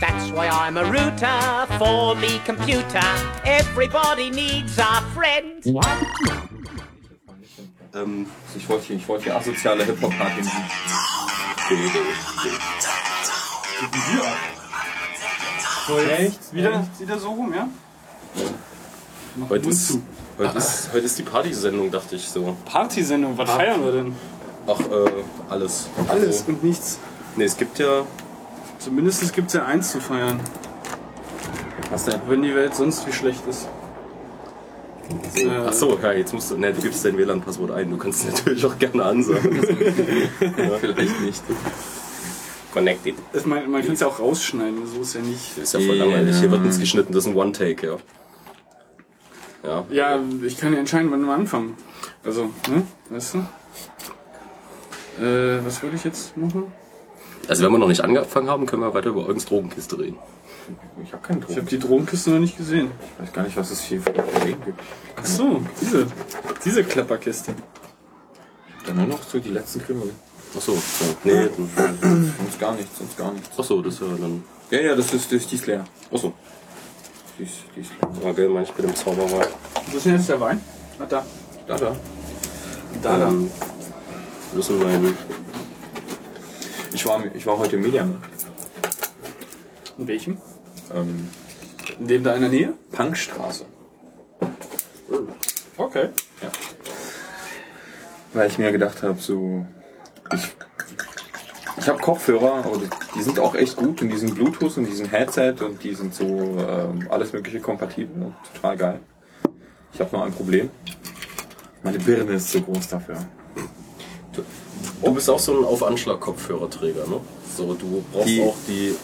That's why I'm a router for me computer. Everybody needs a friend. Ähm, ich wollte hier, ich wollte hier asoziale Hip-Hop-Party machen. Echt? Wieder, wieder so rum, ja? Heute ist, heute, ist, heute ist die Partysendung, dachte ich so. Partysendung, was feiern wir denn? Ach, äh, alles. Alles Also, und nichts. nee, es gibt ja. Zumindest gibt es ja eins zu feiern. Was denn? Wenn die Welt sonst wie schlecht ist. Äh, Ach so, ja, jetzt musst du. Ne, du gibst dein WLAN-Passwort ein. Du kannst es natürlich auch gerne ansagen. Vielleicht nicht. Connected. Das man man kann es ja auch rausschneiden, so ist ja nicht. Das ist ja voll langweilig. Hier wird nichts geschnitten, das ist ein One-Take, ja. Ja. Ja, ich kann ja entscheiden, wann wir anfangen. Also, ne? Weißt du? Äh, was würde ich jetzt machen? Also, wenn wir noch nicht angefangen haben, können wir weiter über Eugens Drogenkiste reden. Ich habe keinen Ich habe Drogen. die Drogenkiste noch nicht gesehen. Ich weiß gar nicht, was es hier für Probleme gibt. Ach so, diese, diese Klapperkiste. Dann nur noch so die letzten Krümel. Ach so, ja. Nee, Sonst gar nichts, sonst gar nichts. ach so, das ist ja dann. Ja, ja, das ist, das ist die ist leer. Ach so. Die ist, die ist leer. War geil, manchmal mit dem Zauberer. Was ist denn jetzt der Wein? Ah, da. Da, da. Da, da. Ähm, müssen wir Ich war, ich war heute im Mediamarkt. In welchem? Ähm, In dem da in der Nähe? Punkstraße. Okay. Weil ich mir gedacht habe, so. Ich, ich habe Kopfhörer, aber die, die sind auch echt gut und die sind Bluetooth und die sind Headset und die sind so ähm, alles mögliche kompatibel und total geil. Ich habe nur ein Problem. Meine Birne ist zu groß dafür. Du bist auch so ein Auf-Anschlag-Kopfhörerträger, ne? So, du brauchst Die- auch die.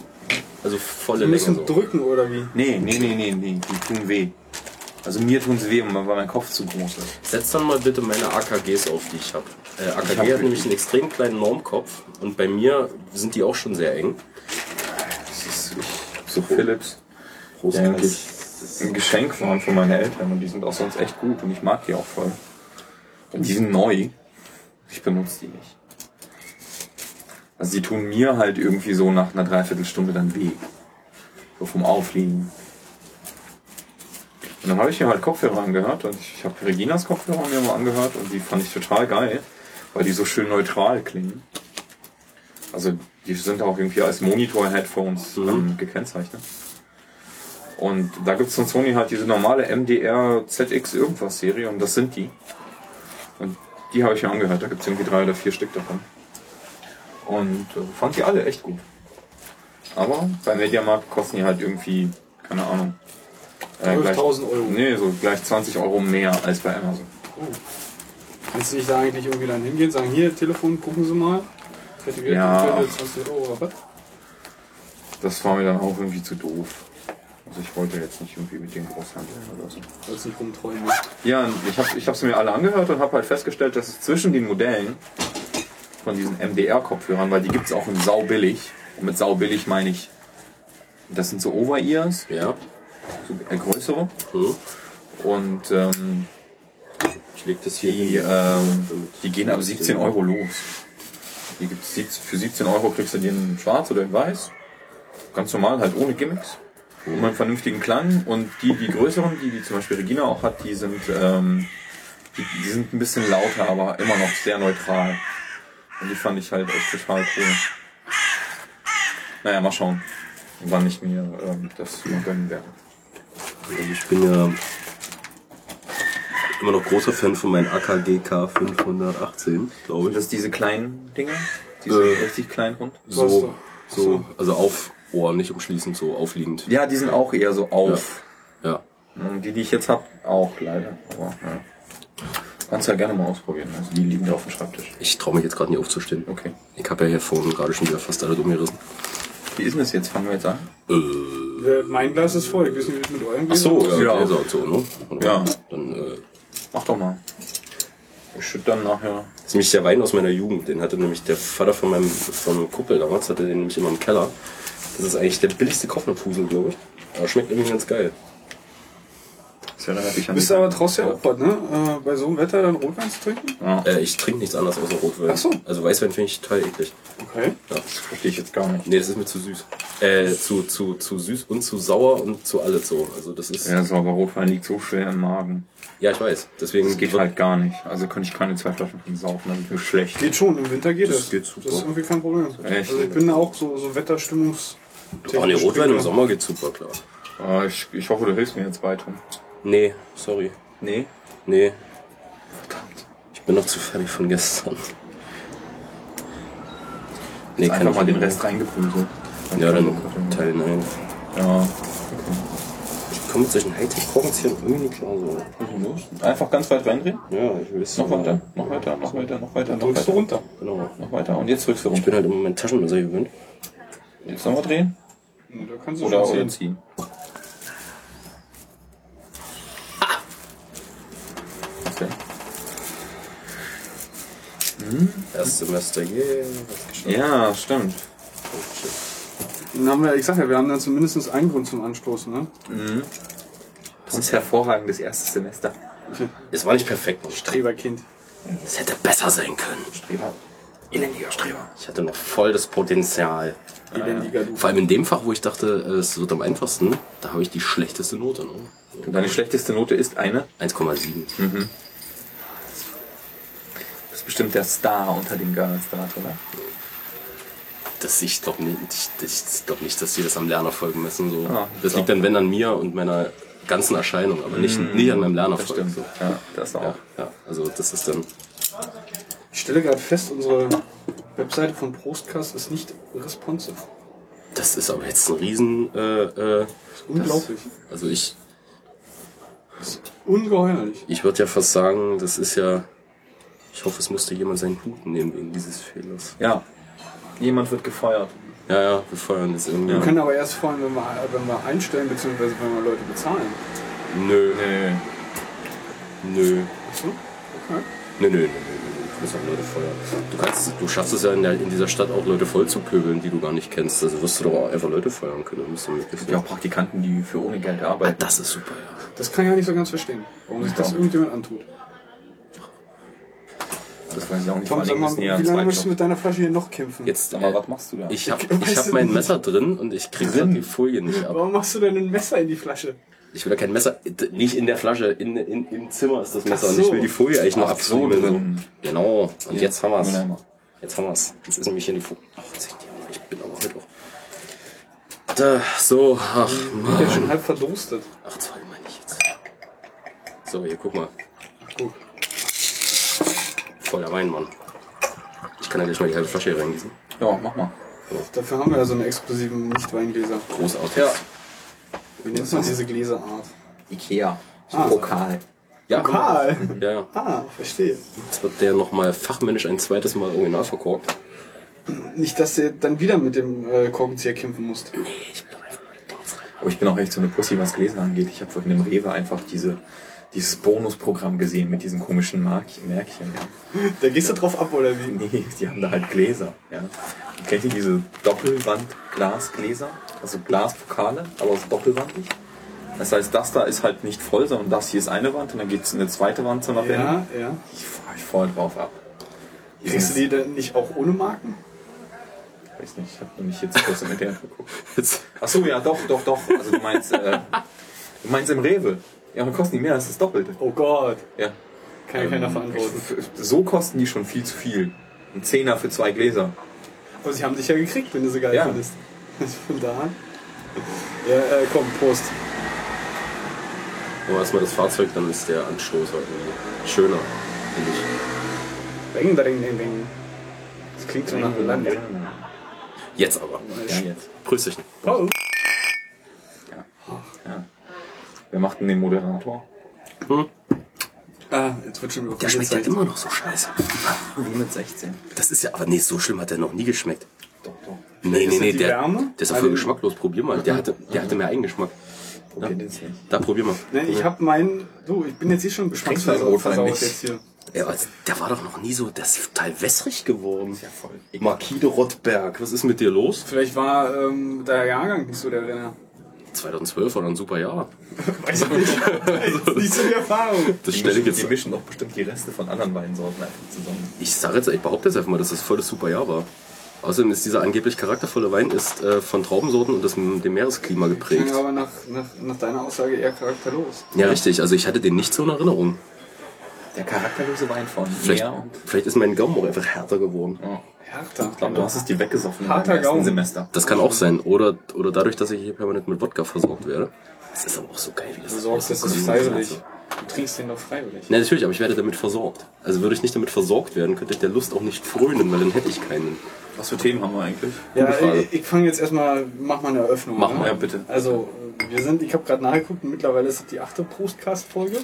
Also volle Die Länge. müssen So. drücken oder wie? Nee, nee, nee, nee, nee, die tun weh. Also mir tun sie weh, weil mein Kopf zu groß ist. Setz dann mal bitte meine AKGs auf, die ich habe. Äh, AKG Ich hab- hat nämlich einen extrem kleinen Normkopf und bei mir sind die auch schon sehr eng. Das ist ich, so Philips. Das ein Geschenk waren von meinen Eltern und die sind auch sonst echt gut und ich mag die auch voll. Und die sind neu. Ich benutze die nicht. Also die tun mir halt irgendwie so nach einer Dreiviertelstunde dann weh. So vom Aufliegen. Und dann habe ich mir halt Kopfhörer angehört und ich habe Reginas Kopfhörer mir mal angehört und die fand ich total geil, weil die so schön neutral klingen. Also die sind auch irgendwie als Monitor-Headphones ähm, gekennzeichnet. Und da gibt's von Sony halt diese normale MDR ZX irgendwas Serie und das sind die. Und die habe ich mir angehört, da gibt's irgendwie drei oder vier Stück davon. Und äh, fand die alle echt gut. Aber beim Mediamarkt kosten die halt irgendwie, keine Ahnung. Äh, gleich- 12.000 Euro. Nee, so gleich 20 Euro mehr als bei Amazon. Kannst du nicht da eigentlich irgendwie dann hingehen, sagen, hier, Telefon, gucken Sie mal. Ja. 20 Euro Rabatt. Das war mir dann auch irgendwie zu doof. Also ich wollte jetzt nicht irgendwie mit denen groß handeln oder so. Sollst nicht rumträumen. Ja, ich habe ich hab sie mir alle angehört und habe halt festgestellt, dass es zwischen den Modellen von diesen MDR-Kopfhörern, weil die gibt's auch in saubillig. Und mit saubillig meine ich, das sind so Over-Ears, Ja. so äh, größere. Hm. Und ähm, Ich leg das hier die, ähm, die gehen ab 17 Euro los. Die gibt's für 17 Euro kriegst du den in schwarz oder in weiß. Ganz normal, halt ohne Gimmicks. Und einen vernünftigen Klang. Und die, die größeren, die, die zum Beispiel Regina auch hat, die sind, ähm, die, die sind ein bisschen lauter, aber immer noch sehr neutral. Und die fand ich halt echt total cool. Naja, mal schauen, wann ich mir ähm, das mal gönnen werde. Also ich bin ja immer noch großer Fan von meinem AKG K518, glaube ich. das diese kleinen Dinger? Diese Äh. richtig kleinen rund? So, so, also auf Ohr, nicht umschließend, so aufliegend. Ja, die sind auch eher so auf. Ja. Und Die, die ich jetzt hab, auch leider. Aber ja. Kannst ja gerne mal ausprobieren. Also die liegen da auf dem Schreibtisch. Ich traue mich jetzt gerade nicht aufzustehen. Okay. Ich habe ja hier vorhin gerade schon wieder fast alle umgerissen. Wie ist denn das jetzt? Fangen wir jetzt an? Äh, Äh, Mein Glas ist voll. Ich weiß nicht, wie es mit eurem ach so, ja, Ja. Gläser und so, ne? Und Ja. Dann, äh, Mach doch mal. Ich schütte dann nachher. Das ist nämlich der Wein aus meiner Jugend. Den hatte nämlich der Vater von meinem, von meinem damals, hatte den nämlich immer im Keller. Das ist eigentlich der billigste Kopfnerfusel, glaube ich. Aber schmeckt irgendwie ganz geil. Ist ja an Bist du aber trotzdem auch was, ne? Äh, bei so einem Wetter dann Rotwein zu trinken? Äh, ich trinke nichts anderes außer Rotwein. Ach so. Also Weißwein finde ich total eklig. Okay. Das verstehe ich jetzt gar nicht. Nee, das ist mir zu süß. Äh, zu, zu, zu süß und zu sauer und zu alles so. Also das ist. Ja, sauber Rotwein liegt so schwer im Magen. Ja, ich weiß. Deswegen Das geht halt gar nicht. Also könnte ich keine zwei Flaschen von saufen, dann ist mir schlecht. Geht schon, im Winter geht Das es. geht super. Das ist irgendwie kein Problem. Echt? Also ich bin da auch so, so Wetterstimmungs... Oh, nee, Rotwein im Sommer geht super klar. Ah, ich, ich hoffe, du hilfst mir jetzt weiter. Nee, sorry. Nee? Nee. Ich bin noch zu fertig von gestern. Nee, Einfach ich mal den. Rest reingeprügelt. Ja, dann Teil 9. Ja. Ich komme mit solchen Hightech-Korkenzien irgendwie nicht klar. So. Los. Einfach ganz weit reindrehen. Ja, ich weiß. Noch weiter, noch weiter, noch weiter, noch weiter, noch Drückst du weiter. runter. Genau. Noch weiter. Und jetzt drückst du Ich runter. bin halt im Moment Taschenmesser gewöhnt. Jetzt nochmal drehen. Da kannst du Oder, schon oder ziehen. Erstes Semester, yeah. was geschafft. Ja, stimmt. Dann haben wir, ich sag ja, wir haben dann zumindest einen Grund zum Anstoßen, ne? Das ist hervorragendes erstes Semester. Es war nicht perfekt. Streberkind. Es hätte besser sein können. Streber. Elendiger Streber. Ich hatte noch voll das Potenzial. Elendiger. Vor allem in dem Fach, wo ich dachte, es wird am einfachsten, da habe ich die schlechteste Note. Ne? Deine schlechteste Note ist eine? 1,7. Du bist bestimmt der Star unter den Girls da, oder? Das ich glaube nicht, ich, ich glaube nicht, dass die das am Lernerfolg messen. So. Ah, das klar. liegt dann wenn an mir und meiner ganzen Erscheinung, aber nicht, nicht an meinem Das Lernerfolg. stimmt. So. Ja, das auch. Ja, ja, also das ist dann. Ich stelle gerade fest, unsere Webseite von Prostcast ist nicht responsive. Das ist aber jetzt ein Riesen. Äh, äh, Unglaublich. also ich, Ungeheuerlich. ich würde ja fast sagen, das ist ja. Ich hoffe, es musste jemand seinen Hut nehmen wegen dieses Fehlers. Ja. Jemand wird gefeuert. Ja, ja, wir feuern das irgendwie. Wir können aber erst freuen, wenn wir, wenn wir einstellen, beziehungsweise wenn wir Leute bezahlen. Nö, Nee. nö. Achso? Okay. Nö, nö, nö, nö, nö. Du kannst auch Leute feuern. Du, kannst, du schaffst es ja in, der, in dieser Stadt auch Leute voll zu pöbeln, die du gar nicht kennst. Also wirst du doch auch einfach Leute feuern können. Das müsste möglich Es gibt ja auch Praktikanten, die für ohne Geld Ah, arbeiten. das ist super, ja. Das kann ich ja nicht so ganz verstehen, warum sich das Ja. irgendjemand antut. Das weiß ich auch nicht. Tom, sag mal, wie ja lange möchtest du mit deiner Flasche hier noch kämpfen? Jetzt, Aber äh, was machst du da? ich habe Ich ich hab mein. Messer drin und ich krieg die Folie nicht ab. Warum machst du denn ein Messer in die Flasche? Ich will ja kein Messer, nicht in der Flasche, in, in, im Zimmer ist das Messer Ach und ich so. will die Folie eigentlich nur Ach so. Genau, und jetzt haben wir's. Jetzt haben wir's. Jetzt ist nämlich hier die Folie. Ach, zeig dir mal, ich bin aber heute auch. Da, so, ach, Der ist Mann. schon halb verdurstet. Ach, zwei meine ich jetzt. So, hier, guck mal. Guck. Voller Wein, Mann. Ich kann ja gleich mal die halbe Flasche hier reingießen. Ja, mach mal. Dafür haben wir ja so eine exklusiven Nicht-Weingläser. Großartig. Ja. Wie nennt man diese Gläserart? Ikea. Ah. Pokal. Ja, Pokal. Ja, ja. Ah, verstehe. Jetzt wird der nochmal fachmännisch ein zweites Mal original verkorkt. Nicht, dass du dann wieder mit dem äh, Korkenzieher kämpfen musst. Aber ich bin auch echt so eine Pussy, was Gläser angeht. Ich habe vorhin im Rewe einfach diese, dieses Bonusprogramm gesehen mit diesen komischen Mark Märkchen. Ja. Da gehst du drauf ab, oder wie? Nee, die haben da halt Gläser. Ja. Kennt ihr diese Doppelwand-Glasgläser? Also Glaspokale, aber aus doppelwandig. Das heißt, das da ist halt nicht voll, sondern das hier ist eine Wand und dann gibt es eine zweite Wand zum Abwenden. Ja, ja. Ich fahre voll drauf ab. Kriegst du die dann nicht auch ohne Marken? weiß nicht, ich habe nicht jetzt kurz im Internet geguckt. Jetzt, Ach so, ja, doch, doch, doch. Also du meinst, äh, du meinst im Rewe. Ja, dann kosten die mehr als das Doppelte. Oh Gott. Ja. Kann ja keiner Ähm, verantworten. ich- So kosten die schon viel zu viel. Ein Zehner für zwei Gläser. Aber sie haben dich ja gekriegt, wenn du sie geil Ja. findest. Von da an. Ja, äh, komm, Prost. aber erstmal das Fahrzeug, dann ist der Anstoß halt irgendwie schöner, finde ich. Bing, bing, bing, bing. Das klingt so nach Land. Jetzt aber. Ja, jetzt. Prösterchen. Oh. Ja. Wer macht denn den Moderator? Ah, jetzt wird schon Der schmeckt ja immer noch so scheiße. Wie mit 16. Das ist ja, aber nee, so schlimm hat der noch nie geschmeckt. Doch, doch. Nee, nee, ist nee, der, Wärme? der ist ja Also- voll geschmacklos. Probier mal. Der hatte, der hatte mehr Eigengeschmack. Jetzt nicht. Da probier mal. Ne, ich habe meinen, du, ich bin jetzt eh schon geschmacksversaut jetzt hier. Ja, also, der war doch noch nie so, der ist total wässrig geworden. Ja, voll. Marquis de Rottberg, was ist mit dir los? Vielleicht war ähm, der Jahrgang nicht so der Renner. 2012 war doch ein super Jahr. Weiß ich nicht. Das ist nicht so die Erfahrung. Das Die stelle ich mischen, die jetzt. mischen doch bestimmt die Reste von anderen Weinsorten einfach zusammen. Ich sage jetzt, ich behaupte jetzt einfach mal, dass das voll das super Jahr war. Außerdem ist dieser angeblich charaktervolle Wein ist äh, von Traubensorten und das, dem Meeresklima geprägt. Klang aber nach, nach, nach deiner Aussage eher charakterlos. Ja, richtig. Also ich hatte den nicht so in Erinnerung. Der charakterlose Wein von Vielleicht, und vielleicht ist mein Gaumen auch einfach härter geworden. Härter. Ich glaube, du hast es dir weggesoffen Harter im ersten. Semester. Das kann auch sein. Oder, oder dadurch, dass ich hier permanent mit Wodka versorgt werde. Das ist aber auch so geil, wie das Du sorgst, das ist freiwillig. Du trinkst den doch freiwillig. Ja, natürlich, aber ich werde damit versorgt. Also würde ich nicht damit versorgt werden, könnte ich der Lust auch nicht frönen, weil dann hätte ich keinen. Was für Themen haben wir eigentlich? Ja, ich, ich fange jetzt erstmal, mach mal eine Eröffnung. Mach ne? mal. Ja, bitte. Also, wir sind, ich habe gerade nachgeguckt, und mittlerweile ist es die achte Prostcast-Folge.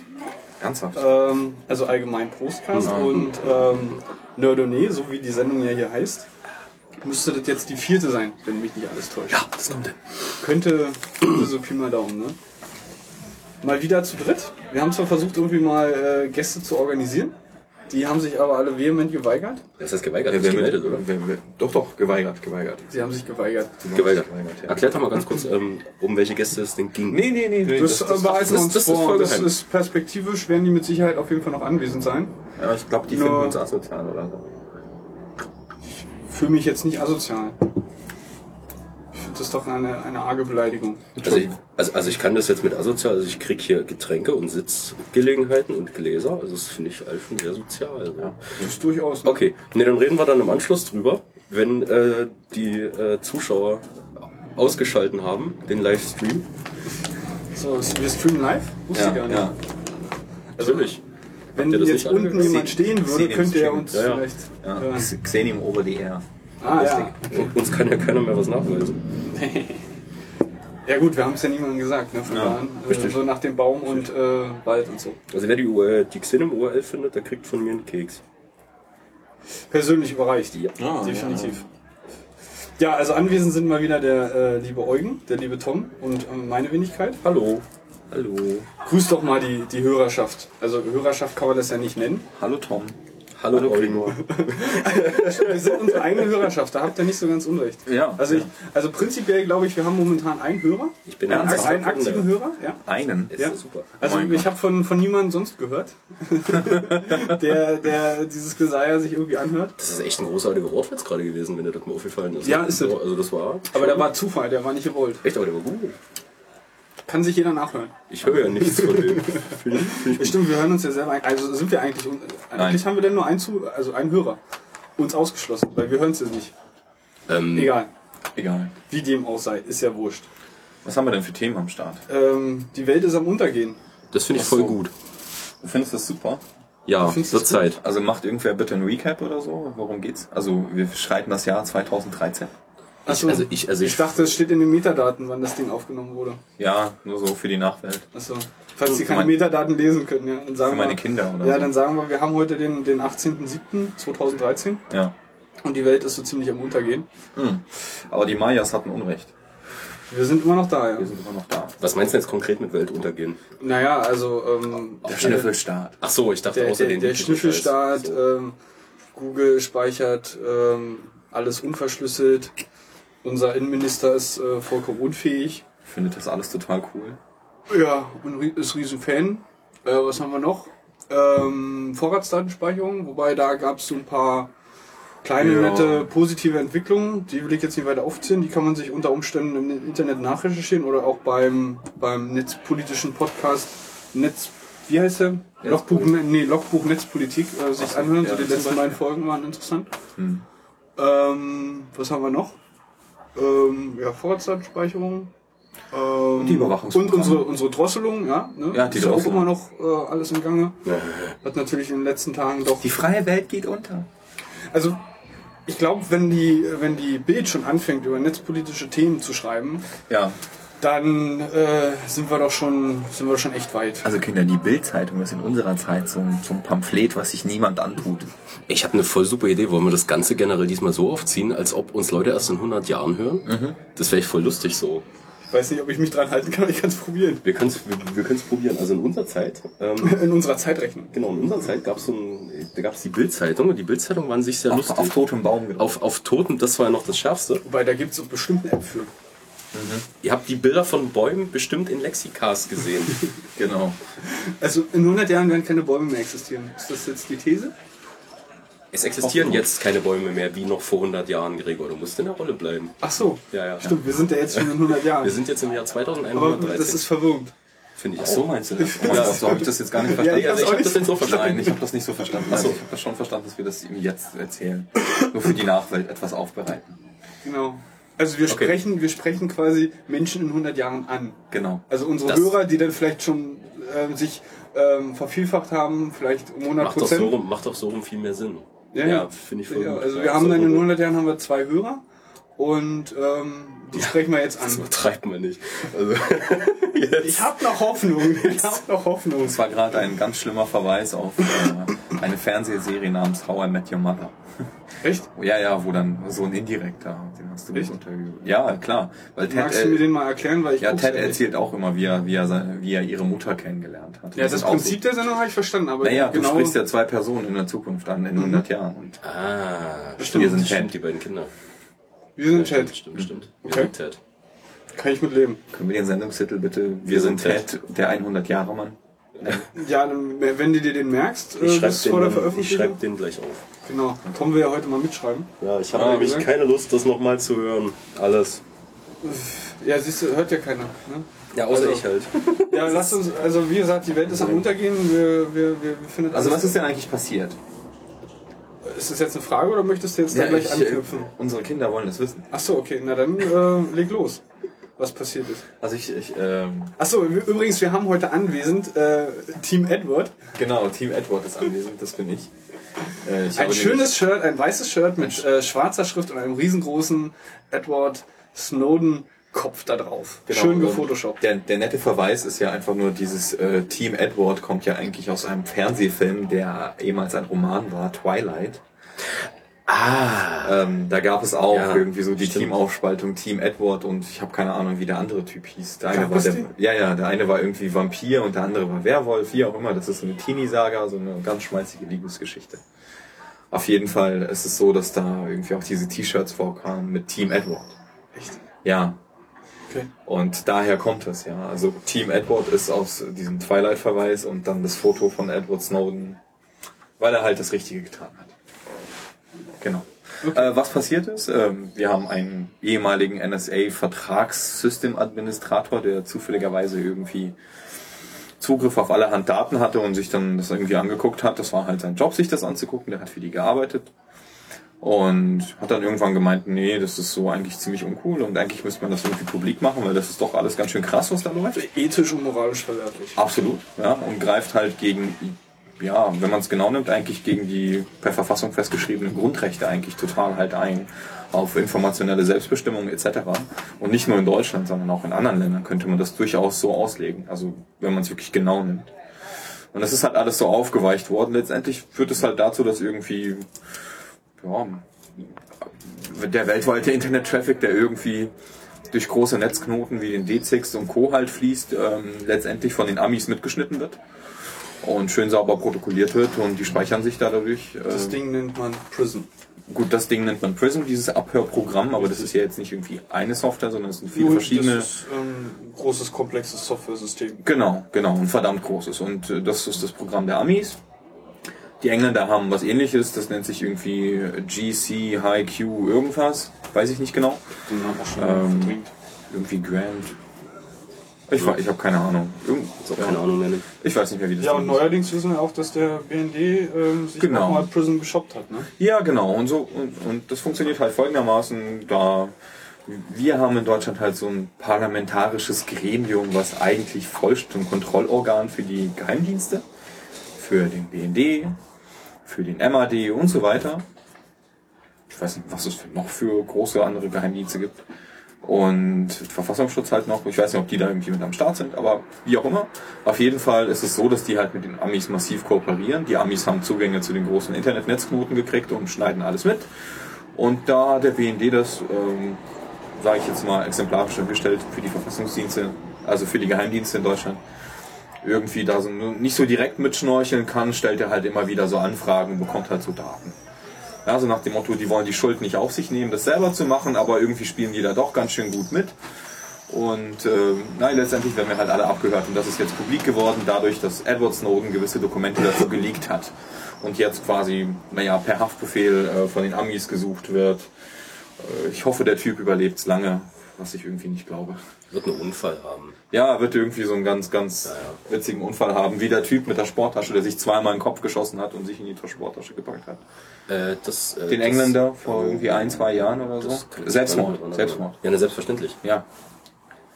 Ernsthaft? Ähm, also allgemein Prostcast und ähm, Nerdonné, so wie die Sendung ja hier heißt, müsste das jetzt die vierte sein, wenn mich nicht alles täuscht. Ja, das kommt hin. Könnte so Pi mal Daumen, ne? Mal wieder zu dritt. Wir haben zwar versucht, irgendwie mal äh, Gäste zu organisieren. Die haben sich aber alle vehement geweigert. Das heißt geweigert, nicht wer- gemeldet, oder? wer- wer- Doch, doch, geweigert, geweigert. Sie haben sich geweigert. Geweigert. Geweigert, ja. Erklärt doch mal ganz kurz, ähm, um welche Gäste es denn ging. Nee, nee, nee. nee Das, das behalten wir das- uns das ist vor. voll Das ist perspektivisch, werden die mit Sicherheit auf jeden Fall noch anwesend sein. ja, ich glaube, die Nur- finden uns asozial oder so. Fühle mich jetzt nicht asozial. Finde das doch eine, eine arge Beleidigung. Also ich, also, also ich kann das jetzt mit asozial, also ich krieg hier Getränke und Sitzgelegenheiten und Gläser, also das finde ich alles schon sehr sozial. Ja. Das ist durchaus. ne? Okay, nee, dann reden wir dann im Anschluss drüber, wenn äh, die äh, Zuschauer ausgeschalten haben, den Livestream. So, wir streamen live? Wusste ich gar nicht. ja. Natürlich. Wenn jetzt nicht unten jemand stehen würde, Xenium könnte er uns Ja, ja. vielleicht ja. Xenium over the air. Ah, ja. Uns kann ja keiner mehr was nachweisen. Ja gut, wir haben es ja niemandem gesagt, ne? Von Ja, da an. Äh, richtig. so nach dem Baum und äh, Wald und so. Also wer die, URL, die Xenim-URL findet, der kriegt von mir einen Keks. Persönlich überreicht. Ja. Ah, Definitiv. Ja, also anwesend sind mal wieder der äh, liebe Eugen, der liebe Tom und äh, meine Wenigkeit. Hallo. Hallo. Grüß doch mal die, die Hörerschaft. Also Hörerschaft kann man das ja nicht nennen. Hallo Tom. Hallo, Hallo, Eugen. Wir sind unsere eigene Hörerschaft, da habt ihr nicht so ganz unrecht. Ja. Also, ich, also prinzipiell glaube ich, wir haben momentan einen Hörer. Ich bin einen, ernsthaft einen aktiven. Hörer, ja. Einen. Ist Ja. super. Also Mein ich habe von, von niemandem sonst gehört, der, der dieses Geseier sich irgendwie anhört. Das ist echt ein großartiger Wortwitz gerade gewesen, wenn dir das mal aufgefallen ist. Ja, ist es. Also das war... Aber der war Zufall, der war nicht gewollt. Echt, aber der war gut. Kann sich jeder nachhören. Ich höre ja nichts von dem. Stimmt, wir hören uns ja selber ein. Also sind wir eigentlich, eigentlich haben wir denn nur einen, Zu also einen Hörer. Uns ausgeschlossen, weil wir hören es ja nicht. Ähm, Egal, Egal. wie dem auch sei, ist ja wurscht. Was haben wir denn für Themen am Start? Ähm, die Welt ist am Untergehen. das finde ich Ach voll so. gut. Du findest das super? Ja, gut? Zeit. Also macht irgendwer bitte ein Recap oder so? Worum geht's? Also wir schreiten das Jahr 2013. Achso, also ich- also ich- ich dachte, es steht in den Metadaten, wann das Ding aufgenommen wurde. Ja, nur so für die Nachwelt. Achso. Falls Sie keine mein- Metadaten lesen können, ja. Dann sagen Für meine wir, Kinder oder Ja, so. dann sagen wir, wir haben heute den, den 18.07.2013 Ja. und die Welt ist so ziemlich am Untergehen. Hm. Aber die Mayas hatten Unrecht. Wir sind immer noch da, ja. Wir sind immer noch da. Was meinst du jetzt konkret mit Weltuntergehen? Naja, also ähm, Der Schnüffelstaat. Ach so, ich dachte der, außer der, den der Schnüffelstaat. So. ähm, Google speichert ähm, alles unverschlüsselt. Unser Innenminister ist äh, vollkommen unfähig. Findet das alles total cool. Ja, und ist riesen Fan. Äh, was haben wir noch? Ähm, Vorratsdatenspeicherung, wobei da gab es so ein paar kleine, Ja. nette, positive Entwicklungen. Die will ich jetzt nicht weiter aufzählen. Die kann man sich unter Umständen im Internet nachrecherchieren oder auch beim, beim netzpolitischen Podcast Netz, wie heißt der? Logbuch, nee, Logbuch Netzpolitik äh, sich so, anhören. ja, so die letzten beiden Folgen waren interessant. Hm. Ähm, was haben wir noch? Ähm, ja, Vorratsdatenspeicherung. Ähm, die Überwachungsprogramme. Und unsere, unsere Drosselung, ja. Ne? Ja, die ist ja auch immer noch äh, alles im Gange. Hat natürlich in den letzten Tagen doch. Die freie Welt geht unter. Also, ich glaube, wenn die, wenn die Bild schon anfängt, über netzpolitische Themen zu schreiben, Ja. Dann äh, sind wir doch schon, sind wir schon echt weit. Also Kinder, die Bild-Zeitung ist in unserer Zeit so ein, so ein Pamphlet, was sich niemand antut. Ich habe eine voll super Idee. Wollen wir das Ganze generell diesmal so aufziehen, als ob uns Leute erst in 100 Jahren hören? Das wäre echt voll lustig so. weiß nicht, ob ich mich dran halten kann, aber ich kann es probieren. Wir können es wir, wir können's probieren. Also in unserer Zeit, ähm, In unserer Zeitrechnung. genau, in unserer Zeit gab es so ein, da gab's die Bildzeitung und die Bildzeitung war an sich sehr Auf, lustig. auf totem Baum gedruckt. auf, auf Toten, das war ja noch das Schärfste. Wobei, da gibt es bestimmt eine App für. Ihr habt die Bilder von Bäumen bestimmt in Lexikas gesehen. Genau. Also in 100 Jahren werden keine Bäume mehr existieren. Ist das jetzt die These? es existieren jetzt keine Bäume mehr wie noch vor 100 Jahren, Gregor. Du musst in der Rolle bleiben. Ach so. Ja, ja. Stimmt, wir sind ja jetzt schon in 100 Jahren. Wir sind jetzt im Jahr aber 2113. das ist verwirrend. finde ich Ach so meinst du das? Ja, so habe ich das jetzt gar nicht verstanden. ich Also ich auch habe nicht das jetzt so verstanden. Nein, ich habe das nicht so verstanden. Also ich habe das schon verstanden, dass wir das ihm jetzt erzählen. Nur für die Nachwelt etwas aufbereiten. Genau. Also wir Okay. sprechen, wir sprechen quasi Menschen in 100 Jahren an. Genau. Also unsere Das- Hörer, die dann vielleicht schon ähm, sich ähm, vervielfacht haben, vielleicht um 100 Macht doch, Prozent. so rum, macht doch so rum viel mehr Sinn. Ja, ja. finde ich voll Ja, gut. also Ja, wir haben so dann in rum. 100 Jahren haben wir zwei Hörer und ähm, die sprechen wir jetzt Das an. übertreibt man nicht. Also, Ich habe noch Hoffnung. Ich habe noch Hoffnung. Das war gerade ein ganz schlimmer Verweis auf äh, eine Fernsehserie namens How I Met Your Mother. Echt? Ja, ja, wo dann so ein indirekter, den hast du gut untergeübt. Ja, klar. Weil Ted, Magst du mir den mal erklären, weil ich ja, Ted ja nicht. erzählt auch immer, wie er, wie er, seine, wie er ihre Mutter kennengelernt hat. Ja, das auch Prinzip der Sendung habe ich verstanden, aber naja, genau. du sprichst ja zwei Personen in der Zukunft an, in 100 Jahren. Und ah, Wir stimmt, sind stimmt, Ted. die beiden Kinder. Wir sind Chat. stimmt, stimmt. Wir Okay. sind Ted. Kann ich mit leben. können wir den Sendungstitel bitte, wir sind Ted, der 100 Jahre Mann? Ja, dann, wenn du dir den merkst, äh, Ich schreibe bis vor der den, ich Veröffentlichung. schreib den gleich auf. Genau. Kommen wir ja heute mal mitschreiben. Ja, ich habe Ah, nämlich gesagt. keine Lust, das nochmal zu hören. Alles. Ja, siehst du, hört ja keiner. Ne? Ja, außer Also- ich halt. Ja, lasst uns, also wie gesagt, die Welt ist am Untergehen. Wir, wir, wir, wir finden Also was ist denn eigentlich passiert? Ist das jetzt eine Frage oder möchtest du jetzt da gleich ich, anknüpfen? äh, unsere Kinder wollen das wissen. Ach so, okay, na dann äh, leg los, was passiert ist. Also ich, ich ähm, Ach so, ü- übrigens, wir haben heute anwesend äh, Team Edward. genau, Team Edward ist anwesend, das bin ich. Äh, ich Ein schönes Shirt, ein weißes Shirt mit äh, schwarzer Schrift und einem riesengroßen Edward Snowden Kopf da drauf. Genau, Schön gefotoshoppt. Der, der nette Verweis ist ja einfach nur dieses äh, Team Edward kommt ja eigentlich aus einem Fernsehfilm, der ehemals ein Roman war, Twilight. Ah. Ähm, da gab es auch Ja, irgendwie so die stimmt. Teamaufspaltung, Team Edward und ich habe keine Ahnung, wie der andere Typ hieß. Der eine war der, ja, ja, der eine war irgendwie Vampir und der andere war Werwolf, wie auch immer. Das ist so eine Teenie-Saga, so eine ganz schmalzige Liebesgeschichte. Auf jeden Fall ist es so, dass da irgendwie auch diese T-Shirts vorkamen mit Team Edward. Echt? Ja, Okay. und daher kommt es, ja. Also Team Edward ist aus diesem Twilight-Verweis und dann das Foto von Edward Snowden, weil er halt das Richtige getan hat. Genau. Äh, was passiert ist, ähm, wir haben einen ehemaligen NSA-Vertragssystem-Administrator, der zufälligerweise irgendwie Zugriff auf allerhand Daten hatte und sich dann das irgendwie angeguckt hat. Das war halt sein Job, sich das anzugucken. Der hat für die gearbeitet. Und hat dann irgendwann gemeint, nee, das ist so eigentlich ziemlich uncool und eigentlich müsste man das irgendwie publik machen, weil das ist doch alles ganz schön krass, was da läuft. Ethisch und moralisch verwerflich. Absolut, ja, und greift halt gegen, ja, wenn man es genau nimmt, eigentlich gegen die per Verfassung festgeschriebenen Grundrechte eigentlich total halt ein auf informationelle Selbstbestimmung etc. Und nicht nur in Deutschland, sondern auch in anderen Ländern könnte man das durchaus so auslegen, also wenn man es wirklich genau nimmt. Und das ist halt alles so aufgeweicht worden. Letztendlich führt es halt dazu, dass irgendwie ja, der weltweite Internet-Traffic, der irgendwie durch große Netzknoten wie den D6 und Co. halt fließt, ähm, letztendlich von den Amis mitgeschnitten wird und schön sauber protokolliert wird und die speichern sich da dadurch. Das ähm, Ding nennt man Prism. gut, das Ding nennt man Prism, dieses Abhörprogramm, aber das ist ja jetzt nicht irgendwie eine Software, sondern es sind viele verschiedene. Das ist ähm, ein großes, komplexes Software-System. Genau, genau, ein verdammt großes. Und äh, das ist das Programm der Amis. Die Engländer haben was ähnliches, das nennt sich irgendwie GC, High Q, irgendwas. Weiß ich nicht genau. Den haben wir schon Ähm, verdrängt. Irgendwie Grand. Ich, we- ich habe keine Ahnung. Irgend, Ist auch keine Ahnung mehr. ne? Ich weiß nicht mehr, wie das Ja, und neuerdings wissen wir auch, dass der BND ähm, sich Genau. auch mal Prism geshoppt hat. Ne? Ja, genau. Und so und, und das funktioniert halt folgendermaßen, da wir haben in Deutschland halt so ein parlamentarisches Gremium, was eigentlich zum Kontrollorgan für die Geheimdienste, für den BND, für den MAD und so weiter. Ich weiß nicht, was es noch für große andere Geheimdienste gibt. Und Verfassungsschutz halt noch. Ich weiß nicht, ob die da irgendwie mit am Start sind, aber wie auch immer. Auf jeden Fall ist es so, dass die halt mit den Amis massiv kooperieren. Die Amis haben Zugänge zu den großen Internetnetzknoten gekriegt und schneiden alles mit. Und da der BND das ähm, sage ich jetzt mal, exemplarischer gestellt für die Verfassungsdienste, also für die Geheimdienste in Deutschland. Irgendwie da so nicht so direkt mitschnorcheln kann, stellt er halt immer wieder so Anfragen und bekommt halt so Daten. Ja, so nach dem Motto, die wollen die Schuld nicht auf sich nehmen, das selber zu machen, aber irgendwie spielen die da doch ganz schön gut mit. Und äh, nein, letztendlich werden wir halt alle abgehört und das ist jetzt publik geworden, dadurch, dass Edward Snowden gewisse Dokumente dazu geleakt hat und jetzt quasi, naja, per Haftbefehl äh, von den Amis gesucht wird. Äh, ich hoffe, der Typ überlebt lange, was ich irgendwie nicht glaube. Wird einen Unfall haben. Ja, er wird irgendwie so einen ganz, ganz witzigen Unfall haben, wie der Typ mit der Sporttasche, der sich zweimal in den Kopf geschossen hat und sich in die Sporttasche gepackt hat. Äh, das, äh, Den Engländer vor irgendwie ein, zwei Jahren oder so. Selbstmord. Selbstmord. Ja, ne, selbstverständlich. Ja,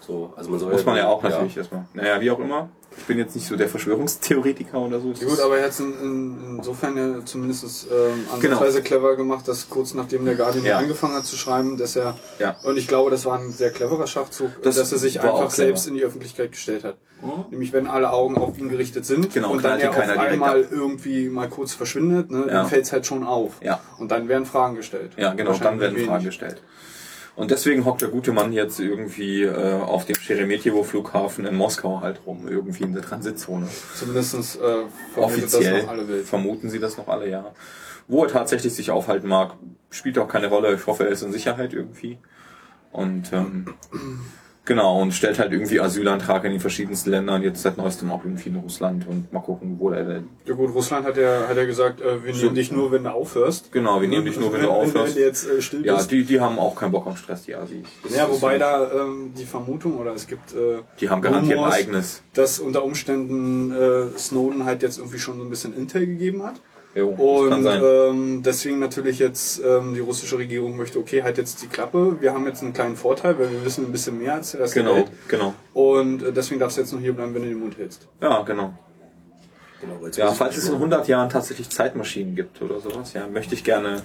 So, also man soll muss man ja auch natürlich erstmal. Naja, wie auch immer. Ich bin jetzt nicht so der Verschwörungstheoretiker oder so. Ja, gut, aber er hat es in, in, insofern ja zumindest ähm, ansatzweise Genau. clever gemacht, dass kurz nachdem der Guardian Ja. angefangen hat zu schreiben, dass er, Ja. und ich glaube, das war ein sehr cleverer Schachzug, Das dass er sich einfach selbst in die Öffentlichkeit gestellt hat. Nämlich wenn alle Augen auf ihn gerichtet sind Genau, und dann knallt er auf einmal ab. irgendwie mal kurz verschwindet, ne, Ja. dann fällt es halt schon auf. Ja. Und dann werden Fragen gestellt. Ja, genau, dann werden wenig. Fragen gestellt. Und deswegen hockt der gute Mann jetzt irgendwie äh, auf dem Sheremetyevo-Flughafen in Moskau halt rum, irgendwie in der Transitzone. Zumindest äh, vermutet das Offiziell noch alle Welt. vermuten sie das noch alle, ja. Wo er tatsächlich sich aufhalten mag, spielt auch keine Rolle. Ich hoffe, er ist in Sicherheit irgendwie. Und ähm, genau, und stellt halt irgendwie Asylantrag in den verschiedensten Ländern, jetzt seit neuestem auch irgendwie in Russland und mal gucken, wo er denn. Ja gut, Russland hat ja, hat ja gesagt, äh, wir nehmen dich nur, wenn du aufhörst. Genau, wir nehmen dich nur, wenn du aufhörst. Wenn du jetzt äh, still Ja, bist. die, die haben auch keinen Bock auf Stress, die Asis. Das Ja, wobei so. da ähm, die Vermutung oder es gibt äh, Die haben garantiert ein Rumors, eigenes. dass unter Umständen äh, Snowden halt jetzt irgendwie schon so ein bisschen Intel gegeben hat. Jo, Und sein. ähm, deswegen natürlich jetzt ähm, die russische Regierung möchte, okay, halt jetzt die Klappe. Wir haben jetzt einen kleinen Vorteil, weil wir wissen ein bisschen mehr als der Rest der Genau, Welt. genau. Und äh, deswegen darfst du jetzt noch hier bleiben, wenn du den Mund hältst. Ja, genau. Genau, Ja, falls es in 100 Jahren tatsächlich Zeitmaschinen gibt oder sowas, ja, möchte ich gerne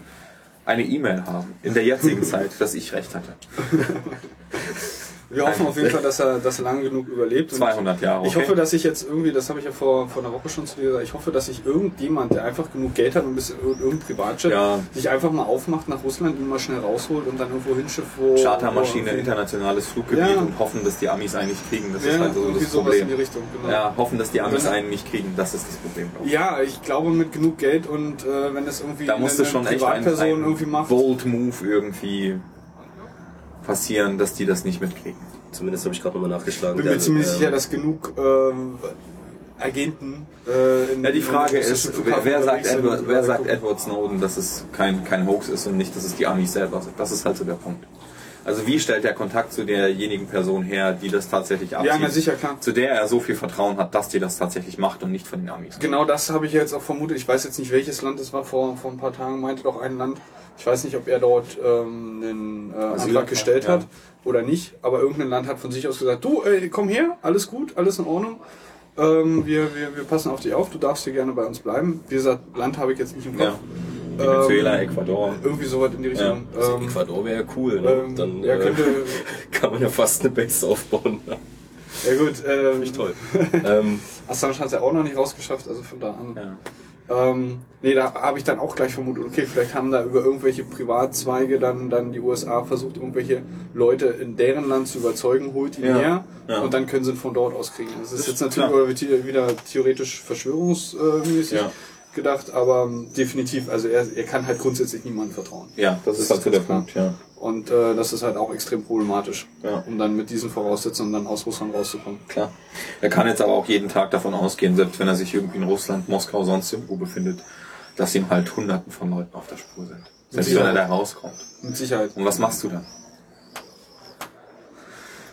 eine E-Mail haben. In der jetzigen Zeit, dass ich recht hatte. Wir hoffen auf jeden Fall, dass er, dass er lange genug überlebt. Und 200 Jahre, Ich okay. hoffe, dass ich jetzt irgendwie, das habe ich ja vor, vor einer Woche schon zu dir gesagt, ich hoffe, dass sich irgendjemand, der einfach genug Geld hat und ein bisschen ir- irgendein Privatjet, Ja. sich einfach mal aufmacht nach Russland, ihn mal schnell rausholt und dann irgendwo hinschifft, wo... Chartermaschine, wo internationales Fluggebiet Ja. und hoffen, dass die Amis einen nicht kriegen. Das Ja, ist halt so das sowas in die Problem. Richtung, genau. Ja, hoffen, dass die Amis einen nicht kriegen. Das ist das Problem. ich. Ja, ich glaube mit genug Geld und äh, wenn das irgendwie Da eine, eine schon echt ein, Privatperson ein irgendwie macht. bold Move irgendwie passieren, dass die das nicht mitkriegen. Zumindest habe ich gerade nochmal nachgeschlagen. bin mir Der, ziemlich ähm, sicher, dass genug ähm, Agenten äh, in Ja, die Frage in- ist, wer, wer, sagt Edward, wer sagt. Edward Snowden, dass es kein, kein Hoax ist und nicht, dass es die Amis selber sind? Das ist halt so der Punkt. Also wie stellt der Kontakt zu derjenigen Person her, die das tatsächlich abzieht? Ja, na sicher, klar. Zu der er so viel Vertrauen hat, dass die das tatsächlich macht und nicht von den Amis. Genau das habe ich jetzt auch vermutet. Ich weiß jetzt nicht, welches Land es war. Vor, vor ein paar Tagen meinte doch ein Land, ich weiß nicht, ob er dort ähm, einen äh, Antrag gestellt ja. hat oder nicht, aber irgendein Land hat von sich aus gesagt, du, ey, komm her, alles gut, alles in Ordnung. Ähm, wir, wir, wir passen auf dich auf, du darfst hier gerne bei uns bleiben. Wie gesagt, Land habe ich jetzt nicht im Kopf. Ja. Venezuela, Ähm, Ecuador. Irgendwie sowas in die Richtung. also Ähm, Ecuador wäre ja cool, ne? ähm, Dann ja, äh, könnte, kann man ja fast eine Base aufbauen. ja gut, ähm, Nicht toll. ähm, Assange hat es ja auch noch nicht rausgeschafft, also von da an. Ja. Ähm, nee, da habe ich dann auch gleich vermutet, okay, vielleicht haben da über irgendwelche Privatzweige dann, dann die USA versucht, irgendwelche Leute in deren Land zu überzeugen, holt ihn Ja. her Ja. und dann können sie ihn von dort aus kriegen. Das ist Das jetzt ist natürlich klar. wieder, wieder theoretisch verschwörungsmäßig Ja. Gedacht, aber ähm, definitiv, also er, er kann halt grundsätzlich niemandem vertrauen. Ja, das, Das ist halt so der. Punkt, ja. Und äh, das ist halt auch extrem problematisch, Ja. um dann mit diesen Voraussetzungen dann aus Russland rauszukommen. Klar. Er kann jetzt aber auch jeden Tag davon ausgehen, selbst wenn er sich irgendwie in Russland, Moskau, sonst irgendwo befindet, dass ihm halt Hunderten von Leuten auf der Spur sind. Selbst wenn er da rauskommt. Mit Sicherheit. Und was machst du dann?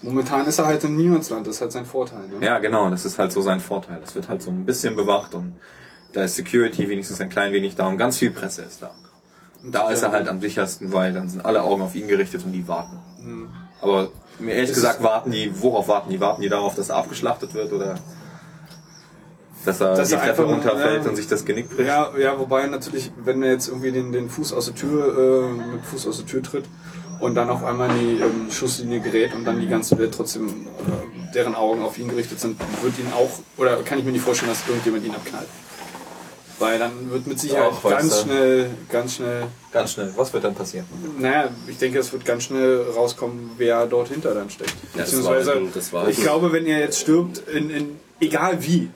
Momentan ist er halt im Niemandsland, das ist halt sein Vorteil. Ne? Ja, genau, das ist halt so sein Vorteil. Das wird halt so ein bisschen bewacht und da ist Security wenigstens ein klein wenig da und ganz viel Presse ist da. Und da ist er halt am sichersten, weil dann sind alle Augen auf ihn gerichtet und die warten. Aber mir ehrlich Ist- gesagt, warten die, worauf warten die? Warten die darauf, dass er abgeschlachtet wird oder dass er Dass die Treppe einfach- runterfällt ja. und sich das Genick bricht? Ja, ja, wobei natürlich, wenn er jetzt irgendwie den, den Fuß aus der Tür, äh, mit Fuß aus der Tür tritt und dann auf einmal in die ähm, Schusslinie gerät und dann die ganze Welt trotzdem, äh, deren Augen auf ihn gerichtet sind, wird ihn auch, oder kann ich mir nicht vorstellen, dass irgendjemand ihn abknallt. Weil dann wird mit Sicherheit Ach, weißt ganz schnell, ganz schnell, Ganz schnell. Was wird dann passieren? naja, ich denke, es wird ganz schnell rauskommen, wer dort hinter dann steckt. Ja, das Beziehungsweise, war halt- das war ich glaube, wenn er jetzt stirbt, in, in, egal wie,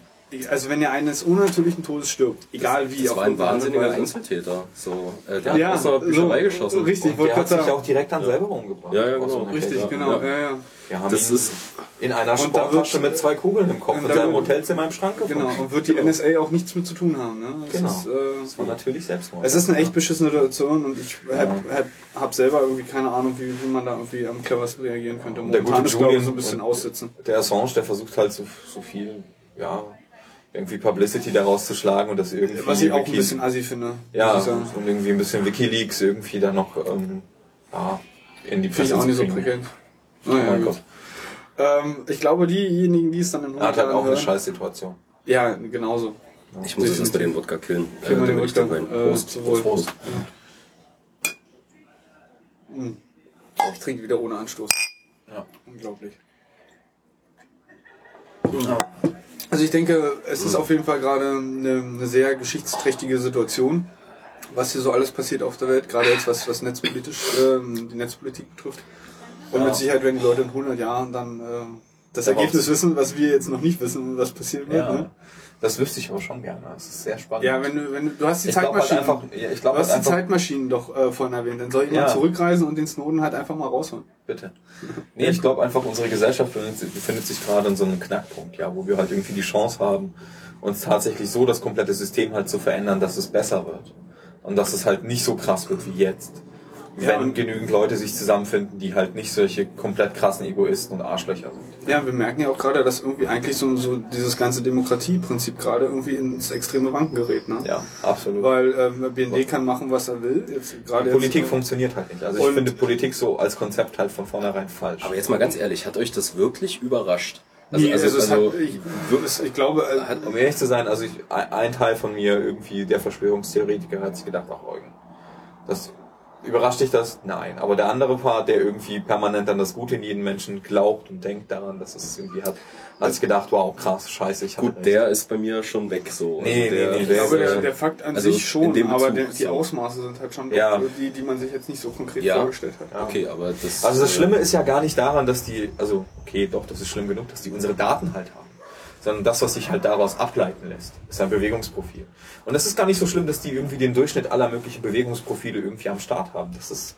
also wenn er eines unnatürlichen Todes stirbt, egal wie, Das auf war ein wahnsinniger. Einzeltäter. So, äh, der Ja, hat aus einer Bücherei so, geschossen. richtig. Und der hat sich auch direkt dann selber umgebracht. Ja, ja, genau. Richtig, Kälte. genau. Ja. Ja. Ja, Wir haben Das ihn ist- in einer Und da Sporttasche mit zwei Kugeln im Kopf und in seinem Hotelzimmer im Schrank gefunden. Genau, und wird die NSA auch nichts mit zu tun haben. Ne? Es, Genau. ist, äh, Das war natürlich Selbstmord. es ist eine echt beschissene Situation und ich habe hab, hab selber irgendwie keine Ahnung, wie, wie man da irgendwie am cleversten reagieren könnte. Und der Momentan gute ist, Julian so ein bisschen aussitzen. der Assange, der versucht halt so, so viel, ja, irgendwie Publicity daraus zu schlagen und das irgendwie. Was ich auch ein Wiki- bisschen assi finde. Ja, und irgendwie ein bisschen Wikileaks irgendwie da noch, ähm, ja, in die Presse ich auch nicht so zu kriegen. prickelnd. Oh Naja, mein gut. Gott. Ähm, ich glaube, diejenigen, die es dann in Er 100 hat halt auch eine hören, Scheißsituation. ja, genauso. Ich muss jetzt bei den Wodka killen. Killen wir Äh, den will ich Wodka. dann rein. Äh, Prost. zum Wohl. Prost. Ich trinke wieder ohne Anstoß. Ja. Unglaublich. Also ich denke, es ist auf jeden Fall gerade eine, eine sehr geschichtsträchtige Situation, was hier so alles passiert auf der Welt, gerade jetzt was, was netzpolitisch, ähm, die Netzpolitik betrifft. Und Ja. mit Sicherheit werden die Leute in 100 Jahren dann äh, das Aber Ergebnis wissen, was wir jetzt noch nicht wissen, was passiert wird. Ja, Ne? das wüsste ich aber schon gerne. Das ist sehr spannend. Ja, wenn du, wenn du, du hast die ich halt Zeitmaschinen. einfach, ja, ich du glaube hast halt die Zeitmaschinen doch äh, vorhin erwähnt. Dann soll jemand Ja. zurückreisen und den Snowden halt einfach mal rausholen. bitte. Nee, ich glaube einfach, unsere Gesellschaft befindet befindet sich gerade in so einem Knackpunkt, ja, wo wir halt irgendwie die Chance haben, uns tatsächlich so das komplette System halt zu verändern, dass es besser wird. Und dass es halt nicht so krass wird wie jetzt. Ja, wenn genügend Leute sich zusammenfinden, die halt nicht solche komplett krassen Egoisten und Arschlöcher sind. Ja, wir merken ja auch gerade, dass irgendwie eigentlich so, so dieses ganze Demokratieprinzip gerade irgendwie ins extreme Wanken gerät. Ne? Ja, absolut. Weil ähm, BND kann machen, was er will. Jetzt gerade Die Politik jetzt, funktioniert halt nicht. Also ich finde Politik so als Konzept halt von vornherein falsch. Aber jetzt mal ganz ehrlich, hat euch das wirklich überrascht? Also, Nee, also, also, es also, hat, ich, es- ich glaube, äh, hat, Um ehrlich zu sein, also ich, ein ein Teil von mir, irgendwie der Verschwörungstheoretiker, hat sich gedacht, ach Eugen, das überrascht dich das? Nein. Aber der andere Part, der irgendwie permanent an das Gute in jedem Menschen glaubt und denkt daran, dass es irgendwie hat, sich gedacht, wow, krass, scheiße, ich gut, recht. der ist bei mir schon weg so. Nee, also der, nee, nee, ich der glaube, ist, der, äh, der Fakt an also sich schon, dem aber Bezug der, die. Ausmaße sind halt schon Ja. die, die man sich jetzt nicht so konkret Ja. vorgestellt hat. Okay, aber das. Also das äh, Schlimme ist ja gar nicht daran, dass die, also okay, doch, das ist schlimm genug, dass die unsere Daten halt haben. Sondern das, was sich halt daraus ableiten lässt, ist ein Bewegungsprofil. Und es ist gar nicht so schlimm, dass die irgendwie den Durchschnitt aller möglichen Bewegungsprofile irgendwie am Start haben. Das ist,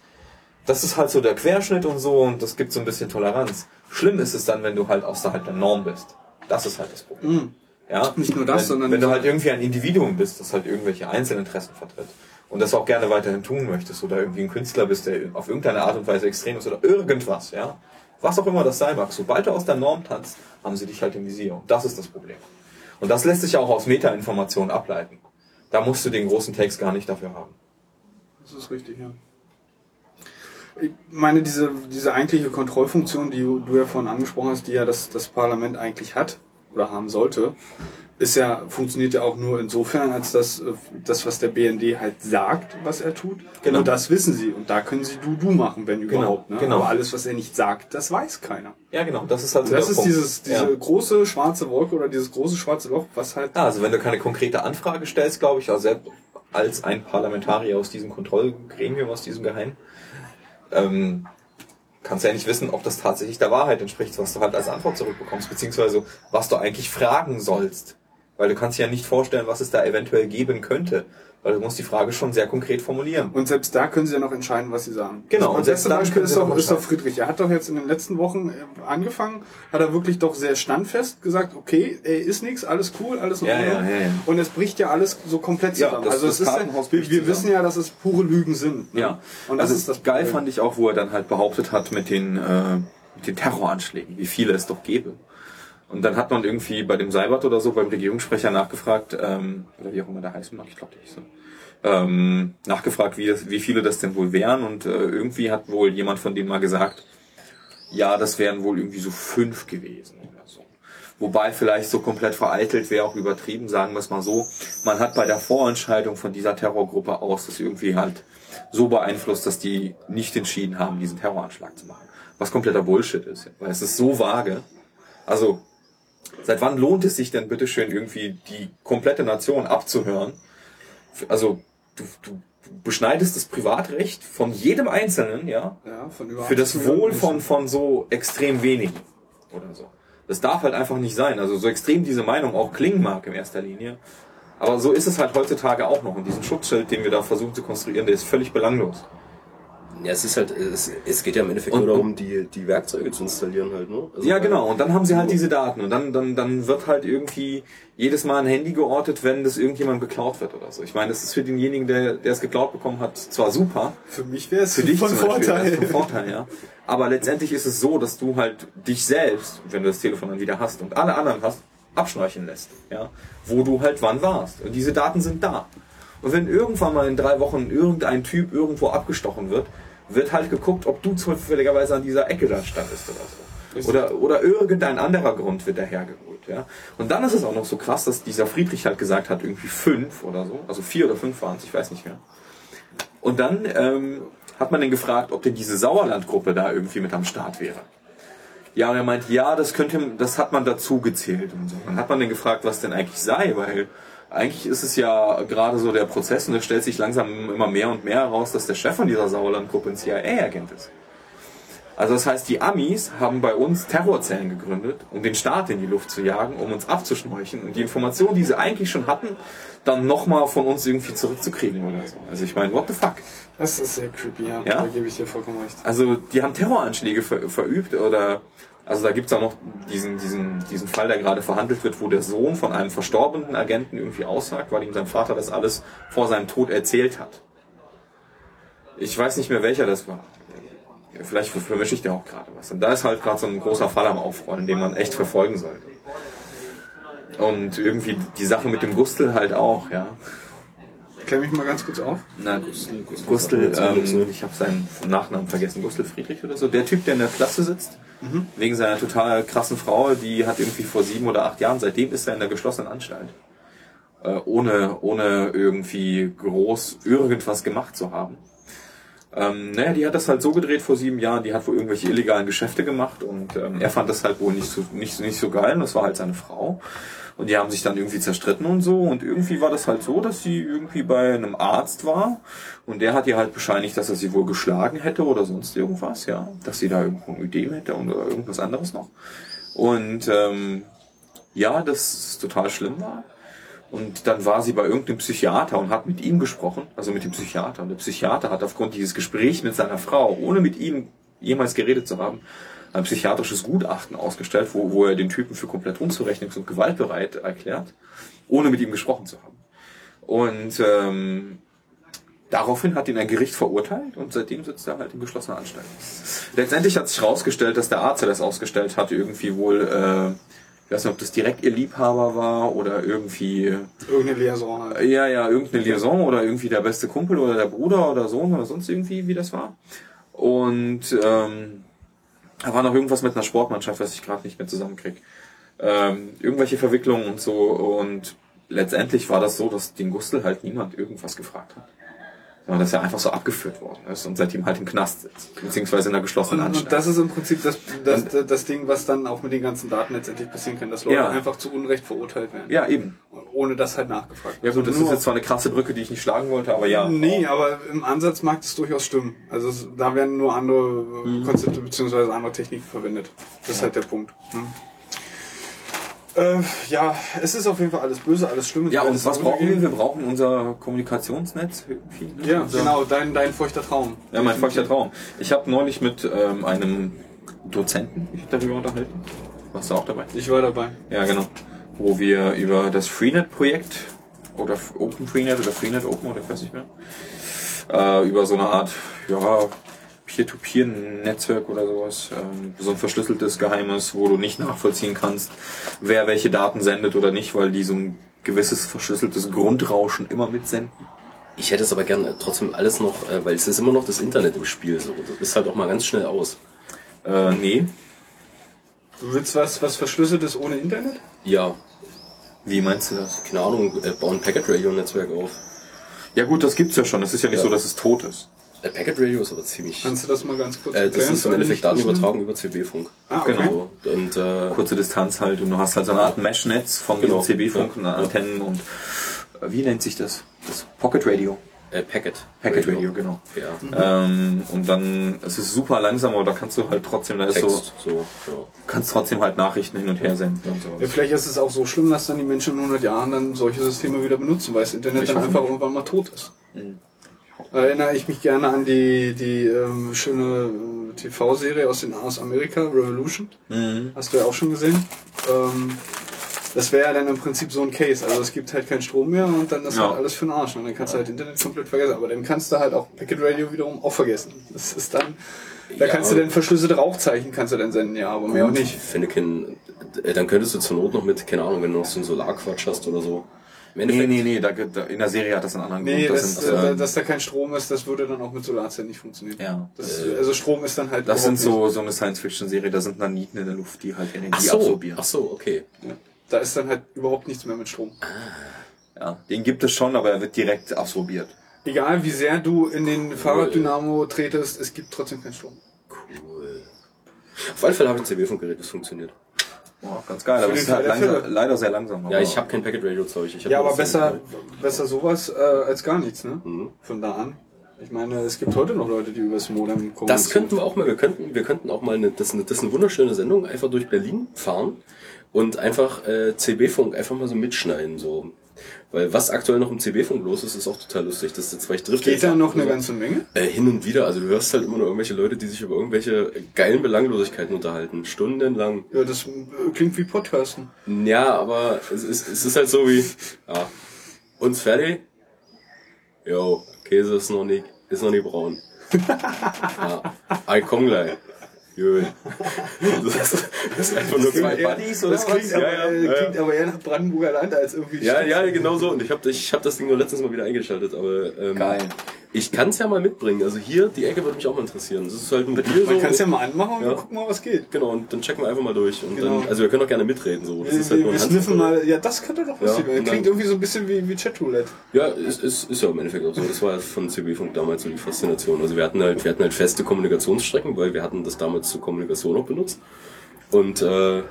das ist halt so der Querschnitt und so und das gibt so ein bisschen Toleranz. Schlimm ist es dann, wenn du halt außerhalb der Norm bist. Das ist halt das Problem. Ja? Nicht nur das, wenn, sondern- Wenn du halt irgendwie ein Individuum bist, das halt irgendwelche Einzelinteressen vertritt und das auch gerne weiterhin tun möchtest oder irgendwie ein Künstler bist, der auf irgendeine Art und Weise extrem ist oder irgendwas, ja. Was auch immer das sein mag, sobald du aus der Norm tanzt, haben sie dich halt im Visier. Und das ist das Problem. Und das lässt sich ja auch aus Metainformationen ableiten. Da musst du den großen Text gar nicht dafür haben. Das ist richtig, ja. Ich meine, diese, diese eigentliche Kontrollfunktion, die du ja vorhin angesprochen hast, die ja das, das Parlament eigentlich hat oder haben sollte, ist ja, funktioniert ja auch nur insofern, als das, äh, das, was der BND halt sagt, was er tut. Genau. Und das wissen sie. Und da können sie du-du machen, wenn überhaupt. Ne? genau. Aber alles, was er nicht sagt, das weiß keiner. Ja, genau. Das ist halt so Das ist Punkt. dieses, diese Ja. große schwarze Wolke oder dieses große schwarze Loch, was halt Ja, also wenn du keine konkrete Anfrage stellst, glaube ich, also selbst als ein Parlamentarier aus diesem Kontrollgremium, aus diesem Geheim, ähm, kannst du ja nicht wissen, ob das tatsächlich der Wahrheit entspricht, was du halt als Antwort zurückbekommst, beziehungsweise was du eigentlich fragen sollst. Weil du kannst dir ja nicht vorstellen, was es da eventuell geben könnte. Weil du musst die Frage schon sehr konkret formulieren. Und selbst da können sie ja noch entscheiden, was sie sagen. Genau, Und und das selbst dann Beispiel ist doch, ist doch. Friedrich. Er hat doch jetzt in den letzten Wochen äh, angefangen, hat er wirklich doch sehr standfest gesagt, okay, ey, ist nichts, alles cool, alles in Ja, Ordnung. ja, ja. Und es bricht ja alles so komplett zusammen. das- also das es ist ja, wir, wir wissen ja, dass es pure Lügen sind. ne? Ja. Und das also ist das geil Problem. fand ich auch, wo er dann halt behauptet hat mit den, äh, mit den Terroranschlägen, wie viele es doch gäbe. Und dann hat man irgendwie bei dem Seibert oder so, beim Regierungssprecher nachgefragt, ähm, oder wie auch immer der heißen mag, ich glaube nicht so, ähm, nachgefragt, wie, das, wie viele das denn wohl wären. Und äh, irgendwie hat wohl jemand von denen mal gesagt, ja, das wären wohl irgendwie so fünf gewesen oder so. Wobei vielleicht so komplett vereitelt wäre auch übertrieben, sagen wir es mal so. Man hat bei der Vorentscheidung von dieser Terrorgruppe aus das irgendwie halt so beeinflusst, dass die nicht entschieden haben, diesen Terroranschlag zu machen. Was kompletter Bullshit ist, weil es ist so vage. Also, seit wann lohnt es sich denn bitteschön irgendwie die komplette Nation abzuhören, also du, du beschneidest das Privatrecht von jedem Einzelnen, ja, Ja, für das 80 Millionen Wohl von, von so extrem wenigen oder so. Das darf halt einfach nicht sein. Also so extrem diese Meinung auch klingen mag in erster Linie. Aber so ist es halt heutzutage auch noch. Und diesen Schutzschild, den wir da versuchen zu konstruieren, der ist völlig belanglos. Ja, es ist halt, es, es geht ja im Endeffekt Und- nur darum, die, die Werkzeuge zu installieren halt, ne? Also Ja, genau. Und dann haben sie halt diese Daten. Und dann, dann, dann wird halt irgendwie jedes Mal ein Handy geortet, wenn das irgendjemand geklaut wird oder so. Ich meine, das ist für denjenigen, der, der es geklaut bekommen hat, zwar super. Für mich wäre es Für dich von Vorteil. von Vorteil, ja. Aber letztendlich ist es so, dass du halt dich selbst, wenn du das Telefon dann wieder hast und alle anderen hast, abschnorcheln lässt, ja. Wo du halt wann warst. Und diese Daten sind da. Und wenn irgendwann mal in drei Wochen irgendein Typ irgendwo abgestochen wird, wird halt geguckt, ob du zufälligerweise an dieser Ecke da standest oder so. Oder, oder irgendein anderer Grund wird dahergeholt, ja. Und dann ist es auch noch so krass, dass dieser Friedrich halt gesagt hat, irgendwie fünf oder so, also vier oder fünf waren es, ich weiß nicht mehr. Und dann ähm, hat man den gefragt, ob denn diese Sauerlandgruppe da irgendwie mit am Start wäre. Ja, und er meint, ja, das könnte, das hat man dazu gezählt und so. Dann hat man den gefragt, was denn eigentlich sei, weil eigentlich ist es ja gerade so der Prozess und es stellt sich langsam immer mehr und mehr heraus, dass der Chef von dieser Sauerlandgruppe ein CIA-Agent ist. Also das heißt, die Amis haben bei uns Terrorzellen gegründet, um den Staat in die Luft zu jagen, um uns abzuschnorchen und die Informationen, die sie eigentlich schon hatten, dann nochmal von uns irgendwie zurückzukriegen oder so. Also ich meine, what the fuck? Das ist sehr creepy, ja. Ja? Da gebe ich dir vollkommen recht. Also die haben Terroranschläge ver verübt oder also da gibt's auch noch diesen, diesen, diesen Fall, der gerade verhandelt wird, wo der Sohn von einem verstorbenen Agenten irgendwie aussagt, weil ihm sein Vater das alles vor seinem Tod erzählt hat. Ich weiß nicht mehr, welcher das war. Vielleicht vermische ich da auch gerade was. Und da ist halt gerade so ein großer Fall am Aufrollen, den man echt verfolgen sollte. Und irgendwie die Sache mit dem Gustel halt auch, ja. Klär mich mal ganz kurz auf. Na, Gustl, Gustl ähm, ich habe seinen Nachnamen vergessen, Gustl Friedrich oder so. Der Typ, der in der Klasse sitzt, wegen seiner total krassen Frau, die hat irgendwie vor sieben oder acht Jahren, seitdem ist er in der geschlossenen Anstalt. Äh, ohne, ohne irgendwie groß irgendwas gemacht zu haben. Ähm, naja, die hat das halt so gedreht vor sieben Jahren, die hat wohl irgendwelche illegalen Geschäfte gemacht und ähm, er fand das halt wohl nicht so, nicht, nicht so geil und das war halt seine Frau. Und die haben sich dann irgendwie zerstritten und so und irgendwie war das halt so, dass sie irgendwie bei einem Arzt war und der hat ihr halt bescheinigt, dass er sie wohl geschlagen hätte oder sonst irgendwas, ja, dass sie da irgendwo ein Ödem hätte oder irgendwas anderes noch. Und ähm, ja, das total schlimm war. Und dann war sie bei irgendeinem Psychiater und hat mit ihm gesprochen, also mit dem Psychiater. Und der Psychiater hat aufgrund dieses Gesprächs mit seiner Frau, ohne mit ihm jemals geredet zu haben, ein psychiatrisches Gutachten ausgestellt, wo, wo er den Typen für komplett unzurechnungs- und gewaltbereit erklärt, ohne mit ihm gesprochen zu haben. Und ähm, daraufhin hat ihn ein Gericht verurteilt und seitdem sitzt er halt in geschlossener Anstalt. Letztendlich hat sich herausgestellt, dass der Arzt, der das ausgestellt hat, irgendwie wohl, äh, ich weiß nicht, ob das direkt ihr Liebhaber war oder irgendwie Irgendeine Liaison halt. ja, ja, irgendeine Liaison oder irgendwie der beste Kumpel oder der Bruder oder Sohn oder sonst irgendwie, wie das war. Und ähm, da war noch irgendwas mit einer Sportmannschaft, was ich gerade nicht mehr zusammenkrieg. Ähm, irgendwelche Verwicklungen und so. Und letztendlich war das so, dass den Gustl halt niemand irgendwas gefragt hat. Sondern dass er einfach so abgeführt worden ist und seitdem halt im Knast sitzt. Beziehungsweise in einer geschlossenen Und, Anstalt. und das ist im Prinzip das, das, das Ding, was dann auch mit den ganzen Daten letztendlich passieren kann, dass Leute Ja. einfach zu Unrecht verurteilt werden. ja, eben. Ohne dass halt nachgefragt Ja gut, das Nur- ist jetzt zwar eine krasse Brücke, die ich nicht schlagen wollte, aber ja. Nee, aber im Ansatz mag das durchaus stimmen. Also es, da werden nur andere Mhm. Konzepte bzw. andere Techniken verwendet. Das ist halt der Punkt. Hm. Äh, ja, es ist auf jeden Fall alles böse, alles schlimm. Ja, und was brauchen wir? Wir brauchen unser Kommunikationsnetz ne? Ja, Unser- genau, dein, dein feuchter Traum. Ja, mein feuchter Traum. Ich habe neulich mit ähm, einem Dozenten mich darüber unterhalten. Warst du auch dabei? Ich war dabei. Ja, genau. Wo wir über das Freenet-Projekt oder Open Freenet oder Freenet Open oder ich weiß nicht mehr, äh, über so eine Art, ja, Peer-to-Peer-Netzwerk oder sowas, ähm, so ein verschlüsseltes Geheimes, wo du nicht nachvollziehen kannst, wer welche Daten sendet oder nicht, weil die so ein gewisses verschlüsseltes Grundrauschen immer mitsenden. Ich hätte es aber gern trotzdem alles noch, äh, weil es ist immer noch das Internet im Spiel. So. Das ist halt auch mal ganz schnell aus. Äh, nee. Du willst was, was Verschlüsseltes ohne Internet? Ja, Wie meinst du das? keine Ahnung, äh, bauen Packet Radio Netzwerk auf. Ja gut, das gibt's ja schon. Es ist ja nicht Ja. so, dass es tot ist. Äh, Packet Radio ist aber ziemlich. Kannst du das mal ganz kurz Äh, das ist im Endeffekt? Datenübertragung über CB-Funk. Ah, okay. Genau. So, und äh, kurze Distanz halt und du hast halt so eine Art Mesh-Netz von Genau. CB-Funk und Ja. Antennen und äh, wie nennt sich das? Das Pocket Radio. Äh, Packet. Packet Radio, genau. Ja. Ähm, und dann, es ist super langsam, aber da kannst du halt trotzdem, da ist so, Text, so, ja. kannst trotzdem halt Nachrichten hin und her senden und Ja, vielleicht ist es auch so schlimm, dass dann die Menschen in 100 Jahren dann solche Systeme wieder benutzen, weil das Internet Ich dann einfach nicht. irgendwann mal tot ist. Da erinnere ich mich gerne an die, die ähm, schöne äh, TV-Serie aus, den, aus Amerika, Revolution. Hast du ja auch schon gesehen. Ähm, das wäre ja dann im Prinzip so ein Case. Also es gibt halt keinen Strom mehr und dann ist Ja. halt alles für den Arsch. Und dann kannst du halt Internet komplett vergessen. Aber dann kannst du halt auch Packet Radio wiederum auch vergessen. Das ist dann, da Ja. kannst du dann verschlüsselte Rauchzeichen kannst du dann senden, ja, aber mehr auch nicht. Finde kein, äh, dann könntest du zur Not noch mit, keine Ahnung, wenn du noch so einen Solarquatsch hast oder so. Im Nee, Endeffekt, nee, nee, da, gibt- da, in der Serie hat das einen anderen Nee, Grund. das, sind, äh, ähm, dass da kein Strom ist, das würde dann auch mit Solarzellen nicht funktionieren. Ja. Das, also Strom ist dann halt. das sind so, so eine Science-Fiction-Serie, da sind Naniten in der Luft, die halt Energie ach so, absorbieren. ach so, okay. Ja. Da ist dann halt überhaupt nichts mehr mit Strom. Ja, den gibt es schon, aber er wird direkt absorbiert. Egal wie sehr du in den Fahrraddynamo tretest, es gibt trotzdem keinen Strom. Cool. Auf alle Fälle habe ich ein CB-Funkgerät, das funktioniert. Boah, ganz geil, aber es ist halt langsam, leider sehr langsam. Ja, ich habe kein Packet Radio Zeug. Ich hab Ja, aber besser, besser sowas äh, als gar nichts, ne? Mhm. Von da an. Ich meine, es gibt heute noch Leute, die übers Modem kommen. Das könnten wir auch mal. Wir könnten, wir könnten auch mal eine, das, ist eine, das ist eine wunderschöne Sendung, einfach durch Berlin fahren und einfach äh, CB-Funk einfach mal so mitschneiden, so. Weil was aktuell noch im CB-Funk los ist, ist auch total lustig. Das ist jetzt, weil ich drifte Geht da noch eine also, ganze Menge? Äh, hin und wieder, also du hörst halt immer nur irgendwelche Leute, die sich über irgendwelche geilen Belanglosigkeiten unterhalten, stundenlang. Ja, das äh, klingt wie Podcasten. Ja, aber es ist, es ist halt so wie, ja, uns fertig? Jo, Käse ist noch nicht, ist noch nicht braun. ja, ich komm gleich. Das ist, das ist einfach nur zwei eher- Buddies oder das was? klingt, Ja, aber, ja, ja. klingt aber eher nach Brandenburger Land als irgendwie. Ja, ja, genau so. Und ich habe ich hab das Ding nur letztens mal wieder eingeschaltet, aber ähm, Geil. Ich kann es ja mal mitbringen. Also hier, die Ecke würde mich auch mal interessieren. Das ist halt ein Bier Man so. kann es ja mal anmachen und Ja. gucken mal, was geht. Genau, und dann checken wir einfach mal durch. Und Genau. dann, also wir können auch gerne mitreden. So. Das Wir, ist halt nur wir sniffen mal, ja, das könnte doch lustig Ja, Klingt dann- irgendwie so ein bisschen wie, wie Chatroulette. Ja, ist, ist, ist ja im Endeffekt auch so. Das war von CB-Funk damals so die Faszination. Also wir hatten halt, wir hatten halt feste Kommunikationsstrecken, weil wir hatten das damals zur Kommunikation auch benutzt. Und äh,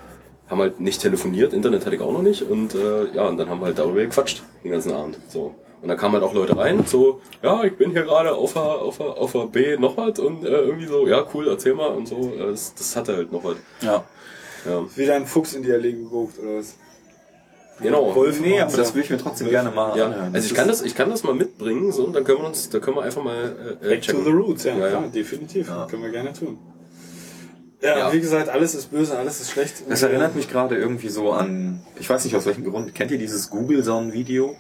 haben halt nicht telefoniert, Internet hatte ich auch noch nicht. Und äh, ja, und dann haben wir halt darüber gequatscht den ganzen Abend. So. Und dann kamen halt auch Leute rein, so, ja, ich bin hier gerade auf der, auf der, auf der B noch was und äh, irgendwie so, ja, cool, erzähl mal und so. Äh, Das, das hatte halt noch was. Ja. Ja. Wieder ein Fuchs in die Allee geguckt, oder was? Genau. Wolf Nee, aber das will ich mir trotzdem gerne mal Ja, anhören. also ich kann das, ich kann das mal mitbringen, so, und dann können wir uns, da können wir einfach mal äh, Back to checken. the roots, ja, Ja, ja. klar, definitiv. Können wir gerne tun. Ja, Ja. wie gesagt, alles ist böse, alles ist schlecht. Das erinnert mich gerade irgendwie so an, ich weiß nicht aus welchem Grund, kennt ihr dieses Google-Zone-Video?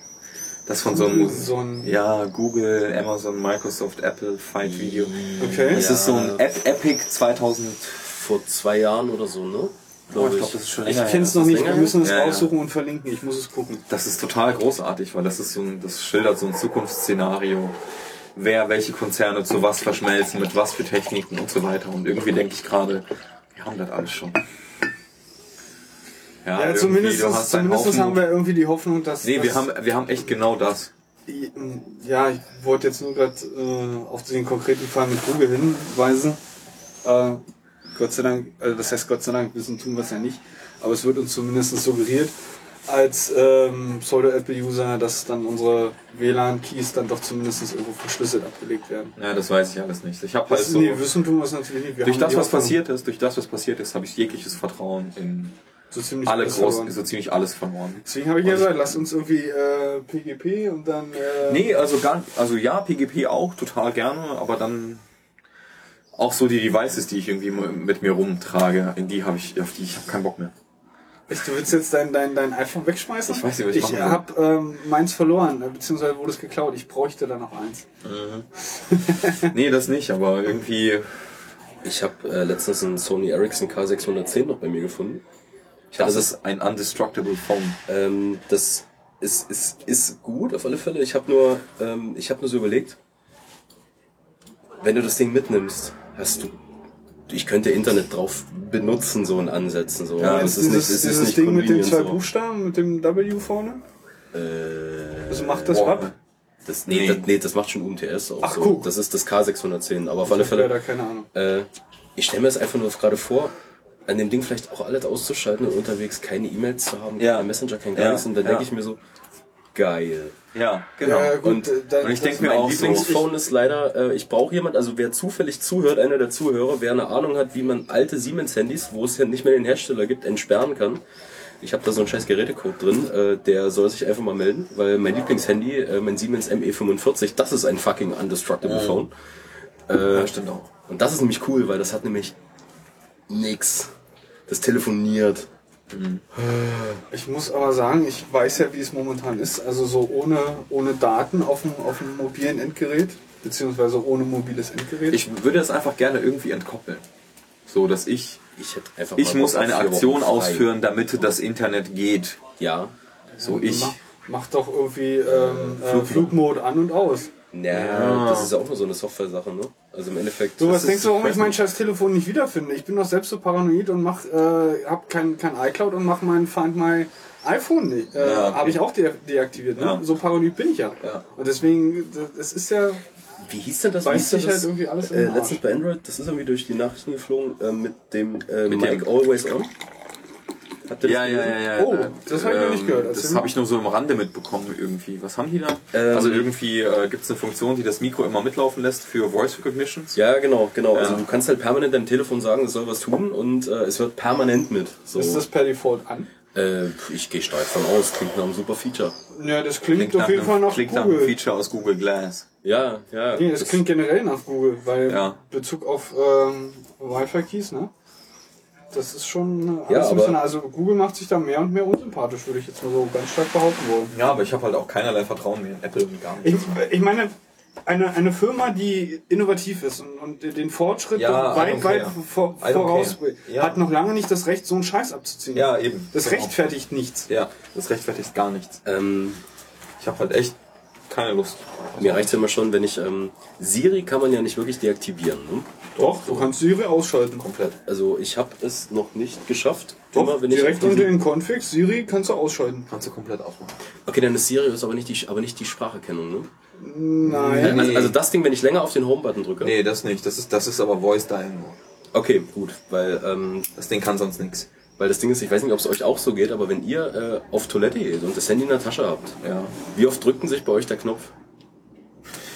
Das von so einem, ja, Google, Amazon, Microsoft, Apple Fight-Video. Okay. Das ist so ein Ep Epic 2000, Vor zwei Jahren oder so, ne? oh, ich glaube, das ist schon Ich kenne es noch nicht, wir müssen es? Ja, ja. raussuchen und verlinken. Ich muss es gucken. Das ist total großartig, weil das ist so ein, das schildert so ein Zukunftsszenario. Wer welche Konzerne zu was verschmelzen, mit was für Techniken und so weiter. Und irgendwie denke ich gerade, wir haben das alles schon. Ja, irgendwie, zumindest, einen zumindest Haufen- haben wir irgendwie die Hoffnung, dass. Nee, wir haben, wir haben echt genau das. Ja, ich wollte jetzt nur gerade äh, auf den konkreten Fall mit Google hinweisen. Äh, Gott sei Dank, also das heißt Gott sei Dank, wissen tun wir es ja nicht, aber es wird uns zumindest suggeriert als ähm, Pseudo-Apple-User, dass dann unsere WLAN-Keys dann doch zumindest irgendwo verschlüsselt abgelegt werden. Ja, das weiß ich alles nicht. Ich habe halt so, nee, wissen tun wir es natürlich nicht. Wir durch das, was passiert ist, durch das, was passiert ist, habe ich jegliches Vertrauen in so ziemlich alle alles groß, verloren. so ziemlich alles verloren. Deswegen habe ich ja gesagt, lasst uns irgendwie äh, PGP und dann. Äh, Nee, also gar, also ja, PGP auch, total gerne, aber dann auch so die Devices, die ich irgendwie mit mir rumtrage, in die habe ich, auf die ich habe keinen Bock mehr. Echt, du willst jetzt dein, dein, dein iPhone wegschmeißen? Ich weiß nicht, was ich ich habe ähm, meins verloren, äh, beziehungsweise wurde es geklaut. Ich bräuchte da noch eins. Nee, das nicht, aber irgendwie, Ich habe äh, letztens einen Sony Ericsson K610 noch bei mir gefunden. Ich das hatte ist ein undestructible Phone. Ähm, das ist, ist, ist gut auf alle Fälle. Ich habe nur, ähm, ich habe nur so überlegt, wenn du das Ding mitnimmst, hast du, ich könnte Internet drauf benutzen, so in Ansätzen, so. Ja, das ist dieses, nicht, das ist dieses nicht Ding mit den zwei so. Buchstaben, mit dem W vorne? Äh, Also macht das Boah. was? das, nee, Nee. Das, nee, das macht schon UMTS auch Ach, so. guck. Das ist das K610, aber auf alle Ich habe Fälle, keine Ahnung. äh, ich stelle mir das einfach nur gerade vor, an dem Ding vielleicht auch alles auszuschalten und unterwegs keine E-Mails zu haben, Ja. kein Messenger, kein gar Ja, nichts. Und dann ja. denke ich mir so, geil. Ja, genau. Ja, gut, Und- äh, da- und ich das- denk mir Mein auch so. Lieblingsphone ist leider, äh, ich brauche jemand, also wer zufällig zuhört, einer der Zuhörer, wer eine Ahnung hat, wie man alte Siemens-Handys, wo es ja nicht mehr den Hersteller gibt, entsperren kann. Ich habe da so einen scheiß Gerätecode drin, äh, der soll sich einfach mal melden, weil mein Lieblingshandy, äh, mein Siemens ME45, das ist ein fucking undestructible Phone. ja, stimmt auch. Und das ist nämlich cool, weil das hat nämlich nix. Das telefoniert. Ich muss aber sagen, ich weiß ja, wie es momentan ist. Also so ohne, ohne Daten auf dem, auf dem mobilen Endgerät, beziehungsweise ohne mobiles Endgerät. Ich würde das einfach gerne irgendwie entkoppeln. So, dass ich, Ich hätte einfach ich muss eine Aktion ausführen, damit das Internet geht. Ja. So, ich, mach, mach doch irgendwie ähm, äh, Flugmode an und aus. Ja, das ist ja auch nur so eine Software-Sache, ne? Also im Endeffekt. So, was denkst du, warum ich mein scheiß Telefon nicht wiederfinde? Ich bin doch selbst so paranoid und mach, äh, hab kein, kein iCloud und mach mein Find My iPhone nicht. Äh, Ja, okay. Habe ich auch de deaktiviert. Ne? Ja. So paranoid bin ich ja. Ja. Und deswegen, das ist ja. Wie hieß denn das? Weiß sich halt irgendwie alles äh, letztens bei Android, das ist irgendwie durch die Nachrichten geflogen äh, mit dem äh, Mit Mic dem- Always On. Habt ihr das ja, ja, ja, ja. Oh, das hab ich noch nicht gehört. Erzähl Das mal. habe ich nur so im Rande mitbekommen irgendwie. Was haben die da? Ähm, also irgendwie äh, gibt es eine Funktion, die das Mikro immer mitlaufen lässt für Voice Recognitions. Ja, genau, genau. Ja. Also du kannst halt permanent deinem Telefon sagen, es soll was tun und äh, es hört permanent mit. So. Ist das per Default an? äh, ich gehe stark von aus, klingt nach einem super Feature. Ja, das klingt, Klingt auf jeden einem- Fall nach klingt nach einem Google. Feature aus Google Glass. Ja, ja. Nee, das klingt generell nach Google, weil Ja. Bezug auf ähm, Wi-Fi-Keys, ne? Das ist schon alles Ja, ein bisschen, aber- also Google macht sich da mehr und mehr unsympathisch, würde ich jetzt mal so ganz stark behaupten wollen. Ja, aber ich habe halt auch keinerlei Vertrauen mehr in Apple und gar nicht. Ich, ich meine, eine, eine Firma, die innovativ ist und, und den Fortschritt Ja, weit, weit vor, vorausbringt. Ja. hat noch lange nicht das Recht, so einen Scheiß abzuziehen. Ja, eben. Das Genau. rechtfertigt nichts. Ja, das rechtfertigt gar nichts. Ähm, Ich habe halt echt keine Lust. mir reicht immer schon, wenn ich ähm, Siri kann man ja nicht wirklich deaktivieren. Ne? Doch, du kannst Siri ausschalten. Komplett. Also ich habe es noch nicht geschafft. Doch, Immer wenn direkt ich unter den Configs, Siri kannst du ausschalten. Kannst du komplett aufmachen. Okay, dann ist Siri ist aber nicht die, aber nicht die Spracherkennung, ne? Nein. Also, also das Ding, wenn ich länger auf den Home-Button drücke. Nee, das nicht. Das ist, das ist aber Voice Dial nur. Okay, gut, weil ähm, Das Ding kann sonst nichts. Weil das Ding ist, ich weiß nicht, ob es euch auch so geht, aber wenn ihr äh, auf Toilette geht und das Handy in der Tasche habt, Ja. wie oft drückt denn sich bei euch der Knopf?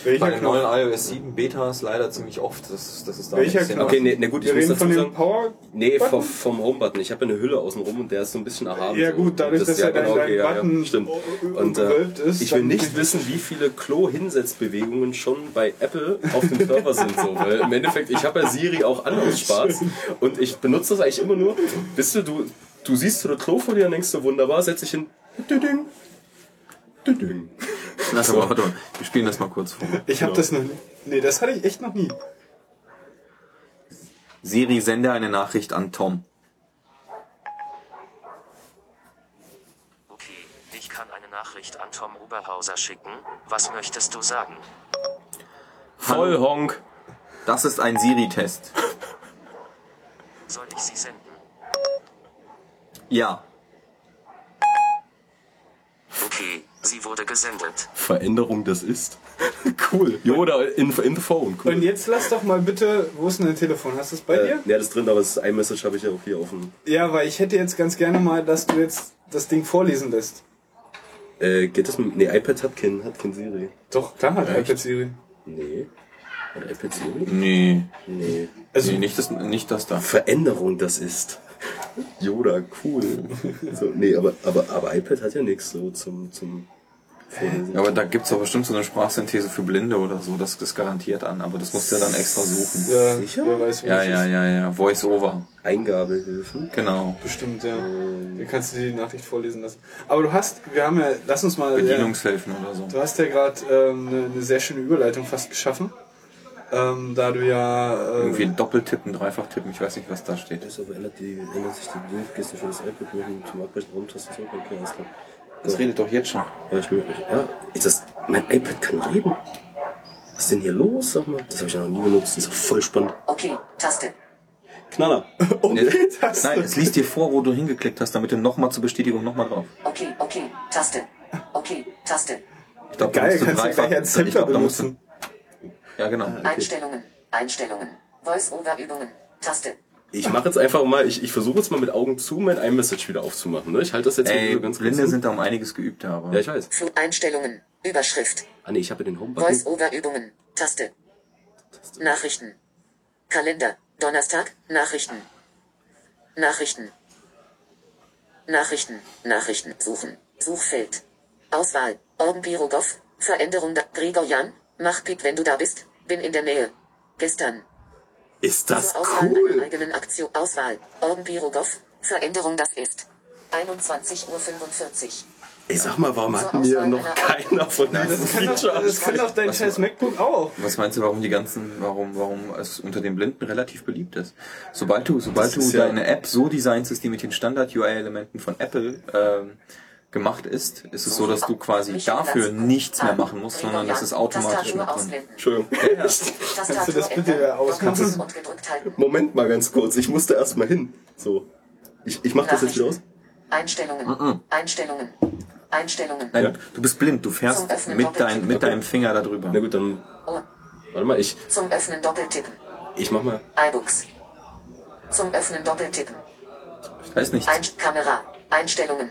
Welcher Bei den Knopf? neuen iOS 7 Betas leider ziemlich oft. Das, das ist da Welcher ein bisschen Knopf? Okay, nee, nee, gut, ich Wir muss reden dazu von dem sagen. Power. Nee, vom, vom Home-Button. Ich habe eine Hülle außenrum und der ist so ein bisschen erhaben. Ja gut, dadurch, Das- dass ja, ja dein, genau, dein okay, ja, ja, Button stimmt. u- u- Und äh, ist. ich will nicht wissen, wie viele Klo-Hinsetzbewegungen schon bei Apple auf dem Server sind. So. Weil im Endeffekt, ich habe ja Siri auch an aus Spaß und ich benutze das eigentlich immer nur. Wisst du, du, du siehst so eine Klo vor dir und denkst so, wunderbar, setz dich hin. Düdüng. Düdüng. Lass aber, warte mal. Wir spielen das mal kurz vor. Ich habe das noch nie. Nee, das hatte ich echt noch nie. Siri, sende eine Nachricht an Tom. Okay, ich kann eine Nachricht an Tom Oberhauser schicken. Was möchtest du sagen? Voll Honk. Das ist ein Siri-Test. Soll ich sie senden? Ja. Okay, sie wurde gesendet. Veränderung, das ist. cool. Yoda in, in the phone. Cool. Und jetzt lass doch mal bitte. Wo ist denn dein Telefon? Hast du es bei Äh, dir? ja, das ist drin, aber das iMessage habe ich ja auch hier offen. Ja, weil ich hätte jetzt ganz gerne mal, dass du jetzt das Ding vorlesen lässt. Äh, geht das mit. Nee, iPad hat kein, hat kein Siri. Doch, klar hat iPad Siri. Nee. Hat iPad Siri? Nee. Nee. Also, nee nicht, das, nicht das da. Veränderung, das ist. Yoda, cool. so, nee, aber, aber, aber iPad hat ja nichts so zum, zum. Ja, aber da gibt's doch bestimmt so eine Sprachsynthese für Blinde oder so. Das ist garantiert an. Aber das musst du ja dann extra suchen. ja, Sicher? wer weiß, Ja, ja, ist. ja, ja. Voice-over. Eingabehilfen. Genau. Bestimmt, ja. Dann kannst du dir die Nachricht vorlesen lassen. Aber du hast, wir haben ja, lass uns mal. Ja, Bedienungshilfen oder so. du hast ja gerade ähm, eine, eine sehr schöne Überleitung fast geschaffen. Ähm, da du ja. Äh, Irgendwie Doppeltippen, Dreifachtippen. Ich weiß nicht, was da steht. Das aber ändert, die, ändert sich die Bedienungsgeste für das iPad mit zum Abbrechen Raumtaste zurück. Okay, Das redet doch jetzt schon. Ja, ich, ja, ist das. Mein iPad kann reden. Was ist denn hier los? Sag mal. Das habe ich ja noch nie benutzt. Das ist voll spannend. Okay, Taste. Knaller. das, Nein, es liest dir vor, wo du hingeklickt hast, damit du nochmal zur Bestätigung nochmal drauf. Okay, okay, Taste. Okay, Taste. Ich glaub, da Geil, musst du kannst du gleich ich Sampler glaub, musst du- benutzen. Ja, genau. Einstellungen. Einstellungen. Voice-over-Übungen. Taste. Ich mache jetzt einfach mal, ich, ich versuche jetzt mal mit Augen zu mein iMessage wieder aufzumachen. Ne? Ich halte das jetzt Ey, so ganz kurz Blinde hin. sind da um einiges geübter, aber. Ja, ich weiß. Einstellungen. Überschrift. Ah nee, ich habe den Home-Button. Voice-Over-Übungen. Taste. Nachrichten. Kalender. Donnerstag. Nachrichten. Nachrichten. Nachrichten. Nachrichten. Suchen. Suchfeld. Auswahl. Orben Birogov. Veränderung da. Gregor Jan. Mach Pip, wenn du da bist. Bin in der Nähe. Gestern. Ist das Zur Auswahl einer cool? eigenen Aktion. Auswahl. Orben Birogov. Veränderung das ist. 21.45 Uhr. Ich sag mal, warum hat Zur mir Auswahl noch einer- keiner von diesen Das kann, doch, Features? das kann doch dein scheiß MacBook auch. Was meinst du, warum die ganzen, warum, warum es unter den Blinden relativ beliebt ist? Sobald du, sobald Das du ist ja- deine App so designst, dass die mit den Standard-UI-Elementen von Apple ähm, gemacht ist, ist es so, dass du quasi dafür nichts mehr machen musst, sondern das ist automatisch mit drin. Entschuldigung. Du das bitte. Moment mal ganz kurz, ich musste erst mal hin. So. Ich, ich mach das jetzt wieder aus. Einstellungen. Einstellungen. Einstellungen. Nein, Ja. du bist blind, du fährst mit, dein, mit deinem Finger da drüber. Na gut, dann. Oh. Warte mal, ich, Zum Öffnen doppeltippen. ich mach mal. iBooks. Zum Öffnen doppeltippen. Ich weiß nicht. Ein Kamera. Einstellungen.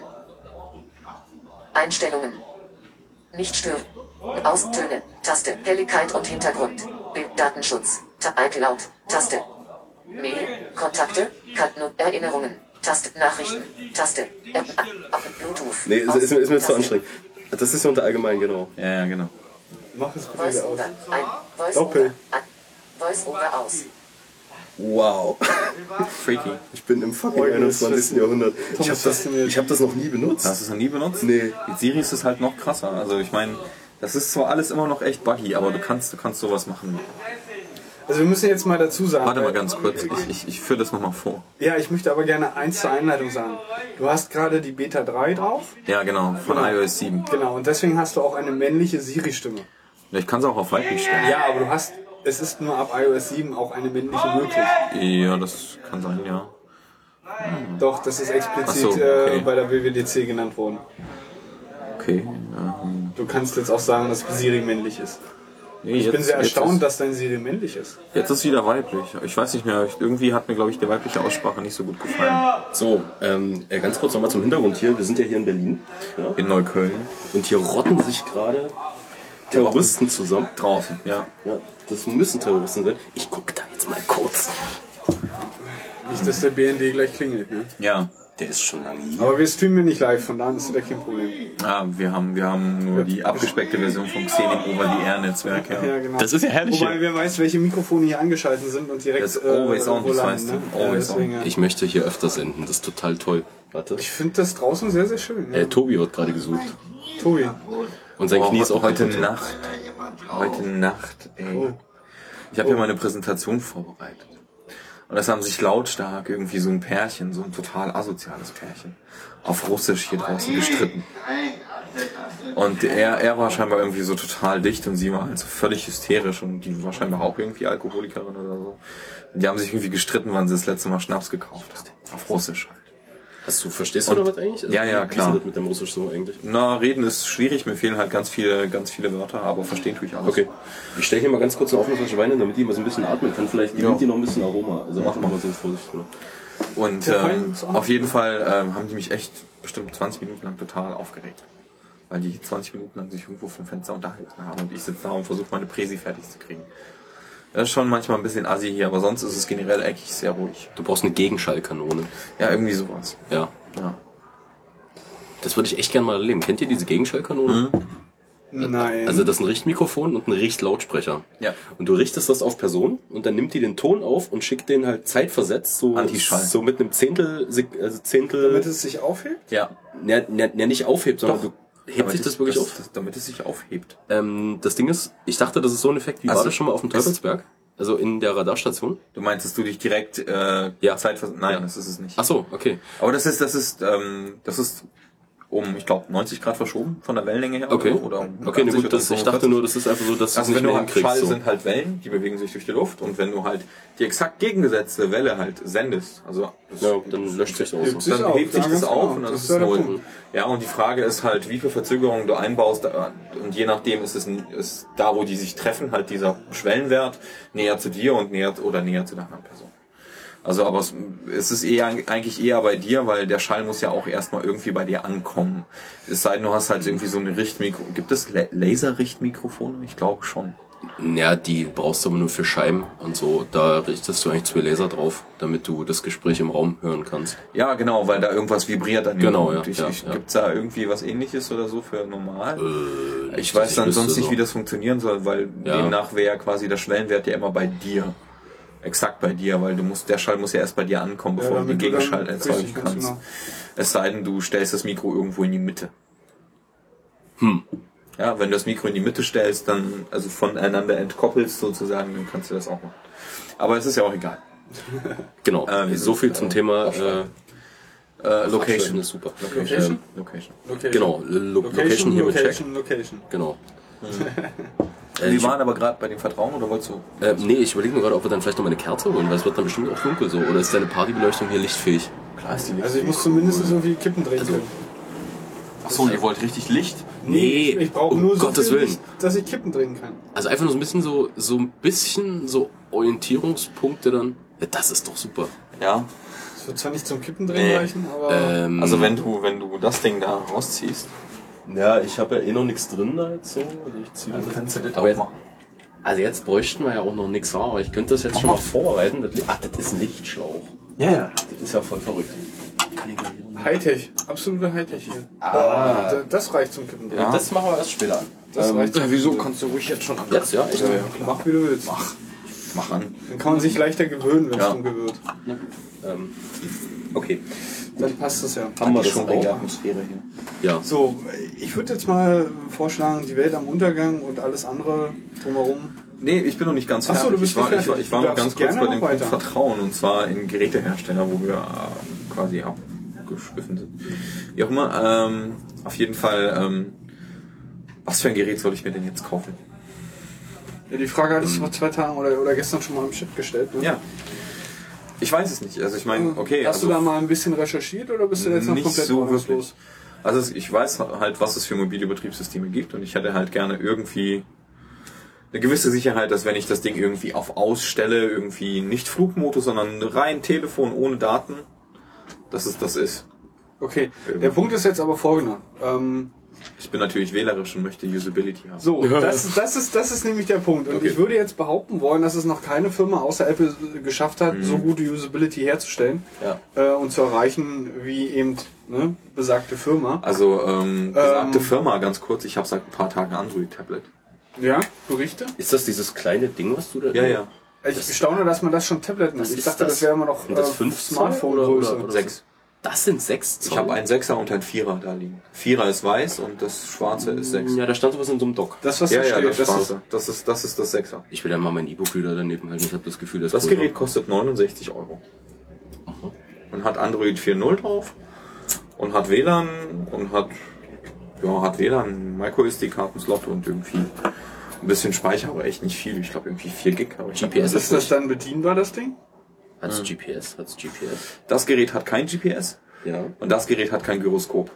Einstellungen. Nicht stören. Austöne. Taste. Helligkeit und Hintergrund. Bild. Datenschutz. Ta iCloud. Taste. Mail. Kontakte. Karten und Erinnerungen. Taste. Nachrichten. Taste. App. App. Bluetooth. Nee, ist, ist, mir- ist mir zu anstrengend. Das ist ja unter allgemein, genau. Ja, ja, genau. Mach es bitte wieder aus. Ein. Voice-Over. Doppel. Ein. Voice-Over aus. Wow. Freaky. Ich bin im fucking Oh, das 21. ist- Jahrhundert. Ich habe das, ich hab das noch nie benutzt. Hast du es noch nie benutzt? Nee. Mit Siri ist es halt noch krasser. Also ich meine, das ist zwar alles immer noch echt buggy, aber du kannst, du kannst sowas machen. Also wir müssen jetzt mal dazu sagen. Warte mal ganz kurz, ich, ich, ich führe das nochmal vor. Ja, ich möchte aber gerne eins zur Einleitung sagen. Du hast gerade die Beta 3 drauf. Ja, genau, von Genau. iOS 7. Genau, und deswegen hast du auch eine männliche Siri-Stimme. Ja, Ich kann es auch auf weiblich stellen. Ja, aber du hast, es ist nur ab iOS 7 auch eine männliche möglich. Ja, das kann sein, ja. Doch, das ist explizit so, okay. äh, bei der WWDC genannt worden. Okay. Ähm, Du kannst jetzt auch sagen, dass Siri männlich ist. nee, Ich bin sehr erstaunt, Jetzt dass dein Siri männlich ist. ist, jetzt ist wieder weiblich. Ich weiß nicht mehr, irgendwie hat mir, glaube ich, die weibliche Aussprache nicht so gut gefallen. So, ähm, äh, ganz kurz nochmal zum Hintergrund hier. Wir sind ja hier in Berlin. Ja? In Neukölln. Und hier rotten sich gerade Terroristen zusammen. Draußen, ja. Ja, das müssen Terroristen sein. Ich guck da jetzt mal kurz. Nicht, dass der BND gleich klingelt. Ne? Ja. Der ist schon lange hier. Aber wir streamen ja nicht live, von daher ist das kein Problem. Ah, wir haben, wir haben nur die abgespeckte Version vom Xening over the air Netzwerk. Ja. Ja, genau. Das ist ja herrlich Wobei wer weiß, welche Mikrofone hier angeschaltet sind und direkt Das ist always on, wo das du. ne? Ja, Always deswegen, ja. Ich möchte hier öfter senden. Das ist total toll. Warte. Ich finde das draußen sehr, sehr schön. Ja. Äh, Tobi wird gerade gesucht. Tobi. Und sein Oh, Knie ist auch heute kaputt. Nacht. Heute Nacht, ey. Oh. Ich habe hier meine Präsentation vorbereitet. Und es haben sich lautstark irgendwie so ein Pärchen, so ein total asoziales Pärchen, auf Russisch hier draußen gestritten. Und er, er war scheinbar irgendwie so total dicht und sie war halt so völlig hysterisch und die war scheinbar auch irgendwie Alkoholikerin oder so. Die haben sich irgendwie gestritten, wann sie das letzte Mal Schnaps gekauft hat. Auf Russisch halt. Hast du, verstehst du da was eigentlich? Also, Ja, ja, wie ist klar. das mit dem Russisch so eigentlich? Na, reden ist schwierig, mir fehlen halt ganz viele, ganz viele Wörter, aber verstehen tue ich alles. Okay. Ich stelle hier mal ganz kurz eine offene Flasche Wein hin, damit die mal so ein bisschen atmen kann. Vielleicht Ja. nimmt die noch ein bisschen Aroma. Also machen wir mal so Vorsicht. Ne? Und ähm, auf jeden Fall ähm, haben die mich echt bestimmt 20 Minuten lang total aufgeregt. Weil die 20 Minuten lang sich irgendwo vom Fenster unterhalten haben und ich sitze da und versuche meine Präsi fertig zu kriegen. Das ist schon manchmal ein bisschen assi hier, aber sonst ist es generell eigentlich sehr ruhig. Du brauchst eine Gegenschallkanone. Ja, irgendwie sowas. Ja. Ja. Das würde ich echt gerne mal erleben. Kennt ihr diese Gegenschallkanone? Nein. Also das ist ein Richtmikrofon und ein Richtlautsprecher. Ja. Und du richtest das auf Personen und dann nimmt die den Ton auf und schickt den halt zeitversetzt, so, so mit einem Zehntel, also Zehntel, damit es sich aufhebt? Ja. ja, ja, ja nicht aufhebt, sondern Doch. Hebt sich das es- wirklich das, auf. Das, damit es sich aufhebt. Ähm, das Ding ist, ich dachte, das ist so ein Effekt, wie Ach war so. das schon mal auf dem Teufelsberg? Also in der Radarstation? Du meinst, dass du dich direkt äh, Ja. Zeit Nein, Ja. das ist es nicht. Ach so, okay. Aber das ist, das ist, ähm, das ist um, ich glaube, 90 Grad verschoben von der Wellenlänge her. Okay. Oder, oder um Okay, ne 80 gut, das, ich 45. dachte nur, das ist einfach so, dass du es Also nicht wenn du mehr halt hinkriegst. Schall So. sind halt Wellen, die bewegen sich durch die Luft und wenn du halt die exakt gegengesetzte Welle halt sendest, also das, Ja, dann löscht sich aus. Hebt sich dann auf, hebt sich ja, das auf genau. und dann Das ist es null. Ja, und die Frage ist halt, wie viel Verzögerung du einbaust äh, und je nachdem ist es ein- ist da, wo die sich treffen, halt dieser Schwellenwert näher zu dir und näher oder näher zu der anderen Person. Also, aber es, es ist eher, eigentlich eher bei dir, weil der Schall muss ja auch erstmal irgendwie bei dir ankommen. Es sei denn, du hast halt irgendwie so eine Richtmikro. Gibt es La- Laser-Richtmikrofone? Ich glaube schon. Ja, die brauchst du aber nur für Scheiben und so. Da richtest du eigentlich zwei Laser drauf, damit du das Gespräch im Raum hören kannst. Ja, genau, weil da irgendwas vibriert an Genau, ja, Ich, ja, ich, ja. Gibt's da irgendwie was ähnliches oder so für normal? Äh, ich weiß dann sonst nicht, so. wie das funktionieren soll, weil Ja. demnach wäre quasi der Schwellenwert ja immer bei dir. Exakt bei dir, weil du musst, der Schall muss ja erst bei dir ankommen, bevor du den damit du dann- Gegenschall erzeugen kannst. genau. Es sei denn, du stellst das Mikro irgendwo in die Mitte. Hm. Ja, wenn du das Mikro in die Mitte stellst, dann, also voneinander entkoppelst sozusagen, dann kannst du das auch machen. Aber es ist ja auch egal. Genau, Äh, wir so viel zum Thema äh, Äh, Location Location. ist super. Location? Ähm, Location. Location. genau, Lo Location, hier mit Check. Location, Location. Genau. Wir ich, waren aber gerade bei dem Vertrauen oder wolltest du? äh, nee, ich überlege mir gerade, ob wir dann vielleicht noch mal eine Kerze holen, weil es wird dann bestimmt auch dunkel so. Oder ist deine Partybeleuchtung hier lichtfähig? Klar ist die Also ich muss zumindest irgendwie Kippen drehen können. Achso, ihr wollt richtig Licht? Nee, ich brauche um nur so Gottes viel Willen. Licht, dass ich Kippen drehen kann. Also einfach nur so ein bisschen so, so ein bisschen so Orientierungspunkte dann. Ja, das ist doch super. Ja. Das wird zwar nicht zum Kippen drehen Nee. reichen, aber Ähm, Also wenn du, wenn du das Ding da rausziehst, ja, ich habe ja eh noch nichts drin da jetzt so. Also ich ziehe das. kannst du das Aber jetzt, also jetzt bräuchten wir ja auch noch nichts aber ich könnte das jetzt schon mal vorbereiten. Das, ach, das ist ein Lichtschlauch. Ja, ja. Das ist ja voll verrückt. Hightech, absolute Hightech hier. Ah. Das reicht zum Kippen. Ja. Das machen wir erst später an. Das reicht zum wieso Kippen kannst du ruhig jetzt schon an? Jetzt, ja, echt? drehen. Mach wie du willst. Mach an. Dann kann man sich leichter gewöhnen, wenn es Ja. dunkel wird. Ähm, okay. Dann passt das ja. Haben wir das schon auch? Atmosphäre hier. Ja. So, ich würde jetzt mal vorschlagen, die Welt am Untergang und alles andere drumherum. Nee, ich bin noch nicht ganz Ach so, fertig. du bist ich war, nicht ich war, fertig. ich war noch ganz kurz bei dem Punkt. Vertrauen und zwar in Gerätehersteller, wo wir äh, quasi abgeschliffen sind. Wie auch immer, ähm, auf jeden Fall, ähm, was für ein Gerät soll ich mir denn jetzt kaufen? Ja, die Frage hattest du vor zwei Tagen oder, oder gestern schon mal im Chat gestellt. Ne? Ja. Ich weiß es nicht. Also ich meine, okay, Hast also du da mal ein bisschen recherchiert oder bist du jetzt noch komplett so wirklich. Also ich weiß halt, was es für mobile Betriebssysteme gibt und ich hätte halt gerne irgendwie eine gewisse Sicherheit, dass wenn ich das Ding irgendwie auf ausstelle, irgendwie nicht Flugmodus, sondern rein Telefon ohne Daten, dass es das ist. Okay, der Punkt ist jetzt aber folgender. Ähm, Ich bin natürlich wählerisch und möchte Usability haben. so, das, das, ist, das ist nämlich der Punkt. Und Okay. ich würde jetzt behaupten wollen, dass es noch keine Firma außer Apple geschafft hat, so gute Usability herzustellen Ja. äh, und zu erreichen, wie eben ne, besagte Firma. Also ähm, besagte Ähm. Firma, ganz kurz, ich habe seit ein paar Tagen Android-Tablet. Ja, Berichte? Ist das dieses kleine Ding, was du da... Ja, ja. Ich staune, dass man das schon Tablet nennt. Ich dachte, das, das? wäre immer noch Sind das äh, fünf Zoll Smartphone-Größe. oder- oder- Sechs. Das sind sechs Zoll. Ich habe einen Sechser und einen Vierer da liegen. Vierer ist weiß und das Schwarze ist sechs. Ja, da stand sowas in so einem Dock. Das, was Ja, da ja, steht, das das ist, Schwarze. Das ist, das ist das Sechser. Ich will ja mal mein E-Book-Reader daneben halten. Ich habe das Gefühl, das, Das cool Gerät war. kostet 69 Euro. Und hat Android 4.0 drauf. Und hat WLAN und hat, ja, hat WLAN, MicroSD-Kartenslot und irgendwie ein bisschen Speicher, aber echt nicht viel. Ich glaube irgendwie 4 Gig. GPS ist das dann bedienbar, das Ding? Hat's GPS? Hat's GPS? Das Gerät hat kein GPS Ja. und das Gerät hat kein Gyroskop.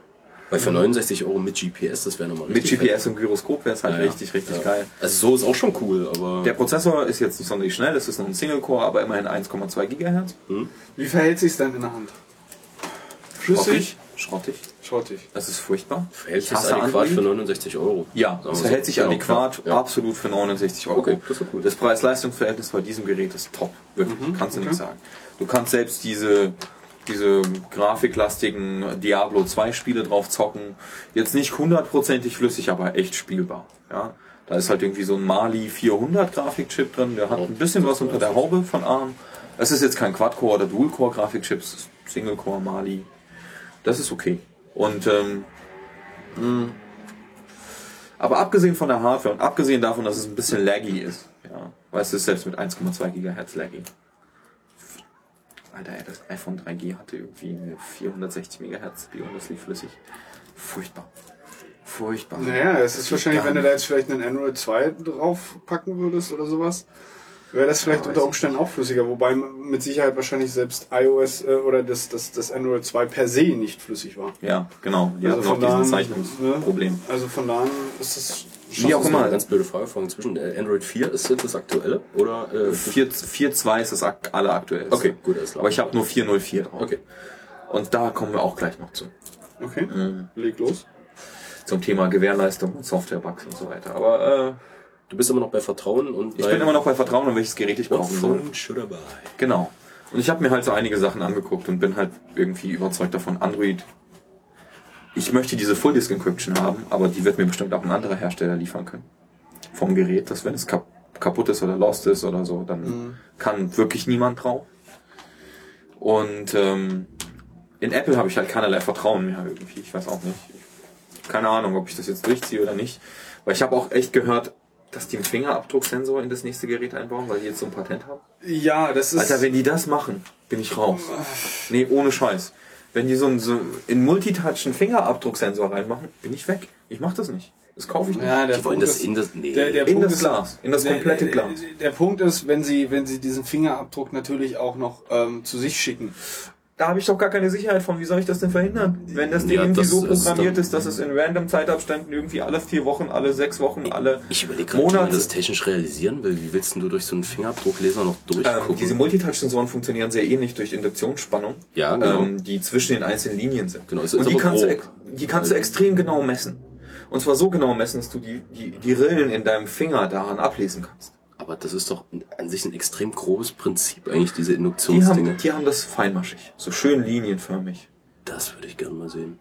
Weil für 69 Euro mit GPS, das wäre nochmal Mit richtig GPS und Gyroskop wäre es halt. Ja, richtig, richtig Ja. geil. Also so ist auch schon cool, aber... Der Prozessor ist jetzt nicht sonderlich schnell, es ist noch ein Single-Core, aber immerhin 1,2 Gigahertz. Wie verhält sich denn in der Hand? Flüssig? Schrottig. Schrottig. Das ist furchtbar. verhält Ich sich adäquat Android. für 69 Euro. Ja, es wir so. verhält sich Genau, adäquat, ja. absolut für 69 Euro. Okay, das ist cool. Das Preis-Leistungs-Verhältnis bei diesem Gerät ist top. Wirklich, kannst du nicht sagen. Du kannst selbst diese, diese grafiklastigen Diablo 2 Spiele drauf zocken. Jetzt nicht hundertprozentig flüssig, aber echt spielbar. Ja, da ist halt irgendwie so ein Mali 400 Grafikchip drin. Der hat ein bisschen was unter der Haube von ARM. Es ist jetzt kein Quad-Core oder Dual-Core Grafikchip, es ist Single-Core Mali. Das ist okay. Und ähm, mh, aber abgesehen von der Hardware und abgesehen davon, dass es ein bisschen laggy ist, ja, weißt du, es ist selbst mit 1,2 GHz laggy. Alter, das iPhone 3G hatte irgendwie eine 460 MHz und das lief flüssig. Furchtbar. Furchtbar. Naja, es ist wahrscheinlich, wenn du da jetzt vielleicht einen Android 2 draufpacken würdest oder sowas, wäre das vielleicht Ja, unter Umständen auch flüssiger. Wobei mit Sicherheit wahrscheinlich selbst iOS äh, oder das, das, das Android 2 per se nicht flüssig war. Ja, genau. Die Also hatten von auch diesen da an, Zeichnungsproblem. Also von da an ist es Wie auch Das immer. ganz blöde Frage von inzwischen. Äh, Android 4 ist jetzt das aktuelle? Oder? Äh, 4 4.2 ist das ak- alleraktuellste. Okay, gut, alles klar. Aber ich habe nur 4.04 drauf. Okay. Und da kommen wir auch gleich noch zu. Okay, Mhm. leg los. Zum Thema Gewährleistung und Softwarebugs und so weiter. Aber äh, Du bist immer noch bei Vertrauen und ich bin immer noch bei Vertrauen, an welches Gerät ich kaufen soll. buy? Genau. Und ich habe mir halt so einige Sachen angeguckt und bin halt irgendwie überzeugt davon, Android. Ich möchte diese Full Disk Encryption haben, aber die wird mir bestimmt auch ein anderer Hersteller liefern können. Vom Gerät, dass wenn es kap kaputt ist oder lost ist oder so, dann kann wirklich niemand drauf. Und ähm, in Apple habe ich halt keinerlei Vertrauen mehr irgendwie. Ich weiß auch nicht. Keine Ahnung, ob ich das jetzt durchziehe oder nicht. Weil ich habe auch echt gehört, dass die einen Fingerabdrucksensor in das nächste Gerät einbauen, weil die jetzt so ein Patent haben. Ja, das ist. Alter, wenn die das machen, bin ich raus. Nee, ohne Scheiß. Wenn die so, ein- so in Multitouch einen Fingerabdrucksensor reinmachen, bin ich weg. Ich mach das nicht. Das kaufe ich nicht. ja, der Die wollen Punkt das ist- in das. Nee. der, der in Punkt das ist- Glas. In das komplette der, Glas. Der Punkt ist, wenn sie, wenn sie diesen Fingerabdruck natürlich auch noch ähm, zu sich schicken. Da habe ich doch gar keine Sicherheit von. Wie soll ich das denn verhindern? Wenn das Ding Ja, irgendwie das so ist programmiert dann- ist, dass es in random Zeitabständen irgendwie alle vier Wochen, alle sechs Wochen, alle ich überlege gerade, wie man Monate. das technisch realisieren will. Wie willst denn du durch so einen Fingerabdruckleser noch Ähm, durchgucken? diese Multitouch-Sensoren funktionieren sehr ähnlich durch Induktionsspannung, Ja, genau. ähm, die zwischen den einzelnen Linien sind. Genau, es Und ist die kannst, du, die kannst du extrem genau messen. Und zwar so genau messen, dass du die, die, die Rillen in deinem Finger daran ablesen kannst. Aber das ist doch an sich ein extrem grobes Prinzip, eigentlich, diese Die Induktionsdinge. haben, die haben das feinmaschig, so schön linienförmig. Das würde ich gerne mal sehen.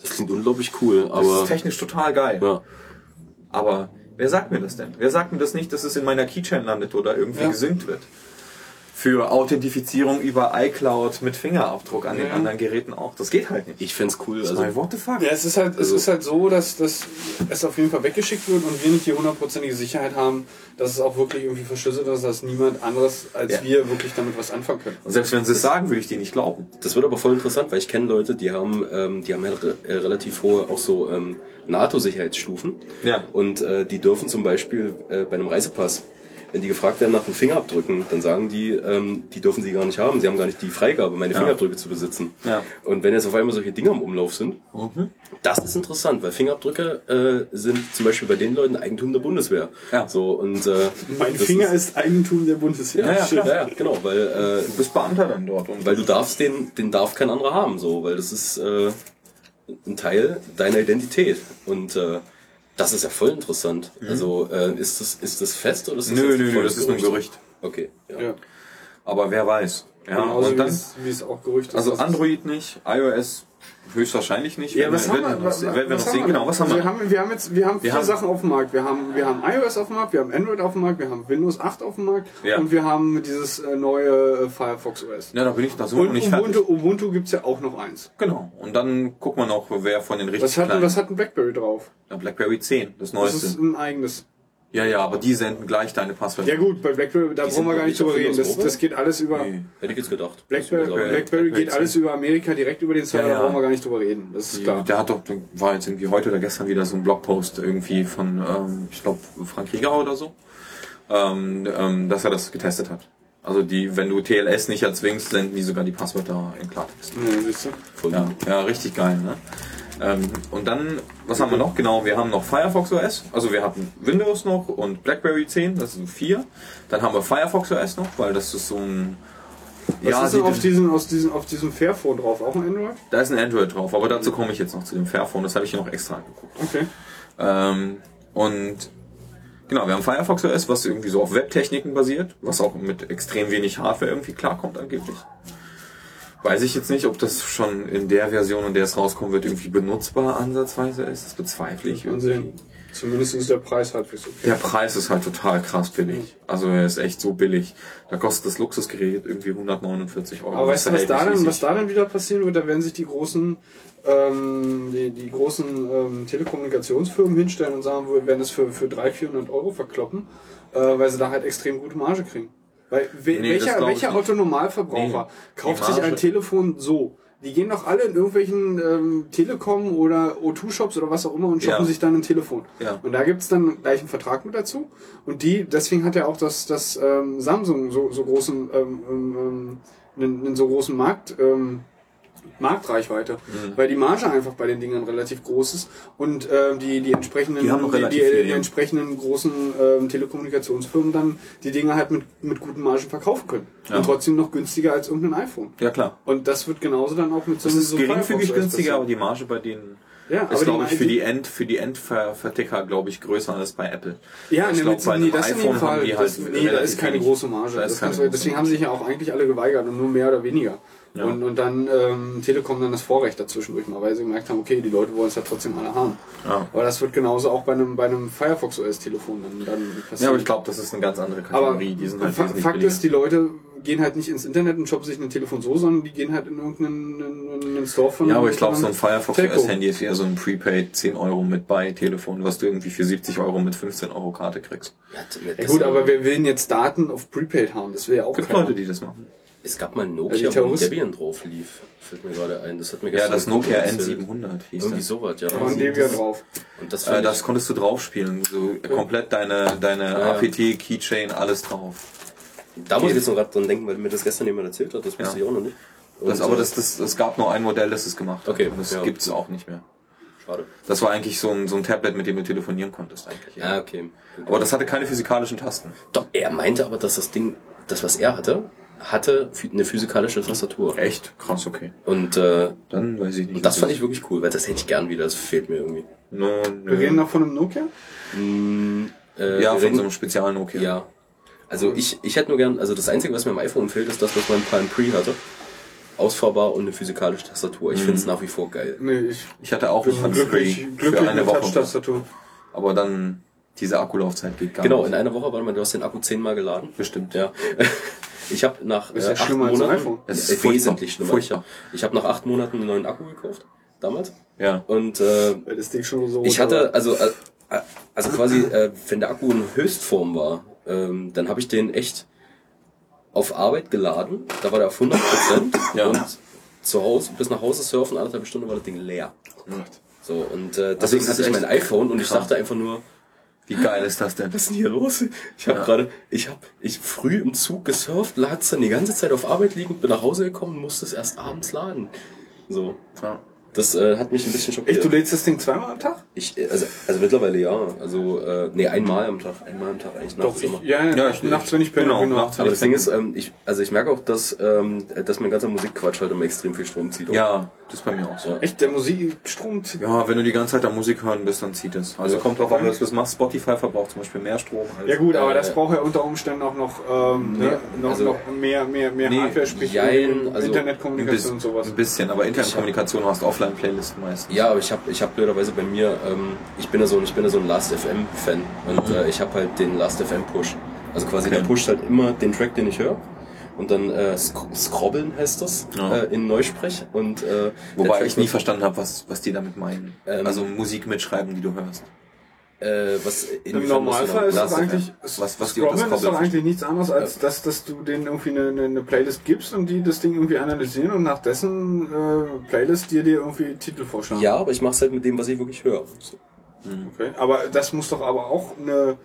Das klingt unglaublich cool, Mhm. Das aber. ist technisch total geil. ja. Aber wer sagt mir das denn? Wer sagt mir das nicht, dass es in meiner Keychain landet oder irgendwie Ja. gesynkt wird? Für Authentifizierung über iCloud mit Fingerabdruck an den Ja. anderen Geräten auch. Das geht halt nicht. Ich fänd's cool. Also, Also, what the fuck? Ja, es ist halt, es Also- ist halt so, dass, dass es auf jeden Fall weggeschickt wird und wir nicht die hundertprozentige Sicherheit haben, dass es auch wirklich irgendwie verschlüsselt ist, dass niemand anderes als Ja. wir wirklich damit was anfangen können. Und selbst wenn sie es sagen, würde ich die nicht glauben. das wird aber voll interessant, weil ich kenne Leute, die haben, ähm, die haben ja re äh, relativ hohe auch so ähm, NATO-Sicherheitsstufen. Ja. Und äh, die dürfen zum Beispiel äh, bei einem Reisepass, wenn die gefragt werden nach den Fingerabdrücken, dann sagen die, ähm, die dürfen sie gar nicht haben. Sie haben gar nicht die Freigabe, meine Fingerabdrücke zu besitzen. Ja. Und wenn jetzt auf einmal solche Dinge im Umlauf sind, Mhm. das ist interessant, weil Fingerabdrücke äh, sind zum Beispiel bei den Leuten Eigentum der Bundeswehr. Ja. So und äh, Mein Finger ist, ist Eigentum der Bundeswehr. Ja, ja, ja, ja, genau, weil äh, Du bist Beamter dann dort. Und weil du darfst den, den darf kein anderer haben, so, weil das ist äh, ein Teil deiner Identität. Und äh, das ist ja voll interessant. Also äh, ist das ist das fest oder ist das Mhm. Nö, nö, nö, das ist nur ein Gerücht. Okay. Ja. Ja. Aber wer weiß. Ja, Genauso und wie dann, es, wie es auch Gerücht ist. also Android nicht, iOS höchstwahrscheinlich nicht. Ja, was wir- haben wir? werden wir Was, noch- werden wir noch was sehen. haben wir? Genau, was haben Also wir? wir haben? Wir haben jetzt, wir haben vier haben- Sachen auf dem Markt. Wir haben, wir haben iOS auf dem Markt, wir haben Android auf dem Markt, wir haben Windows 8 auf dem Markt Ja. und wir haben dieses äh, neue äh, Firefox OS. Ja, da bin ich da noch Und nicht fertig. Ubuntu, Ubuntu gibt's ja auch noch eins. Genau. Und dann gucken wir noch, wer von den richtig Was hat, was hat ein BlackBerry drauf? Ja, BlackBerry 10, das Das neueste. ist ein eigenes. Ja, ja, aber die senden gleich deine Passwörter. Ja gut, bei BlackBerry, da Die brauchen wir gar nicht drüber reden. Das, das geht alles über... Nee. Hätte ich jetzt gedacht. BlackBerry, mir BlackBerry geht BlackBerry alles über Amerika, direkt über den Server, Ja, ja. da brauchen wir gar nicht drüber reden. Das ist klar. Der hat doch, war jetzt irgendwie heute oder gestern wieder so ein Blogpost irgendwie von, ähm, ich glaube, Frank Rieger oder so, ähm, ähm, dass er das getestet hat. Also die, wenn du TLS nicht erzwingst, senden die sogar die Passwörter in Klartext. Ja, siehst du? Voll Ja, gut. ja, richtig geil, ne? Ähm, und dann, was haben wir noch? Genau, wir haben noch Firefox OS. Also wir hatten Windows noch und BlackBerry 10, das sind vier. Dann haben wir Firefox OS noch, weil das ist so ein... Was ist denn auf diesem, aus diesem, auf diesem Fairphone drauf? Auch ein Android? da ist ein Android drauf, aber dazu komme ich jetzt noch zu dem Fairphone, das habe ich hier noch extra angeguckt. Okay. Ähm, und genau, wir haben Firefox OS, was irgendwie so auf Webtechniken basiert, was auch mit extrem wenig Hardware irgendwie klarkommt angeblich. Weiß ich jetzt nicht, ob das schon in der Version, in der es rauskommen wird, irgendwie benutzbar ansatzweise ist. Das bezweifle ich. Irgendwie. sehen. Zumindest ist der Preis halbwegs okay. Der Preis ist halt total krass billig. Also er ist echt so billig. Da kostet das Luxusgerät irgendwie 149 Euro. Aber weißt du, was da, dann, was da dann wieder passieren wird? Da werden sich die großen, ähm, die, die großen ähm, Telekommunikationsfirmen hinstellen und sagen, wir werden es für, für 300, 400 Euro verkloppen, äh, weil sie da halt extrem gute Marge kriegen. Weil we Nee, welcher, welcher. Autonormalverbraucher Nee, kauft sich ein Telefon so? Die gehen doch alle in irgendwelchen ähm, Telekom oder O2-Shops oder was auch immer und shoppen Ja. sich dann ein Telefon. Ja. Und da gibt's dann gleich einen Vertrag mit dazu. Und die, deswegen hat ja auch das, das ähm, Samsung so, so großen, ähm, ähm, ähm, einen, einen so großen Markt ähm, Marktreichweite, Mhm. weil die Marge einfach bei den Dingern relativ groß ist und äh, die die entsprechenden Die relativ die, viel, die ja. entsprechenden großen ähm, Telekommunikationsfirmen dann die Dinge halt mit mit guten Margen verkaufen können Ja. und trotzdem noch günstiger als irgendein iPhone. Ja, klar. Und das wird genauso dann auch mit so Das einem so geringfügig günstiger, aber die Marge bei denen Ja, ist, die glaube ich, für die End, für die Endverticker, glaube ich, größer als bei Apple. Ja, ich glaube, bei nee, einem das in iPhone Fall. haben die das, halt nee, da ist keine große Marge. Da Das keine große deswegen Marge. haben sich ja auch eigentlich alle geweigert und nur mehr oder weniger. Ja. Und, und dann ähm, Telekom dann das Vorrecht dazwischendurch mal, weil sie gemerkt haben, okay, die Leute wollen es ja trotzdem alle haben. Ja. Aber das wird genauso auch bei einem, bei einem Firefox OS Telefon dann, dann passieren. Ja, aber ich glaube, das ist eine ganz andere Aber Kategorie. die sind halt Fakt billiger. ist, die Leute gehen halt nicht ins Internet und shoppen sich ein Telefon so, sondern die gehen halt in irgendeinen in, einen Store von Ja, aber ich glaube, so ein Firefox Telco. OS-Handy ist eher so ein Prepaid 10 Euro mit bei Telefon, was du irgendwie für 70 Euro mit 15 Euro Karte kriegst. Ja gut, aber wer will denn jetzt Daten auf Prepaid haben? Das will ja auch Gibt keiner. Leute, die das machen. Es gab mal ein Ja, Nokia, wo ein Debian drauf lief. Fällt mir gerade ein. Das hat mir Ja, das Nokia erzählt. N700 hieß Irgendwie das. sowas, ja. Da war ein Debian drauf. Und das, Äh, das konntest du draufspielen. So komplett deine, deine ja. APT, Keychain, alles drauf. da muss ich jetzt noch gerade dran denken, weil mir das gestern jemand erzählt hat. Das wusste Ja. ich auch noch nicht. Und, Das, aber äh, das, das, es gab nur ein Modell, das es gemacht hat. Okay, Und das ja. gibt's auch nicht mehr. Schade. Das war eigentlich so ein, so ein Tablet, mit dem du telefonieren konntest eigentlich. Ja, okay. Aber das hatte keine physikalischen Tasten. Doch, er meinte aber, dass das Ding, das was er hatte, hatte eine physikalische Tastatur. Echt? Krass, okay. Und, äh, Dann weiß ich nicht. und das fand ich wirklich cool, weil das hätte ich gern wieder. Das fehlt mir irgendwie. No, Wir reden noch von einem Nokia? Äh, ja, von reden- so einem speziellen Nokia. Ja. Also ich, ich hätte nur gern, also das Einzige, was mir am iPhone fehlt, ist das, was mein Palm Pre hatte. Ausfahrbar und eine physikalische Tastatur. Ich finde es nach wie vor geil. Nee, ich Ich hatte auch bin ein Free glücklich für eine Woche. Aber dann, diese Akkulaufzeit geht gar Genau, nicht. in einer Woche, warte mal, du hast den Akku zehnmal geladen. Bestimmt. Ja. Ich habe nach Ist äh, acht schlimmer als ein Monaten, iPhone. Es ist äh, furchtbar. wesentlich schlimmer. Furchtbar. Ich habe nach acht Monaten einen neuen Akku gekauft, damals. Ja. Und äh, das Ding schon so ich hatte, also, äh, also quasi, äh, wenn der Akku in Höchstform war, ähm, dann habe ich den echt auf Arbeit geladen. Da war der auf 100 Prozent. Ja. Und zu Hause, bis nach Hause surfen, anderthalb Stunden war das Ding leer. So, und äh, deswegen es ist hatte ich mein iPhone und ich dachte einfach nur, Wie geil ist das denn? was ist denn hier los? Ich habe gerade, ich habe ich früh im Zug gesurft, lad's dann die ganze Zeit auf Arbeit liegen, bin nach Hause gekommen, musste es erst abends laden. So, Ja. das äh, hat mich ein bisschen schockiert. Echt, du lädst das Ding zweimal am Tag? Ich, äh, also, also mittlerweile ja. Also, äh, nee, einmal am Tag. Einmal am Tag eigentlich nachts immer. ja, ja, Ja, ich, ich- nachts, wenn ich penne, genau, genau. nachts. Aber das Ding ist, ähm, ich, also ich merke auch, dass, ähm, dass mein ganzer Musikquatsch halt immer extrem viel Strom zieht. Ja, das ist bei mir auch so. Ja. Echt, der Musikstrom zieht. Ja, wenn du die ganze Zeit am Musik hören bist, dann zieht es. Also kommt drauf an, was du das machst. Spotify verbraucht zum Beispiel mehr Strom. Als Ja gut, aber Äh, das braucht ja unter Umständen auch noch, ähm, ne, noch, also- noch mehr, mehr, mehr Nee, Hardware, sprich jein, also Internetkommunikation bis, und sowas. ein bisschen, aber Internetkommunikation hast Offline-Playlisten meistens. Ja, aber ich habe ich hab blöderweise bei mir, ähm, ich bin ja so, ein- ich bin ja so ein Last.fm-Fan und äh, ich habe halt den Last.fm-Push. Also quasi Okay. der pusht halt immer den Track, den ich höre. Und dann äh, sk scrobbeln heißt das Ja. äh, in Neusprech. Und, äh, Wobei ich nie verstanden habe, was, was die damit meinen. Ähm, also Musik mitschreiben, die du hörst. Äh, was Im musst du Normalfall ist das eigentlich. Was- was Scrollen ist doch eigentlich nichts anderes, als dass, dass du denen irgendwie eine, eine, eine Playlist gibst und die das Ding irgendwie analysieren und nach dessen äh, Playlist dir dir irgendwie Titel vorschlagen. Ja, aber ich mach's halt mit dem, was ich wirklich höre. So. Okay. Aber das muss doch aber auch eine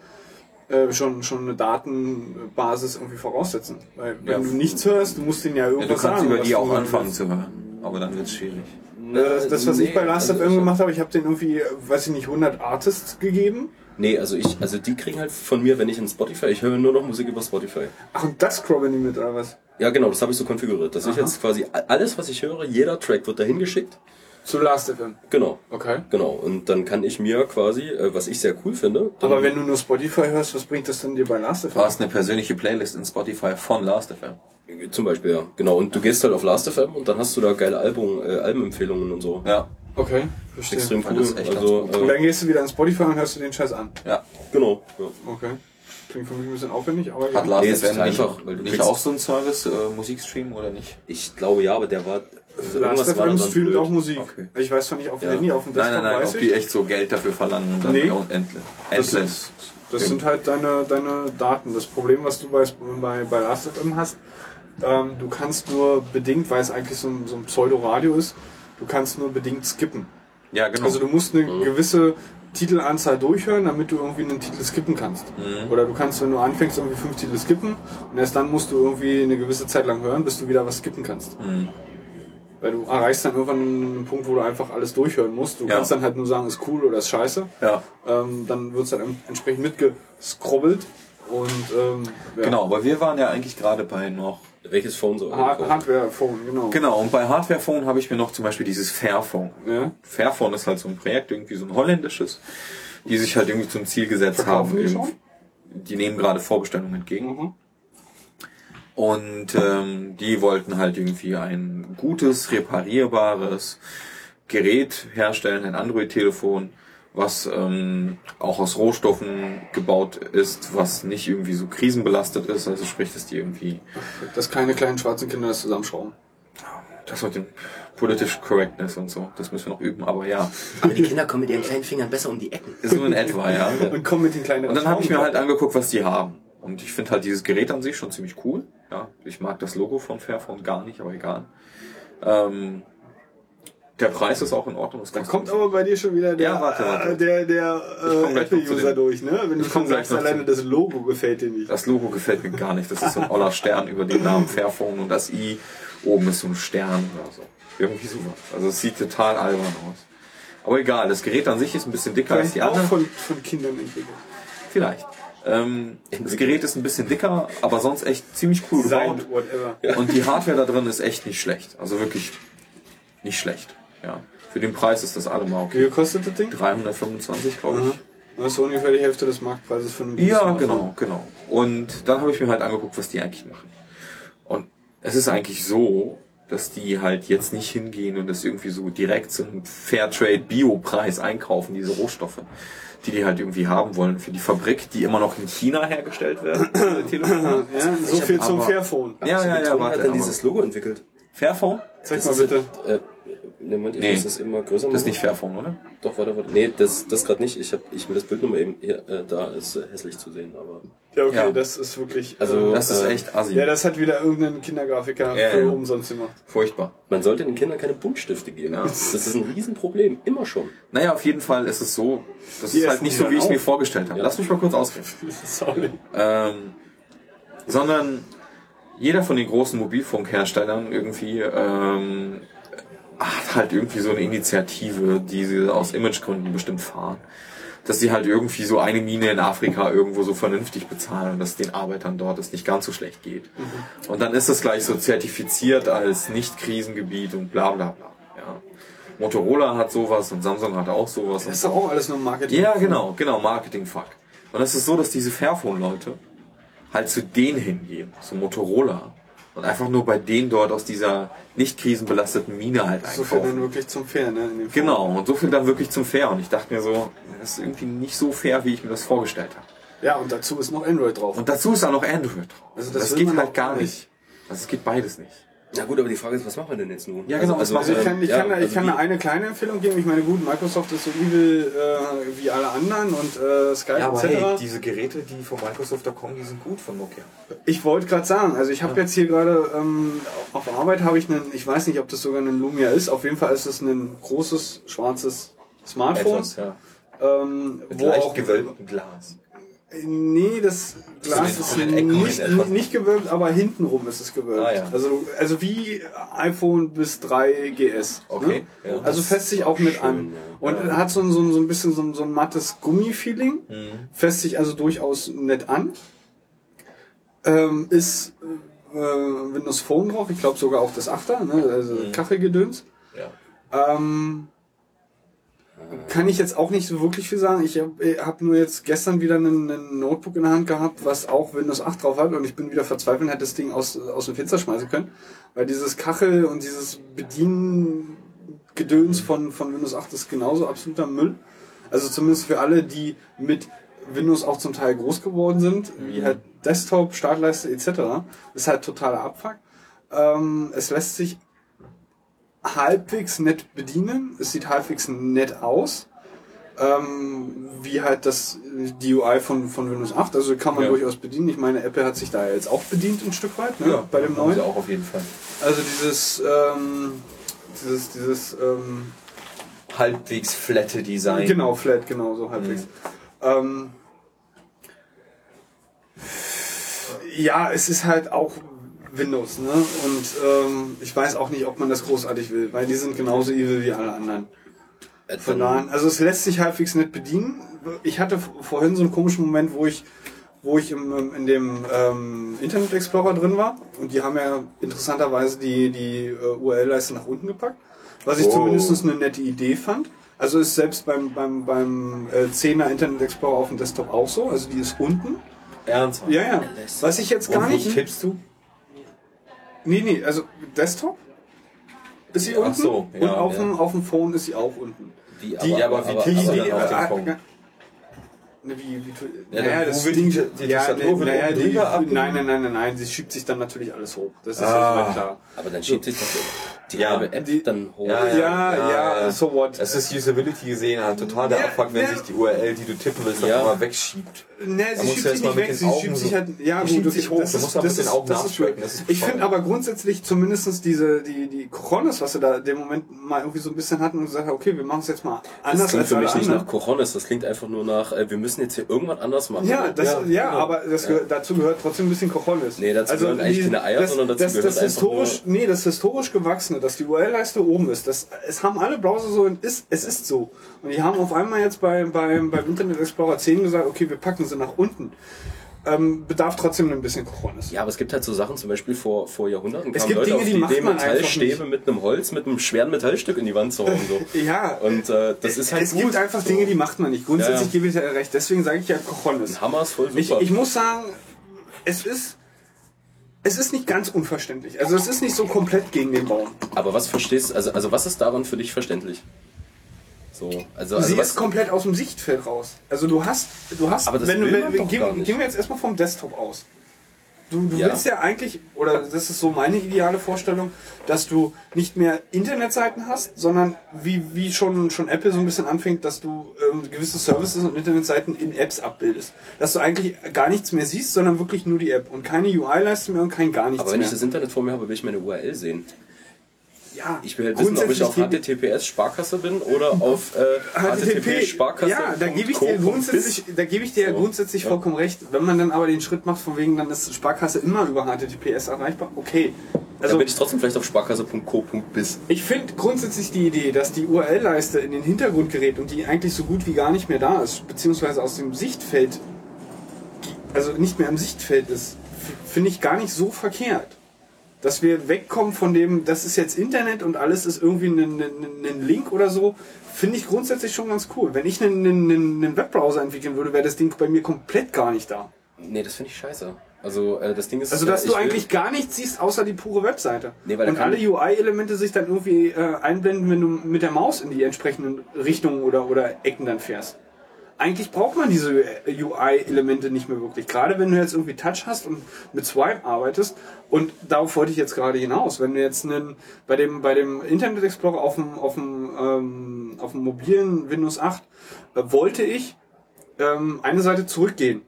äh, schon, schon eine Datenbasis irgendwie voraussetzen. Weil wenn Ja. du nichts hörst, du musst denen ja Ja, irgendwas du kannst sagen. über was die auch anfangen zu hören. Aber dann wird's schwierig. Ja, das, das, was ich bei Nee, Last also ich- gemacht habe, ich habe denen irgendwie, weiß ich nicht, 100 Artists gegeben. Nee, also ich, also die kriegen halt von mir, wenn ich in Spotify, ich höre nur noch Musik über Spotify. Ach, und das scrollen die mit, oder was? Ja, genau, das habe ich so konfiguriert, dass ich jetzt quasi alles, was ich höre, jeder Track wird dahin geschickt. Zu Last FM. Genau. Okay. Genau. Und dann kann ich mir quasi, äh, was ich sehr cool finde, Aber wenn du nur Spotify hörst, was bringt das denn dir bei Last FM? Du hast eine persönliche Playlist in Spotify von Last.fm. zum Beispiel, ja, genau. Und du gehst halt auf Last.fm und dann hast du da geile Album, äh, Albenempfehlungen und so. Ja, Okay, verstehe. Extrem fand cool. das echt also, ganz Und äh, dann gehst du wieder in Spotify und hörst du den Scheiß an. ja. genau. Ja. Okay. Klingt für mich ein bisschen aufwendig, aber Hat ja. Nee, es Last.fm ist nicht, einfach, weil du nicht kriegst- auch so einen Service, äh, Musikstream oder nicht? Ich glaube ja, aber der war. Last irgendwas war FM streamt auch Musik. Okay. Ich weiß zwar nicht auf dem Ja. Handy, auf dem Nein, Desktop nein, nein, weiß ob die echt so Geld dafür verlangen und dann Nee. endlich. Das Endless. Das sind halt deine, deine Daten. Das Problem, was du bei, bei, bei Last.fm hast, ähm, du kannst nur bedingt, weil es eigentlich so ein, so ein Pseudo-Radio ist, du kannst nur bedingt skippen. Ja, genau. Also du musst eine gewisse Titelanzahl durchhören, damit du irgendwie einen Titel skippen kannst. Oder du kannst, wenn du anfängst, irgendwie fünf Titel skippen und erst dann musst du irgendwie eine gewisse Zeit lang hören, bis du wieder was skippen kannst. Weil du erreichst dann irgendwann einen Punkt, wo du einfach alles durchhören musst. Du Ja. kannst dann halt nur sagen, ist cool oder ist scheiße. Ja. Ähm, dann wird's dann entsprechend mitgescrobbelt. Und ähm, ja. Genau, aber wir waren ja eigentlich gerade bei noch. Welches Phone soll Ha gekauft? Hardware-Phone, genau. Genau, und bei Hardware-Phone habe ich mir noch zum Beispiel dieses Fairphone. Ja. Fairphone ist halt so ein Projekt, irgendwie so ein holländisches, die sich halt irgendwie zum Ziel gesetzt Verkaufen haben. die? Die nehmen gerade Vorbestellungen entgegen. Mhm. Und ähm, die wollten halt irgendwie ein gutes, reparierbares Gerät herstellen, ein Android-Telefon, was ähm, auch aus Rohstoffen gebaut ist, was nicht irgendwie so krisenbelastet ist. Also sprich, dass die irgendwie Dass keine kleinen schwarzen Kinder das zusammenschrauben. das mit dem Political Correctness und so, das müssen wir noch üben, aber ja, Aber die Kinder kommen mit ihren kleinen Fingern besser um die Ecken. so in etwa, ja. Und kommen mit den kleinen Und dann habe ich mir halt angeguckt, was die haben. Und ich finde halt dieses Gerät an sich schon ziemlich cool. Ja, ich mag das Logo von Fairphone gar nicht, aber egal. Ähm, der Preis ist auch in Ordnung. Das Da kommt aber bei dir schon wieder der, Ja, warte, warte. der, der äh, Apple-User durch, ne? Wenn du Ich schon gleich sagst, alleine das Logo gefällt dir nicht. Das Logo gefällt mir gar nicht. Das ist so ein oller Stern über den Namen Fairphone und das I oben ist so ein Stern oder so. Irgendwie sowas. Also es sieht total albern aus. Aber egal, das Gerät an sich ist ein bisschen dicker als Vielleicht die auch anderen. von, von Kindern entwickelt. Vielleicht. Ähm, das Gerät ist ein bisschen dicker, aber sonst echt ziemlich cool gebaut. Und die Hardware da drin ist echt nicht schlecht. Also wirklich nicht schlecht. Ja. Für den Preis ist das allemal Wie okay. kostet das Ding? 325, glaube ich. Mhm. Das ist ungefähr die Hälfte des Marktpreises für ein gutes Ja, genau, genau. Und dann habe ich mir halt angeguckt, was die eigentlich machen. Und es ist eigentlich so, dass die halt jetzt nicht hingehen und das irgendwie so direkt zum Fairtrade Bio-Preis einkaufen, diese Rohstoffe, die die halt irgendwie haben wollen für die Fabrik, die immer noch in China hergestellt werden. Ja, so viel zum Fairphone. ja, ja, ja, hat warte. dann aber- dieses Logo entwickelt. Fairphone? Zeig Das mal ist- bitte. Äh, ne, Moment, ich Nee. muss das immer größer machen. Das ist nicht Fairphone, oder? Doch, warte, warte. Nee, das, das gerade nicht. Ich hab, ich will das Bild nochmal eben, hier, äh, da ist äh, hässlich zu sehen, aber. Ja, okay, Ja. das ist wirklich. Also, äh, Das ist echt assi. ja, das hat wieder irgendein Kindergrafiker Ja, für ja. umsonst gemacht. Furchtbar. Man sollte den Kindern keine Buntstifte geben. Ja. Das ist ein Riesenproblem, immer schon. Naja, auf jeden Fall ist es so, das Die ist halt nicht so, wie ich es mir vorgestellt habe. Lass mich mal kurz ausreden. Sorry. Ähm, sondern jeder von den großen Mobilfunkherstellern irgendwie ähm, hat halt irgendwie so eine Initiative, die sie aus Imagegründen bestimmt fahren. Dass sie halt irgendwie so eine Mine in Afrika irgendwo so vernünftig bezahlen und dass den Arbeitern dort es nicht ganz so schlecht geht. Und dann ist das gleich so zertifiziert als Nicht-Krisengebiet und bla bla bla. Ja. Motorola hat sowas und Samsung hat auch sowas. Das ist doch auch alles nur Marketing. Ja, genau, genau, Marketing-Fuck. Und es ist so, dass diese Fairphone-Leute halt zu denen hingehen, zu Motorola. Und einfach nur bei denen dort aus dieser nicht krisenbelasteten Mine halt So viel dann einkaufen. wirklich zum Fair, ne? Genau, und so viel dann wirklich zum Fair. Und ich dachte mir so, das ist irgendwie nicht so fair, wie ich mir das vorgestellt habe. Ja, und dazu ist noch Android drauf. Und dazu ist da noch Android drauf. Also das das geht halt auch gar gar nicht. Also es geht beides nicht. Na gut, aber die Frage ist, was machen wir denn jetzt nun? Ja, genau, was machen Also ich kann, ich ja, kann, da, ich also kann eine kleine Empfehlung geben. Ich meine, gut, Microsoft ist so evil äh, wie alle anderen und äh, Skype etc. diese Geräte, die von Microsoft da kommen, die sind gut von Nokia. Ich wollte gerade sagen, also ich habe jetzt hier gerade ähm, auf Arbeit habe ich einen, ich weiß nicht, ob das sogar ein Lumia ist. Auf jeden Fall ist es ein großes schwarzes Smartphone, Etwas, ja. ähm, Mit wo leicht auch gewölbtem Glas. Nee, das Glas ist nicht, nicht gewölbt, aber hintenrum ist es gewölbt. Ah, ja. also, also wie iPhone bis 3 GS. Okay, Ne? ja. Also fässt sich auch mit an. Und hat so ein, so ein, so ein bisschen so ein, so ein mattes Gummifeeling. Mhm. Fässt sich also durchaus nett an. Ähm, ist äh, Windows Phone drauf, ich glaube sogar auch das 8er, ne? also Mhm. Kachelgedöns. Ja. Ähm, kann ich jetzt auch nicht so wirklich viel sagen. Ich habe hab nur jetzt gestern wieder einen, einen Notebook in der Hand gehabt, was auch Windows 8 drauf hat und ich bin wieder verzweifelt und hätte das Ding aus, aus dem Fenster schmeißen können. Weil dieses Kachel und dieses Bediengedöns von, von Windows 8 ist genauso absoluter Müll. Also zumindest für alle, die mit Windows auch zum Teil groß geworden sind, wie halt Desktop, Startleiste etc. ist halt totaler Abfuck. Ähm, es lässt sich halbwegs nett bedienen. Es sieht halbwegs nett aus. Ähm, wie halt das die UI von, von Windows 8. Also kann man Ja. durchaus bedienen. Ich meine, Apple hat sich da jetzt auch bedient ein Stück weit, ne? Ja, bei dem neuen. auch auf jeden Fall. Also dieses, ähm, dieses, dieses, ähm, Halbwegs flatte Design. genau, flat, genau, so halbwegs. Ähm, ja, es ist halt auch Windows, ne? Und ähm, ich weiß auch nicht, ob man das großartig will, weil die sind genauso evil wie alle anderen. Äh, Von daher, also es lässt sich halbwegs nett bedienen. Ich hatte vorhin so einen komischen Moment, wo ich, wo ich im, in dem ähm, Internet Explorer drin war und die haben ja interessanterweise die, die äh, URL-Leiste nach unten gepackt, was ich Oh. zumindest eine nette Idee fand. Also ist selbst beim, beim, beim äh, 10er Internet Explorer auf dem Desktop auch so, also die ist unten. Ernsthaft? Ja, ja. Was ich jetzt gar nicht. tippst du? Nee, nee, also Desktop ist sie Ach unten so, und ja, auf, ja. Dem, auf dem Phone ist sie auch unten. Wie, Die- ja, aber wie aber, Die, Also die, dann auf den äh, Phone. wie, wie, Ja, naja, das Ding, die- die ja, naja, die, nein, nein, nein, nein, nein, sie schiebt sich dann natürlich alles hoch. Das ist Ah. klar. aber dann schiebt sich doch die Ja, halbe App die- dann hoch. Ja, Ja, ja, ja, ja. so what. Es ist Usability gesehen halt total der Ja, Abfuck, wenn ja. sich die URL, die du tippen willst, dann Ja. immer wegschiebt. Ne, sie schiebt sich nicht weg, sie schiebt sich halt, ja gut, sich hoch, das du ist, das ist, das ist schön. das Ich finde aber grundsätzlich zumindest diese, die, die Coronis, was sie da dem Moment mal irgendwie so ein bisschen hatten und gesagt haben, okay, wir machen es jetzt mal Das anders klingt als für mich nicht nach Cojones, das klingt einfach nur nach, äh, wir müssen jetzt hier irgendwas anders machen. Ja, das, ja, Ja, genau. aber das gehört, dazu gehört trotzdem ein bisschen Cojones. Nee, dazu gehören eigentlich keine Eier, das, sondern dazu das, gehört das einfach historisch, Nee, das historisch gewachsene, dass die URL-Leiste oben ist, das, es haben alle Browser so, und ist, es ist so. Und die haben auf einmal jetzt beim, beim, beim Internet Explorer 10 gesagt, okay, wir packen sie nach unten. Ähm, bedarf trotzdem ein bisschen Cojones. Ja, aber es gibt halt so Sachen, zum Beispiel vor, vor Jahrhunderten Es kamen gibt Leute Dinge, auf die die Idee, Metallstäbe mit einem Holz, mit einem schweren Metallstück in die Wand zu hauen. So. Ja, Und äh, das ist halt es gut. gibt einfach. Dinge, die macht man nicht. Grundsätzlich Ja, ja. gebe ich dir recht. Deswegen sage ich ja Cojones. Ein Hammer ist voll super. Ich, ich muss sagen, es ist, es ist nicht ganz unverständlich. Also es ist nicht so komplett gegen den Baum. aber was verstehst also, also was ist daran für dich verständlich? So, also, also Sie was, ist komplett aus dem Sichtfeld raus. Also du hast, du hast, Aber das wenn du, will wenn, man doch gehen, gar nicht. gehen wir jetzt erstmal vom Desktop aus. Du, du Ja. willst ja eigentlich, oder das ist so meine ideale Vorstellung, dass du nicht mehr Internetseiten hast, sondern wie, wie schon, schon Apple so ein bisschen anfängt, dass du ähm, gewisse Services und Internetseiten in Apps abbildest. Dass du eigentlich gar nichts mehr siehst, sondern wirklich nur die App und keine UI-Leiste mehr und kein gar nichts aber wenn mehr. ich das Internet vor mir habe, will ich meine URL sehen. Ja, Ich will halt wissen, ob ich auf HTTPS Sparkasse bin oder auf äh, HTTP Sparkasse. Ja, da gebe ich dir grundsätzlich, da gebe ich dir ja So. grundsätzlich vollkommen recht. Wenn man dann aber den Schritt macht, von wegen, dann ist Sparkasse immer über HTTPS erreichbar. Okay. Also Also bin ich trotzdem vielleicht auf sparkasse.co.biz. ich finde grundsätzlich die Idee, dass die URL-Leiste in den Hintergrund gerät und die eigentlich so gut wie gar nicht mehr da ist, beziehungsweise aus dem Sichtfeld, also nicht mehr im Sichtfeld ist, finde ich gar nicht so verkehrt. Dass wir wegkommen von dem, das ist jetzt Internet und alles ist irgendwie ein, ein, ein Link oder so, finde ich grundsätzlich schon ganz cool. Wenn ich einen, einen, einen Webbrowser entwickeln würde, wäre das Ding bei mir komplett gar nicht da. Nee, das finde ich scheiße. Also äh, das Ding ist. Also, dass äh, du eigentlich gar nichts siehst, außer die pure Webseite. Nee, weil und alle UI-Elemente sich dann irgendwie äh, einblenden, wenn du mit der Maus in die entsprechenden Richtungen oder, oder Ecken dann fährst. Eigentlich braucht man diese UI-Elemente nicht mehr wirklich. Gerade wenn du jetzt irgendwie Touch hast und mit Swipe arbeitest. Und darauf wollte ich jetzt gerade hinaus. Wenn du jetzt einen, bei dem, bei dem Internet Explorer auf dem, auf dem, ähm, auf dem mobilen Windows 8 äh, wollte ich ähm, eine Seite zurückgehen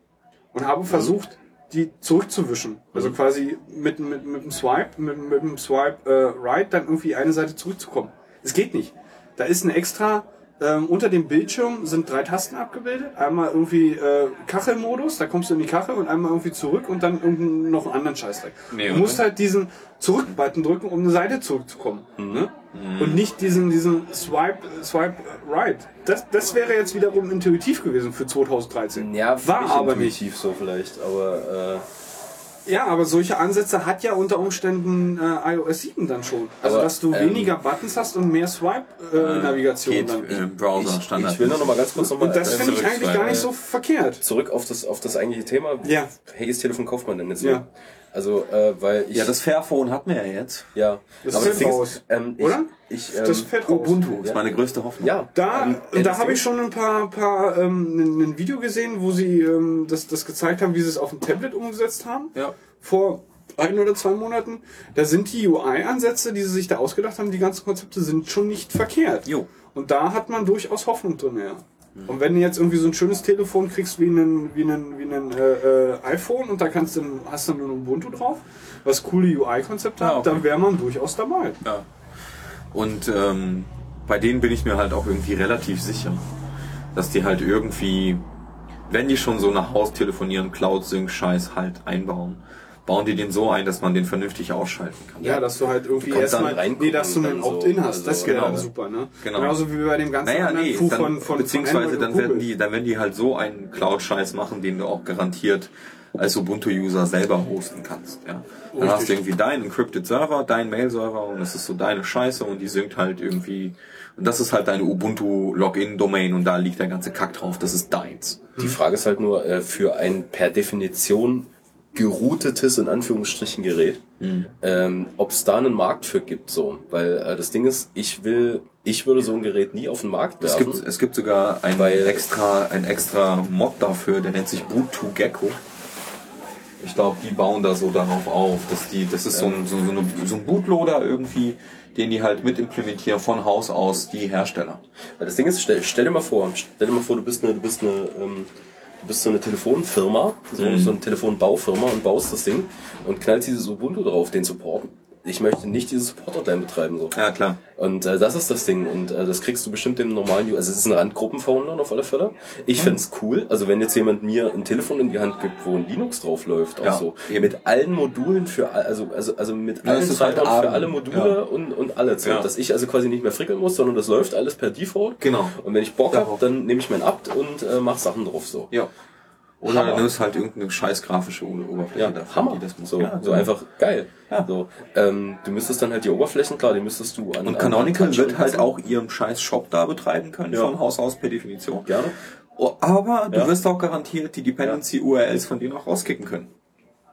und habe versucht, die zurückzuwischen. Also quasi mit, mit, mit dem Swipe, mit, mit dem Swipe äh, Right dann irgendwie eine Seite zurückzukommen. Es geht nicht. Da ist ein extra, ähm, unter dem Bildschirm sind drei Tasten abgebildet. Einmal irgendwie äh, Kachelmodus, da kommst du in die Kachel und einmal irgendwie zurück und dann noch einen anderen Scheißdreck. Nee, du musst halt diesen Zurück-Button drücken, um eine Seite zurückzukommen. Ne? Und nicht diesen, diesen Swipe, Swipe Right. Das, das wäre jetzt wiederum intuitiv gewesen für 2013. Ja, War aber nicht. so vielleicht, aber Ja, aber solche Ansätze hat ja unter Umständen äh, iOS 7 dann schon. Also, Aber, dass du ähm, weniger Buttons hast und mehr Swipe-Navigation Geht dann. im Browser äh, Standard. ich will nur noch mal ganz kurz nochmal Und das finde ich eigentlich gar nicht so verkehrt. zurück auf das auf das eigentliche Thema. Ja. Welches Telefon kauft man denn jetzt? Ja. Also äh, weil ich Ja, das Fairphone hat mir ja jetzt. ja. Das aber fällt Ding raus. Ist, ähm, ich, Oder? Ich, ähm, Das fällt raus. Ubuntu ist Ja. meine größte Hoffnung. ja. Da, ähm, äh, da das habe ich schon ein paar, paar ähm, ein, ein Video gesehen, wo sie ähm, das, das gezeigt haben, wie sie es auf dem Tablet umgesetzt haben. Ja. Vor ein oder zwei Monaten. Da sind die UI-Ansätze, die sie sich da ausgedacht haben, die ganzen Konzepte sind schon nicht verkehrt. Jo. Und da hat man durchaus Hoffnung drin, ja. Und wenn du jetzt irgendwie so ein schönes Telefon kriegst wie einen, wie einen, wie einen äh, äh, iPhone und da kannst du, hast du nur ein Ubuntu drauf, was coole UI-Konzepte Ja, hat, okay. dann wäre man durchaus dabei. Ja. Und ähm, bei denen bin ich mir halt auch irgendwie relativ sicher, dass die halt irgendwie, wenn die schon so nach Haus telefonieren, Cloud-Sync-Scheiß halt einbauen, bauen die den so ein, dass man den vernünftig ausschalten kann. Ja, dass du halt irgendwie erstmal, nee, dass du und einen dann so, Opt-in hast, also, das wäre genau. dann super, ne? Genau. Genauso wie bei dem ganzen Naja, nee, Puh dann, von, von, beziehungsweise von dann werden die, dann werden die halt so einen Cloud-Scheiß machen, den du auch garantiert als Ubuntu-User selber hosten kannst. Ja. Dann hast du irgendwie deinen encrypted Server, deinen Mail-Server und es ist so deine Scheiße und die synkt halt irgendwie und das ist halt deine Ubuntu-Login-Domain und da liegt der ganze Kack drauf. Das ist deins. Die Frage ist halt nur, äh, für ein per Definition geroutetes, in Anführungsstrichen, Gerät, ähm, ob es da einen Markt für gibt, so. Weil äh, das Ding ist, ich will, ich würde so ein Gerät nie auf den Markt Es werfen. gibt, es gibt sogar ein Weil- extra, ein extra Mod dafür, der nennt sich Boot2Gecko. Ich glaube, die bauen da so darauf auf, dass die, das ist so ein, so, so, eine, so ein Bootloader irgendwie, den die halt mit implementieren von Haus aus die Hersteller. Weil das Ding ist, stell, stell dir mal vor, stell dir mal vor, du bist eine, du bist eine, ähm, du bist so eine Telefonfirma, so, Mhm. so eine Telefonbaufirma und baust das Ding und knallst dieses Ubuntu drauf, den supporten. Ich möchte nicht dieses Support-Hotline betreiben, so. Ja, klar. Und äh, das ist das Ding. Und äh, das kriegst du bestimmt im normalen, also es ist ein Randgruppenphone auf alle Fälle. Ich Mhm. find's cool. Also wenn jetzt jemand mir ein Telefon in die Hand gibt, wo ein Linux drauf läuft, auch Ja, so. eben. Mit allen Modulen für also also also mit Ja, allen ist halt Treibern für alle Module Ja. und und alles. Ja. Dass ich also quasi nicht mehr frickeln muss, sondern das läuft alles per Default. Genau. Und wenn ich Bock hab, Darauf. dann nehme ich mein Abt und äh, mach Sachen drauf so. Ja. Oder Hammer. nimmst halt irgendeine scheiß grafische Oberfläche Ja, dafür, Hammer. die das so, ja, so einfach geil. Ja. So, ähm, du müsstest dann halt die Oberflächen, klar, die müsstest du an Und an- Canonical an wird halt auch ihren scheiß Shop da betreiben können, von Haus aus per Definition. Gerne. Oh, aber du wirst auch garantiert die Dependency-URLs von denen auch rauskicken können.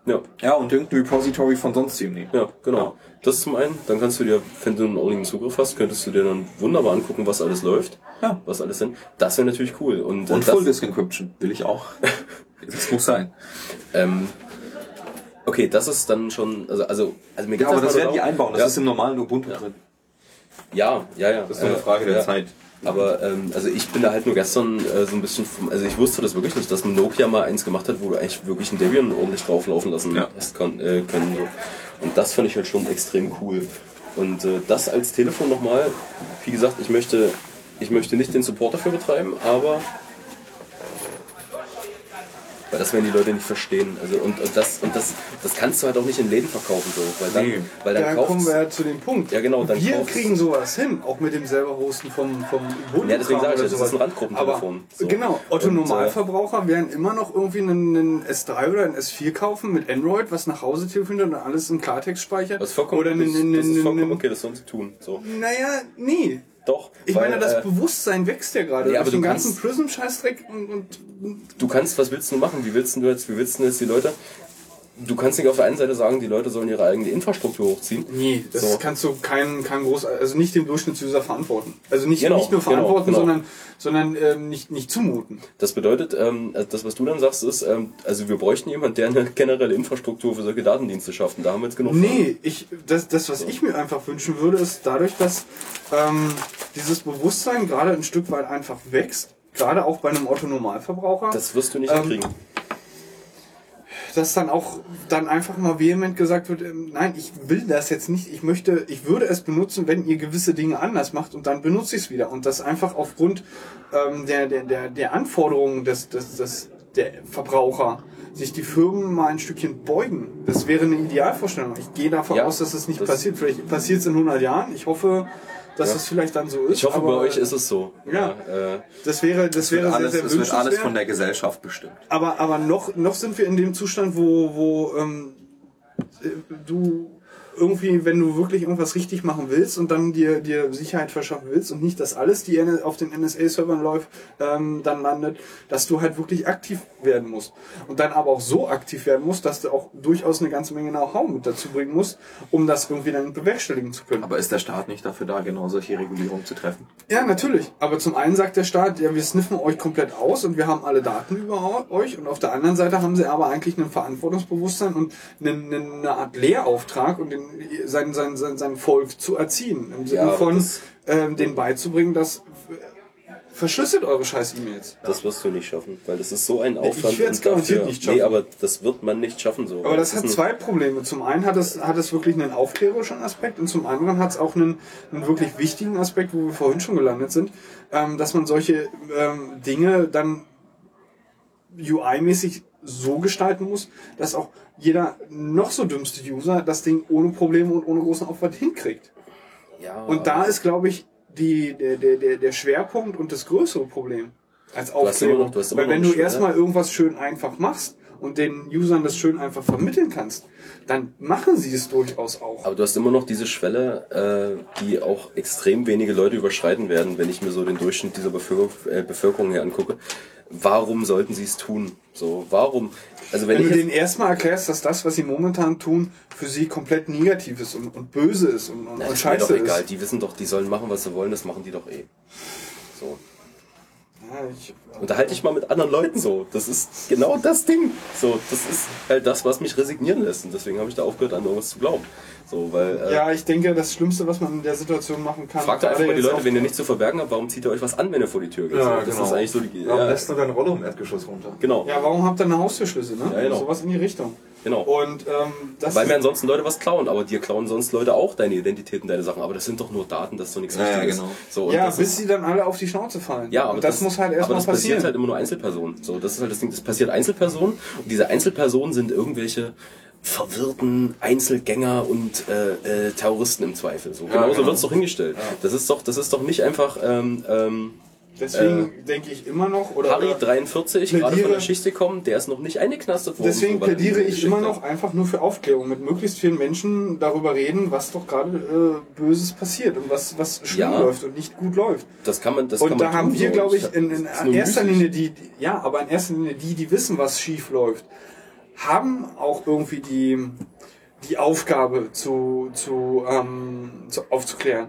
Ja. Ja, und irgendein Repository von sonst wem nehmen. Ja, genau. Das zum einen, dann kannst du dir, wenn du einen ordentlichen Zugriff hast, könntest du dir dann wunderbar angucken, was alles läuft, Ja. was alles sind. Das wäre natürlich cool. Und, äh, Und Full Disk Encryption will ich auch. das muss sein. ähm, okay, das ist dann schon, also, also, also mir Ja, geht's aber das werden die einbauen. Das ja, ist im normalen Ubuntu drin. ja, ja, ja. Das ist nur eine Frage der ja. Zeit. Aber ähm, also ich bin da halt nur gestern äh, so ein bisschen, vom, also ich wusste das wirklich nicht, dass Nokia mal eins gemacht hat, wo du eigentlich wirklich ein Debian ordentlich drauflaufen lassen Ja. hast kann, äh, können. So. Und das fand ich halt schon extrem cool. Und äh, das als Telefon nochmal, wie gesagt, ich möchte, ich möchte nicht den Support dafür betreiben, aber weil das werden die Leute nicht verstehen. Also und, und das und das das kannst du halt auch nicht in Läden verkaufen so, weil dann, Nee. weil dann Da kaufst kommen wir ja zu dem Punkt. Ja, genau, dann wir kaufst- kriegen sowas hin, auch mit dem selber Hosten vom, vom Ubuntu. Ja, deswegen sage ich ja, das sowas. ist ein Randgruppentelefon. Aber So. genau, Otto Und, äh, Normalverbraucher werden immer noch irgendwie einen, einen S3 oder einen S4 kaufen mit Android, was nach Hause telefoniert und alles in Klartext speichert. Das ist vollkommen, oder einen, das, einen, das ist vollkommen okay, das sollen sie tun. So. Naja, nee. Doch. Ich weil, meine, das äh, Bewusstsein wächst ja gerade. Ja, aber den ganzen Prism-Scheißdreck und, und du kannst, was willst du machen? Wie willst du jetzt, wie willst du jetzt die Leute? Du kannst nicht auf der einen Seite sagen, die Leute sollen ihre eigene Infrastruktur hochziehen. Nee, das So. kannst du kein, kein groß, also nicht dem Durchschnittsuser verantworten. Also nicht, Genau, nicht nur genau, verantworten, genau. sondern, sondern ähm, nicht, nicht zumuten. Das bedeutet, ähm, also das, was du dann sagst, ist, ähm, also wir bräuchten jemanden, der eine generelle Infrastruktur für solche Datendienste schafft. Und da haben wir jetzt genug. Nee, ich, das, das, was ich mir einfach wünschen würde, ist dadurch, dass ähm, dieses Bewusstsein gerade ein Stück weit einfach wächst, gerade auch bei einem Otto-Normalverbraucher, Das wirst du nicht Ähm, hinkriegen. Dass dann auch dann einfach mal vehement gesagt wird, ähm, nein, ich will das jetzt nicht, ich möchte, ich würde es benutzen, wenn ihr gewisse Dinge anders macht und dann benutze ich es wieder. Und das einfach aufgrund ähm, der, der, der, der Anforderungen des, des, des, der Verbraucher sich die Firmen mal ein Stückchen beugen. Das wäre eine Idealvorstellung. Ich gehe davon Ja, aus, dass es nicht das- passiert. Vielleicht passiert es in 100 Jahren. Ich hoffe, dass Ja. es vielleicht dann so ist. Ich hoffe, aber bei euch ist es so. Ja. äh, Das wäre, das wäre alles, sehr, sehr es wird alles von der Gesellschaft bestimmt. Aber, aber noch, noch sind wir in dem Zustand, wo, wo ähm, äh, du irgendwie, wenn du wirklich irgendwas richtig machen willst und dann dir, dir Sicherheit verschaffen willst und nicht, dass alles, die auf den NSA-Servern läuft, ähm, dann landet, dass du halt wirklich aktiv werden musst. Und dann aber auch so aktiv werden musst, dass du auch durchaus eine ganze Menge Know-how mit dazu bringen musst, um das irgendwie dann bewerkstelligen zu können. Aber ist der Staat nicht dafür da, genau solche Regulierungen zu treffen? Ja, natürlich. Aber zum einen sagt der Staat, ja, wir sniffen euch komplett aus und wir haben alle Daten über euch. Und auf der anderen Seite haben sie aber eigentlich ein Verantwortungsbewusstsein und eine, eine Art Lehrauftrag und den, sein, sein, sein, sein Volk zu erziehen. Im Sinne aber von das- ähm, denen beizubringen, dass äh, verschlüsselt eure scheiß E-Mails. das wirst du nicht schaffen, weil das ist so ein Aufwand. werd's und garantiert dafür- nicht schaffen. Nee, aber das wird man nicht schaffen so. Aber das hat ist ein- zwei Probleme. Zum einen hat es, hat es wirklich einen aufklärerischen Aspekt und zum anderen hat es auch einen, einen wirklich wichtigen Aspekt, wo wir vorhin schon gelandet sind, ähm, dass man solche ähm, Dinge dann UI-mäßig so gestalten muss, dass auch jeder noch so dümmste User das Ding ohne Probleme und ohne großen Aufwand hinkriegt. Ja, Und da ist, glaube ich, die, der, der, der, der Schwerpunkt und das größere Problem als Aufklärung. noch- Weil wenn du erstmal irgendwas schön einfach machst und den Usern das schön einfach vermitteln kannst, dann machen sie es durchaus auch. Aber du hast immer noch diese Schwelle, äh, die auch extrem wenige Leute überschreiten werden, wenn ich mir so den Durchschnitt dieser Bevölkerung, äh, Bevölkerung hier angucke. Warum sollten sie es tun? So, warum? Also wenn, Wenn du ich denen erstmal erklärst, dass das, was sie momentan tun, für sie komplett negativ ist und, und böse ist und, und, Na, und ist mir doch scheiße egal, ist. die wissen doch, die sollen machen, was sie wollen, das machen die doch eh. So. Ja, ich, Unterhalte dich mal mit anderen Leuten so. Das ist genau das Ding. So, das ist halt das, was mich resignieren lässt. Und deswegen habe ich da aufgehört, an irgendwas zu glauben. So, weil, äh, ja, ich denke, das Schlimmste, was man in der Situation machen kann, Fragt einfach mal die Leute, wenn ihr nichts zu verbergen habt, warum zieht ihr euch was an, wenn ihr vor die Tür geht? Ja, so, das genau. ist eigentlich so die. Warum Ja, lässt du dein Rollo im Erdgeschoss runter? genau, Ja, warum habt ihr eine Haustürschlüssel, ne? Ja, genau. Sowas in die Richtung. genau. Und ähm, das Weil mir ansonsten Leute was klauen, aber dir klauen sonst Leute auch deine Identität und deine Sachen. Aber das sind doch nur Daten, das ist doch nichts Ja, ja, Wichtiges. genau. So, und ja, das bis ist, sie dann alle auf die Schnauze fallen. ja, aber und das, muss halt aber erstmal das passieren. passiert halt immer nur Einzelpersonen. So, das ist halt das Ding. Das passiert Einzelpersonen und diese Einzelpersonen sind irgendwelche verwirrten Einzelgänger und äh, äh, Terroristen im Zweifel. So, genauso genau. wird's doch hingestellt. Das ist doch, das ist doch nicht einfach ähm, ähm, Deswegen denke ich immer noch, oder, Harry oder 43, gerade von plädiere- der Schicht gekommen, der ist noch nicht eingeknastet worden. deswegen so, er plädiere ich immer noch einfach nur für Aufklärung, mit möglichst vielen Menschen darüber reden, was doch gerade äh, Böses passiert und was, was schlimm Ja. läuft und nicht gut läuft. Das kann man, das kann Und man da haben tun, wir, so. glaube ich, in, in nur erster. Linie die, die, ja, aber in erster Linie die, die wissen, was schief läuft, haben auch irgendwie die, die Aufgabe zu, zu, ähm, zu aufzuklären.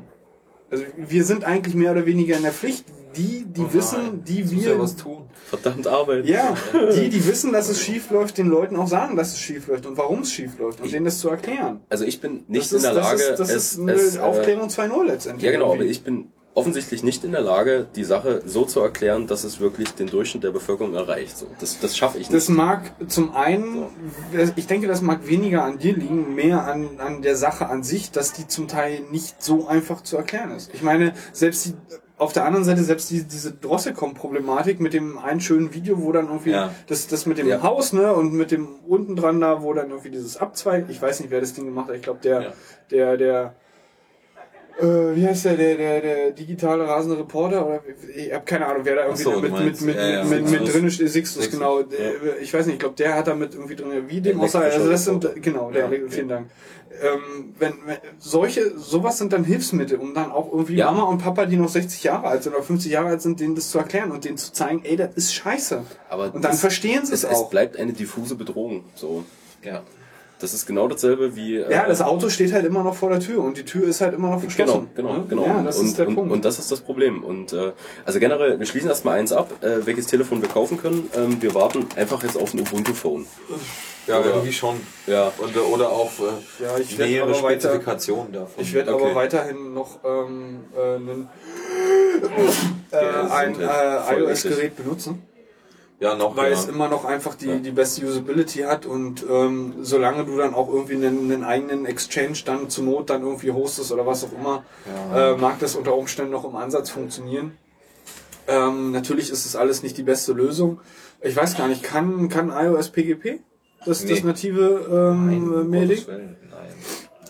Also wir sind eigentlich mehr oder weniger in der Pflicht. Die, die wissen, die Muss wir, ja was tun. Verdammt Arbeit. ja, die, die wissen, dass es schief läuft, den Leuten auch sagen, dass es schief läuft und warum es schief läuft und denen das zu erklären. Also ich bin nicht das ist, in der Lage, das ist, das es, ist eine es, äh, Aufklärung 2.0 letztendlich. Ja genau, aber irgendwie. ich bin offensichtlich nicht in der Lage, die Sache so zu erklären, dass es wirklich den Durchschnitt der Bevölkerung erreicht. So, das, das schaffe ich nicht. Das mag zum einen, ich denke, das mag weniger an dir liegen, mehr an, an der Sache an sich, dass die zum Teil nicht so einfach zu erklären ist. Ich meine, selbst die, auf der anderen Seite, selbst die, diese Drossecom-Problematik mit dem einen schönen Video, wo dann irgendwie Ja. das, das mit dem Ja. Haus, ne, und mit dem unten dran da, wo dann irgendwie dieses Abzweig, ich weiß nicht, wer das Ding gemacht hat, ich glaube, der, Ja. der, der, äh, wie heißt der, der, der, der digitale rasende Reporter oder ich habe keine Ahnung, wer da irgendwie so, mit, mit, mit, ja, ja, mit, mit drin steht, Sixtus, Sixtus, genau. Der, Ich weiß nicht, ich glaube, der hat da mit irgendwie drin, wie dem außer, also das sind, genau, der, Ja, vielen Dank. Ähm, wenn, wenn solche, sowas sind dann Hilfsmittel, um dann auch irgendwie Ja. Mama und Papa, die noch 60 Jahre alt sind oder 50 Jahre alt sind, denen das zu erklären und denen zu zeigen, ey, das ist scheiße. aber und dann das- verstehen sie es, es es auch. bleibt eine diffuse Bedrohung. So, Ja. Das ist genau dasselbe wie. äh, Ja, das Auto steht halt immer noch vor der Tür und die Tür ist halt immer noch Genau, verschlossen. genau, ne? genau. Ja, das und, ist der und, Punkt. und das ist das Problem. Und äh, also generell, wir schließen erstmal eins ab, äh, welches Telefon wir kaufen können. Ähm, wir warten einfach jetzt auf ein Ubuntu-Phone. Ja, Oder- irgendwie schon. Ja. Und, äh, oder auf äh, Ja, ich nähere Spezifikationen davon. Ich werde Okay. aber weiterhin noch ähm, äh, einen, äh, Ja, ein äh, iOS-Gerät benutzen, Ja, noch. weil ja. es immer noch einfach die, Ja. die beste Usability hat und ähm, solange du dann auch irgendwie einen, einen eigenen Exchange dann zur Not dann irgendwie hostest oder was auch immer, Ja. äh, mag das unter Umständen noch im Ansatz funktionieren. Ähm, natürlich ist es alles nicht die beste Lösung. Ich weiß gar nicht, kann, kann iOS PGP? Das, das Nee. native Nein, ähm? Gottes Willen, Nein.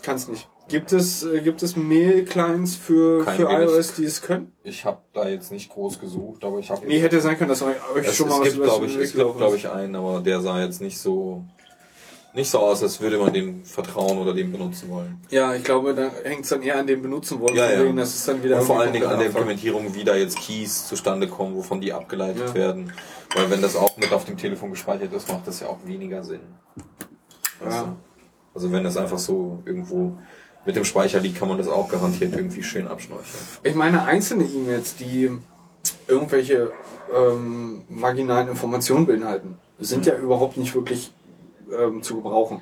Kann's nicht. Gibt es, äh, gibt es Mail-Clients für, Kein für wenig. iOS, die es können? Ich habe da jetzt nicht groß gesucht, aber ich habe. Nee, hätte sein können, dass euch es, schon mal es was gibt, glaube ich, es gibt, glaube ich, einen, aber der sah jetzt nicht so nicht so aus, als würde man dem vertrauen oder dem benutzen wollen. Ja, ich glaube, da hängt es dann eher an dem benutzen wollen. Ja, ja. Das ist dann wieder Und vor allen Dingen an der Implementierung, wie da jetzt Keys zustande kommen, wovon die abgeleitet Ja. werden. Weil wenn das auch mit auf dem Telefon gespeichert ist, macht das ja auch weniger Sinn. Weißt Ja. Also wenn das einfach so irgendwo mit dem Speicher liegt, kann man das auch garantiert irgendwie schön abschnorcheln. Ich meine, einzelne E-Mails, die irgendwelche ähm, marginalen Informationen beinhalten, sind ja überhaupt nicht wirklich ähm, zu gebrauchen.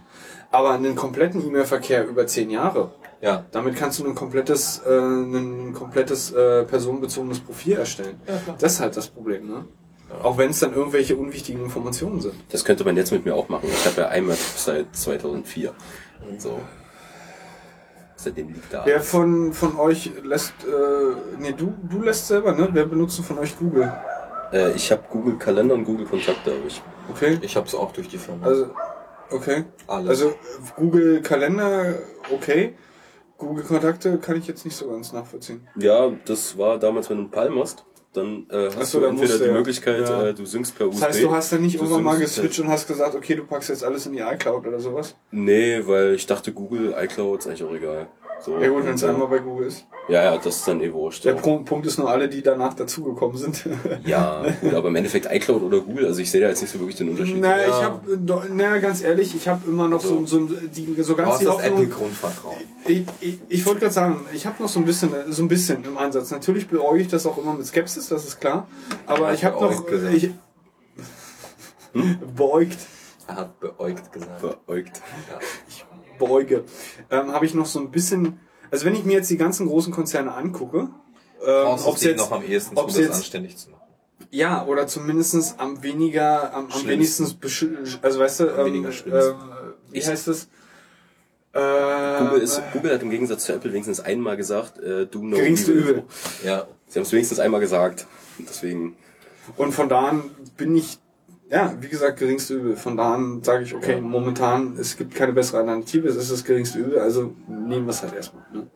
Aber einen kompletten E-Mail-Verkehr über zehn Jahre, Ja, damit kannst du ein komplettes, äh, ein komplettes äh, personenbezogenes Profil erstellen. das ist halt das Problem, ne? Auch wenn es dann irgendwelche unwichtigen Informationen sind. Das könnte man jetzt mit mir auch machen. Ich habe ja IMAP seit 2004. So. Seitdem liegt da. Wer von, von euch lässt, äh, nee, du, du lässt selber, ne? Wer benutzt von euch Google? Äh, ich habe Google Kalender und Google Kontakte, habe ich. Okay. Ich hab's auch durch die Firma. Also, okay. Alles. Also Google Kalender, okay. Google Kontakte kann ich jetzt nicht so ganz nachvollziehen. Ja, das war damals, wenn du einen Palm hast, dann äh, hast Ach so, du dann entweder die ja. Möglichkeit, Ja. äh, du synkst per USB. Das heißt, du hast dann nicht irgendwann mal synkst geswitcht und hast gesagt, okay, du packst jetzt alles in die iCloud oder sowas? Nee, weil ich dachte, Google, iCloud ist eigentlich auch egal. So, Ja gut, wenn es einmal bei Google ist. Ja, ja, das ist dann eh wurscht. Der ja. Pro- Punkt ist nur alle, die danach dazugekommen sind. Ja, gut, aber im Endeffekt iCloud oder Google, also ich sehe da jetzt nicht so wirklich den Unterschied. Na, Ja. ich habe, na, ganz ehrlich, ich habe immer noch so, so, die, so ganz die das Hoffnung. Apple-Grundvertrauen. Ich, ich, ich wollte gerade sagen, ich habe noch so ein bisschen, so ein bisschen im Ansatz. Natürlich beäuge ich das auch immer mit Skepsis, das ist klar. Aber ich habe noch, gesagt. ich, beäugt, Er hat beäugt gesagt. Beäugt. Beäuge, ähm, habe ich noch so ein bisschen. Also wenn ich mir jetzt die ganzen großen Konzerne angucke, ähm, ob's du jetzt, noch am ehesten, das jetzt- anständig zu machen. Ja, oder zumindestens am weniger, am, am wenigstens, also weißt du, ähm, ähm, wie heißt das? Äh, Google, ist, Google hat im Gegensatz zu Apple wenigstens einmal gesagt, äh, do no Geringste. Übel. Ja. Sie haben es wenigstens einmal gesagt. Deswegen, Und von da an bin ich, ja, wie gesagt, geringste Übel. Von da an sage ich, okay, momentan, es gibt keine bessere Alternative, es ist das geringste Übel, also nehmen wir es halt erstmal. Ne?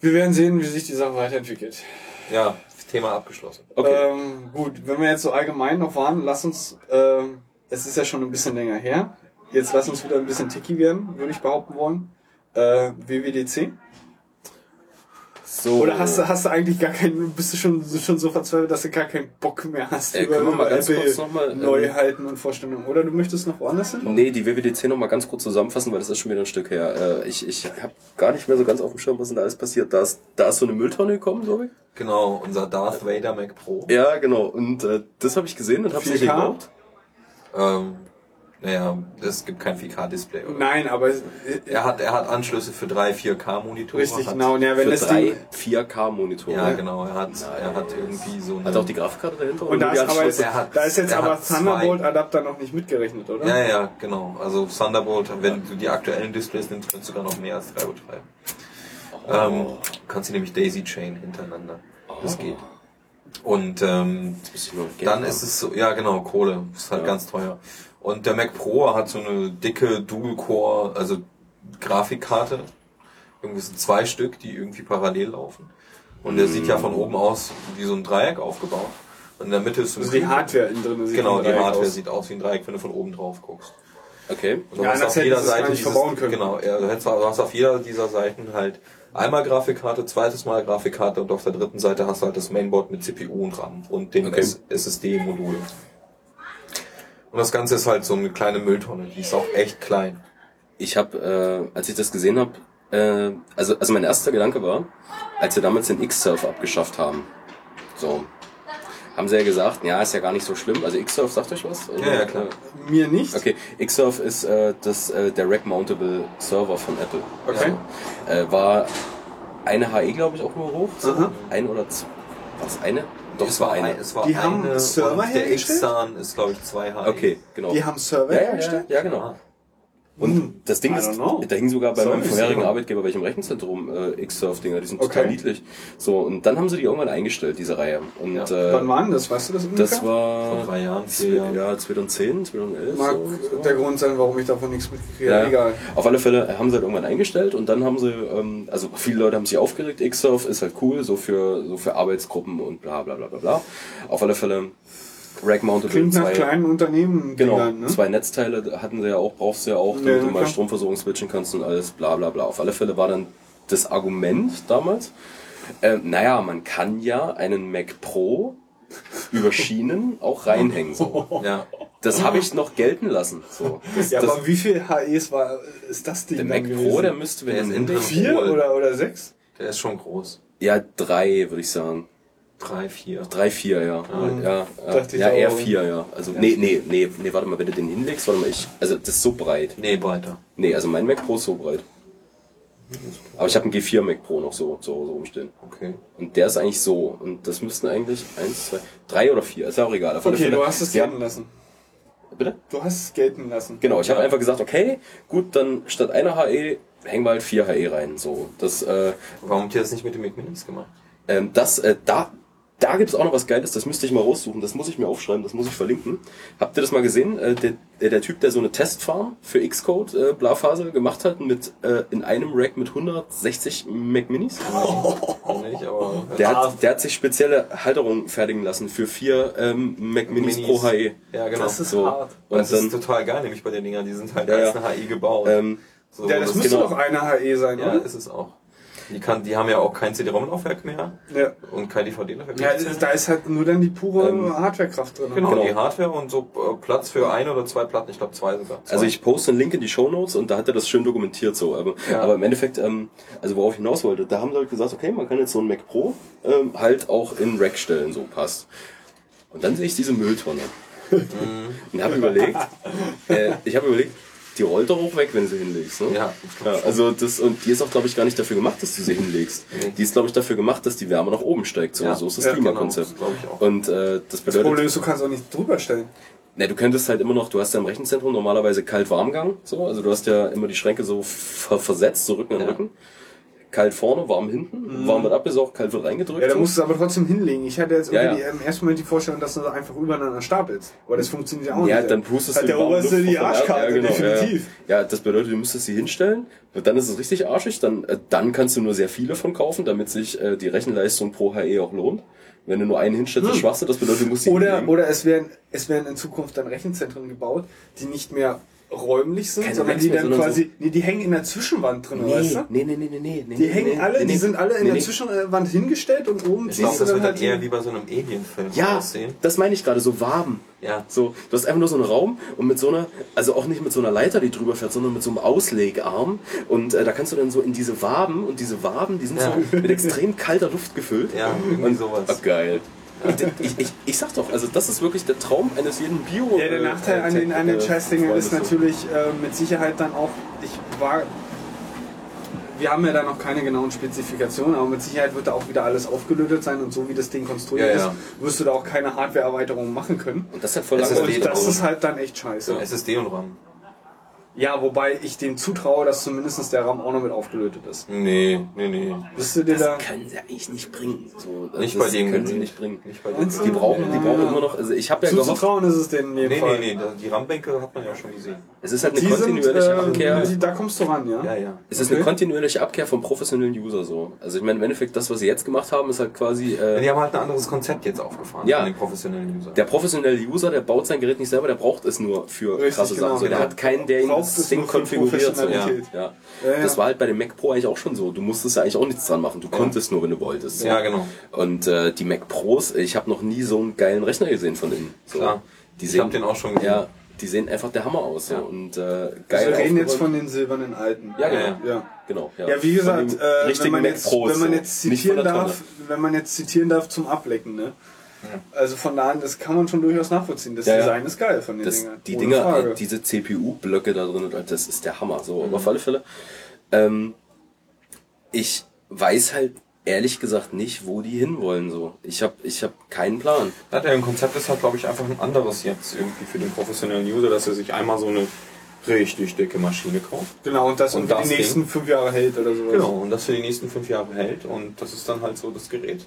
Wir werden sehen, wie sich die Sache weiterentwickelt. Ja, Thema abgeschlossen. okay. Ähm, gut, wenn wir jetzt so allgemein noch waren, lass uns, ähm, es ist ja schon ein bisschen länger her, jetzt lass uns wieder ein bisschen ticky werden, würde ich behaupten wollen. Äh, WWDC? So, Oder hast du, hast du eigentlich gar keinen, bist du schon, schon so verzweifelt, dass du gar keinen Bock mehr hast Äh, können wir mal ganz Apple kurz noch mal, ähm, Neuheiten und Vorstellungen? Oder du möchtest noch woanders hin? Nee, die WWDC noch mal ganz kurz zusammenfassen, weil das ist schon wieder ein Stück her. Äh, ich ich habe gar nicht mehr so ganz auf dem Schirm, was denn da alles passiert. Da ist, da ist so eine Mülltonne gekommen, glaube ich. Genau, unser Darth Vader Mac Pro. Ja, genau. Und äh, das habe ich gesehen und habe es nicht 4K? geglaubt. Ähm, naja, es gibt kein 4K-Display. oder? Nein, aber äh, Er hat, er hat Anschlüsse für drei 4K-Monitore. richtig, hat, genau. Ja, wenn Für das drei Ding, 4K-Monitore. Ja, genau. Er hat, er hat irgendwie so eine. Hat auch die Grafikkarte dahinter? und oder da ist, aber jetzt, er hat- da ist jetzt er aber. Thunderbolt-Adapter noch nicht mitgerechnet, oder? Ja, ja, genau. Also Thunderbolt, wenn du die aktuellen Displays nimmst, kannst du sogar noch mehr als drei übertreiben. Ähm, kannst du nämlich Daisy Chain hintereinander. Das geht. Und ähm, dann ist es so, ja genau, Kohle, ist halt Ja. ganz teuer. Und der Mac Pro hat so eine dicke Dual-Core, also Grafikkarte. Irgendwie so zwei Stück, die irgendwie parallel laufen. Und der sieht ja von oben aus wie so ein Dreieck aufgebaut. Und in der Mitte ist so Also ein die Hardware innen drin sieht Genau, die Hardware aus. sieht aus wie ein Dreieck, wenn du von oben drauf guckst. Okay. Und du Ja, hast das auf jeder Seite nicht dieses, verbauen können. Genau, du, hast auf jeder dieser Seiten halt einmal Grafikkarte, zweites Mal Grafikkarte und auf der dritten Seite hast du halt das Mainboard mit CPU und RAM und dem Okay. SSD-Modul. Und das Ganze ist halt so eine kleine Mülltonne, die ist auch echt klein. Ich habe, äh, als ich das gesehen habe, äh, also, also mein erster Gedanke war, als wir damals den X-Surf abgeschafft haben, so, haben sie ja gesagt, ja, ist ja gar nicht so schlimm. Also X-Surf, sagt euch was? Oder? Ja, ja, klar. Mir nicht. Okay, Xsurf ist äh, das, äh, der Rack-Mountable Server von Apple. Okay. So. Äh, war eine HE, glaube ich, auch nur hoch. So. Ein oder zwei. Was, eine? Doch, es es war eine. ein- es war Die haben eine Server und der hergestellt? X-Zahn ist, glaube ich, zwei HE. Okay, genau. Die haben Server ja, ja, ja, hergestellt? ja, genau. Und das Ding ist, know. da hing sogar bei Sorry, meinem vorherigen Server. Arbeitgeber, bei welchem Rechenzentrum, äh, X-Surf-Dinger, die sind total Okay. niedlich. So, und dann haben sie die irgendwann eingestellt, diese Reihe. Und Ja. äh, Wann waren das? Weißt du das ungefähr? das war Vor drei Jahren, vier Jahren. ja, 2010, 2011. Mag so, so. der Grund sein, warum ich davon nichts mitgekriegt Ja. Egal. Auf alle Fälle haben sie halt irgendwann eingestellt und dann haben sie, ähm, also viele Leute haben sich aufgeregt, Xsurf ist halt cool, so für, so für Arbeitsgruppen und bla bla bla bla bla. Auf alle Fälle Rack Mountable Klingt nach zwei, kleinen Unternehmen. genau, Dingern, ne? zwei Netzteile hatten sie ja auch, brauchst du ja auch, damit Ja, du mal klar. Stromversorgung switchen kannst und alles bla bla bla. Auf alle Fälle war dann das Argument damals, äh, naja, man kann ja einen Mac Pro über Schienen auch reinhängen. So. Ja. Das habe ich noch gelten lassen. So. Das, Ja, das, aber wie viel HEs war, ist das Ding der dann Mac gewesen? Pro, der müsste, ist ihn in- Vier oder, oder sechs? Der ist schon groß. Ja, drei, würde ich sagen. Drei, vier. Drei, vier, ja. Ja, ja, Dachte ich ja auch. eher vier, ja. Also, nee, nee, nee, nee, warte mal, wenn du den hinlegst, warte mal, ich, also, das ist so breit. Nee, breiter. Nee, also mein Mac Pro ist so breit. Aber ich habe einen G4 Mac Pro noch so, so, so rumstehen. Okay. Und der ist eigentlich so. Und das müssten eigentlich eins, zwei, drei oder vier, ist ja auch egal. Okay, du hast es ja, gelten lassen. Bitte? Du hast es gelten lassen. Genau, ich habe einfach gesagt, okay, gut, dann statt einer HE hängen wir halt vier HE rein. So, das, äh, Warum habt ihr das nicht mit dem McMinus gemacht? Ähm, das, äh, da, da gibt's auch noch was Geiles, das müsste ich mal raussuchen, das muss ich mir aufschreiben, das muss ich verlinken. Habt ihr das mal gesehen? Äh, der, der, der Typ, der so eine Testfarm für Xcode äh, Blaufaser gemacht hat, mit äh, in einem Rack mit 160 Mac Minis? Nicht, aber Der hat, der hat sich spezielle Halterungen fertigen lassen für vier ähm, Mac Minis, pro HE. Ja, genau. Das ist So. hart. Und das ist dann, total geil, nämlich bei den Dingern, die sind halt Ja, als eine HI gebaut. ähm, so, Ja, das müsste genau. doch eine HE sein, Ja, oder? ist es auch. Die, kann, die haben ja auch kein CD-ROM-Laufwerk mehr Ja. und kein DVD-Laufwerk. Ja, da ist halt nur dann die pure Ähm, Hardwarekraft drin. genau, Genau. die Hardware und so äh, Platz für ein oder zwei Platten, ich glaube zwei sogar. Zwei. Also ich poste einen Link in die Show Notes und da hat er das schön dokumentiert so. Aber, Ja. aber im Endeffekt, ähm, also worauf ich hinaus wollte, da haben sie halt gesagt, okay, man kann jetzt so ein Mac Pro ähm, halt auch in Rack stellen, so passt. Und dann sehe ich diese Mülltonne und habe überlegt, äh, ich habe überlegt, die rollt doch auch weg, wenn du sie hinlegst. Ne? Ja, ja also das und die ist auch, glaube ich, gar nicht dafür gemacht, dass du sie hinlegst. Nee. Die ist, glaube ich, dafür gemacht, dass die Wärme nach oben steigt. So, Ja. so ist das Ja, Klimakonzept. genau, das. Und äh, das Das bedeutet, Problem ist, du kannst auch nicht drüber stellen. Ne, du könntest halt immer noch, du hast ja im Rechenzentrum normalerweise Kalt-Warmgang, so, also du hast ja immer die Schränke so ver versetzt, so Rücken an Ja. Rücken. Kalt vorne, warm hinten, warm wird abgesaugt, kalt wird reingedrückt. Ja, da musst du es aber trotzdem hinlegen. Ich hatte jetzt Ja, irgendwie ja. im ersten Moment die Vorstellung, dass du das einfach übereinander stapelst. Aber das funktioniert ja auch ja, nicht. dann pustest du der die warme oberste die der. Arschkarte, ja, genau, definitiv. Ja, ja, das bedeutet, du müsstest sie hinstellen, und dann ist es richtig arschig, dann, äh, dann kannst du nur sehr viele von kaufen, damit sich äh, die Rechenleistung pro HE auch lohnt. Wenn du nur einen hinstellst, ist schwachste, das bedeutet, du musst sie Oder, hinlegen. oder es werden, es werden in Zukunft dann Rechenzentren gebaut, die nicht mehr räumlich sind, Keine sondern die dann quasi, nee, die hängen in der Zwischenwand drin, weißt du? nee, nee, nee, nee, nee, nee. Die hängen alle, die sind alle in der nee. Zwischenwand hingestellt und oben ich du das wird dann halt eher wie bei so einem Alien-Film Ja, aussehen. das meine ich gerade, so Waben. Ja. So, du hast einfach nur so einen Raum und mit so einer, also auch nicht mit so einer Leiter, die drüber fährt, sondern mit so einem Auslegarm. Und äh, da kannst du dann so in diese Waben und diese Waben, die sind Ja. so mit extrem kalter Luft gefüllt. Ja, irgendwie sowas. Ah, geil. Und Ich, ich, ich sag doch, also das ist wirklich der Traum eines jeden Bio. Ja, der äh, Nachteil an den, an den äh, Scheißdingern ist natürlich äh, mit Sicherheit dann auch, ich war, wir haben ja da noch keine genauen Spezifikationen, aber mit Sicherheit wird da auch wieder alles aufgelötet sein und so wie das Ding konstruiert Ja, ja. ist, wirst du da auch keine Hardware-Erweiterung machen können. Und das ist halt voll Das ist das ist halt dann echt scheiße. SSD und RAM. Ja, wobei ich dem zutraue, dass zumindest der RAM auch noch mit aufgelötet ist. Nee, nee, nee. Bist du dir da... Das können sie eigentlich nicht bringen. So, Nicht das bei den können sie nicht bringen. Nicht bei den Die brauchen, die brauchen immer noch, also ich habe ja gehofft, Zuzutrauen ist es denen in jedem Nee, Fall. nee, nee, da- die RAM-Bänke hat man ja schon gesehen. es ist halt eine Die sind, kontinuierliche Abkehr. die, da kommst du ran, ja? Ja, ja. Es ist eine Okay. kontinuierliche Abkehr vom professionellen User so. Also ich meine, im Endeffekt, das, was sie jetzt gemacht haben, ist halt quasi. Äh, Die haben halt ein anderes Konzept jetzt aufgefahren Ja. den professionellen User. der professionelle User, der baut sein Gerät nicht selber, der braucht es nur für Richtig, krasse genau, Sachen. So, der genau. hat keinen, der Braucht das Ding konfiguriert. So. Ja. Ja. Ja, ja. Das war halt bei dem Mac Pro eigentlich auch schon so. Du musstest ja eigentlich auch nichts dran machen. Du konntest nur, wenn du wolltest. So. Ja, genau. Und äh, die Mac Pros, ich habe noch nie so einen geilen Rechner gesehen von denen. So. Klar. Die Ich sehen, hab den auch schon gesehen. Ja, die sehen einfach der Hammer aus. So. Ja. Und äh, Also geil wir reden jetzt von den silbernen Alten. Ja, genau. Ja, Ja. Genau, Ja, wie gesagt, äh, wenn, richtigen man Mac jetzt, wenn man jetzt zitieren darf, wenn man jetzt zitieren darf zum Ablecken, ne? Also von da an, das kann man schon durchaus nachvollziehen. Das Ja. Design ist geil von den Das, Dingern. die Dinger, Frage. Mhm. äh, diese CPU-Blöcke da drin, das ist der Hammer. So, aber auf alle Fälle. Ähm, ich weiß halt ehrlich gesagt nicht, wo die hinwollen. So, ich habe ich hab keinen Plan. Ja, deren Konzept ist halt, glaube ich, einfach ein anderes jetzt irgendwie für den professionellen User, dass er sich einmal so eine richtig dicke Maschine kauft. genau, und das Und das die nächsten Ding. fünf Jahre hält oder sowas. Genau, und das für die nächsten fünf Jahre hält und das ist dann halt so das Gerät.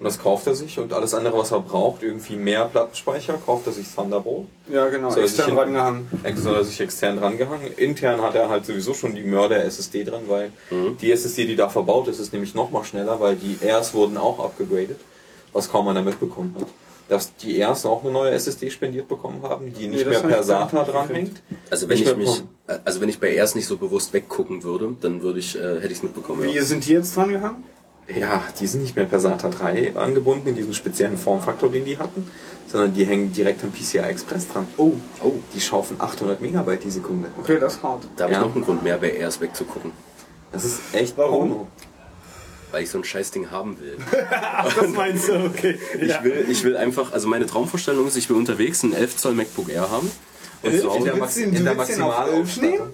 Und das kauft er sich und alles andere, was er braucht, irgendwie mehr Plattenspeicher, kauft er sich Thunderbolt. Ja, genau, Soll er extern sich hin- rangehangen. Ex- Soll er sich extern drangehangen. Intern hat er halt sowieso schon die Mörder-SSD dran, weil die SSD, die da verbaut ist, ist nämlich noch mal schneller, weil die Airs wurden auch abgegradet, was kaum einer mitbekommen hat. Dass die Airs auch eine neue SSD spendiert bekommen haben, die nicht das mehr per SATA dranhängt. Also wenn ich mich, also wenn ich bei erst nicht so bewusst weggucken würde, dann würde ich, äh, hätte ich es mitbekommen. Wie Ja. sind die jetzt dran gehangen? Ja, die sind nicht mehr per SATA 3 angebunden in diesem speziellen Formfaktor, den die hatten, sondern die hängen direkt am PCI Express dran. Oh, Oh, die schaufeln 800 Megabyte die Sekunde. okay, das ist hart. Da habe ich Ja. noch einen Grund mehr, bei erst wegzugucken, Das ist echt Warum? Porno. weil ich so ein Scheißding haben will. Das meinst du, okay. Ich will, ich will einfach, also meine Traumvorstellung ist, ich will unterwegs einen 11 Zoll MacBook Air haben. Und zu Hause, In der Max- den- in der nehmen?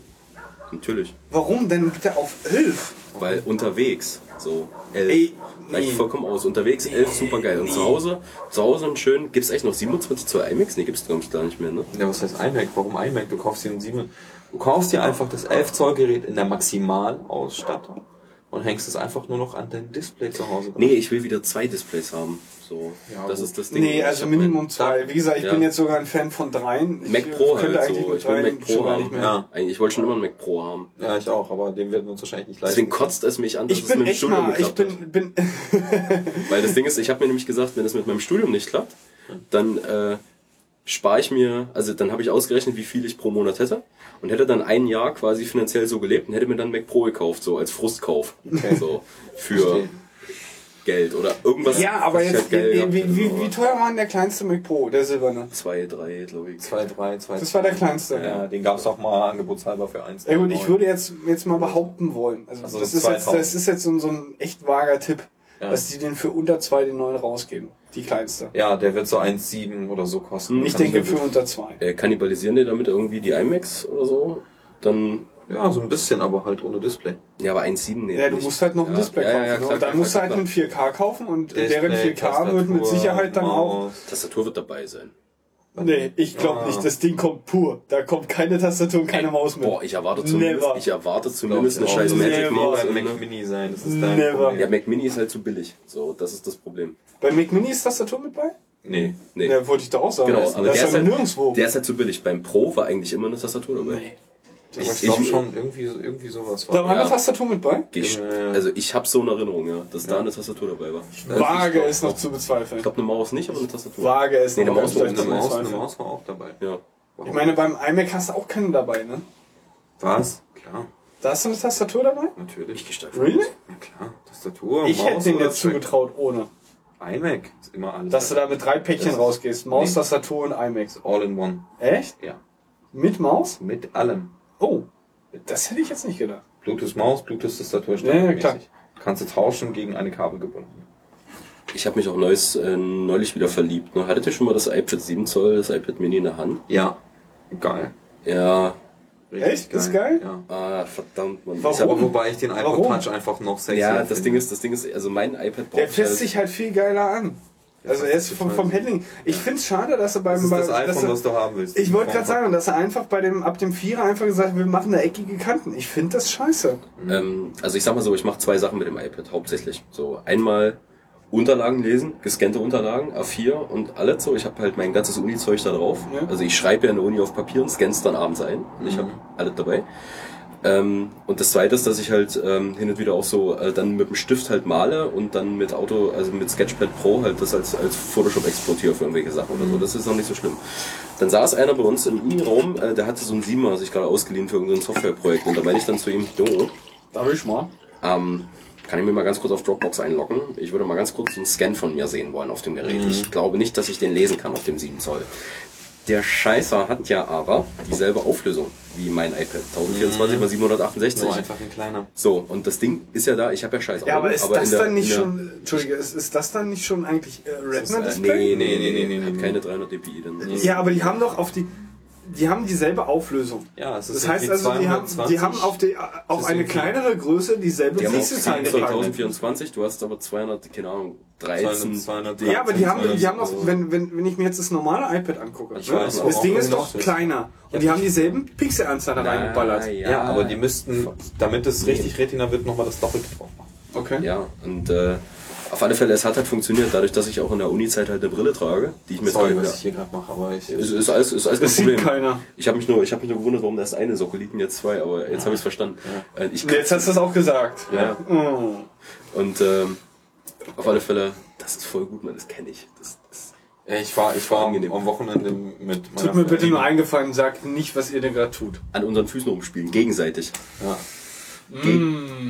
natürlich, Warum denn bitte auf 11? weil unterwegs, so 11. Ey, Reicht nee. vollkommen aus. Unterwegs 11, super geil. Und zu Hause, zu Hause einen schönen, gibt's echt noch 27 Zoll iMacs? Nee, gibt's glaube ich gar nicht mehr, ne? Ja, was heißt iMac? Warum iMac? Du kaufst dir einen 7. Du kaufst dir einfach das 11 Zoll Gerät in der Maximalausstattung und hängst es einfach nur noch an dein Display zu Hause. dran. Nee, ich will wieder zwei Displays haben. So, Ja, das gut. ist das Ding. Nee, Ich also Minimum zwei. Wie gesagt, ich Ja. bin jetzt sogar ein Fan von dreien. Ich Mac Pro könnte halt eigentlich so. Ich will Mac Pro haben. nicht mehr. Ja. Eigentlich, ich wollte schon immer einen Mac Pro haben. Ja, ich auch, aber den werden wir uns wahrscheinlich nicht leisten. Deswegen kotzt es mich an, dass Ich es bin mit dem Studium mal, ich geklappt hat. bin, bin Weil das Ding ist, ich habe mir nämlich gesagt, wenn es mit meinem Studium nicht klappt, dann äh, spare ich mir, also dann habe ich ausgerechnet, wie viel ich pro Monat hätte und hätte dann ein Jahr quasi finanziell so gelebt und hätte mir dann Mac Pro gekauft, so als Frustkauf. So für. Geld oder irgendwas. ja, aber jetzt, halt geil wie, wie, wie, wie teuer war denn der kleinste Mac Pro, der silberne? Zwei, drei, glaube ich. 2, 3, 2. Das war der kleinste. Ja, den gab's auch mal angebotshalber für 1. Ja gut, ich würde jetzt, jetzt mal behaupten wollen, also, Also das, ist jetzt, 2000. das ist jetzt so, ein- so ein echt vager Tipp, Ja. dass die den für unter zwei den neuen rausgeben. Die kleinste. Ja, der wird so 1,7 oder so kosten. Ich Kann denke für unter zwei. Äh, kannibalisieren die damit irgendwie die iMacs oder so? Dann. Ja, so ein bisschen, aber halt ohne Display. Ja, aber 1,7 nee. Ja, du nicht. musst halt noch ein Ja, Display ja, kaufen. ja, ja, klar, und dann klar, musst du klar, halt ein 4K kaufen und Display, deren 4K wird mit Tastatur, Sicherheit dann auch. Tastatur wird dabei sein. Nee, ich glaube Ah. nicht. Das Ding kommt pur. Da kommt keine Tastatur und keine Maus mit. Boah, ich erwarte zumindest, Never. ich erwarte zumindest eine Glaub scheiß ich. Magic. Maus. Und Mac eine- Mini sein, das ist dein Never. Problem. Ja, Mac Mini ist halt zu billig. So, das ist das Problem. Bei Mac Mini ist Tastatur mit bei? Nee. Nee. Ja, wollte ich doch auch sagen. Genau, das aber das der ist halt, nirgendwo. der ist halt zu billig. Beim Pro war eigentlich immer eine Tastatur dabei. Nee. Ich, Ich- glaube ich- schon, irgendwie, irgendwie sowas Da war eine Ja. Tastatur mit bei? Ich, Ja. also ich habe so eine Erinnerung, ja, dass da eine Tastatur dabei war. Wage glaub es noch zu bezweifeln. Ich glaube eine Maus nicht, aber eine Tastatur. Wage es Nee, noch eine Maus war Eine zu Maus, eine. Maus war auch dabei. Ja. Ich meine, beim iMac hast du auch keinen dabei, ne? Was? Klar, Da hast du eine Tastatur dabei? natürlich. Ich gestehe Really? Ja, klar. Tastatur, Ich Maus hätte den jetzt zugetraut ohne. iMac ist immer alles. Dass du da mit drei Päckchen Das- rausgehst. Maus, Nee. Tastatur und iMac. All in one. Echt? Ja. Mit Maus? Mit allem. Oh. Das hätte ich jetzt nicht gedacht. Bluetooth Maus, Bluetooth Tastatur, Ja, ja, klar. Kannst du tauschen gegen eine Kabel gebunden. Ich habe mich auch neues, äh, neulich wieder verliebt. Ne? Hattet ihr schon mal das iPad 7 Zoll, das iPad Mini in der Hand? Ja. Geil. Ja. Echt? Das ist geil? Ja. Ah, verdammt, man. Warum? Ich hab- Aber wobei ich den iPod Warum? Touch einfach noch sexier ja, das finde. Ding ist, das Ding ist, also mein iPad Der braucht fässt halt- sich halt viel geiler an. Also er ist vom, vom Handling. Ich finde es schade, dass er beim... Das ist bei- das iPhone, er- was du haben willst. Ich wollte gerade sagen, dass er einfach bei dem ab dem Vierer einfach gesagt hat, wir machen da eckige Kanten. Ich finde das scheiße. Ähm, also ich sag mal so, ich mache zwei Sachen mit dem iPad hauptsächlich. So einmal Unterlagen lesen, gescannte Unterlagen, A4 und alles so. Ich habe halt mein ganzes Uni-Zeug da drauf. Ja. Also ich schreibe ja in der Uni auf Papier und scanne dann abends ein. Und ich habe alles dabei. Ähm, und das zweite ist, dass ich halt ähm, hin und wieder auch so äh, dann mit dem Stift halt male und dann mit Auto, also mit Sketchpad Pro halt das als, als Photoshop exportiere für irgendwelche Sachen oder so. Das ist noch nicht so schlimm. Dann saß einer bei uns im Uni-Raum, äh, der hatte so ein Siebener sich gerade ausgeliehen für irgendein Softwareprojekt. Und da meinte ich dann zu ihm, jo, Darf ich mal? ähm, kann ich mir mal ganz kurz auf Dropbox einloggen? Ich würde mal ganz kurz einen Scan von mir sehen wollen auf dem Gerät. Ich glaube nicht, dass ich den lesen kann auf dem 7 Zoll. Der Scheißer hat ja aber dieselbe Auflösung wie mein iPad. 1024 x 768. Nur einfach ein kleiner. So, und das Ding ist ja da, ich habe ja scheiß Ja, aber ist in das der- dann nicht der- schon, Entschuldige, ist, ist das dann nicht schon eigentlich äh, ist, äh, Retina-Display? Nee, nee, nee, nee, nee, nee, hat nee. keine 300 dpi dann. Ja, aber die haben doch auf die, die haben dieselbe Auflösung. Ja, es ist Das heißt also, die haben, 220. die haben auf, die, auf eine kleinere Größe dieselbe Die haben auch Pixelzahl 7 Zoll gepackt. 1024, du hast aber 200, keine Ahnung, 13. 200, Ja, aber die haben, die haben auch, so. wenn, wenn, wenn ich mir jetzt das normale iPad angucke, Ich ne? weiß, das Ding ist doch kleiner. Und die haben dieselben Pixelanzahl da reingeballert. Ja, aber die müssten, damit es richtig Retina wird, nochmal das Doppelte drauf machen. Okay. Ja, und äh, auf alle Fälle, es hat halt funktioniert, dadurch, dass ich auch in der Uni-Zeit halt eine Brille trage, die ich mir Sorry, trage. was ich hier gerade mache, aber ich. Es ist alles, ist alles kein Das sieht Problem. keiner. Ich habe mich nur, ich habe mich nur gewundert, warum das eine liegt und jetzt zwei, aber jetzt habe ich es verstanden. Äh, Ich, Jetzt hast du es auch gesagt. ja. Oh. Und ähm, auf alle Fälle, das ist voll gut, man, das kenne ich. Das, das, Ja, ich war, ich war am, Angenehm. am Wochenende mit meiner Tut mir bitte nur eingefallen, sagt nicht, was ihr denn gerade tut. an unseren Füßen rumspielen, gegenseitig. Ja. Ge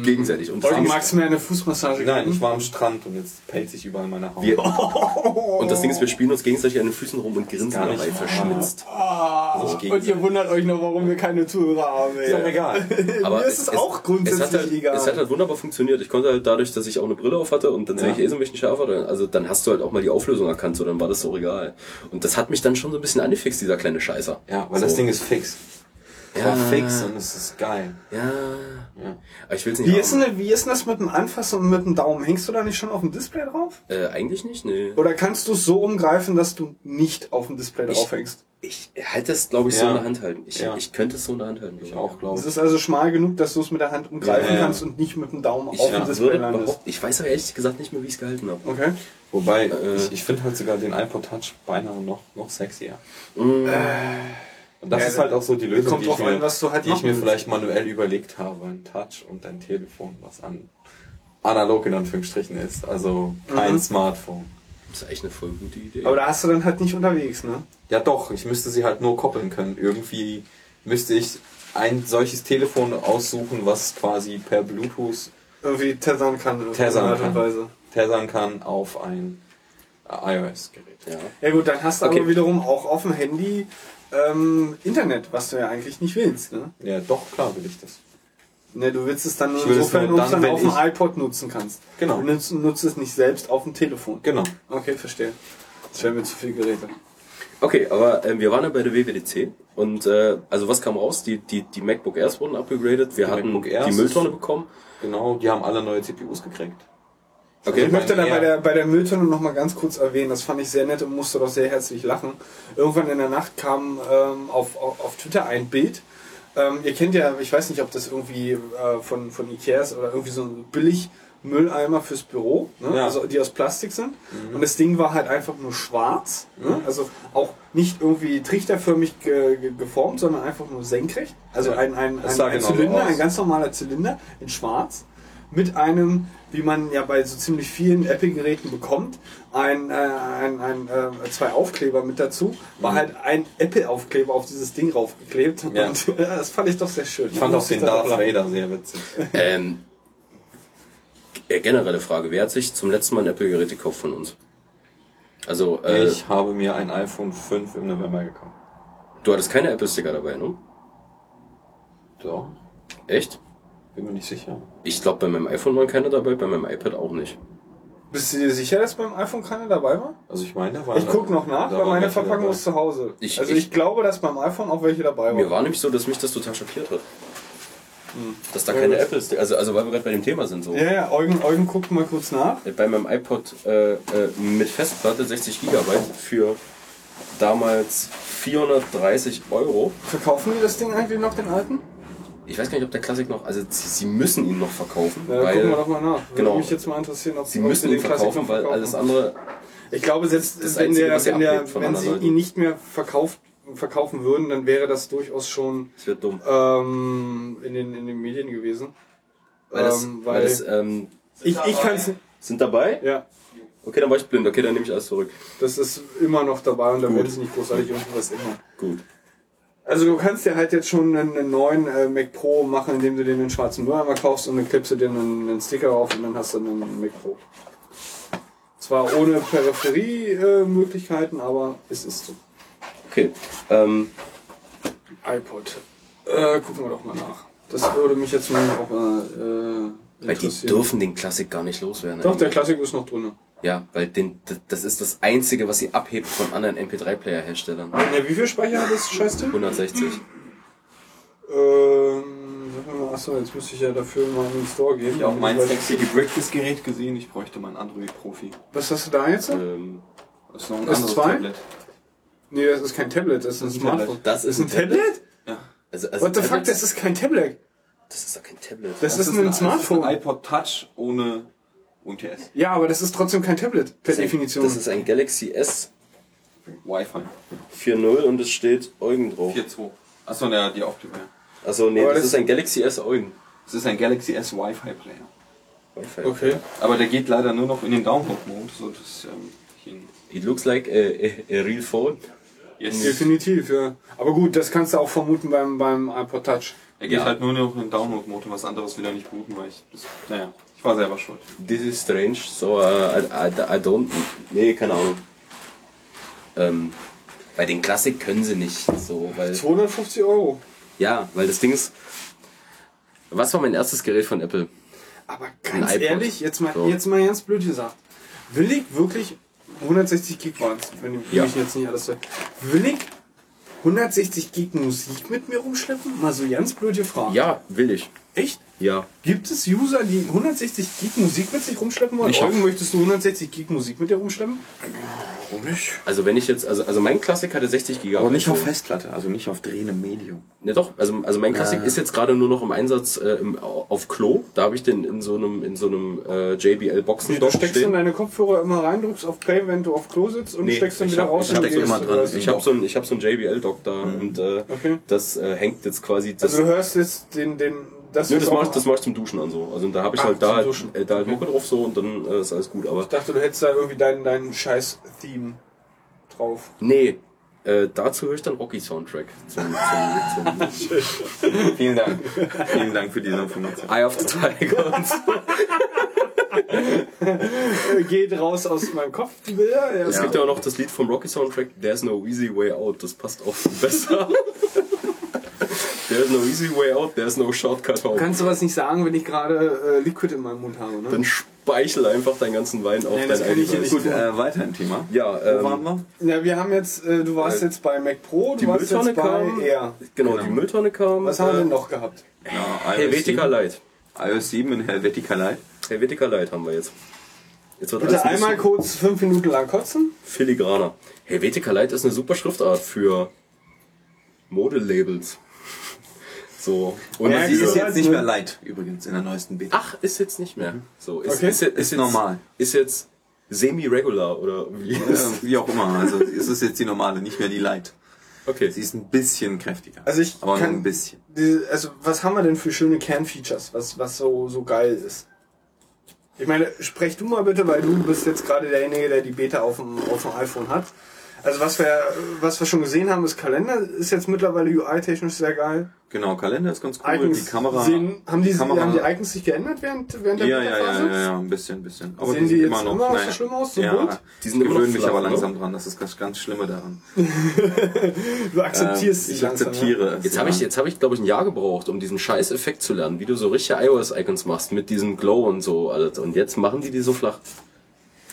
Gegenseitig. Und ist- magst du mir eine Fußmassage Nein, geben? ich war am Strand und jetzt pellt sich überall meine Haut. wir, und das Ding ist, wir spielen uns gegenseitig an den Füßen rum und grinsen dabei wahr. verschmitzt. Ah, und ihr wundert euch noch, warum wir keine Zuhörer haben. ey. Ist ja egal. Aber Mir ist es auch grundsätzlich es hat halt, egal. Es hat halt wunderbar funktioniert. Ich konnte halt dadurch, dass ich auch eine Brille auf hatte und dann sehe Ja. ich eh so ein bisschen schärfer, also dann hast du halt auch mal die Auflösung erkannt, so dann war das so egal. Und das hat mich dann schon so ein bisschen angefixt, dieser kleine Scheißer. Ja, weil so. das Ding ist fix. Es war fix und es ist geil. Ja. Ja. Aber ich will's nicht Wie haben. ist, denn, wie ist denn das mit dem Anfassen und mit dem Daumen? Hängst du da nicht schon auf dem Display drauf? Äh, eigentlich nicht, nee. Oder kannst du es so umgreifen, dass du nicht auf dem Display Ich- draufhängst? Ich halte das, glaube ich, so Ja. in der Hand halten. Ich, Ja. ich könnte es so in der Hand halten. Ich auch, glaube Es ich. ist also schmal genug, dass du es mit der Hand umgreifen Ja, ja. kannst und nicht mit dem Daumen Ich auf dem Display landest. ich weiß aber ehrlich gesagt nicht mehr, wie ich es gehalten habe. Okay. Wobei, Äh. ich, ich finde halt sogar den iPod Touch beinahe noch, noch sexier. Mm. Und das Ja, ist halt auch so die Lösung, kommt die, ich mir, an, was du halt die ich mir vielleicht manuell überlegt habe. Ein Touch und ein Telefon, was an analog in Anführungsstrichen ist. Also kein Mhm. Smartphone. Das ist echt eine voll gute Idee. Aber da hast du dann halt nicht unterwegs, ne? Ja doch, ich müsste sie halt nur koppeln können. Irgendwie müsste ich ein solches Telefon aussuchen, was quasi per Bluetooth Irgendwie tethern kann. und kann. Weise. tethern kann auf ein iOS-Gerät. ja. Ja gut, dann hast du Okay. aber wiederum auch auf dem Handy ähm, Internet, was du ja eigentlich nicht willst, ne? Ja, doch, klar will ich das. Ne, du willst es dann nur insofern, nur dann, auf dem iPod nutzen kannst. Genau. Du nutzt, nutzt es nicht selbst auf dem Telefon. Genau. Okay, verstehe. Das wären mir zu viele Geräte. Okay, aber ähm, wir waren ja bei der WWDC und äh, also was kam raus? Die, die, die MacBook Airs wurden upgegradet, wir Die hatten die Mülltonne bekommen. Genau, die haben alle neue CPUs gekriegt. Okay, Ich möchte da bei der, bei der Mülltonne noch mal ganz kurz erwähnen, das fand ich sehr nett und musste doch sehr herzlich lachen. Irgendwann in der Nacht kam ähm, auf, auf, auf Twitter ein Bild. Ähm, ihr kennt ja, ich weiß nicht, ob das irgendwie äh, von, von Ikea ist oder irgendwie so ein billig Mülleimer fürs Büro, ne? Ja. also die aus Plastik sind. Und das Ding war halt einfach nur schwarz, ne? also auch nicht irgendwie trichterförmig ge ge geformt, sondern einfach nur senkrecht. Also Ja. ein, ein, ein, ein Zylinder, aus. ein ganz normaler Zylinder in schwarz mit einem, wie man ja bei so ziemlich vielen Apple-Geräten bekommt, ein, äh, ein, ein, äh, zwei Aufkleber mit dazu, war halt ein Apple-Aufkleber auf dieses Ding raufgeklebt. Mhm. Ja. Und äh, das fand ich doch sehr schön. Ich fand auch den da Darth. Vader sehr witzig. Ähm, äh, generelle Frage, wer hat sich zum letzten Mal ein Apple-Gerät gekauft von uns? Also, äh, Ich habe mir ein iPhone 5 im November gekauft. du hattest keine Apple-Sticker dabei, ne? Doch, Echt? Bin mir nicht sicher. Ich glaube, bei meinem iPhone waren keine dabei, bei meinem iPad auch nicht. Bist du dir sicher, dass beim iPhone keiner dabei war? Also ich meine, da war Ich guck noch nach, weil meine Verpackung dabei. ist zu Hause. Ich- also ich- ich, glaube, dass beim iPhone auch welche dabei waren. Mir war nämlich so, dass mich das total schockiert hat. Dass da Ja, keine. Apple-Sticker, also, also weil wir gerade bei dem Thema sind, so. Ja, ja, Eugen, Eugen guckt mal kurz nach. Bei meinem iPod äh, äh, mit Festplatte 60 GB für damals 430 Euro. Verkaufen die das Ding eigentlich noch, den alten? Ich weiß gar nicht, ob der Klassik noch, also sie, sie müssen ihn noch verkaufen, Ja, dann gucken wir weil doch mal nach. Würde genau. mich jetzt mal interessieren, ob sie ob müssen den ihn Klassik verkaufen, noch weil alles andere, Ich glaube, selbst Das wenn, Einzige, der, wenn, der, wenn sie Leuten. ihn nicht mehr verkauft, verkaufen würden, dann wäre das durchaus schon es wird dumm. ähm, in, den, in den Medien gewesen. Weil das, ähm, weil das, ähm, ich, ich kann es sind dabei? Ja, Okay, dann war ich blind, okay, dann nehme ich alles zurück. das ist immer noch dabei und da Gut. werden sie nicht großartig irgendwas ändern. Gut. Also du kannst dir halt jetzt schon einen, neuen äh, Mac Pro machen, indem du den in schwarzen Mülleimer kaufst und dann klippst du dir einen, einen Sticker auf und dann hast du einen Mac Pro. Zwar ohne Peripherie-Möglichkeiten, aber es ist so. Okay, ähm, iPod. Äh, gucken wir doch mal nach. Das würde mich jetzt mal auch mal äh, weil die interessieren. dürfen den Klassik gar nicht loswerden. Doch, der eigentlich. Klassik ist noch drin. Ja, weil den, das- das ist das Einzige, was sie abhebt von anderen MP3-Player-Herstellern. Ja, wie viel Speicher hat das Scheißding? 160. Ähm, sag mal, achso, jetzt müsste ich ja dafür mal in den Store gehen. Ich habe auch mein sexy gebricktes Gerät gesehen. Ich bräuchte mal einen Android-Profi. Was hast du da jetzt? Ähm, Das ist noch ein Das anderes zwei? Tablet. Nee, das ist kein Tablet, das ist ein ist ein Smartphone. Tablet. das ist ein Tablet? Ja. Also, also What the fuck, Tablets- das ist kein Tablet. Das ist doch kein Tablet. Das, ist, ein Smartphone. Das ist ein iPod Touch ohne UMTS. ja, aber das ist trotzdem kein Tablet, per Das ist ein- Definition. Das ist ein Galaxy S Wi-Fi. 4.0 und es steht Eugen drauf. 4.2. Achso, ne, die Aufkleber. ja. Also nee, das, das- ist ein Galaxy S Eugen. Es ist ein Galaxy S Wi-Fi Player. Wi-Fi. okay. Aber der geht leider nur noch in den Download-Mode, so dass ähm, It looks like a, a, a real phone. yes. Definitiv, ja. Aber gut, das kannst du auch vermuten beim, beim iPod Touch. Er geht Ja. halt nur noch in den Download-Mode und was anderes will er nicht booten, weil ich. Das, naja, ich war selber schuld. This is strange, so uh, I, I, I don't. Nee, keine Ahnung. Ähm, bei den Klassik können sie nicht so, weil. 250 Euro. Ja, weil das Ding ist. Was war mein erstes Gerät von Apple? Aber ganz iPod. ehrlich, jetzt mal, So. jetzt mal ganz blöd gesagt. Will ich wirklich 160 Gig waren wenn ich Ja. mich jetzt nicht alles so. Will ich 160 Gig Musik mit mir rumschleppen? Mal so ganz blöde Frage. Ja, will ich. Echt? Ja. Gibt es User, die 160 Gig Musik mit sich rumschleppen wollen? Ich hab- Eugen, möchtest du 160 Gig Musik mit dir rumschleppen? Warum nicht? Also wenn ich jetzt, also, also mein Klassik hatte 60 Gigabyte. Aber nicht auf Festplatte, also nicht auf drehendem Medium. Ne, doch. Also, also mein Klassik ist jetzt gerade nur noch im Einsatz äh, im, auf Klo. Da habe ich den in so einem in so einem äh, JBL Boxen Du steckst in deine Kopfhörer immer rein, drückst auf Play, wenn du auf Klo sitzt und Nee, steckst dann ich wieder hab- raus. ich gehst, immer dran. oder? Ich habe so ein ich habe so ein JBL Dock da und äh, Okay. das äh, hängt jetzt quasi das. Also du hörst jetzt den, den, das Nö, das mach, ich, das mach ich zum Duschen an so. Also da habe ich Ah, halt da halt, äh, da halt Mucke drauf so und dann äh, ist alles gut. Aber Ich dachte, du hättest da irgendwie deinen, deinen scheiß Theme drauf. nee, äh, dazu höre ich dann Rocky Soundtrack zum, zum, zum Vielen Dank. Vielen Dank für diese Information. Eye of the Tiger. Geht raus aus meinem Kopf, die Bilder. Ja. Es gibt ja auch noch das Lied vom Rocky Soundtrack, There's No Easy Way Out. Das passt auch besser. There's no easy way out, there's no shortcut home. Kannst du was nicht sagen, wenn ich gerade äh, Liquid in meinem Mund habe, ne? Dann speichel einfach deinen ganzen Wein auf Nein, das dein kann ich nicht. Gut, äh, weiter im Thema. Ja, Wo waren ähm, wir? Ja, wir haben jetzt, äh, du warst Äh, jetzt bei Mac Pro, du die warst Mülltonne jetzt bei kam. Air. Genau, Genau. die Mülltonne kam. Was haben wir äh, denn noch gehabt? Ja, Helvetica Light. iOS 7 in Helvetica Light. Helvetica Light haben wir jetzt. Jetzt wird Bitte ein einmal kurz fünf Minuten lang kotzen. filigraner. Helvetica Light ist eine super Schriftart für Modelabels. So. Und Ja, Sie ist jetzt nicht mehr Light übrigens in der neuesten Beta. Ach, ist jetzt nicht mehr. So, ist, Okay. ist, jetzt, Ist jetzt, normal. Ist jetzt semi-regular oder wie? Äh, wie auch immer. Also es ist jetzt die normale, nicht mehr die Light. Okay. Sie ist ein bisschen kräftiger. Also ich aber nur kann- ein bisschen. Also was haben wir denn für schöne Kernfeatures, was, was so, so geil ist? Ich meine, sprech du mal bitte, weil du bist jetzt gerade derjenige, der die Beta auf dem, auf dem iPhone hat. Also was wir, was wir schon gesehen haben, ist Kalender, ist jetzt mittlerweile UI-technisch sehr geil. Genau, Kalender ist ganz cool. Icons die Kamera. sehen, haben, die, Kamera, haben die Icons sich geändert während, während der ja, ja, ja, ja, ja, ein bisschen, ein bisschen. Aber Sehen die jetzt immer noch naja, so schlimm aus, so ja, bunt? Die sind immer noch gewöhnen mich aber ne? langsam dran. Das ist das ganz Schlimme daran. Du akzeptierst Ähm, sie ich langsam, akzeptiere es. Jetzt ja. habe ich, jetzt habe ich, glaube ich, ein Jahr gebraucht, um diesen scheiß Effekt zu lernen, wie du so richtige iOS-Icons machst mit diesem Glow und so alles. Und jetzt machen die die so flach.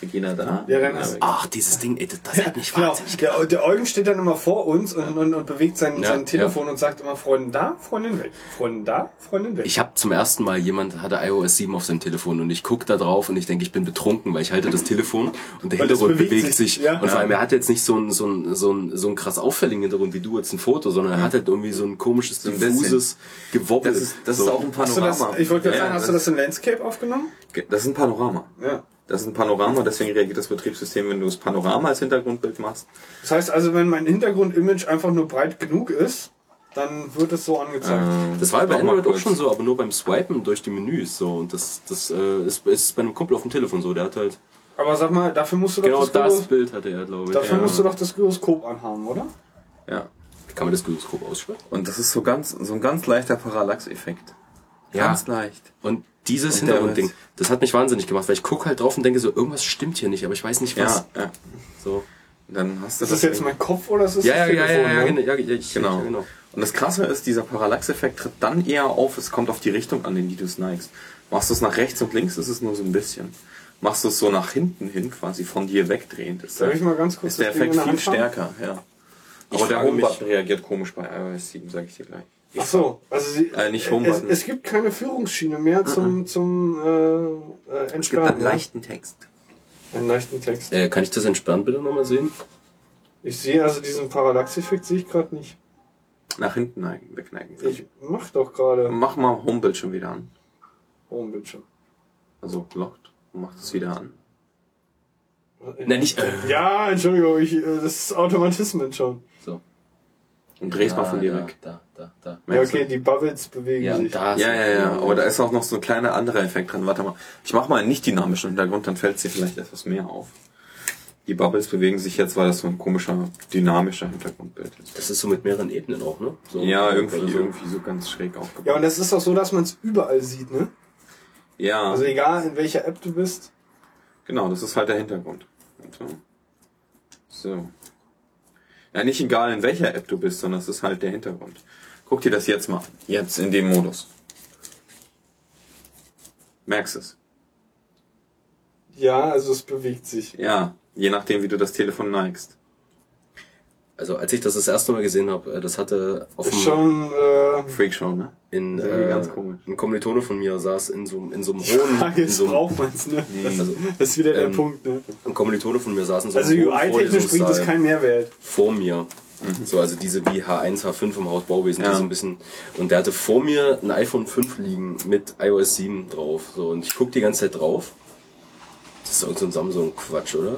Regina da. Ja, dann ist- Ach, dieses Ding, ey, das, hat mich Genau, wahnsinnig der, der Eugen steht dann immer vor uns und, und, und bewegt sein, Ja, sein Telefon und sagt immer Freundin da, Freundin weg. Freundin da, Freundin weg. Ich habe zum ersten Mal jemand hatte iOS 7 auf seinem Telefon und ich guck da drauf und ich denke, ich bin betrunken, weil ich halte das Telefon und der Weil Hintergrund bewegt bewegt, sich, sich. ja. Und vor allem, er hat jetzt nicht so ein, so ein, so ein, so ein krass auffälligen Hintergrund wie du jetzt ein Foto, sondern er hat halt irgendwie so ein komisches, diffuses Gewobbel. Das ist, das so. ist auch ein du das, Panorama. ich wollte gerade Ja, sagen, hast du das in Landscape aufgenommen? Das ist ein Panorama. Ja. Das ist ein Panorama, deswegen reagiert das Betriebssystem, wenn du das Panorama als Hintergrundbild machst. Das heißt also, wenn mein Hintergrundimage einfach nur breit genug ist, dann wird es so angezeigt. Das war bei Android auch schon so, aber nur beim Swipen durch die Menüs so. Und das, das äh, ist, ist bei einem Kumpel auf dem Telefon so. Der hat halt Aber sag mal, dafür musst du doch genau das, das Bild hatte er, glaube ich. dafür Ja. musst du doch das Gyroskop anhaben, oder? Ja. Kann man das Gyroskop ausschalten? Und das ist so ganz, so ein ganz leichter Parallax-Effekt. Ja. Ganz leicht. Und dieses Hintergrundding, das hat mich wahnsinnig gemacht, weil ich gucke halt drauf und denke so, irgendwas stimmt hier nicht, aber ich weiß nicht was. Ja, ja. So. Dann hast du Ist das jetzt mein Kopf oder ist das Ja, ja, das ja, ja, Telefon, ja, ne? genau, ja, ja, ich, Genau. Ja, genau. Und das Krasse ist, dieser Parallax-Effekt tritt dann eher auf, es kommt auf die Richtung an, in die du es neigst. Machst du es nach rechts und links, ist es nur so ein bisschen. Machst du es so nach hinten hin, quasi von dir wegdrehend, ist, Darf der, ich mal ganz kurz ist der das Effekt viel stärker, ja. Aber der Home-Button reagiert komisch bei iOS 7, sage ich dir gleich. Ach so, also sie, Äh, nicht es, es gibt keine Führungsschiene mehr zum, zum äh, äh, Es gibt Entsperren. einen ne? leichten Text. einen leichten Text. Äh, kann ich das entspannt bitte nochmal sehen? Ich sehe also diesen Parallax-Effekt sehe ich gerade nicht. Nach hinten neigen, wegneigen. Ich mach doch gerade Mach mal Homebildschirm wieder an. Homebildschirm. Also lockt und mach das wieder an. Nein, nicht, äh. Ja, Entschuldigung, ich, äh, das ist Automatismen schon. So. Und dreh's mal Ah, von dir da, weg. Da, da, da. Ja, okay, die Bubbles bewegen Ja, sich. da. Ja, ja, ja, aber da ist auch noch so ein kleiner anderer Effekt drin. Warte mal. Ich mach mal einen nicht dynamischen Hintergrund, dann fällt sie vielleicht etwas mehr auf. Die Bubbles bewegen sich jetzt, weil das so ein komischer, dynamischer Hintergrundbild ist. Das ist so mit mehreren Ebenen auch, ne? So, Ja, irgendwie, oder so. irgendwie so ganz schräg aufgebaut. Ja, und das ist auch so, dass man es überall sieht, ne? Ja, Also egal in welcher App du bist. genau, das ist halt der Hintergrund. Und so. So. Ja, nicht egal in welcher App du bist, sondern es ist halt der Hintergrund. Guck dir das jetzt mal. an. Jetzt in dem Modus. Merkst es? Ja, also es bewegt sich. Ja, je nachdem, wie du das Telefon neigst. Also als ich das das erste Mal gesehen habe, äh, das hatte auf Ist dem, schon, äh, Freakshow, ne? in äh, ganz komisch. ein Kommilitone von mir saß in so, in so einem hohen, Frage in ist, so einem, braucht man's, ne? also, Das ist wieder der Ähm, Punkt, ne? ein Kommilitone von mir saß in so einem Also hohen UI-technisch bringt das keinen Mehrwert. vor mir. So, also diese wie H1, H5 im Haus Bauwesen, die Ja. so ein bisschen. Und der hatte vor mir ein iPhone 5 liegen mit iOS 7 drauf. So, und ich guck die ganze Zeit drauf. Das ist doch so ein Samsung-Quatsch, oder?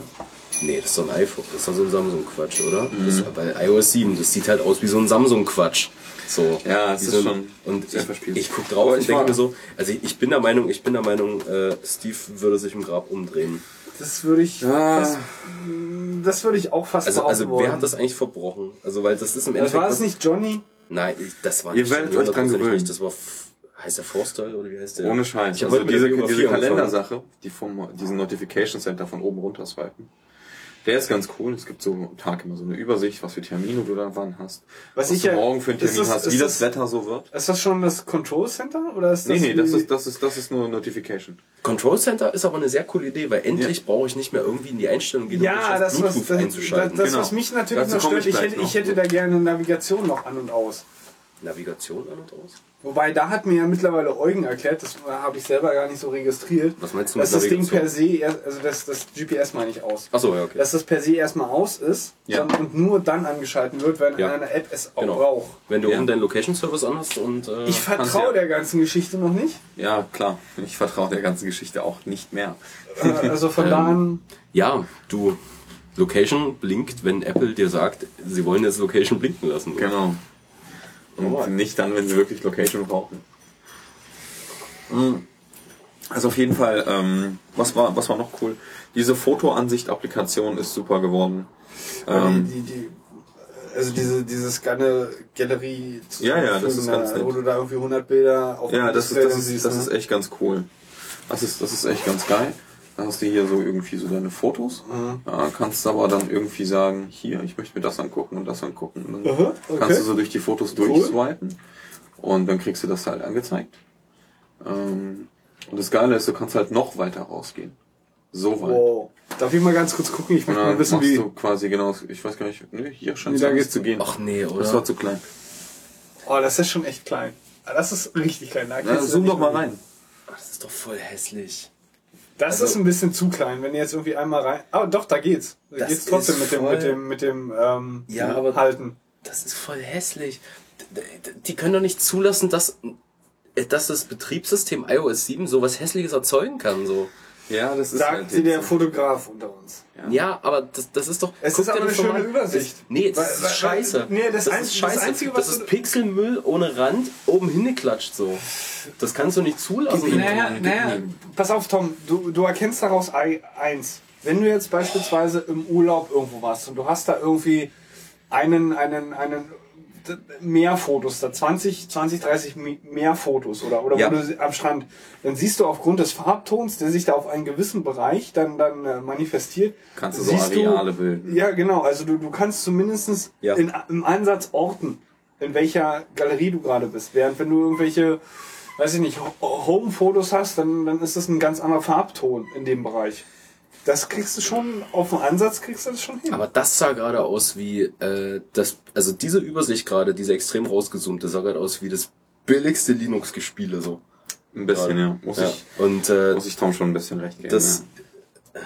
Nee, das ist doch ein iPhone. Das ist doch so ein Samsung-Quatsch, oder? Das, Mhm. weil iOS 7, das sieht halt aus wie so ein Samsung-Quatsch. So. Ja, Wie ist so schon Und ich, verspielt. ich guck drauf und ich denke mir so, also ich, ich bin der Meinung, ich bin der Meinung, äh, Steve würde sich im Grab umdrehen. Das würde ich, Ja. das, das würde ich auch fast Also, also wer hat das eigentlich verbrochen? Also, weil das ist im Das Endeffekt. war es nicht Johnny? Nein, das war Ihr nicht. werdet euch dran gewöhnen. nicht. Das war, heißt der Forstall oder wie heißt der? Ohne Scheiß. Also diese, diese. Kalendersache, die vom, diesen Notification Center von oben runter swipen, der ist ganz cool. Es gibt so am Tag immer so eine Übersicht, was für Termine du da wann hast. Was was ich du ja- morgen für einen Termin das- hast, wie das- das Wetter so wird. Ist das schon das Control Center? Oder ist das Nee, nee, das ist, das ist, das ist nur Notification. Control Center ist aber eine sehr coole Idee, weil endlich brauche ich nicht mehr irgendwie in die Einstellung gehen, um Ja, mich auf das, was, Bluetooth das, einzuschalten. das, Genau. was mich natürlich Dazu noch stört, ich ich hätte, ich hätte da gerne Navigation noch an und aus. Navigation an und aus? Wobei, da hat mir ja mittlerweile Eugen erklärt, das habe ich selber gar nicht so registriert, Was meinst du dass mit das Ding per se, erst, also das, das GPS meine ich aus. Achso, ja, okay. Dass das per se erstmal aus ist Ja. dann, und nur dann angeschalten wird, wenn Ja. eine App es auch Genau. braucht. Wenn du Ja. oben deinen Location Service anhast und. Äh, Ich vertraue ja- der ganzen Geschichte noch nicht. Ja, klar. Ich vertraue der ganzen Geschichte auch nicht mehr. Äh, Also von da an, ja, du. Location blinkt, wenn Apple dir sagt, sie wollen jetzt Location blinken lassen. Genau. Und Alright. nicht dann, wenn sie wirklich Location brauchen. Mhm. Also auf jeden Fall, ähm, was war, was war noch cool? Diese Fotoansicht-Applikation ist super geworden. Ähm, die, die, also diese, dieses Scanne Galerie zu Ja, ja, das ist ganz nett. wo du da irgendwie 100 Bilder auf ja, das ist, das ist, siehst, das ne? ist echt ganz cool. Das ist, das ist echt ganz geil. Da hast du hier so irgendwie so deine Fotos. Mhm. Ja, kannst aber dann irgendwie sagen, hier, ich möchte mir das angucken und das angucken. Und dann Aha, okay. kannst du so durch die Fotos Cool. durchswipen und dann kriegst du das halt angezeigt. Ähm, und das Geile ist, du kannst halt noch weiter rausgehen. So weit. Wow. Darf ich mal ganz kurz gucken? Ich möchte mal dann wissen, machst wie. du quasi genau, ich weiß gar nicht, ne, hier scheint es zu gehen. Ach nee, oder? das war zu klein. Oh, das ist schon echt klein. Ah, Das ist richtig klein. Da Na, zoom doch mal rein. Ach, das ist doch voll hässlich. Das Also- ist ein bisschen zu klein, wenn ihr jetzt irgendwie einmal rein. Ah, doch, da geht's. Da geht's trotzdem mit dem, mit dem, mit dem, ähm, Ja, aber- Halten. Das ist voll hässlich. Die können doch nicht zulassen, dass, dass das Betriebssystem iOS 7 sowas Hässliches erzeugen kann. So. Ja, das ist Sagt halt sie der Fotograf unter uns. Ja, aber das, das ist doch. Es ist aber eine das doch schöne mal. Übersicht. Das, nee, das Weil- ist weil- scheiße. nee, das das Einz- ist das scheiße. Einzige, das was ist du- Pixelmüll ohne Rand, oben hingeklatscht so. Das kannst du nicht zulassen. Naja, naja, pass auf, Tom, du, du erkennst daraus ei- eins. Wenn du jetzt beispielsweise im Urlaub irgendwo warst und du hast da irgendwie einen, einen, einen mehr Fotos, da 20, 20, 30 mi- mehr Fotos oder, oder Ja. wo du sie- am Strand, dann siehst du aufgrund des Farbtons, der sich da auf einen gewissen Bereich dann, dann äh, manifestiert, Kannst du so Areale bilden. Ja, genau, also du, du kannst zumindest Ja. in, im Ansatz orten, in welcher Galerie du gerade bist. Während wenn du irgendwelche, weiß ich nicht, Ho- Home-Fotos hast, dann, dann ist das ein ganz anderer Farbton in dem Bereich. Das kriegst du schon, auf dem Ansatz kriegst du das schon hin. Aber das sah gerade aus wie äh, das, also diese Übersicht gerade, diese extrem rausgezoomte, sah gerade aus wie das billigste Linux-Gespiele so. Ein bisschen, ja. Muss Ja. ich, Und äh, muss ich Tom schon ein bisschen recht geben. das ja.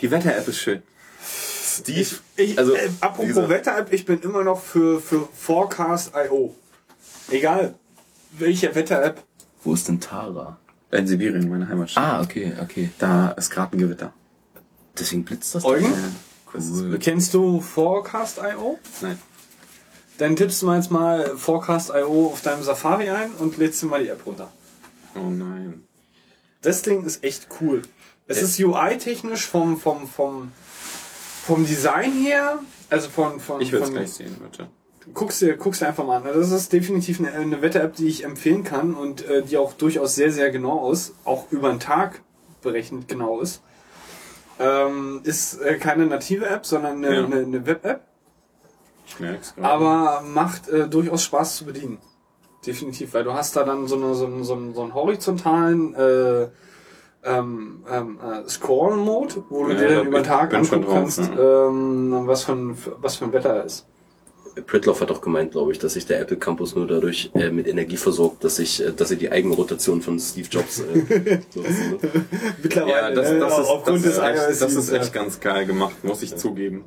Die Wetter-App ist schön. Steve, ich, also äh, apropos Wetter-App, ich bin immer noch für, für Forecast.io. Egal, welche Wetter-App. wo ist denn Tara? In Sibirien, meine Heimatstadt. Ah, okay, okay. Da ist gerade ein Gewitter. Deswegen blitzt das. Eugen? doch. Cool. Kennst du Forecast.io? Nein. Dann tippst du mal jetzt mal Forecast.io auf deinem Safari ein und lädst dir mal die App runter. Oh nein. Das Ding ist echt cool. Es ist UI-technisch vom, vom, vom, vom Design her, also von, von, Ich will es gleich sehen, bitte. Guckst dir, guckst dir einfach mal an. Also Das ist definitiv eine, eine Wetter-App, die ich empfehlen kann und äh, die auch durchaus sehr, sehr genau aus, auch über den Tag berechnet genau ist. Ähm, ist äh, keine native App, sondern eine, Ja. eine, eine Web-App, Ich merk's gerade. aber macht äh, durchaus Spaß zu bedienen. Definitiv, weil du hast da dann so, eine, so, einen, so, einen, so einen horizontalen äh, ähm, ähm, äh, Score-Mode, wo du Ja, dir da dann über den Tag angucken drauf, kannst, ja. ähm, was, für ein, was für ein Wetter ist. Pritloff hat auch gemeint, glaube ich, dass sich der Apple Campus nur dadurch äh, mit Energie versorgt, dass sich, äh, dass sie die Eigenrotation von Steve Jobs äh. Ne? Mittlerweile, Ja, das, ne, das, ist, aufgrund das, des ist echt, das ist 7, echt ganz geil gemacht, muss ich zugeben.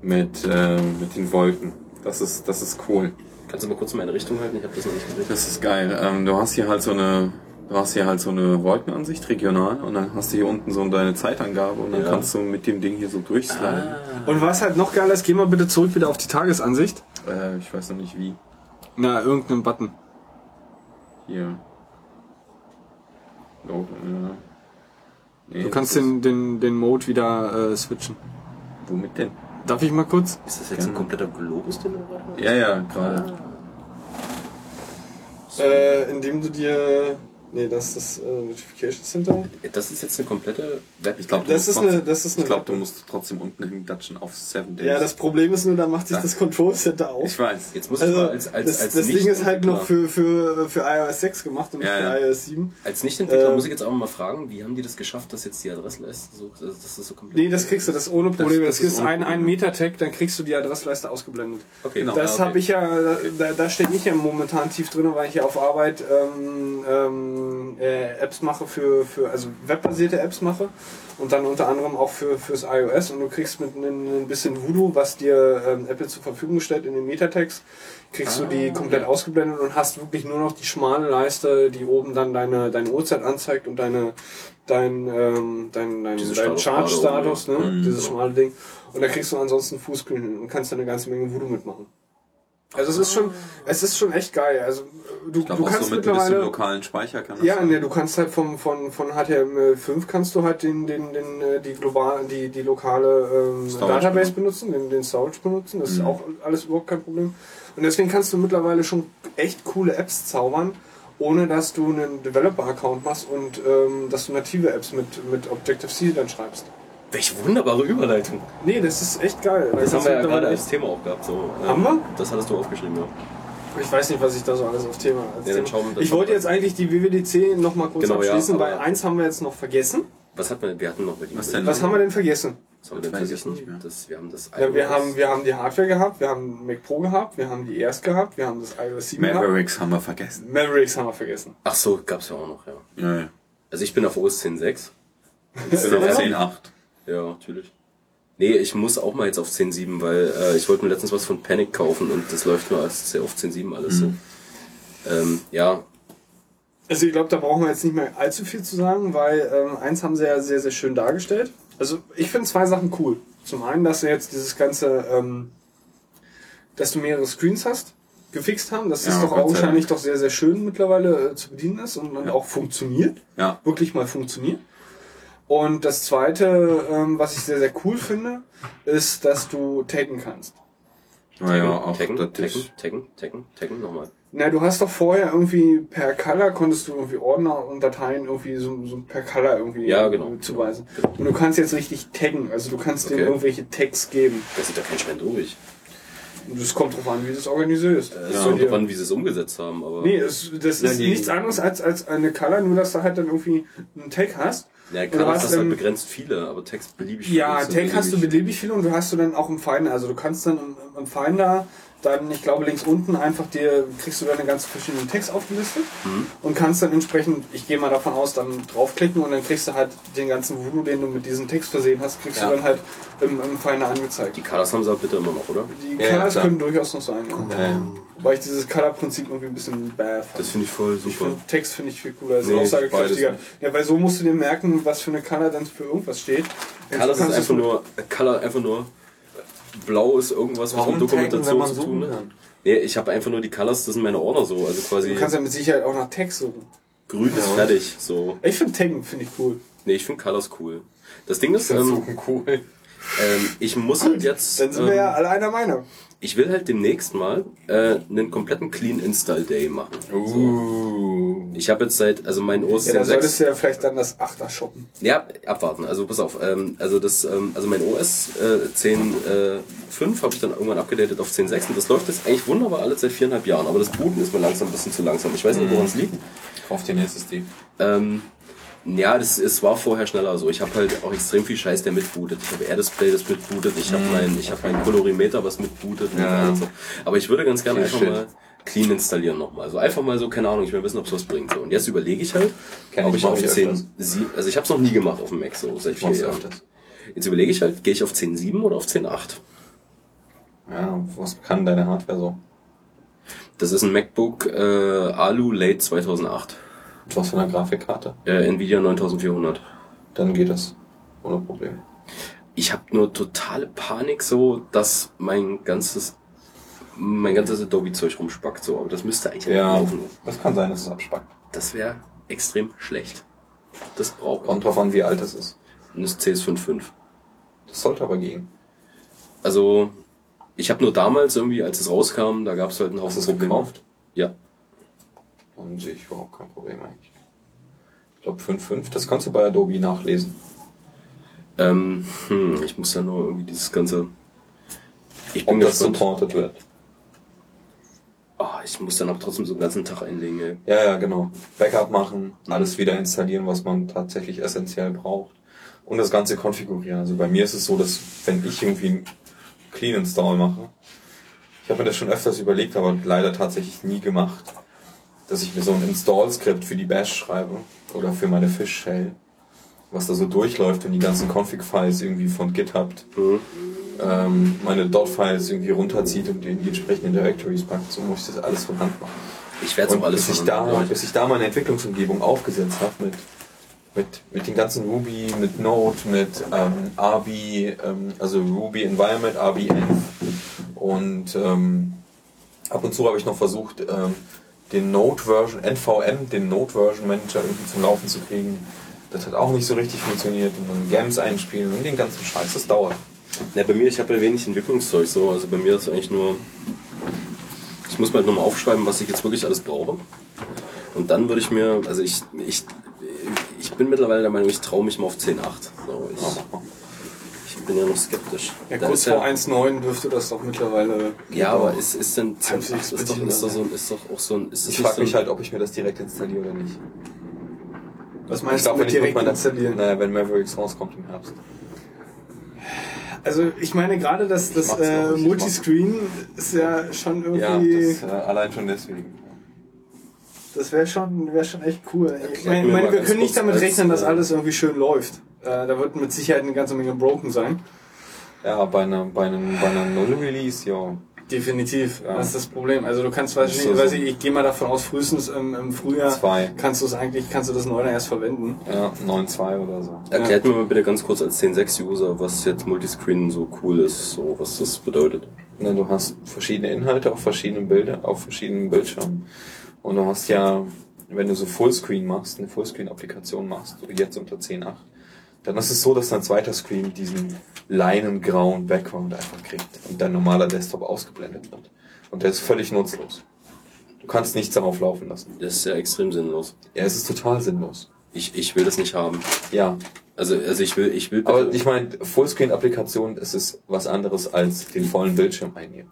Mit, äh, mit den Wolken. Das ist, das ist cool. Kannst du mal kurz meine Richtung halten? Ich habe das noch nicht gesehen. Das ist geil. Ähm, du hast hier halt so eine, du hast hier halt so eine Wolkenansicht regional und dann hast du hier unten so deine Zeitangabe und dann Ja. kannst du mit dem Ding hier so durchsliden. Und was halt noch geiler ist, geh mal bitte zurück wieder auf die Tagesansicht. Äh, ich weiß noch nicht wie. Na, irgendeinen Button. Hier. Oh, ja. Nee, Du kannst den, den, den Mode wieder äh, switchen. Womit denn? Darf ich mal kurz? Ist das jetzt ein kompletter Globus, den du gerade? Ja, ja, gerade. Äh, indem du dir... Nee, das ist das äh, Notification Center. Das ist jetzt eine komplette Web. Ich glaube, Das ist eine- das ist eine ich glaube, du musst trotzdem unten hindatschen auf Seven Days. Ja, das Problem ist nur, da macht sich Ja. das Control Center auf. ich weiß. Jetzt muss ich Also, mal als, als, das, als das Ding ist halt noch für, für, für iOS 6 gemacht und nicht Ja, für ja. iOS 7. Als Nicht-Entwickler Ähm, muss ich jetzt auch mal fragen, wie haben die das geschafft, dass jetzt die Adressleiste so, dass das so komplett. Nee, das kriegst du, das ohne Probleme. Das, das ist ist ein, ein. Meter-Tag, dann kriegst du die Adressleiste ausgeblendet. Okay, Genau. Das okay. habe ich ja, da, da stecke ich ja momentan tief drin, weil ich ja auf Arbeit ähm, ähm, äh, Apps mache für, für, also webbasierte Apps mache und dann unter anderem auch für fürs iOS und du kriegst mit ein, bisschen Voodoo, was dir ähm, Apple zur Verfügung stellt in den Metatags, kriegst du die komplett ausgeblendet und hast wirklich nur noch die schmale Leiste, die oben dann deine, deine Uhrzeit anzeigt und deine dein, ähm, dein, dein, Diese dein Charge-Status, da ne? oben, ja. dieses schmale Ding. Und da kriegst du ansonsten hin und kannst dann eine ganze Menge Voodoo mitmachen. Also es ist schon, es ist schon echt geil. Also du, Ich glaube du kannst so mit ein bisschen mittlerweile, lokalen Speicher kann das ja, sein. ne, du kannst halt vom, von, von HTML5 kannst du halt den, den, den, äh, die global, die, die lokale ähm, Database benutzen, den, den Storage benutzen. Das ist Mhm. auch alles überhaupt kein Problem. Und deswegen kannst du mittlerweile schon echt coole Apps zaubern, ohne dass du einen Developer-Account machst und ähm, dass du native Apps mit, mit Objective-C dann schreibst. Welche wunderbare Überleitung. Nee, das ist echt geil. Da Das kannst haben wir ja gerade als Thema auch gehabt. So. ähm, Haben wir? Das hattest du aufgeschrieben, ja. Ich weiß nicht, was ich da so alles auf Thema. Als Ja, Thema. schauen wir- ich wollte wir- jetzt eigentlich die WWDC noch mal kurz Genau, ja, abschließen, aber- weil eins haben wir jetzt noch vergessen. Was hat man, wir hatten noch mit ihm. Was denn? Was haben wir denn vergessen? Was haben wir denn Das weiß ich vergessen? nicht mehr. Das, wir haben das Ja, wir haben, wir haben die Hardware gehabt, wir haben Mac Pro gehabt, wir haben die ERS gehabt, wir haben das iOS 7 gehabt. Mavericks haben wir vergessen. Mavericks haben wir vergessen. Ach so, gab's ja auch noch, ja. Ja, ja. Also ich bin auf OS 10.6. Ich bin auf Ja. 10.8. Ja, natürlich. Nee, ich muss auch mal jetzt auf 10.7, weil äh, ich wollte mir letztens was von Panic kaufen und das läuft nur als sehr auf 10.7 alles so. Ähm, ja, Also ich glaube, da brauchen wir jetzt nicht mehr allzu viel zu sagen, weil ähm, eins haben sie ja sehr, sehr schön dargestellt. Also ich finde zwei Sachen cool. Zum einen, dass sie jetzt dieses ganze, ähm, dass du mehrere Screens hast, gefixt haben. Das Ja, ist doch augenscheinlich Dank. doch sehr, sehr schön mittlerweile äh, zu bedienen ist und, und auch funktioniert. Ja. Wirklich mal funktioniert. Und das zweite, ähm, was ich sehr, sehr cool finde, ist, dass du taggen kannst. Ja, ja, auch Tekken, das Tekken. Tekken, Tekken, Tekken, nochmal. Na, du hast doch vorher irgendwie per Color konntest du irgendwie Ordner und Dateien irgendwie so, so per Color irgendwie Ja, genau. zuweisen. Und du kannst jetzt richtig taggen, also du kannst Okay. denen irgendwelche Tags geben. Da sieht ja kein Schwein durch. Das kommt drauf an, wie du es organisierst. Es Ja. kommt drauf an, wie sie es umgesetzt haben, aber. Nee, es, das ist nichts anderes als, als eine Color, nur dass du halt dann irgendwie einen Tag hast. Ja, du das hast, ist halt begrenzt viele, aber Text beliebig viele. Ja, Tag hast du beliebig. beliebig viele und du hast du dann auch im Finder. Also du kannst dann im, im Finder dann, ich glaube, links unten einfach dir, kriegst du deine ganzen verschiedenen Tags aufgelistet Mhm. und kannst dann entsprechend, ich gehe mal davon aus, dann draufklicken und dann kriegst du halt den ganzen Voodoo, den du mit diesem Text versehen hast, kriegst Ja. du dann halt im, im Finder angezeigt. Die Colors haben sie auch bitte immer noch, oder? Die Ja, ja, Colors klar. können durchaus noch sein. Ja. Ja, ja. Wobei ich dieses Color-Prinzip irgendwie ein bisschen bäh fand. Das finde ich voll Ich super. finde Text finde ich viel cooler, also Nee, aussagekräftiger. Ja, weil so musst du dir merken, was für eine Color dann für irgendwas steht. Colors so ist einfach du- nur, Color einfach nur, blau ist irgendwas, was Warum mit Dokumentation taggen, wenn man zu tun hat. Nee, ich habe einfach nur die Colors, das sind meine Ordner so, also quasi Du kannst ja mit Sicherheit auch nach Text suchen. grün ist Ja. fertig, so. Ich finde Taggen finde ich cool. Nee, ich finde Colors cool. Das Ding ist, Das ähm, suchen cool. ähm, ich muss halt jetzt, Dann sind wir ähm, ja alle einer Meinung. ich will halt demnächst mal äh, einen kompletten Clean Install Day machen. Uh. Ich habe jetzt seit, also mein OS Ja, dann 10.6 solltest du ja vielleicht dann das Achter shoppen. Ja, abwarten. Also pass auf. Ähm, also das, ähm, also mein OS äh, 10.5 äh, habe ich dann irgendwann abgedatet auf 10.6 und das läuft jetzt eigentlich wunderbar alles seit viereinhalb Jahren. Aber das Booten ist mir langsam ein bisschen zu langsam. Ich weiß nicht, woran es liegt. Kauf den SSD. Ähm, Ja, das, es war vorher schneller so. Ich habe halt auch extrem viel Scheiß, der mitbootet. Ich habe Air-Display, das mitbootet. Ich habe mein, ich hab mein Colorimeter, was mitbootet. Mhm. Ja. so. Aber ich würde ganz gerne einfach mal clean installieren nochmal. Also einfach mal so, keine Ahnung, ich will wissen, ob es was bringt. So. Und jetzt überlege ich halt, Kenn ob ich, ich auf ich 10, öfters. sie- also ich habe es noch nie gemacht auf dem Mac, so seit vier Jahren. Jetzt überlege ich halt, gehe ich auf 10.7 oder auf 10.8? Ja, was kann deine Hardware so? Das ist ein MacBook äh, Alu Late 2008. Mit was für einer Grafikkarte? Äh, Nvidia 9400. Dann geht das. Ohne Probleme. ich habe nur totale Panik so, dass mein ganzes mein ganzes Adobe-Zeug rumspackt so, aber das müsste eigentlich Ja, laufen. das kann sein, dass es abspackt. Das wäre extrem schlecht. Das braucht Kommt drauf an, wie alt es ist. Und das CS55. Das sollte aber gehen. Also ich habe nur damals irgendwie, als es rauskam, da gab es halt einen Hast Haufen du es gekauft? Ja. Dann sehe ich überhaupt kein Problem eigentlich. Ich glaube 5.5, das kannst du bei Adobe nachlesen. Ähm, hm, ich muss ja nur irgendwie dieses ganze. Ich Ob bin das gespannt. supported wird. Oh, ich muss dann auch trotzdem so einen ganzen Tag einlegen. Ey. Ja, ja, genau. Backup machen, alles wieder installieren, was man tatsächlich essentiell braucht. Und das Ganze konfigurieren. Also bei mir ist es so, dass wenn ich irgendwie einen Clean Install mache, ich habe mir das schon öfters überlegt, aber leider tatsächlich nie gemacht, dass ich mir so ein Install-Skript für die Bash schreibe oder für meine Fish Shell, was da so durchläuft und die ganzen Config-Files irgendwie von GitHub ähm, meine Dot-Files irgendwie runterzieht und in die entsprechenden Directories packt. So muss ich das alles von Hand machen. Ich werde Und auch alles bis ich, da, bis ich da meine Entwicklungsumgebung aufgesetzt habe mit, mit, mit den ganzen Ruby, mit Node, mit ähm, RB, ähm, also Ruby Environment, RBN. Und ähm, ab und zu habe ich noch versucht, ähm, den Node-Version, NVM, den Node-Version Manager irgendwie zum Laufen zu kriegen. Das hat auch nicht so richtig funktioniert. Und dann Gams einspielen und den ganzen Scheiß. Das dauert. Ja, bei mir, ich habe ja wenig Entwicklungszeug so. Also bei mir ist eigentlich nur. Ich muss mir halt nochmal aufschreiben, was ich jetzt wirklich alles brauche. Und dann würde ich mir, also ich, ich, ich bin mittlerweile der Meinung, ich traue mich mal auf 10.8. So, ich, ich bin ja noch skeptisch. Ja, Da kurz ist ja, vor 1.9 dürfte das doch mittlerweile. Ja, aber ist, ist denn 10.8 Halbwegs ist doch, ist doch so, ist doch auch so ein, ist Ich frage so mich halt, ob ich mir das direkt installiere oder nicht. Was Ich meinst glaube, du wenn mit ich mit direkt installieren? naja, wenn Mavericks rauskommt im Herbst. Also ich meine gerade, dass das mach's äh, ich Multiscreen ist ja schon Ja, irgendwie. das, äh, allein schon deswegen. Das wäre schon, wär schon echt cool. Ich meine, meine, wir können nicht damit rechnen, dass äh, alles irgendwie schön läuft. Äh, da wird mit Sicherheit eine ganze Menge broken sein. Ja, bei einer, bei einem, bei einer Null-Release, ja. Definitiv. Ja. Das ist das Problem. Also du kannst, weiß ich So, weiß ich, ich gehe mal davon aus, frühestens im, im Frühjahr Zwei. kannst du es eigentlich, kannst du das Neuner erst verwenden. Ja, 9.2 oder so. Erklärt mir mal bitte ganz kurz als 10.6-User, was jetzt Multiscreen so cool ist, so was das bedeutet. Ne, du hast verschiedene Inhalte auf verschiedenen Bildern, auf verschiedenen Bildschirmen. Und du hast ja, wenn du so Fullscreen machst, eine Fullscreen-Applikation machst, so jetzt unter 10.8, dann ist es so, dass dein zweiter Screen diesen leinengrauen Background einfach kriegt und dein normaler Desktop ausgeblendet wird. Und der ist völlig nutzlos. Du kannst nichts darauf laufen lassen. Das ist ja extrem sinnlos. Ja, es ist total sinnlos. Ich, ich will das nicht haben. Ja, Also, also ich will, ich will aber ich meine, Fullscreen-Applikation, es ist was anderes als den vollen Bildschirm einnehmen.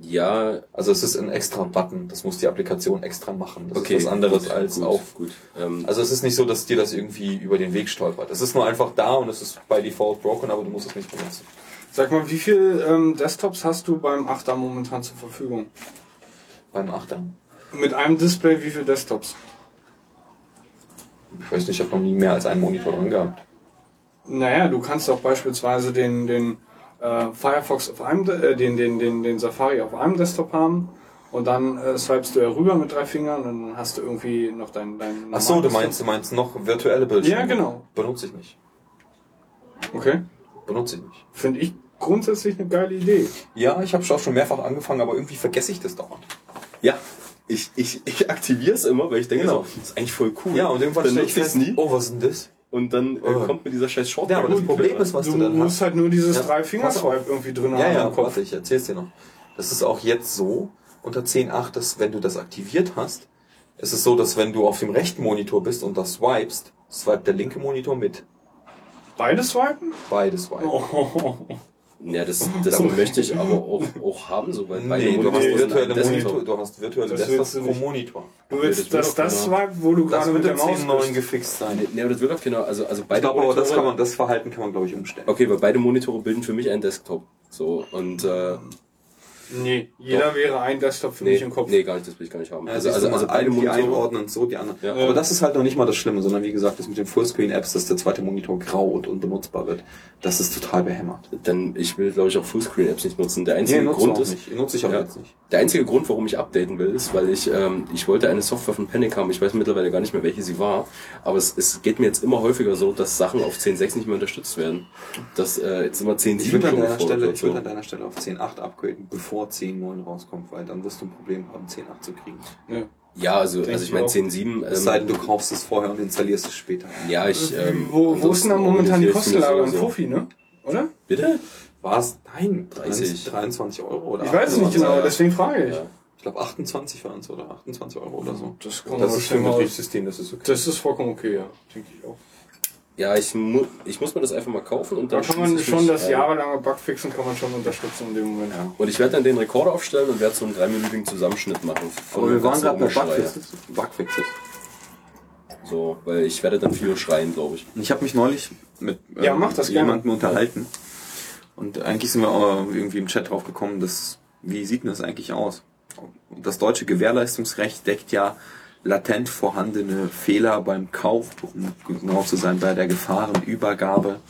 Ja, Also es ist ein extra Button, das muss die Applikation extra machen. Das okay. ist was anderes gut, als gut, auf. Gut. Ähm, Also es ist nicht so, dass dir das irgendwie über den Weg stolpert. Es ist nur einfach da und es ist by default broken, aber du musst es nicht benutzen. Sag mal, wie viele ähm, Desktops hast du beim 8er momentan zur Verfügung? Beim Achter. Mit einem Display wie viele Desktops? Ich weiß nicht, ich habe noch nie mehr als einen Monitor dran gehabt. Naja, du kannst auch beispielsweise den, den äh, Firefox auf einem, äh, den, den, den, den Safari auf einem Desktop haben und dann äh, swipest du ja rüber mit drei Fingern und dann hast du irgendwie noch dein, dein Ach so, du meinst, du meinst noch virtuelle Bildschirme? Ja, genau. Benutze ich nicht. Okay. Benutze ich nicht. Finde ich grundsätzlich eine geile Idee. Ja, ich habe auch schon mehrfach angefangen, aber irgendwie vergesse ich das dauernd. ja, ich, ich, ich aktiviere es immer, weil ich denke Genau. so, das ist eigentlich voll cool. Ja, und irgendwann stelle ich fest, nie oh, was ist denn das? Und dann äh, Oh. kommt mir dieser scheiß Short. Ja, aber das Problem ist, was du du dann musst hast. halt nur dieses Ja, drei auf. irgendwie drin Ja, haben ja, Kopf. warte, ich erzähl's dir noch. Das ist auch jetzt so, unter 10.8, dass wenn du das aktiviert hast, ist es so, dass wenn du auf dem rechten Monitor bist und das swipest, swipet der linke Monitor mit. Beide swipen? Beide swipen. Oh. Ja, das, das möchte ich aber auch, auch haben, so weil beide Nee, du hast Monitore virtuelle Monitor, Desktop. du hast virtuelle Das Desktops pro. Monitor. Du willst, das dass wird das auch war, wo du Das gerade mit wird der Maus 10.9 bist. gefixt sein. Nee, aber das wird auch genau, also, also Ich beide glaube aber, das, Monitore- kann man, das Verhalten kann man, glaube ich, umstellen. Okay, weil beide Monitore bilden für mich einen Desktop. So, und, äh, Nee, jeder wäre ein Desktop für nee, mich im Kopf. nee, gar nicht, das will ich gar nicht haben. Ja, Also, also, du also mal, beide die Monitore. einordnen und so, die anderen. Ja. Aber das ist halt noch nicht mal das Schlimme, sondern wie gesagt, das mit den Fullscreen-Apps, dass der zweite Monitor grau und unbenutzbar wird, das ist total behämmert. Dann, ich will, glaube ich, auch Fullscreen-Apps nicht nutzen. Der einzige nutze Grund ist, nicht. Nutze ich auch Ja. jetzt nicht. Der einzige Grund, warum ich updaten will, ist, weil ich, ähm, ich wollte eine Software von Panic haben. Ich weiß mittlerweile gar nicht mehr, welche sie war. Aber es, es geht mir jetzt immer häufiger so, dass Sachen auf 10.6 nicht mehr unterstützt werden. Dass äh, jetzt immer 10.7 Ich würde an schon deiner Stelle, ich würde an deiner Stelle auf 10.8 upgraden, bevor 10.9 rauskommt, weil dann wirst du ein Problem haben, 10.8 zu kriegen. Ja. Ja, also, Denk also ich meine auch. 10.7. Es sei Ähm, denn, du kaufst es vorher und installierst es später. ja, ich. Ähm, wo, wo ist denn da momentan die Kostenlage? Ein sowieso. Fuffi, ne? Oder? Bitte? War es? Nein, 30. 23 Euro oder Ich weiß es nicht 28. genau, deswegen frage ich. Ja. Ich glaube 28 waren es oder 28 Euro oder so. Das kann Das ist für ein Betriebssystem, das ist okay. Das ist vollkommen okay, ja. Denke ich auch. Ja, ich, mu ich muss mir das einfach mal kaufen und Da dann. kann man schon das ein. jahrelange Bugfixen kann man schon unterstützen in dem Moment. Ja. Und ich werde dann den Rekorder aufstellen und werde so einen dreiminütigen Zusammenschnitt machen. von Aber wir waren gerade bei. Bugfixes. Bugfixes. So, weil ich werde dann viel schreien, glaube ich. Ich habe mich neulich mit ähm, Ja, mach das gerne. jemandem unterhalten. Und eigentlich sind wir auch irgendwie im Chat drauf gekommen, dass, wie sieht denn das eigentlich aus? Das deutsche Gewährleistungsrecht deckt ja latent vorhandene Fehler beim Kauf, um genau zu sein, bei der Gefahrenübergabe,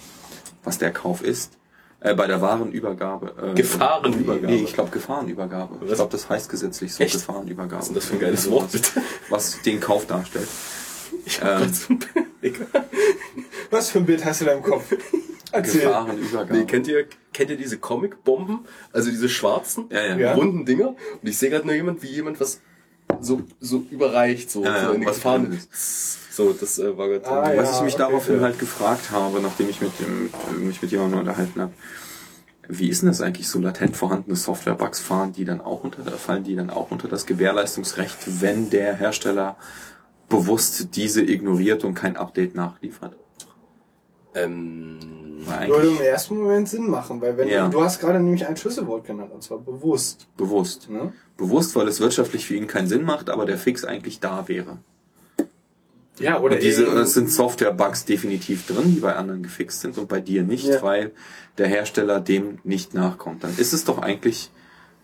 was der Kauf ist. Äh, bei der Warenübergabe. Äh, Gefahrenübergabe? Nee, ich glaube Gefahrenübergabe. Ich Was? glaube, das heißt gesetzlich so Echt? Gefahrenübergabe. Was ist denn das für ein geiles Wort, bitte? Was den Kauf darstellt. Ähm, Was für ein Bild hast du da im Kopf? Erzähl. Gefahrenübergabe. Nee, kennt ihr, kennt ihr diese Comic-Bomben? Also diese schwarzen, ja. Ja. runden Dinger? Und ich sehe gerade nur jemand, wie jemand was so, so überreicht, so, Ja, so in die was Gefahren. Schlimmes. So, das äh, war gerade. Ah, ja. Was ich mich okay, daraufhin ja. halt gefragt habe, nachdem ich mit dem, mich mit jemandem unterhalten habe, wie ist denn das eigentlich so latent vorhandene Software-Bugs fahren, die dann auch unter, fallen die dann auch unter das Gewährleistungsrecht, wenn der Hersteller bewusst diese ignoriert und kein Update nachliefert? Ähm, Würde im ersten Moment Sinn machen, weil wenn Ja. du, du hast gerade nämlich ein Schlüsselwort genannt, und zwar bewusst. bewusst. Ne? Bewusst, weil es wirtschaftlich für ihn keinen Sinn macht, aber der Fix eigentlich da wäre. Ja, oder Und diese, es sind Software-Bugs definitiv drin, die bei anderen gefixt sind und bei dir nicht, Ja. weil der Hersteller dem nicht nachkommt. Dann ist es doch eigentlich,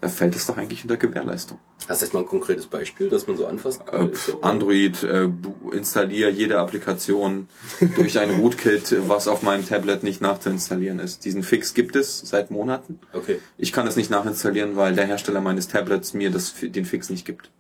fällt es doch eigentlich unter Gewährleistung. hast du jetzt mal ein konkretes Beispiel, das man so anfassen Äh, Android, äh, bu- installier jede Applikation durch ein Rootkit, was auf meinem Tablet nicht nachzuinstallieren ist. Diesen Fix gibt es seit Monaten. Okay. Ich kann es nicht nachinstallieren, weil der Hersteller meines Tablets mir das, den Fix nicht gibt.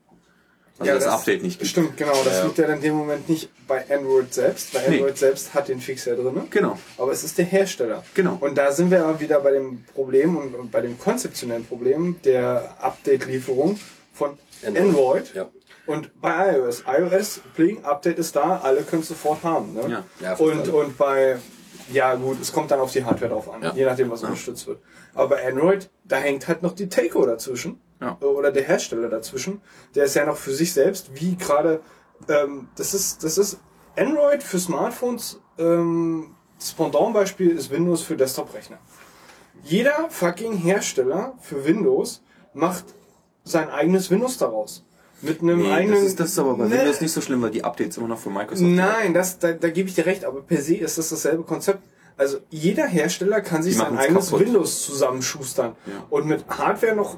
Also Ja, das, Update nicht gibt. Stimmt, genau. Das Ja. liegt ja dann in dem Moment nicht bei Android selbst, weil Nee. Android selbst hat den Fix ja drin. Genau. Aber es ist der Hersteller. Genau. Und da sind wir ja wieder bei dem Problem und, und bei dem konzeptionellen Problem der Update-Lieferung von Android. Android. Ja. Und bei iOS. iOS, Pling, Update ist da, alle können es sofort haben. Ne? Ja. Ja, und, alle. und bei, ja gut, es kommt dann auf die Hardware drauf an, Ja. je nachdem, was unterstützt wird. Aber bei Android, da hängt halt noch die Telco dazwischen. Ja. Oder der Hersteller dazwischen. Der ist ja noch für sich selbst, wie gerade, ähm, das ist, das ist Android für Smartphones, ähm, das Pendant-Beispiel ist Windows für Desktop-Rechner. Jeder fucking Hersteller für Windows macht sein eigenes Windows daraus. Mit einem Nee, eigenen. das, ist, das ist aber bei Nee. Windows nicht so schlimm, weil die Updates immer noch für Microsoft Nein, das, da, da gebe ich dir recht, aber per se ist das dasselbe Konzept. Also jeder Hersteller kann sich sein eigenes kaputt. Windows zusammenschustern Ja. und mit Hardware noch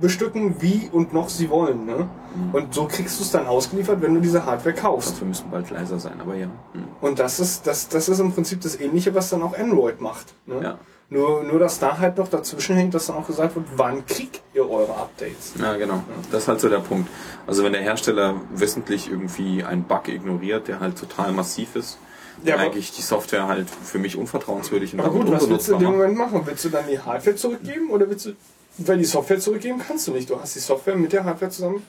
bestücken, wie und noch sie wollen. Ne? Mhm. Und so kriegst du es dann ausgeliefert, wenn du diese Hardware kaufst. Dafür müssen bald leiser sein, aber ja. Hm. Und das ist, das, das ist im Prinzip das Ähnliche, was dann auch Android macht. Ne? Ja. Nur, nur, dass da halt noch dazwischen hängt, dass dann auch gesagt wird, wann kriegt ihr eure Updates? Ja, genau. Das ist halt so der Punkt. Also wenn der Hersteller wissentlich irgendwie einen Bug ignoriert, der halt total massiv ist, Ja, dann eigentlich die Software halt für mich unvertrauenswürdig und Aber gut, was willst du in dem. Moment machen? Willst du dann die Hardware zurückgeben oder willst du. Weil die Software zurückgeben kannst du nicht. Du hast die Software mit der Hardware zusammen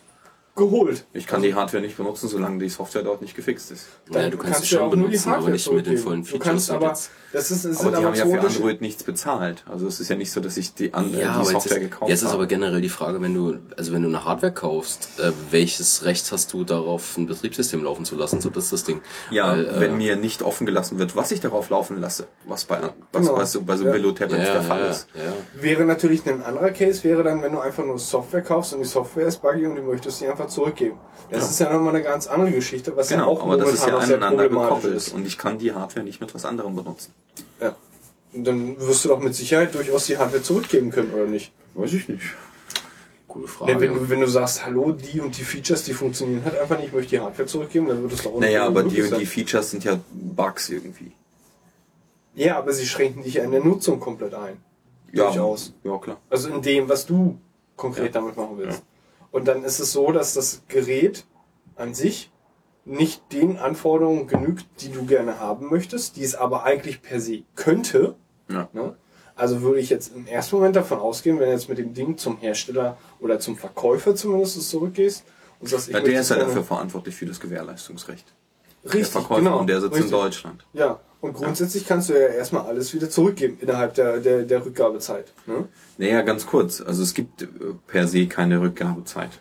geholt. Ich kann die Hardware nicht benutzen, solange die Software dort nicht gefixt ist. Ja, du kannst, sie ja schon die benutzen, aber nicht mit den vollen Du Features. kannst und aber, jetzt- das ist, es Aber die haben ja für. Android nichts bezahlt. Also es ist ja nicht so, dass ich die, an, Ja, die jetzt Software ist, gekauft jetzt ist aber habe. generell die Frage, wenn du, also wenn du eine Hardware kaufst, äh, welches Recht hast du darauf, ein Betriebssystem laufen zu lassen? So, das ist das Ding. Ja, Weil, äh, wenn mir nicht offen gelassen wird, was ich darauf laufen lasse, was bei, was Genau. bei so, bei so Ja. Billo-Tablets ja, der Fall ja, ist. ja. Wäre natürlich ein anderer Case, wäre dann, wenn du einfach nur Software kaufst und die Software ist buggy und du möchtest sie einfach zurückgeben. Das ist ja nochmal eine ganz andere Geschichte, was ja Genau, auch aber das ist ja momentan sehr aneinander gekoppelt ist. und ich kann die Hardware nicht mit was anderem benutzen. Ja. Und dann wirst du doch mit Sicherheit durchaus die Hardware zurückgeben können, oder nicht? Weiß ich nicht. Coole Frage. Wenn, wenn, du, wenn du sagst, hallo, die und die Features, die funktionieren halt einfach nicht, ich möchte die Hardware zurückgeben, dann wird es doch Naja, aber die und die Features sind ja Bugs irgendwie. Ja, aber sie schränken dich ja in der Nutzung komplett ein. Durchaus. Ja, klar. Also in dem, was du konkret damit machen willst. Und dann ist es so, dass das Gerät an sich nicht den Anforderungen genügt, die du gerne haben möchtest, die es aber eigentlich per se könnte. Ja. Ne? Also würde ich jetzt im ersten Moment davon ausgehen, wenn du jetzt mit dem Ding zum Hersteller oder zum Verkäufer zumindest zurückgehst und sagst, ich Ja, der ist ja dafür verantwortlich für das Gewährleistungsrecht. Richtig, der Verkäufer genau, und der sitzt richtig. in Deutschland. Ja, und grundsätzlich kannst du ja erstmal alles wieder zurückgeben innerhalb der, der, der Rückgabezeit. Ne? Naja, ganz kurz. Also es gibt äh, per se keine Rückgabezeit.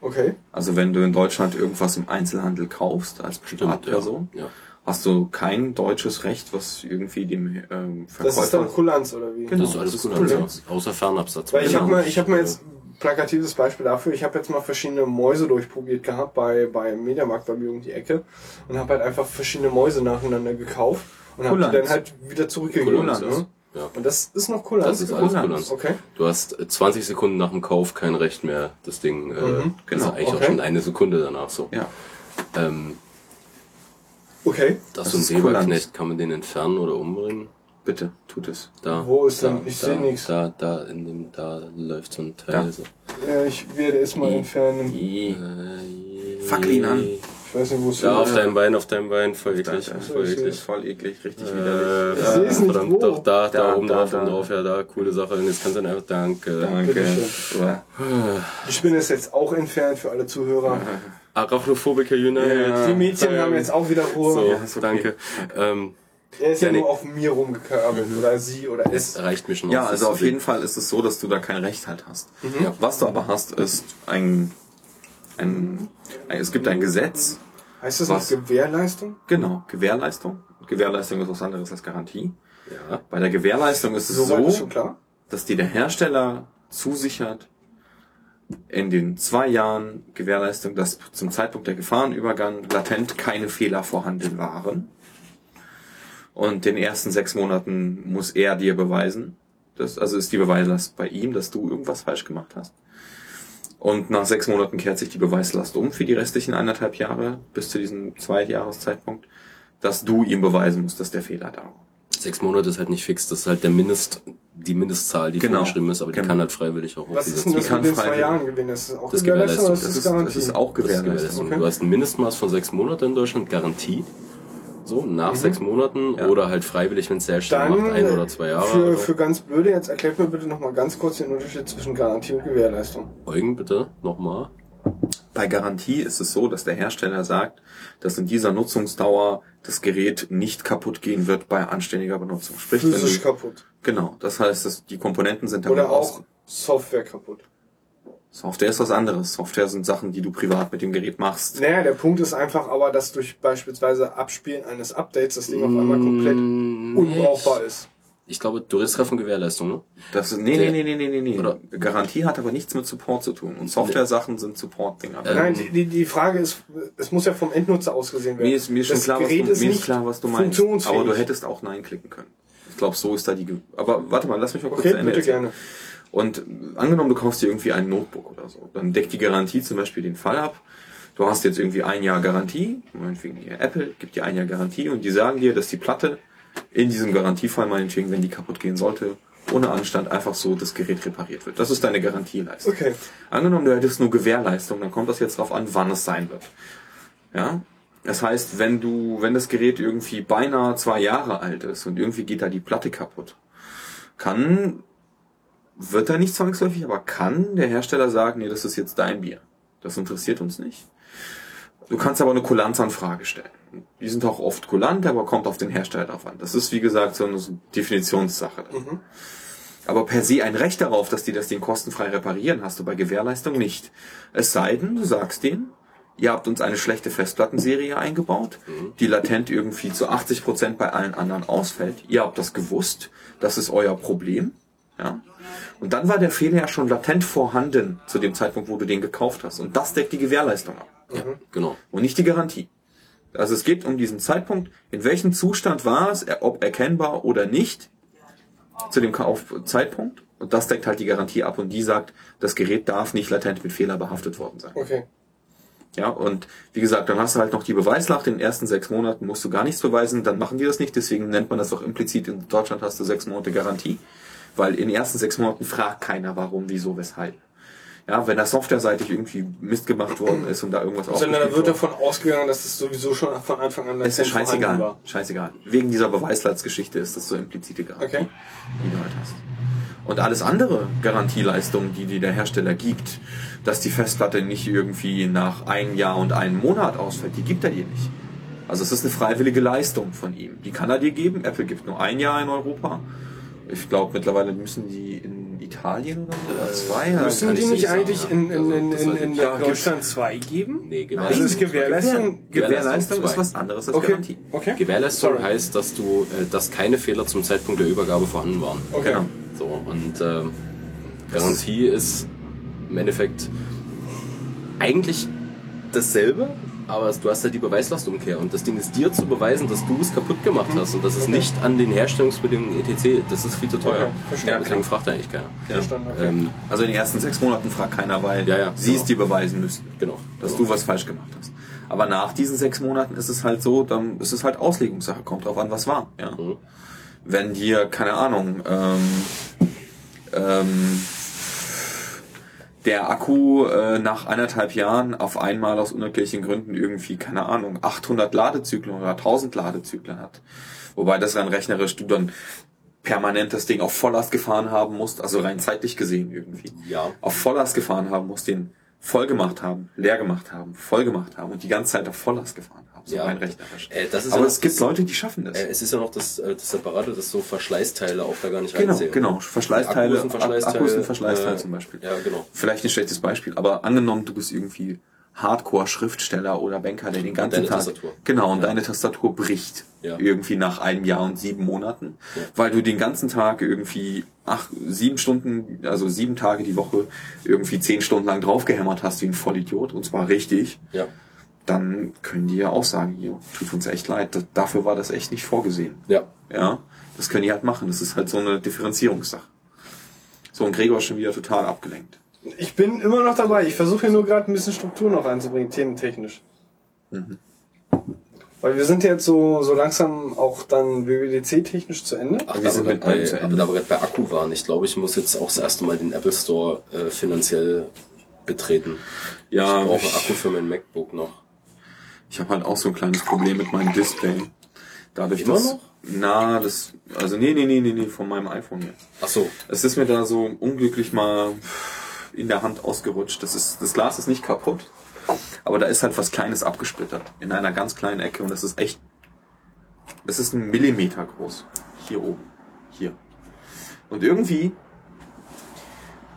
Okay. Also wenn du in Deutschland irgendwas im Einzelhandel kaufst als Privatperson, ja. hast du kein deutsches Recht, was irgendwie dem ähm, Das ist dann Verkäufer... Kulanz oder wie? Genau. Das ist alles Also, Kulanz. außer Fernabsatz. Weil ich Genau. habe mal, ich habe mal jetzt plakatives Beispiel dafür. Ich habe jetzt mal verschiedene Mäuse durchprobiert gehabt bei bei Mediamarkt bei mir um die Ecke und habe halt einfach verschiedene Mäuse nacheinander gekauft und habe die dann halt wieder zurückgegeben. Ne? Ja. Und das ist noch Kulanz. Das ist alles Kulanz. Okay. Du hast äh, 20 Sekunden nach dem Kauf kein Recht mehr, das Ding. Äh, Mhm. Genau. Also eigentlich Okay. auch schon eine Sekunde danach so. Ja. Ähm, Okay. das, Das so ein. Weberknecht, kann man den entfernen oder umbringen? Bitte, tut es. Da, Wo ist da, denn? Ich da, seh nix. Da, da, in dem, da läuft so ein Teil. Da. So. Ja, ich werde es mal entfernen. I. Äh, Fackel ihn an. Ich weiß nicht, wo es Da auf ist. deinem Bein, auf deinem Bein, voll eklig, Da, da. voll Ich eklig. Voll eklig, richtig Äh, widerlich. Ich seh's nicht, verdammt, wo. Doch, da, da, Da, oben da, drauf, da. oben drauf, ja, da, coole Sache. Und jetzt kannst du dann einfach, danke. Danke. Uah. Die Spinne ist jetzt auch entfernt für alle Zuhörer. Arachnophobiker Unite. Ja. Die Mädchen haben jetzt auch wieder Ruhe. So, Ja, ist okay. danke. Ähm, Er ist ja, Ja, nee. nur auf mir rumgekörbt. Oder sie oder es. reicht mir schon. Ja, also auf jeden Fall ist es so, dass du da kein Recht halt hast. Mhm. Ja, was du aber hast, ist ein, ein, ein es gibt ein Gesetz, Heißt das Was? noch Gewährleistung? genau, Gewährleistung. Gewährleistung ist was anderes als Garantie. Ja. Bei der Gewährleistung ist es so, schon klar. dass dir der Hersteller zusichert, in den zwei Jahren Gewährleistung, dass zum Zeitpunkt der Gefahrenübergang latent keine Fehler vorhanden waren. Und den ersten sechs Monaten muss er dir beweisen, das, also ist die Beweislast bei ihm, dass du irgendwas falsch gemacht hast. Und nach sechs Monaten kehrt sich die Beweislast um für die restlichen eineinhalb Jahre bis zu diesem Zweijahreszeitpunkt, dass du ihm beweisen musst, dass der Fehler da war. Sechs Monate ist halt nicht fix. Das ist halt der Mindest, die Mindestzahl, die Genau. vorgeschrieben ist, aber die Genau. kann halt freiwillig auch Was ist denn werden. das kann mit den zwei. Jahren gewinnen? Das ist auch Das ist das Das ist, das ist auch Das ist Gewährleistung. Gewährleistung. Okay. Du hast ein Mindestmaß von sechs Monaten in Deutschland, Garantie. So, nach sechs Monaten Ja. oder halt freiwillig, wenn es sehr schnell Dann macht, ein oder zwei Jahre. für, oder so. für ganz blöde, jetzt erklärt mir bitte nochmal ganz kurz den Unterschied zwischen Garantie und Gewährleistung. Eugen, bitte, nochmal. Bei Garantie ist es so, dass der Hersteller sagt, dass in dieser Nutzungsdauer das Gerät nicht kaputt gehen wird bei anständiger Benutzung. Sprich, wenn Physisch du, kaputt. genau, das heißt, dass die Komponenten sind dann Oder auch Software kaputt. Software ist was anderes. Software sind Sachen, die du privat mit dem Gerät machst. Naja, der Punkt ist einfach aber, dass durch beispielsweise Abspielen eines Updates das Ding auf einmal komplett Mm, unbrauchbar ist. Ich glaube, du redest gerade von Gewährleistung, ne? Das ist, nee, nee, nee, nee, nee, nee. Oder- Garantie hat aber nichts mit Support zu tun. Und Software-Sachen sind Support-Dinger. Äh, Nein, die, die, Frage ist, es muss ja vom Endnutzer aus gesehen werden. mir ist, mir ist schon klar, was Gerät du, ist mir ist nicht klar, was du meinst. Aber du hättest auch Nein klicken können. Ich glaube, so ist da die, Ge aber warte mal, lass mich mal kurz Okay, zu Ende bitte erzählen. gerne. Und angenommen, du kaufst dir irgendwie ein Notebook oder so, dann deckt die Garantie zum Beispiel den Fall ab. Du hast jetzt irgendwie ein Jahr Garantie, meinetwegen hier Apple gibt dir ein Jahr Garantie und die sagen dir, dass die Platte in diesem Garantiefall meinetwegen, wenn die kaputt gehen sollte, ohne Anstand einfach so das Gerät repariert wird. Das ist deine Garantieleistung. Okay. Angenommen, du hättest nur Gewährleistung, dann kommt das jetzt darauf an, wann es sein wird. Ja? Das heißt, wenn du, wenn das Gerät irgendwie beinahe zwei Jahre alt ist und irgendwie geht da die Platte kaputt, kann wird er nicht zwangsläufig, aber kann der Hersteller sagen, nee, das ist jetzt dein Bier. Das interessiert uns nicht. Du kannst aber eine Kulanzanfrage stellen. Die sind auch oft kulant, aber kommt auf den Hersteller drauf an. Das ist, wie gesagt, so eine Definitionssache. Aber per se ein Recht darauf, dass die das Ding kostenfrei reparieren, hast du bei Gewährleistung nicht. Es sei denn, du sagst denen, ihr habt uns eine schlechte Festplattenserie eingebaut, die latent irgendwie zu 80 Prozent bei allen anderen ausfällt. Ihr habt das gewusst, das ist euer Problem. Ja? Und dann war der Fehler ja schon latent vorhanden zu dem Zeitpunkt, wo du den gekauft hast. Und das deckt die Gewährleistung ab Genau. und nicht die Garantie. Also es geht um diesen Zeitpunkt, in welchem Zustand war es, ob erkennbar oder nicht, zu dem Kaufzeitpunkt. Und das deckt halt die Garantie ab und die sagt, das Gerät darf nicht latent mit Fehler behaftet worden sein. Okay. Ja, und wie gesagt, dann hast du halt noch die Beweislast. In den ersten sechs Monaten musst du gar nichts beweisen, dann machen die das nicht. Deswegen nennt man das auch implizit. In Deutschland hast du sechs Monate Garantie. Weil in den ersten sechs Monaten fragt keiner, warum, wieso, weshalb. Ja, wenn da softwareseitig irgendwie Mist gemacht worden ist und da irgendwas Sondern da wird davon ausgegangen, dass es sowieso schon von Anfang an ist ja scheißegal. war. Scheißegal. Wegen dieser Beweislatzgeschichte ist das so implizite Garantie, Okay. die du halt hast. Und alles andere Garantieleistungen, die dir der Hersteller gibt, dass die Festplatte nicht irgendwie nach einem Jahr und einem Monat ausfällt, die gibt er dir nicht. Also es ist eine freiwillige Leistung von ihm. Die kann er dir geben. Apple gibt nur ein Jahr in Europa. Ich glaube, mittlerweile müssen die in Italien oder so, oder zwei. Äh, Müssen die ich nicht sagen, eigentlich ja. in, in, in, Also, in, in, in Deutschland zwei geben? Nee, Gewährleistung. ist Gewährleistung. Gewährleistung ist was anderes als Okay. Garantie. Okay. Gewährleistung Sorry. heißt, dass du, äh, dass keine Fehler zum Zeitpunkt der Übergabe vorhanden waren. Okay. Genau. So, und ähm, Garantie ist im Endeffekt eigentlich dasselbe, aber du hast halt die Beweislastumkehr und das Ding ist dir zu beweisen, dass du es kaputt gemacht hast und das ist nicht an den Herstellungsbedingungen etc. Das ist viel zu teuer. Okay, verstehe. Ja, deswegen fragt eigentlich keiner. Verstanden, okay. Ähm, Also in den ersten sechs Monaten fragt keiner, weil Ja, ja, sie es genau. dir beweisen müssen. genau. dass genau. du was falsch gemacht hast. Aber nach diesen sechs Monaten ist es halt so, dann ist es halt Auslegungssache, kommt drauf an, was war. Ja. Mhm. Wenn dir, keine Ahnung, ähm, ähm, der Akku äh, nach eineinhalb Jahren auf einmal aus unerklärlichen Gründen irgendwie, keine Ahnung, 800 Ladezyklen oder 1000 Ladezyklen hat. Wobei das dann rechnerisch du dann permanent das Ding auf Volllast gefahren haben musst, also rein zeitlich gesehen irgendwie Ja. auf Volllast gefahren haben, muss den voll gemacht haben, leer gemacht haben, voll gemacht haben und die ganze Zeit auf Volllast gefahren. So Ja. rein rechnerisch. Äh, das ist Aber ja es gibt das- Leute, die schaffen das. Äh, es ist ja noch das, äh, das Separate, dass so Verschleißteile auch da gar nicht genau, reinzählen. genau. Verschleißteile, Akku ist ein Verschleißteil, Akku ist ein Verschleißteil äh, zum Beispiel. Ja, genau. Vielleicht ein schlechtes Beispiel, aber angenommen, du bist irgendwie Hardcore-Schriftsteller oder Banker, der den ganzen deine Tag... Tastatur. Genau, und Ja. deine Tastatur bricht. Ja. Irgendwie nach einem Jahr und sieben Monaten. Ja. Weil du den ganzen Tag irgendwie acht, sieben Stunden, also sieben Tage die Woche irgendwie zehn Stunden lang draufgehämmert hast wie ein Vollidiot. Und zwar richtig. Ja. Dann können die ja auch sagen, hier, tut uns echt leid, das, dafür war das echt nicht vorgesehen. Ja. Ja, das können die halt machen. Das ist halt so eine Differenzierungssache. So, und Gregor ist schon wieder total abgelenkt. Ich bin immer noch dabei. Ich versuche hier nur gerade ein bisschen Struktur noch einzubringen, thementechnisch. Mhm. Weil wir sind jetzt so, so langsam auch dann WWDC-technisch zu Ende. Ach, Wir da sind wir allem zu bei, Ende. aber da wir gerade bei Akku waren, ich glaube, ich muss jetzt auch das erste Mal den Apple Store äh, finanziell betreten. Ja, ich brauche ich- Akku für mein MacBook noch. Ich habe halt auch so ein kleines Problem mit meinem Display. Dadurch, Immer dass, noch? Na, das, also nee, nee, nee, nee, nee, von meinem iPhone hier. Ach so. Es ist mir da so unglücklich mal in der Hand ausgerutscht. Das ist, das Glas ist nicht kaputt, aber da ist halt was Kleines abgesplittert in einer ganz kleinen Ecke und das ist echt, das ist ein Millimeter groß. Hier oben, hier. Und irgendwie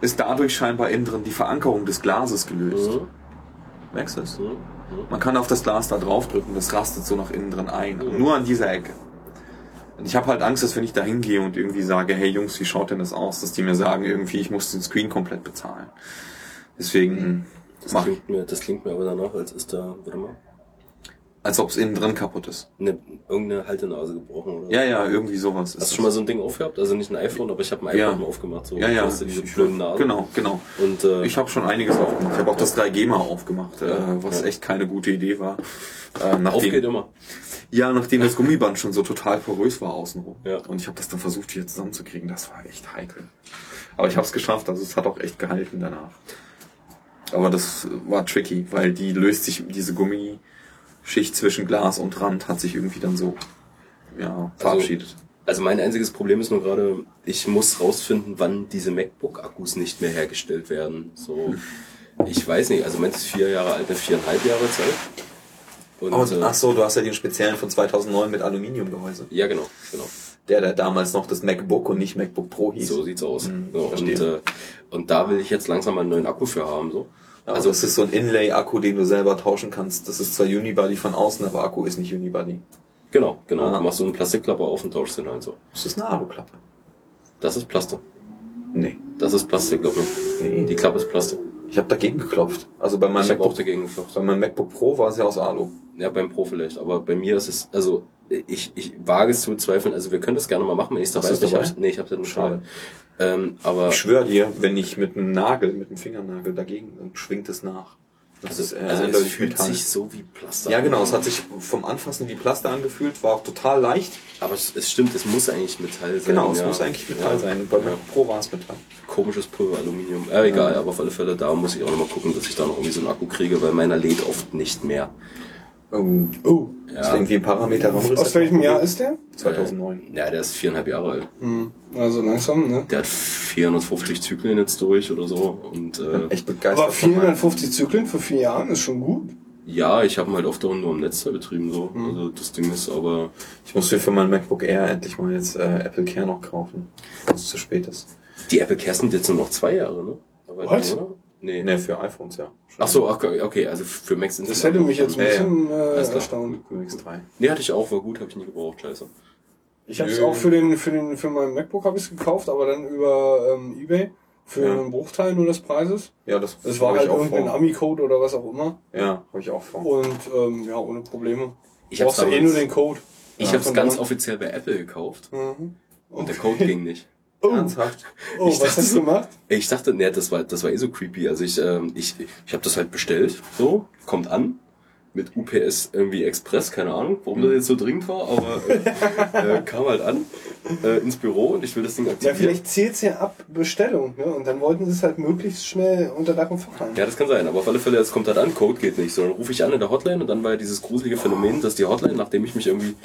ist dadurch scheinbar innen drin die Verankerung des Glases gelöst. Mhm. Merkst du es? Mhm. Man kann auf das Glas da draufdrücken, das rastet so nach innen drin ein. Nur an dieser Ecke. Und ich habe halt Angst, dass wenn ich da hingehe und irgendwie sage, hey Jungs, wie schaut denn das aus, dass die mir sagen, irgendwie, ich muss den Screen komplett bezahlen. Deswegen Das mach ich, klingt, mir, das klingt mir aber danach, als ist da, warte mal, als ob es innen drin kaputt ist. eine, irgendeine Haltenase gebrochen oder Ja, ja, irgendwie sowas. Hast du schon mal so ein Ding aufgehabt? Also nicht ein iPhone, aber ich habe ein Ja. iPhone mal aufgemacht. So, Ja, ja. Du, diese Ich- blöden Nasen. Genau, genau. Und äh, Ich habe schon einiges aufgemacht. Ich habe auch das 3G mal aufgemacht, äh, was Ja. echt keine gute Idee war. Äh, auf geht nachdem, immer. ja, nachdem das Gummiband schon so total porös war außenrum. Ja. Und ich habe das dann versucht, hier zusammenzukriegen. Das war echt heikel. Aber ich habe es geschafft. Also es hat auch echt gehalten danach. Aber das war tricky, weil die löst sich, diese Gummischicht zwischen Glas und Rand hat sich irgendwie dann so ja, verabschiedet. Also mein einziges Problem ist nur gerade, ich muss rausfinden, wann diese MacBook-Akkus nicht mehr hergestellt werden. So, ich weiß nicht, also meins ist vier Jahre alt, eine viereinhalb Jahre Zeit. Und, Und, äh, ach so, du hast ja den speziellen von 2009 mit Aluminiumgehäuse. ja, genau, genau. Der, der damals noch das MacBook und nicht MacBook Pro hieß. So sieht's aus. Hm, so, und, äh, und da will ich jetzt langsam einen neuen Akku für haben. So. Also das ist so ein Inlay-Akku, den du selber tauschen kannst. Das ist zwar Unibody von außen, aber Akku ist nicht Unibody. Genau, genau. Ah. Du machst so eine Plastikklappe auf und tauschst den halt so. Das ist eine Aluklappe. Das ist Plastik. Nee. Das ist Plastik, glaub ich. Nee. Die Klappe ist Plastik. Ich habe dagegen geklopft. Also bei meinem, Ich habe auch MacBook, dagegen geklopft. bei meinem MacBook Pro war es ja aus Alu. Ja, beim Pro vielleicht. Aber bei mir ist es, also ich, ich wage es zu bezweifeln. Also wir können das gerne mal machen, wenn ich es dabei nicht dabei? hab. Nee, ich habe das nicht Schade. Ähm, aber Ich schwöre dir, wenn ich mit einem Nagel, mit einem Fingernagel dagegen, dann schwingt es nach. Das also, ist äh, also es fühlt Metall. sich so wie Plastik Ja, an. genau. Es hat sich vom Anfassen wie Plaster angefühlt, war auch total leicht. Aber es, es stimmt, es muss eigentlich Metall sein. Genau, es ja. muss eigentlich Metall Ja. sein. Bei Ja. Pro war es Metall. Komisches Pulver, Aluminium. Äh, egal, aber auf alle Fälle, da muss ich auch nochmal gucken, dass ich da noch irgendwie so einen Akku kriege, weil meiner lädt oft nicht mehr. Oh, Oh. ist irgendwie ein Parameter Aus welchem Jahr ist der? 2009. Ja, der ist viereinhalb Jahre alt. Hm. Also langsam, ne? Der hat 450 Zyklen jetzt durch oder so. Und äh, Echt begeistert. Aber von meinem- 450 Zyklen für vier Jahren ist schon gut. ja, ich habe ihn halt oft auch nur am Netzteil betrieben. so. Also das Ding ist aber... Ich muss mir für mein MacBook Air endlich mal jetzt äh, Apple Care noch kaufen, bevor es zu spät ist. Die Apple Care sind jetzt nur noch zwei Jahre, ne? Aber What? oder? Nee. Ne, für iPhones, ja. Ach so, okay, okay, also für Macs sind Das hätte mich jetzt ein Ja, ja. bisschen äh, erstaunt. UX3. Nee, hatte ich auch, war gut, habe ich nie gebraucht, scheiße. Ich habe es auch für den für den für mein MacBook habe ich gekauft, aber dann über ähm, eBay für Ja. einen Bruchteil nur des Preises. Ja, das, Es war halt ich auch irgendein. Ami-Code oder was auch immer. Ja, habe ich auch vor. Und ähm, ja, ohne Probleme. Ich Brauchst hab's du eh nur den Code. Ich Ja, habe es ganz dann- offiziell bei Apple gekauft Mhm. und der Code ging nicht. Oh, Ernsthaft? oh Ich was dachte hast du gemacht? Ich dachte, ne, das war, das war eh so creepy. Also ich, ähm, ich, ich habe das halt bestellt, so, kommt an, mit UPS irgendwie Express, keine Ahnung, warum das jetzt so dringend war, aber äh, äh, kam halt an äh, ins Büro und ich will das Ding Ja, aktivieren. vielleicht zählt's ja ab Bestellung, ne? Und dann wollten sie es halt möglichst schnell unter Dach und Fach haben. Ja, das kann sein, aber auf alle Fälle, es kommt halt an, Code geht nicht. So, dann rufe ich an in der Hotline und dann war ja dieses gruselige Phänomen, dass die Hotline, nachdem ich mich irgendwie,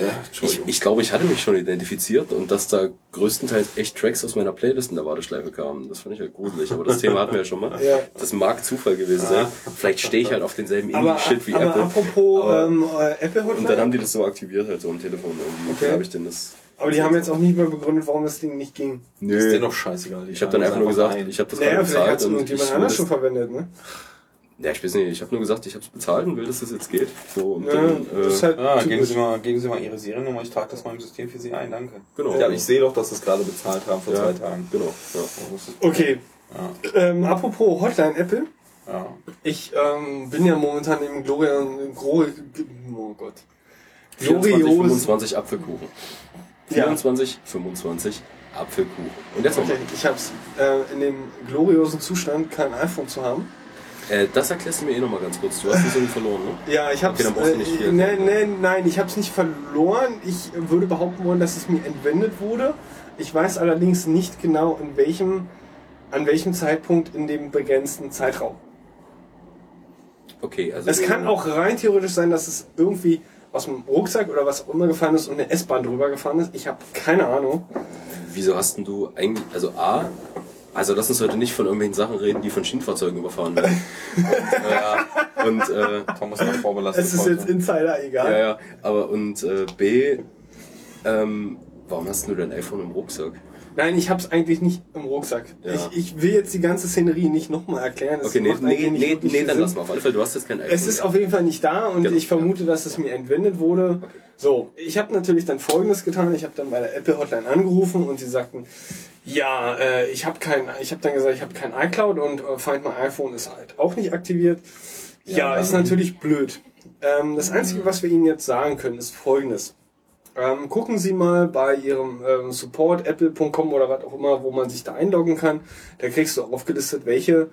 ich, ich glaube, ich hatte mich schon identifiziert und dass da größtenteils echt Tracks aus meiner Playlist in der Warteschleife kamen. Das fand ich halt gruselig, aber das Thema hatten wir ja schon mal. Ja. Das mag Zufall gewesen sein. Vielleicht stehe ich halt auf denselben Indie-Shit wie aber Apple. apropos Aber- ähm, äh, Apple und dann Hotline, haben die das so aktiviert halt so am Telefon irgendwie. Okay. Habe ich denn das. Aber die haben jetzt auch nicht mehr begründet, warum das Ding nicht ging. Ist dir Nö. doch scheißegal. Ich habe dann einfach nur gesagt, ich habe das Naja, gerade bezahlt es und ich irgendjemand will anders schon verwendet, ne? Ja, ich weiß nicht, ich habe nur gesagt, ich habe es bezahlt und will, dass das jetzt geht. So, und Ja, dann, das ist äh, halt Ah, geben. Sie, mal, geben Sie mal Ihre Seriennummer, ich trage das mal im System für Sie ein, danke. Genau. Ja, ich sehe doch, dass Sie es gerade bezahlt haben vor ja, zwei Tagen. Genau. Ja. Okay. Ja, Ähm, apropos Hotline Apple. ja. Ich ähm, bin ja momentan im Gloria Gro oh Gott. 24, Glorios. 25 Apfelkuchen. Ja. 24, 25 Apfelkuchen. Und jetzt Okay, nochmal. ich hab's äh, in dem gloriosen Zustand, kein iPhone zu haben. Äh, das erklärst du mir eh nochmal ganz kurz. Du hast es irgendwie verloren, ne? Ja, ich hab's. Okay, dann brauchst du nicht viel. nein, nein, nein, ich hab's nicht verloren. Ich würde behaupten wollen, dass es mir entwendet wurde. Ich weiß allerdings nicht genau, in welchem, an welchem Zeitpunkt in dem begrenzten Zeitraum. Okay, also. Es kann auch rein theoretisch sein, dass es irgendwie aus dem Rucksack oder was auch immer gefallen ist und eine S-Bahn drüber gefahren ist. Ich habe keine Ahnung. Wieso hast denn du eigentlich. Also A. Also lass uns heute nicht von irgendwelchen Sachen reden, die von Schienenfahrzeugen überfahren werden. und, äh, und äh, Thomas war vorbelastet. Es ist heute. jetzt Insider egal. ja, ja, aber und äh, B. Ähm, warum hast du dein iPhone im Rucksack? Nein, ich hab's eigentlich nicht im Rucksack. Ja. Ich, ich will jetzt die ganze Szenerie nicht nochmal erklären. Das Okay, nee, nee, nee, nee, dann lass mal. Auf alle Fälle, du hast jetzt kein iPhone. Es ist auf jeden Fall nicht da und Genau, ich vermute, dass es mir entwendet wurde. So, ich habe natürlich dann Folgendes getan. Ich habe dann bei der Apple Hotline angerufen und sie sagten, ja, äh, ich habe kein, ich habe dann gesagt, ich habe kein iCloud und äh, Find My iPhone ist halt auch nicht aktiviert. Ja, dann- ist natürlich blöd. Ähm, das Einzige, was wir Ihnen jetzt sagen können, ist Folgendes. Ähm, gucken Sie mal bei Ihrem ähm, Support, apple.com oder was auch immer, wo man sich da einloggen kann. Da kriegst du aufgelistet, welche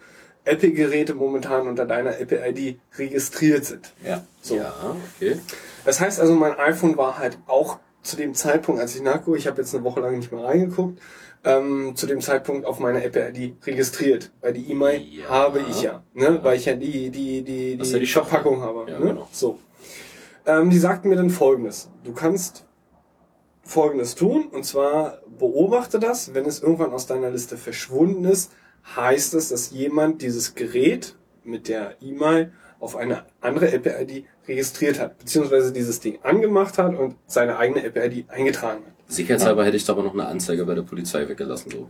Apple-Geräte momentan unter deiner Apple-ID registriert sind. Ja. So. Ja, okay. Das heißt also, mein iPhone war halt auch zu dem Zeitpunkt, als ich nachgucke, ich habe jetzt eine Woche lang nicht mehr reingeguckt, ähm, zu dem Zeitpunkt auf meiner Apple-ID registriert. Weil die E-Mail Ja. habe ich ja, ne? weil ich ja die, die, die, die ja die. Verpackung habe. Ja, ne? genau. So. Ähm, die sagten mir dann folgendes. Du kannst Folgendes tun, und zwar beobachte das, wenn es irgendwann aus deiner Liste verschwunden ist, heißt es, dass jemand dieses Gerät mit der E-Mail auf eine andere Apple-ID registriert hat, beziehungsweise dieses Ding angemacht hat und seine eigene Apple-ID eingetragen hat. Sicherheitshalber hätte ich da aber noch eine Anzeige bei der Polizei weggelassen. So.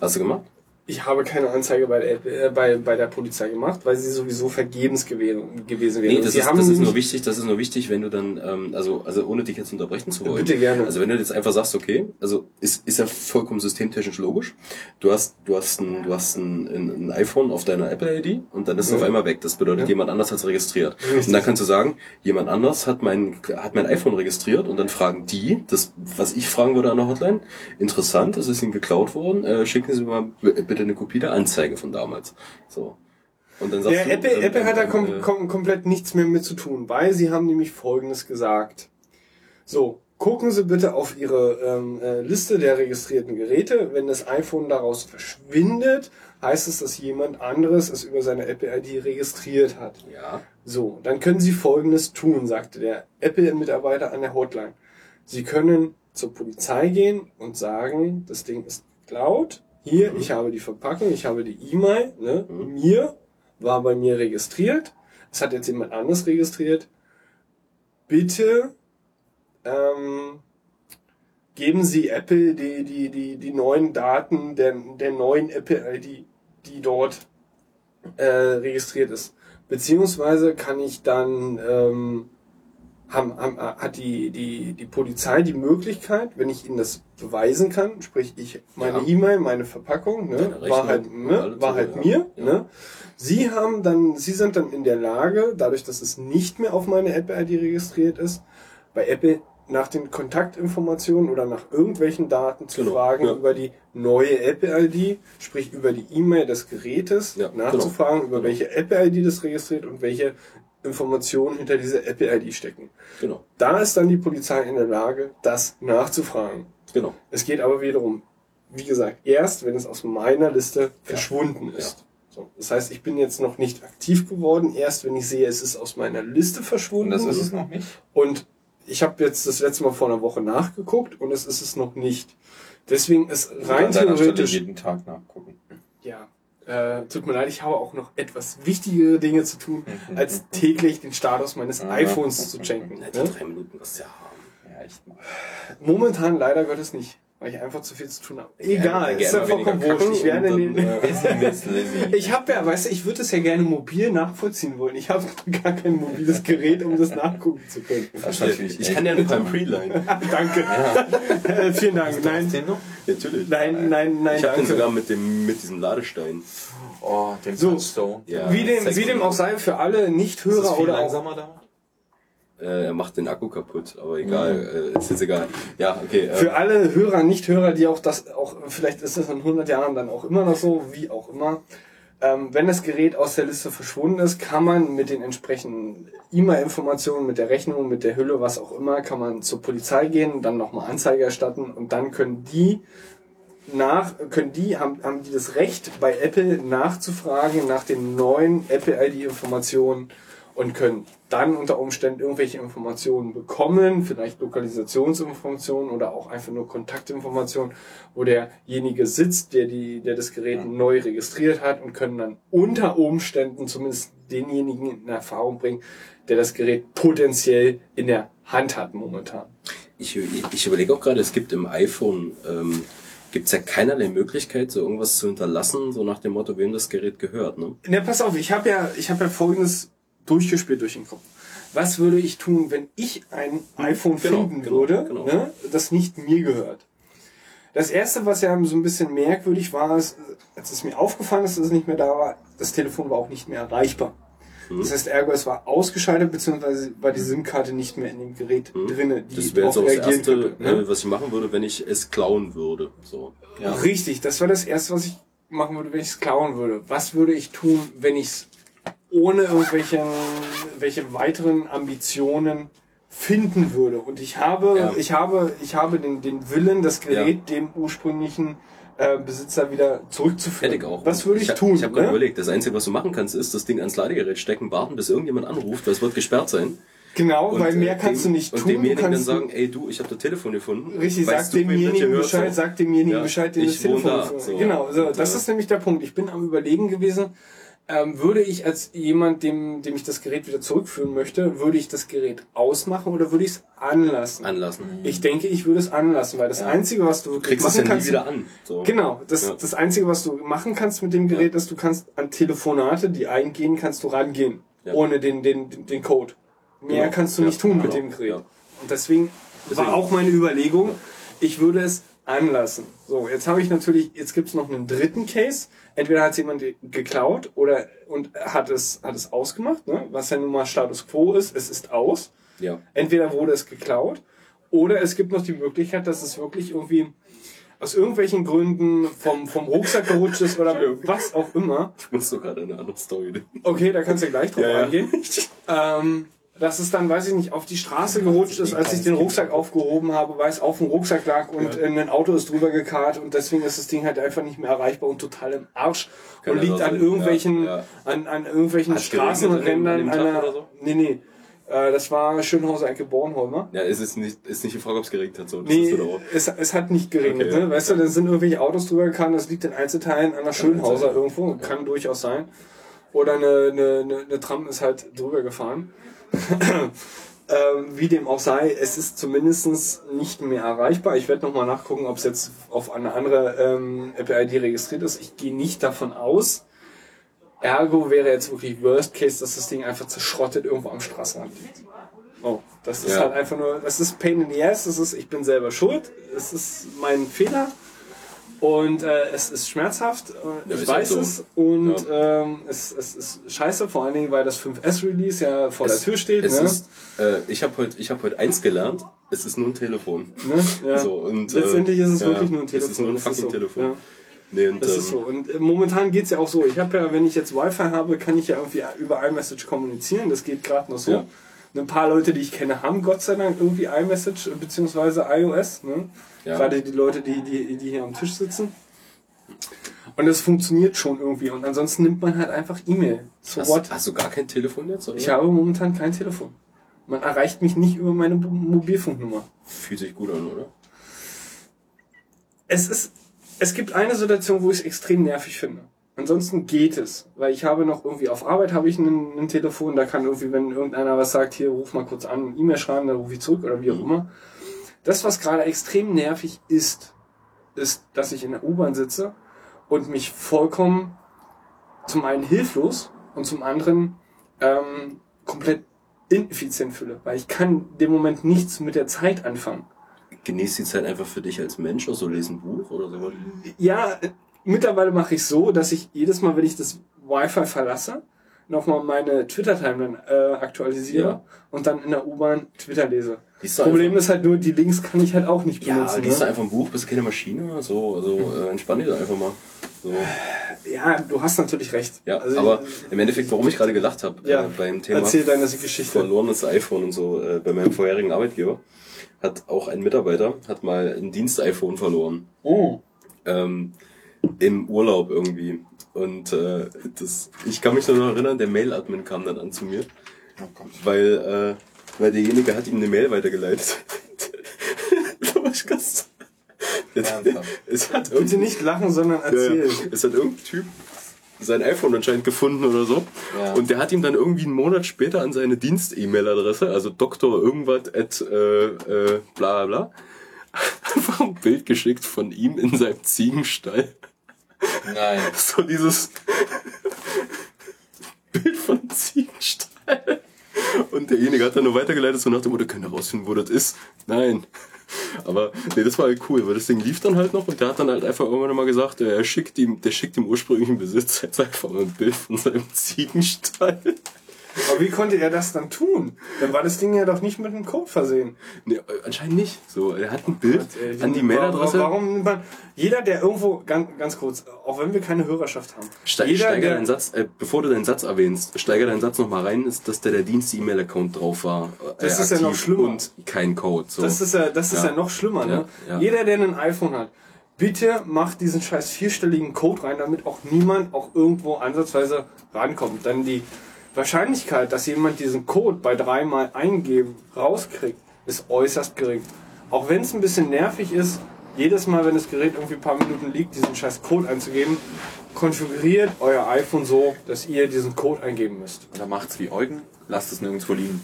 Hast du gemacht? Ich habe keine Anzeige bei der, äh, bei, bei der Polizei gemacht, weil sie sowieso vergebens gewesen, gewesen wäre. Nee, das, ist, das ist nur wichtig, das ist nur wichtig, wenn du dann, ähm, also, also ohne dich jetzt unterbrechen zu wollen. Bitte gerne. Also wenn du jetzt einfach sagst, okay, also ist, ist ja vollkommen systemtechnisch logisch. Du hast, du hast ein, du hast ein, ein, ein iPhone auf deiner Apple-ID und dann ist es Ja. auf einmal weg. Das bedeutet, Ja. jemand anders hat es registriert. Richtig. Und dann kannst du sagen, jemand anders hat mein, hat mein iPhone registriert und dann fragen die, das, was ich fragen würde an der Hotline, interessant, es ist ihnen geklaut worden, äh, schicken Sie mal b- bitte eine Kopie der Anzeige von damals. So. Und dann sagst Ja, du, Apple, ähm, Apple hat da ähm, kom äh, kom komplett nichts mehr mit zu tun, weil sie haben nämlich Folgendes gesagt. So, gucken Sie bitte auf Ihre ähm, äh, Liste der registrierten Geräte. Wenn das iPhone daraus verschwindet, heißt es, dass jemand anderes es über seine Apple-ID registriert hat. ja. So, dann können Sie Folgendes tun, sagte der Apple-Mitarbeiter an der Hotline. Sie können zur Polizei gehen und sagen, das Ding ist geklaut. Hier, ich habe die Verpackung, ich habe die E-Mail, ne? mir, war bei mir registriert. Es hat jetzt jemand anderes registriert. Bitte ähm, geben Sie Apple die, die, die, die neuen Daten der, der neuen Apple-ID, die dort äh, registriert ist. Beziehungsweise kann ich dann, ähm, haben, haben, hat die, die, die Polizei die Möglichkeit, wenn ich ihnen das beweisen kann, sprich ich meine Ja. E-Mail, meine Verpackung, ne, Deine war Rechnung, halt, ne, war halt mir, Ja. ne. Sie haben dann, sie sind dann in der Lage, dadurch, dass es nicht mehr auf meine Apple-ID registriert ist, bei Apple nach den Kontaktinformationen oder nach irgendwelchen Daten zu Genau, fragen ja. über die neue Apple-ID, sprich über die E-Mail des Gerätes, Ja, nachzufragen, genau. über welche Apple-ID das registriert und welche Informationen hinter dieser Apple-ID stecken. Genau, Da ist dann die Polizei in der Lage, das nachzufragen. genau. Es geht aber wiederum, wie gesagt, erst, wenn es aus meiner Liste verschwunden ist. So, das heißt, ich bin jetzt noch nicht aktiv geworden, erst wenn ich sehe, es ist aus meiner Liste verschwunden. Und das ist es noch nicht. Und ich habe jetzt das letzte Mal vor einer Woche nachgeguckt und es ist es noch nicht. Deswegen ist rein deiner Stelle theoretisch. jeden Tag nachgucken. Ja. Äh, tut mir leid, ich habe auch noch etwas wichtigere Dinge zu tun, als täglich den Status meines Ja. iPhones zu checken. Na, die Ne? drei Minuten wirst du ja haben. Ja, echt. Momentan leider Gottes nicht, weil ich einfach zu viel zu tun habe. Egal, Gerne ist ja vollkommen wurscht. Ich werde und den, äh, ich habe ja, weißt du, ich würde es ja gerne mobil nachvollziehen wollen. Ich habe gar kein mobiles Gerät, um das nachgucken zu können. Das natürlich Ich kann ja nur beim Preline. Danke. Äh, vielen Dank. Nein, Den noch? Natürlich. nein, nein, nein, Ich habe den sogar mit dem mit diesem Ladestein. Oh, den So. Touchstone. Ja, Wie dem, wie dem auch sei, für alle das Nicht-Hörer oder auch langsamer da? Äh, er macht den Akku kaputt, aber egal, äh, ist jetzt egal. Ja, okay. Äh, Für alle Hörer, Nicht-Hörer, die auch das, auch, vielleicht ist das in 100 Jahren dann auch immer noch so, wie auch immer. Ähm, wenn das Gerät aus der Liste verschwunden ist, kann man mit den entsprechenden E-Mail-Informationen, mit der Rechnung, mit der Hülle, was auch immer, kann man zur Polizei gehen, dann nochmal Anzeige erstatten und dann können die nach, können die, haben, haben die das Recht, bei Apple nachzufragen nach den neuen Apple-ID-Informationen und können dann unter Umständen irgendwelche Informationen bekommen, vielleicht Lokalisationsinformationen oder auch einfach nur Kontaktinformationen, wo derjenige sitzt, der die, der das Gerät neu registriert hat und können dann unter Umständen zumindest denjenigen in Erfahrung bringen, der das Gerät potenziell in der Hand hat momentan. ich, ich, überlege auch gerade, es gibt im iPhone, ähm, gibt es ja keinerlei Möglichkeit, so irgendwas zu hinterlassen, so nach dem Motto, wem das Gerät gehört. Ne? Na, pass auf, ich habe ja, ich habe ja Folgendes durchgespielt durch den Kopf. Was würde ich tun, wenn ich ein iPhone Genau, finden genau, würde, genau. Ne, das nicht mir gehört? Das erste, was ja so ein bisschen merkwürdig war, ist, als es mir aufgefallen ist, dass es nicht mehr da war, das Telefon war auch nicht mehr erreichbar. Mhm. Das heißt, ergo, es war ausgeschaltet, beziehungsweise war die SIM-Karte nicht mehr in dem Gerät drinne, die. Das wäre jetzt auch das Erste, könnte. Ne? äh, was ich machen würde, wenn ich es klauen würde. So. Ja. Richtig, das war das erste, was ich machen würde, wenn ich es klauen würde. Was würde ich tun, wenn ich es ohne irgendwelche welche weiteren Ambitionen finden würde? Und ich habe, Ja. ich habe, ich habe den, den Willen, das Gerät dem ursprünglichen äh, Besitzer wieder zurückzuführen. Hätte ich auch. Was würde ich, hab- tun? Ich habe gerade ne? überlegt, das Einzige, was du machen kannst, ist das Ding ans Ladegerät stecken, warten, bis irgendjemand anruft, weil es wird gesperrt sein. Genau, Und, weil äh, mehr kannst dem- du nicht und tun. Du demjenigen dann sagen, ey du, ich habe das Telefon gefunden. Richtig, Weißt das demjenigen? Bescheid, So. sagt demjenigen Ja, Bescheid, ich das Telefon da, gefunden- so. Genau, so, Und, das äh, ist nämlich der Punkt. Ich bin am überlegen gewesen, ähm, würde ich als jemand, dem, dem ich das Gerät wieder zurückführen möchte, würde ich das Gerät ausmachen oder würde ich es anlassen? Anlassen. Ich denke, ich würde es anlassen, weil das Einzige, was du Du kriegst es machen ja nie kannst, wieder an. So. Genau, das, Ja. das Einzige, was du machen kannst mit dem Gerät, ist, du kannst an Telefonate, die eingehen, kannst du rangehen, Ja. ohne den, den, den Code. Mehr Genau. kannst du Ja, nicht tun mit genau. dem Gerät. Ja. Und deswegen, Deswegen. war auch meine Überlegung, ich würde es anlassen. So, jetzt habe ich natürlich, jetzt gibt es noch einen dritten Case. Entweder hat es jemand geklaut oder und hat es, hat es ausgemacht, ne? was ja nun mal Status quo ist, es ist aus. Ja. Entweder wurde es geklaut oder es gibt noch die Möglichkeit, dass es wirklich irgendwie aus irgendwelchen Gründen vom, vom Rucksack gerutscht ist oder was auch immer. Ich muss doch gerade eine andere Story nehmen. Okay, da kannst du gleich drauf Ja, ja. eingehen. Ähm, dass es dann, weiß ich nicht, auf die Straße gerutscht ist, als ich den Rucksack aufgehoben habe, weil es auf dem Rucksack lag und in ein Auto ist drüber gekarrt und deswegen ist das Ding halt einfach nicht mehr erreichbar und total im Arsch Kann und liegt an irgendwelchen, Ja, ja. an, an irgendwelchen Hat's Straßenrändern einer, so? nee, nee, äh, das war Schönhauser Ecke Bornholmer. Ja, es ist nicht, ist nicht die Frage, ob es geregnet hat. So. Das Nee, es, es hat nicht geregnet. Okay, ne? Weißt du, da sind irgendwelche Autos drüber gefahren, das liegt in Einzelteilen an der Schönhauser irgendwo, kann durchaus sein. Oder eine, eine, eine, eine Tram ist halt drüber gefahren. ähm, wie dem auch sei, es ist zumindest nicht mehr erreichbar. Ich werde nochmal nachgucken, ob es jetzt auf eine andere ähm, Apple-ID registriert ist. Ich gehe nicht davon aus. Ergo wäre jetzt wirklich Worst Case, dass das Ding einfach zerschrottet irgendwo am Straßenrand liegt. Oh, das ist Ja. halt einfach nur, das ist Pain in the Ass, das ist, ich bin selber schuld, es ist mein Fehler und äh, es ist schmerzhaft, äh, Ja, ich halt weiß so. es und ähm, es, es ist scheiße, vor allen Dingen, weil das 5S-Release ja vor der Tür steht. Es ne? ist, äh, ich habe heute hab heute eins gelernt, es ist nur ein Telefon. ne? ja. So, und, äh, Letztendlich ist es ja, wirklich nur ein es Telefon. ist nur ein fucking so. Telefon. Ja. Nee, und, Das ähm, ist so. Und äh, momentan geht's ja auch so. Ich habe ja, wenn ich jetzt Wi-Fi habe, kann ich ja irgendwie über iMessage kommunizieren. Das geht gerade noch so. Ja. Ein paar Leute, die ich kenne, haben Gott sei Dank irgendwie iMessage äh, beziehungsweise iOS. Ne? Ja. Gerade die Leute, die, die, die hier am Tisch sitzen. Und das funktioniert schon irgendwie. Und ansonsten nimmt man halt einfach E-Mail. So what? Hast, hast du gar kein Telefon jetzt? Oder? Ich habe momentan kein Telefon. Man erreicht mich nicht über meine Mo- Mobilfunknummer. Fühlt sich gut an, oder? es ist, es gibt eine Situation, wo ich es extrem nervig finde. Ansonsten geht es, weil ich habe noch irgendwie auf Arbeit habe ich ein, Telefon, da kann irgendwie, wenn irgendeiner was sagt, hier ruf mal kurz an, E-Mail schreiben, dann rufe ich zurück oder wie auch immer. Das, was gerade extrem nervig ist, ist, dass ich in der U-Bahn sitze und mich vollkommen zum einen hilflos und zum anderen ähm, komplett ineffizient fühle, weil ich kann dem Moment nichts mit der Zeit anfangen. Genießt die Zeit einfach für dich als Mensch, also lesen ein Buch oder so? Ja, äh, mittlerweile mache ich so, dass ich jedes Mal, wenn ich das Wi-Fi verlasse, nochmal meine Twitter-Timeline äh, aktualisiere Ja. und dann in der U-Bahn Twitter lese. Liest du Problem einfach- ist halt nur, die Links kann ich halt auch nicht Ja, benutzen. liest du ne? einfach ein Buch, bist du keine Maschine, so, also äh, entspann dich einfach mal. So. ja, du hast natürlich recht. Ja, Also, aber im Endeffekt, warum ich gerade gelacht habe, Ja, äh, beim Thema erzähl deine Geschichte. verlorenes iPhone und so, äh, bei meinem vorherigen Arbeitgeber, hat auch ein Mitarbeiter, hat mal ein Dienst-iPhone verloren. Oh. ähm, im Urlaub irgendwie. Und äh, das, ich kann mich nur noch erinnern, der Mail-Admin kam dann an zu mir, weil, äh, weil derjenige hat ihm eine Mail weitergeleitet. War ich ganz- es hat Bitte nicht lachen, sondern erzählen. ja. Es hat irgendein Typ sein iPhone anscheinend gefunden oder so. Ja. Und der hat ihm dann irgendwie einen Monat später an seine Dienst-E-Mail-Adresse, also Doktor irgendwas at äh, äh, bla bla, einfach ein Bild geschickt von ihm in seinem Ziegenstall. Nein. So dieses Bild von Ziegenstall. Und derjenige hat dann nur weitergeleitet, so nach dem Motto, könnt ihr rausfinden, wo das ist? Nein. Aber nee, das war halt cool, weil das Ding lief dann halt noch und der hat dann halt einfach irgendwann mal gesagt, er schickt ihm, der schickt dem ursprünglichen Besitzer jetzt einfach mal ein Bild von seinem Ziegenstall. Aber wie konnte er das dann tun? Dann war das Ding ja doch nicht mit einem Code versehen. Nee, anscheinend nicht. So, er hat ein Bild Äh, an die warum- Mailadresse. Warum nimmt man, jeder, der irgendwo, ganz, ganz kurz, auch wenn wir keine Hörerschaft haben, Ste jeder, steiger der, deinen Satz, äh, bevor du deinen Satz erwähnst, steiger deinen Satz nochmal rein, ist, dass da der Dienst-E-Mail-Account drauf war. Äh, Das ist ja noch schlimmer. Und kein Code. So. Das ist ja, das ist ja. Ja. noch schlimmer, ne? Ja, ja. Jeder, der ein iPhone hat, bitte macht diesen scheiß vierstelligen Code rein, damit auch niemand auch irgendwo ansatzweise rankommt. Dann die Wahrscheinlichkeit, dass jemand diesen Code bei dreimal eingeben rauskriegt, ist äußerst gering. Auch wenn es ein bisschen nervig ist, jedes Mal, wenn das Gerät irgendwie ein paar Minuten liegt, diesen scheiß Code einzugeben, konfiguriert euer iPhone so, dass ihr diesen Code eingeben müsst. Oder macht's wie Eugen, lasst es nirgendwo liegen.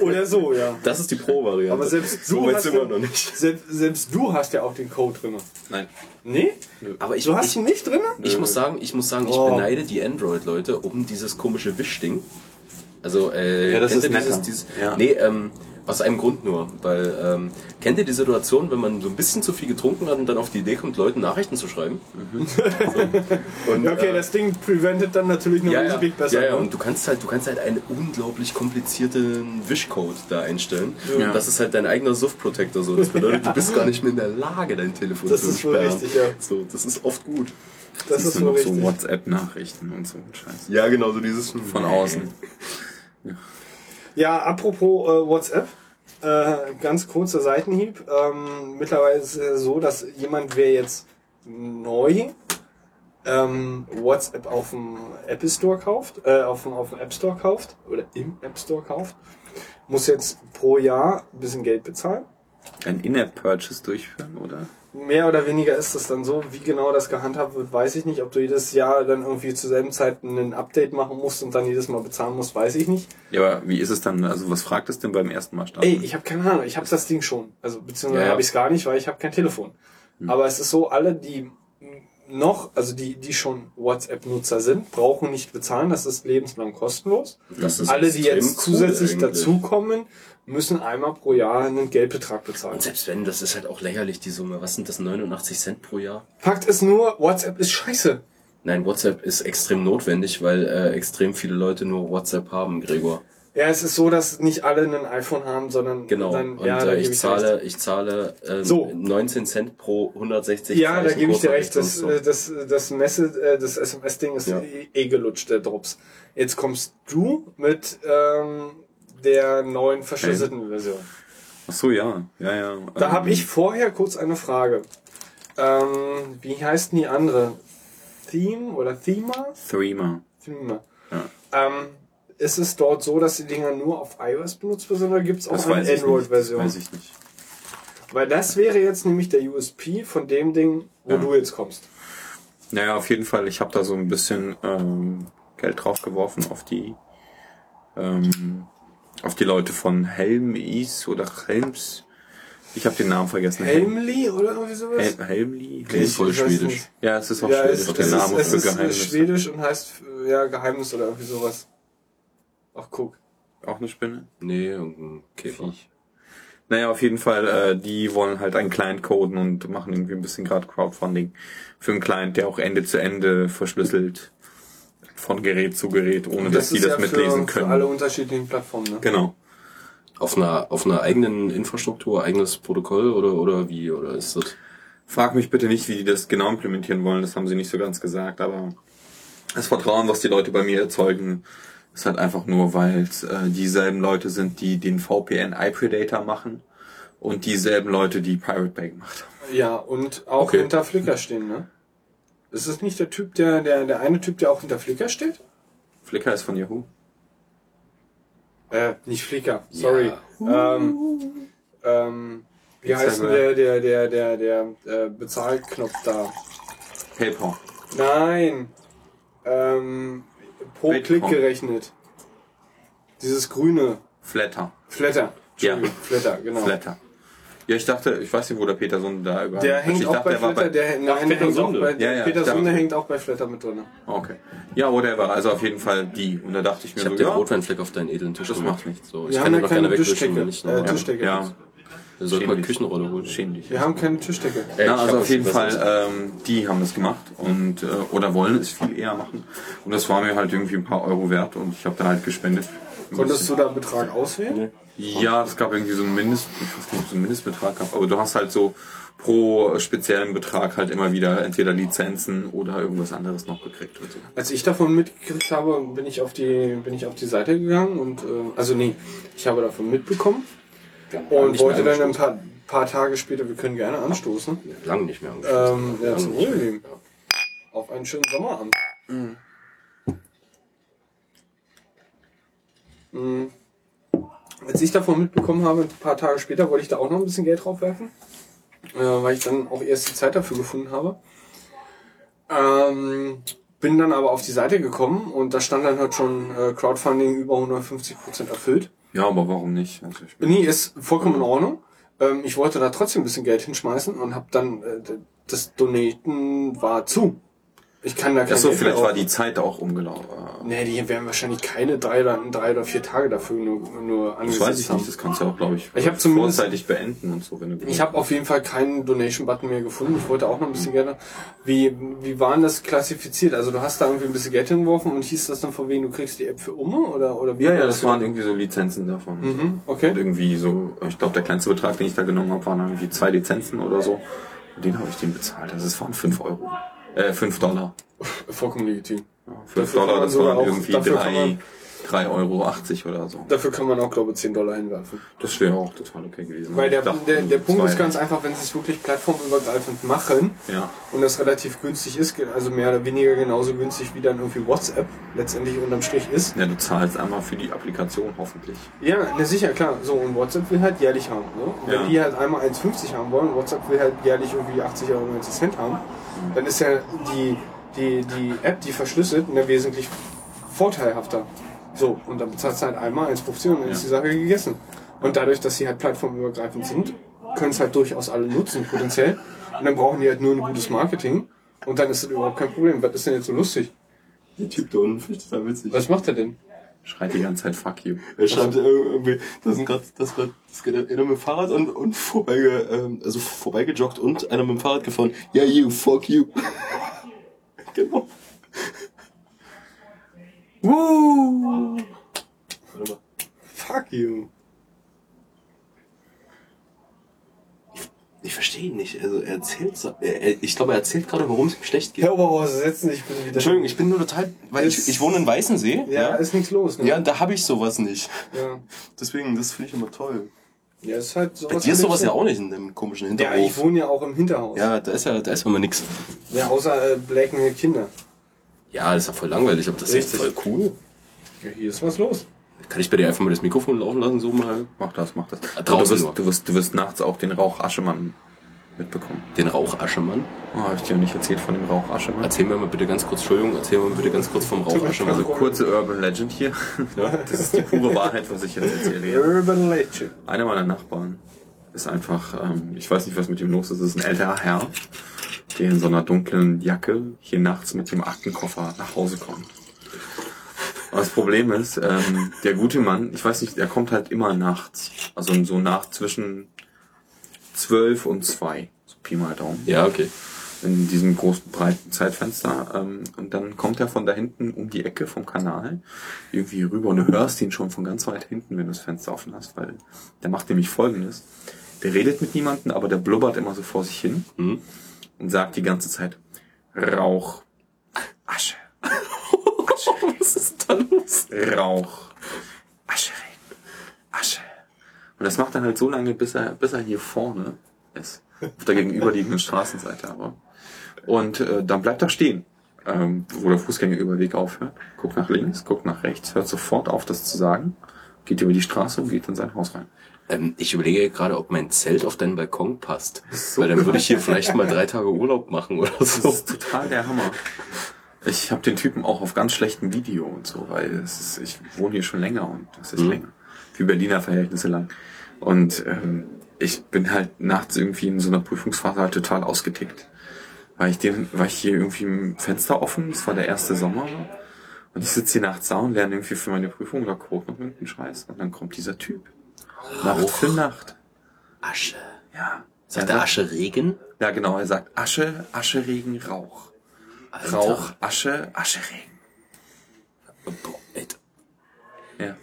Oder so, ja. Das ist die Pro-Variante. Aber selbst so du, weit hast ja, noch nicht. Selbst, selbst du hast ja auch den Code drin. Nein. Nee? Aber ich, Du hast ich, ihn nicht drin? ich muss sagen, ich muss sagen, ich Oh. beneide die Android-Leute um dieses komische Wischding. Also, äh, Ja, das ist dieses, dieses, Ja. nee, ähm, aus einem Grund nur, weil, ähm, kennt ihr die Situation, wenn man so ein bisschen zu viel getrunken hat und dann auf die Idee kommt, Leuten Nachrichten zu schreiben? So. Und, okay, äh, das Ding preventet dann natürlich noch ja, ein ja, bisschen besser. ja, ja, ne? und du kannst halt, du kannst halt einen unglaublich komplizierten Wischcode da einstellen. Ja. Und das ist halt dein eigener Soft-Protector so. Das bedeutet, du bist gar nicht mehr in der Lage, dein Telefon Das zu ist wohl entsperren. richtig, ja. So, das ist oft gut. das Siehst ist du so noch so richtig. WhatsApp-Nachrichten und so ein Scheiß. Ja, genau, so dieses Von außen. Ja, apropos äh, WhatsApp, äh, ganz kurzer Seitenhieb. Ähm, mittlerweile ist es so, dass jemand, wer jetzt neu ähm, WhatsApp auf dem Apple Store kauft, äh, auf dem, auf dem App Store kauft oder im App Store kauft, muss jetzt pro Jahr ein bisschen Geld bezahlen. Ein In-App-Purchase durchführen, oder? Mehr oder weniger ist das dann so. Wie genau das gehandhabt wird, weiß ich nicht. Ob du jedes Jahr dann irgendwie zur selben Zeit ein Update machen musst und dann jedes Mal bezahlen musst, weiß ich nicht. Ja, aber wie ist es dann? Also was fragt es denn beim ersten Mal starten? Ey, ich habe keine Ahnung. Ich habe das Ding schon. Also beziehungsweise Ja, ja. habe ich es gar nicht, weil ich habe kein Telefon. Aber es ist so, alle, die noch, also die, die schon WhatsApp-Nutzer sind, brauchen nicht bezahlen. Das ist lebenslang kostenlos. Das ist alle, die jetzt zusätzlich dazukommen, müssen einmal pro Jahr einen Geldbetrag bezahlen. Und selbst wenn, das ist halt auch lächerlich, die Summe. Was sind das, 89 Cent pro Jahr? Fakt ist nur, WhatsApp ist scheiße. Nein, WhatsApp ist extrem notwendig, weil äh, extrem viele Leute nur WhatsApp haben, Gregor. Ja, es ist so, dass nicht alle ein iPhone haben, sondern Genau. dann, und ja, da äh, ich zahle, ich zahle ähm, So. 19 Cent pro 160 Ja, da Zeichen gebe ich dir recht. Das, Kurznachrichten das, das Messe, äh, das SMS-Ding ist Ja. eh, eh gelutscht, der Drops. Jetzt kommst du mit ähm, der neuen verschlüsselten Version. Ach so, ja. Ja, ja. Da Ähm, habe ich vorher kurz eine Frage. Ähm, wie heißt denn die andere? Theme oder Thema? Threema. Thema. Ja. Ähm, ist es dort so, dass die Dinger nur auf iOS benutzt werden oder gibt es auch Das eine Android-Version? weiß ich nicht. Weil das wäre jetzt nämlich der USP von dem Ding, wo Ja. du jetzt kommst. Naja, auf jeden Fall. Ich habe da so ein bisschen ähm, Geld drauf geworfen auf die ähm, auf die Leute von Helmis oder Helms. Ich habe den Namen vergessen. Helmli oder irgendwie sowas? Hel Helmli? Klingt voll schwedisch. Ja, es ist auch Ja, schwedisch. es, der es, Name ist, für es ist Geheimnisse. schwedisch und heißt ja Geheimnis oder irgendwie sowas. Ach guck. Auch eine Spinne? Nee, irgendein Käfer. Viech. Naja, auf jeden Fall, äh, die wollen halt einen Client coden und machen irgendwie ein bisschen gerade Crowdfunding für einen Client, der auch Ende zu Ende verschlüsselt von Gerät zu Gerät, ohne dass die ist das ja mitlesen für, können. Für alle unterschiedlichen Plattformen, ne? Genau. Auf einer, auf einer eigenen Infrastruktur, eigenes Protokoll oder, oder wie? Oder ist das? Frag mich bitte nicht, wie die das genau implementieren wollen, das haben sie nicht so ganz gesagt, aber das Vertrauen, was die Leute bei mir erzeugen, ist halt einfach nur, weil es äh, dieselben Leute sind, die den VPN iPredator machen und dieselben Leute, die Pirate Bay gemacht haben. Ja, und auch Okay. hinter Flickr stehen, ne? Ist es nicht der Typ, der, der, der eine Typ, der auch hinter Flickr steht? Flickr ist von Yahoo. Äh, nicht Flickr, sorry. Ähm, ähm, wie heißt denn wir- der, der, der, der, der äh, Bezahlknopf da? PayPal. Nein. Ähm, pro Bitcoin. Klick gerechnet. Dieses grüne. Flatter. Flatter. Ja. Flatter, genau. Flatter. Ja, ich dachte, ich weiß nicht, wo der Peterson da über. Der ich hängt auch dachte, bei der war Flatter, der, nein, der hängt auch bei, Ja, ja, Peter ich dachte- Sunde hängt auch bei Flatter mit drin. Okay. Ja, whatever. Also auf jeden Fall die. Und da dachte ich mir Ich habe so, den ja, Rotweinfleck auf deinen edlen Tisch Das gemacht. macht nichts. So, ich Wir kann haben den ja noch keine gerne wegwischen, Tischdecke. nicht. Äh, Tischdecke. ja, mal schäm dich. Küchenrolle holen. schäm dich. Wir haben keine Tischdecke. Ey, Na, ich also hab auf jeden Fall, ähm, die haben das gemacht und äh, oder wollen es viel eher machen. Und das war mir halt irgendwie ein paar Euro wert und ich habe da halt gespendet. Konntest du da einen Betrag auswählen? Ja, es gab irgendwie so einen Mindest, ich weiß nicht, es einen Mindestbetrag gab, aber du hast halt so pro speziellen Betrag halt immer wieder entweder Lizenzen oder irgendwas anderes noch gekriegt und so. Als ich davon mitgekriegt habe, bin ich auf die, bin ich auf die Seite gegangen und, äh, also nee, ich habe davon mitbekommen und nicht wollte dann ein paar, paar Tage später, wir können gerne anstoßen, Lange nicht mehr angeschlossen. ähm, ja, zum. Wohlnehmen. Auf einen schönen Sommerabend. Als ich davon mitbekommen habe, ein paar Tage später, wollte ich da auch noch ein bisschen Geld draufwerfen, äh, weil ich dann auch erst die Zeit dafür gefunden habe. Ähm, bin dann aber auf die Seite gekommen und da stand dann halt schon äh, Crowdfunding über 150% erfüllt. Ja, aber warum nicht? Also Nee, ist vollkommen in Ordnung. Ähm, ich wollte da trotzdem ein bisschen Geld hinschmeißen und habe dann äh, das Donaten war zu. Ich kann da kein Achso, vielleicht war die Zeit auch umgelaufen. Nee, die werden wahrscheinlich keine drei oder, drei oder vier Tage dafür nur, nur Das angesetzt weiß ich haben. nicht, das kannst du auch, glaube ich, Ich hab zumindest- vorzeitig beenden und so, wenn du Ich habe auf jeden Fall keinen Donation-Button mehr gefunden. Ich wollte auch noch ein bisschen haben. Wie, wie waren das klassifiziert? Also du hast da irgendwie ein bisschen Geld hingeworfen und hieß das dann von wegen, du kriegst die App für Umme oder, oder wie? Ja, war ja, das waren irgendwie so Lizenzen davon. Mhm, Und okay. irgendwie so, ich glaube, der kleinste Betrag, den ich da genommen habe, waren irgendwie zwei Lizenzen oder so. Und den habe ich den bezahlt. Also es waren fünf Euro. Äh, fünf Dollar. Vollkommen legitim. Fünf Dafür kann Dollar, man das waren irgendwie dafür kann drei, man- drei Euro 80 oder so. Dafür kann man auch, glaube ich, 10 Dollar hinwerfen. Das wäre auch total okay gewesen. Weil der, dachte, der, der Punkt ist ganz einfach, wenn sie es wirklich plattformübergreifend machen Ja. und das relativ günstig ist, also mehr oder weniger genauso günstig wie dann irgendwie WhatsApp letztendlich unterm Strich ist. Ja, du zahlst einmal für die Applikation hoffentlich. Ja, na sicher, klar. So, und WhatsApp will halt jährlich haben. Ne? Und wenn Ja. die halt einmal 1,50 haben wollen, WhatsApp will halt jährlich irgendwie 80 Euro 90 Cent haben, dann ist ja die, die, die App, die verschlüsselt, ne, wesentlich vorteilhafter. So, und dann bezahlst du halt einmal 1,50 und dann ist die Sache gegessen. Und dadurch, dass sie halt plattformübergreifend sind, können es halt durchaus alle nutzen, potenziell. Und dann brauchen die halt nur ein gutes Marketing. Und dann ist das überhaupt kein Problem. Was ist denn jetzt so lustig? Der Typ da unten finde ich total witzig. Was macht er denn? Schreit die ganze Zeit fuck you. Er schreibt irgendwie, da sind gerade, das war, das geht einer mit dem Fahrrad und, und vorbeige, ähm, also vorbeigejoggt und einer mit dem Fahrrad gefahren. Ja, you, fuck you. genau. Woo! Warte mal. Fuck you. Ich verstehe ihn nicht. Also er erzählt, er, ich glaube, er erzählt gerade, warum es ihm schlecht geht. Herr Oberhauser, setzen Sie sich bitte wieder. Entschuldigung, ich bin nur total, weil ich, Ist- ich wohne in Weißensee. Ja, ist nichts los, ne? Ja, da habe ich sowas nicht. Ja, Deswegen, das finde ich immer toll. ja ist halt sowas. Bei dir ist sowas ja auch nicht in dem komischen Ja, Hinterhof. ich wohne ja auch im Hinterhaus. Ja, da ist ja, da ist immer nix. Ja, außer äh, blacken Kinder. Ja, das ist ja voll langweilig, aber das ist Richtig. voll cool. Ja, hier ist was los. Kann ich bei dir einfach mal das Mikrofon laufen lassen, so mal Mach das, mach das. draußen du, wirst, du, wirst, du wirst nachts auch den Rauch Aschemann mitbekommen. den Rauchaschemann? Oh, habe ich dir noch nicht erzählt von dem Rauch Aschemann? Erzähl mir mal bitte ganz kurz, Entschuldigung, erzähl mir mal bitte ganz kurz vom Rauchaschemann. Also kurze Urban Legend hier. Das ist die pure Wahrheit, was ich jetzt erzähle. Urban Legend. Einer meiner Nachbarn ist einfach, ähm, ich weiß nicht, was mit ihm los ist, ist ein älterer Herr, der in so einer dunklen Jacke hier nachts mit dem Aktenkoffer nach Hause kommt. Aber das Problem ist, ähm, der gute Mann, ich weiß nicht, der kommt halt immer nachts. Also so nach zwischen zwölf und zwei. So Pi mal Daumen Ja, okay. in diesem großen breiten Zeitfenster ähm, und dann kommt er von da hinten um die Ecke vom Kanal irgendwie rüber und du hörst ihn schon von ganz weit hinten, wenn du das Fenster offen hast, weil der macht nämlich folgendes. Der redet mit niemandem, aber der blubbert immer so vor sich hin Mhm. und sagt die ganze Zeit Rauch, Asche, Los? Rauch, Ascheregen, Asche. Und das macht er halt so lange, bis er, bis er hier vorne ist. Auf der gegenüberliegenden Straßenseite aber. Und äh, dann bleibt er stehen, ähm, wo der Fußgängerüberweg aufhört. Guckt nach links, guckt nach rechts, hört sofort auf, das zu sagen. Geht über die Straße und geht in sein Haus rein. Ähm, ich überlege gerade, ob mein Zelt auf deinen Balkon passt. Weil dann würde ich hier vielleicht mal drei Tage Urlaub machen oder Das so. ist total der Hammer. Ich habe den Typen auch auf ganz schlechtem Video und so, weil es ist, ich wohne hier schon länger und das ist Mhm. länger. Für Berliner Verhältnisse lang. Und ähm, ich bin halt nachts irgendwie in so einer Prüfungsphase halt total ausgetickt. Weil ich den, weil ich hier irgendwie im Fenster offen, es war der erste Sommer, und ich sitze hier nachts da und lerne irgendwie für meine Prüfung oder Code noch irgendeinen Scheiß. Und dann kommt dieser Typ. Nacht für Nacht. Asche. Ja. Sagt Er der Asche Regen? Ja, genau, er sagt Asche, Asche, Regen, Rauch. Alter. Rauch, Asche, Asche, Regen. Boah, ey. Ja.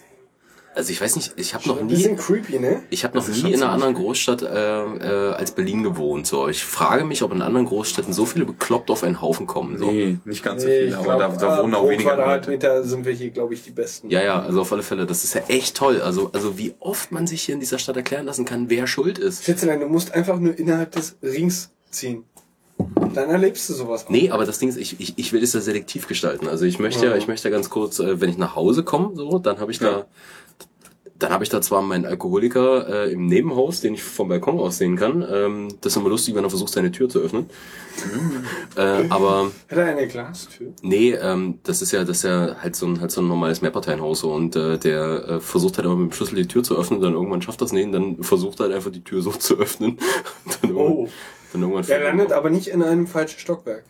Also ich weiß nicht, ich habe noch Ein nie, bisschen creepy, ne? ich habe noch ist nie in einer anderen Großstadt äh, äh, als Berlin gewohnt. So, ich frage mich, ob in anderen Großstädten so viele bekloppt auf einen Haufen kommen. So. Nee, nicht ganz so Nee, viele, aber da, da wohnen auch pro weniger Leute. Quadratmeter sind wir hier, glaube ich, die Besten. Ja, ja, also auf alle Fälle, das ist ja echt toll. Also, also wie oft man sich hier in dieser Stadt erklären lassen kann, wer schuld ist. Schätzelein, du musst einfach nur innerhalb des Rings ziehen. Dann erlebst du sowas. auch. Nee, aber das Ding ist, ich, ich, ich will es ja selektiv gestalten. Also ich möchte ja, ich möchte ja ganz kurz, äh, wenn ich nach Hause komme, so, dann habe ich da, dann habe ich da zwar meinen Alkoholiker äh, im Nebenhaus, den ich vom Balkon aus sehen kann. Ähm, das ist immer lustig, wenn er versucht, seine Tür zu öffnen. äh, aber Hat er eine Glastür? nee, ähm, das ist ja, das ist ja halt so ein, halt so ein normales Mehrparteienhaus so und äh, der äh, versucht halt immer mit dem Schlüssel die Tür zu öffnen, dann irgendwann schafft das nicht, und dann versucht er halt einfach die Tür so zu öffnen. Oh. Dann irgendwann Der landet aber nicht in einem falschen Stockwerk.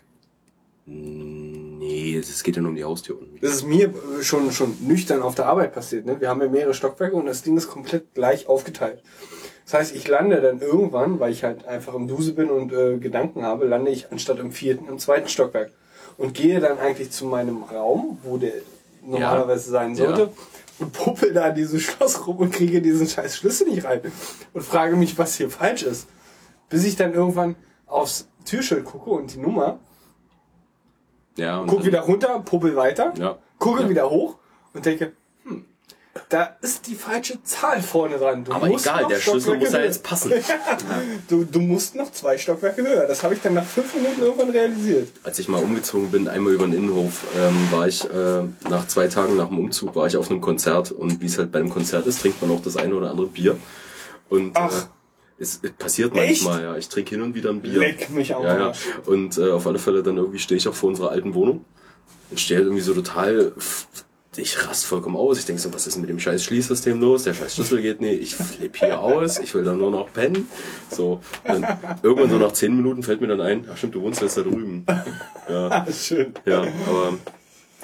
Nee, es geht ja nur um die Haustür unten. Das ist mir äh, schon, schon nüchtern auf der Arbeit passiert. Ne? Wir haben ja mehrere Stockwerke und das Ding ist komplett gleich aufgeteilt. Das heißt, ich lande dann irgendwann, weil ich halt einfach im Duse bin und äh, Gedanken habe, lande ich anstatt im vierten, im zweiten Stockwerk. Und gehe dann eigentlich zu meinem Raum, wo der normalerweise sein sollte, Ja. und puppel da an dieses Schloss rum und kriege diesen scheiß Schlüssel nicht rein. Und frage mich, was hier falsch ist. Bis ich dann irgendwann aufs Türschild gucke und die Nummer, Ja, und guck wieder runter, puppel weiter, Ja. gucke Ja. wieder hoch und denke, hm, da ist die falsche Zahl vorne dran. Du Aber musst egal, der Schlüssel muss ja jetzt passen. Du, du musst noch zwei Stockwerke höher. Das habe ich dann nach fünf Minuten irgendwann realisiert. Als ich mal umgezogen bin, einmal über den Innenhof, ähm, war ich äh, nach zwei Tagen nach dem Umzug war ich auf einem Konzert und wie es halt bei einem Konzert ist, trinkt man auch das eine oder andere Bier. Und Ach. Äh, es, es passiert Echt? manchmal, ja. Ich trinke hin und wieder ein Bier. Leck mich am ja, ja. Und äh, auf alle Fälle dann irgendwie stehe ich auch vor unserer alten Wohnung und stehe halt irgendwie so total. Ich rast vollkommen aus. Ich denke so, was ist mit dem scheiß Schließsystem los? Der scheiß Schlüssel geht nicht. Ich flippe hier aus. Ich will dann nur noch pennen. So. Und irgendwann so nach zehn Minuten fällt mir dann ein, ach stimmt, du wohnst jetzt da drüben. Ja, Schön. ja, aber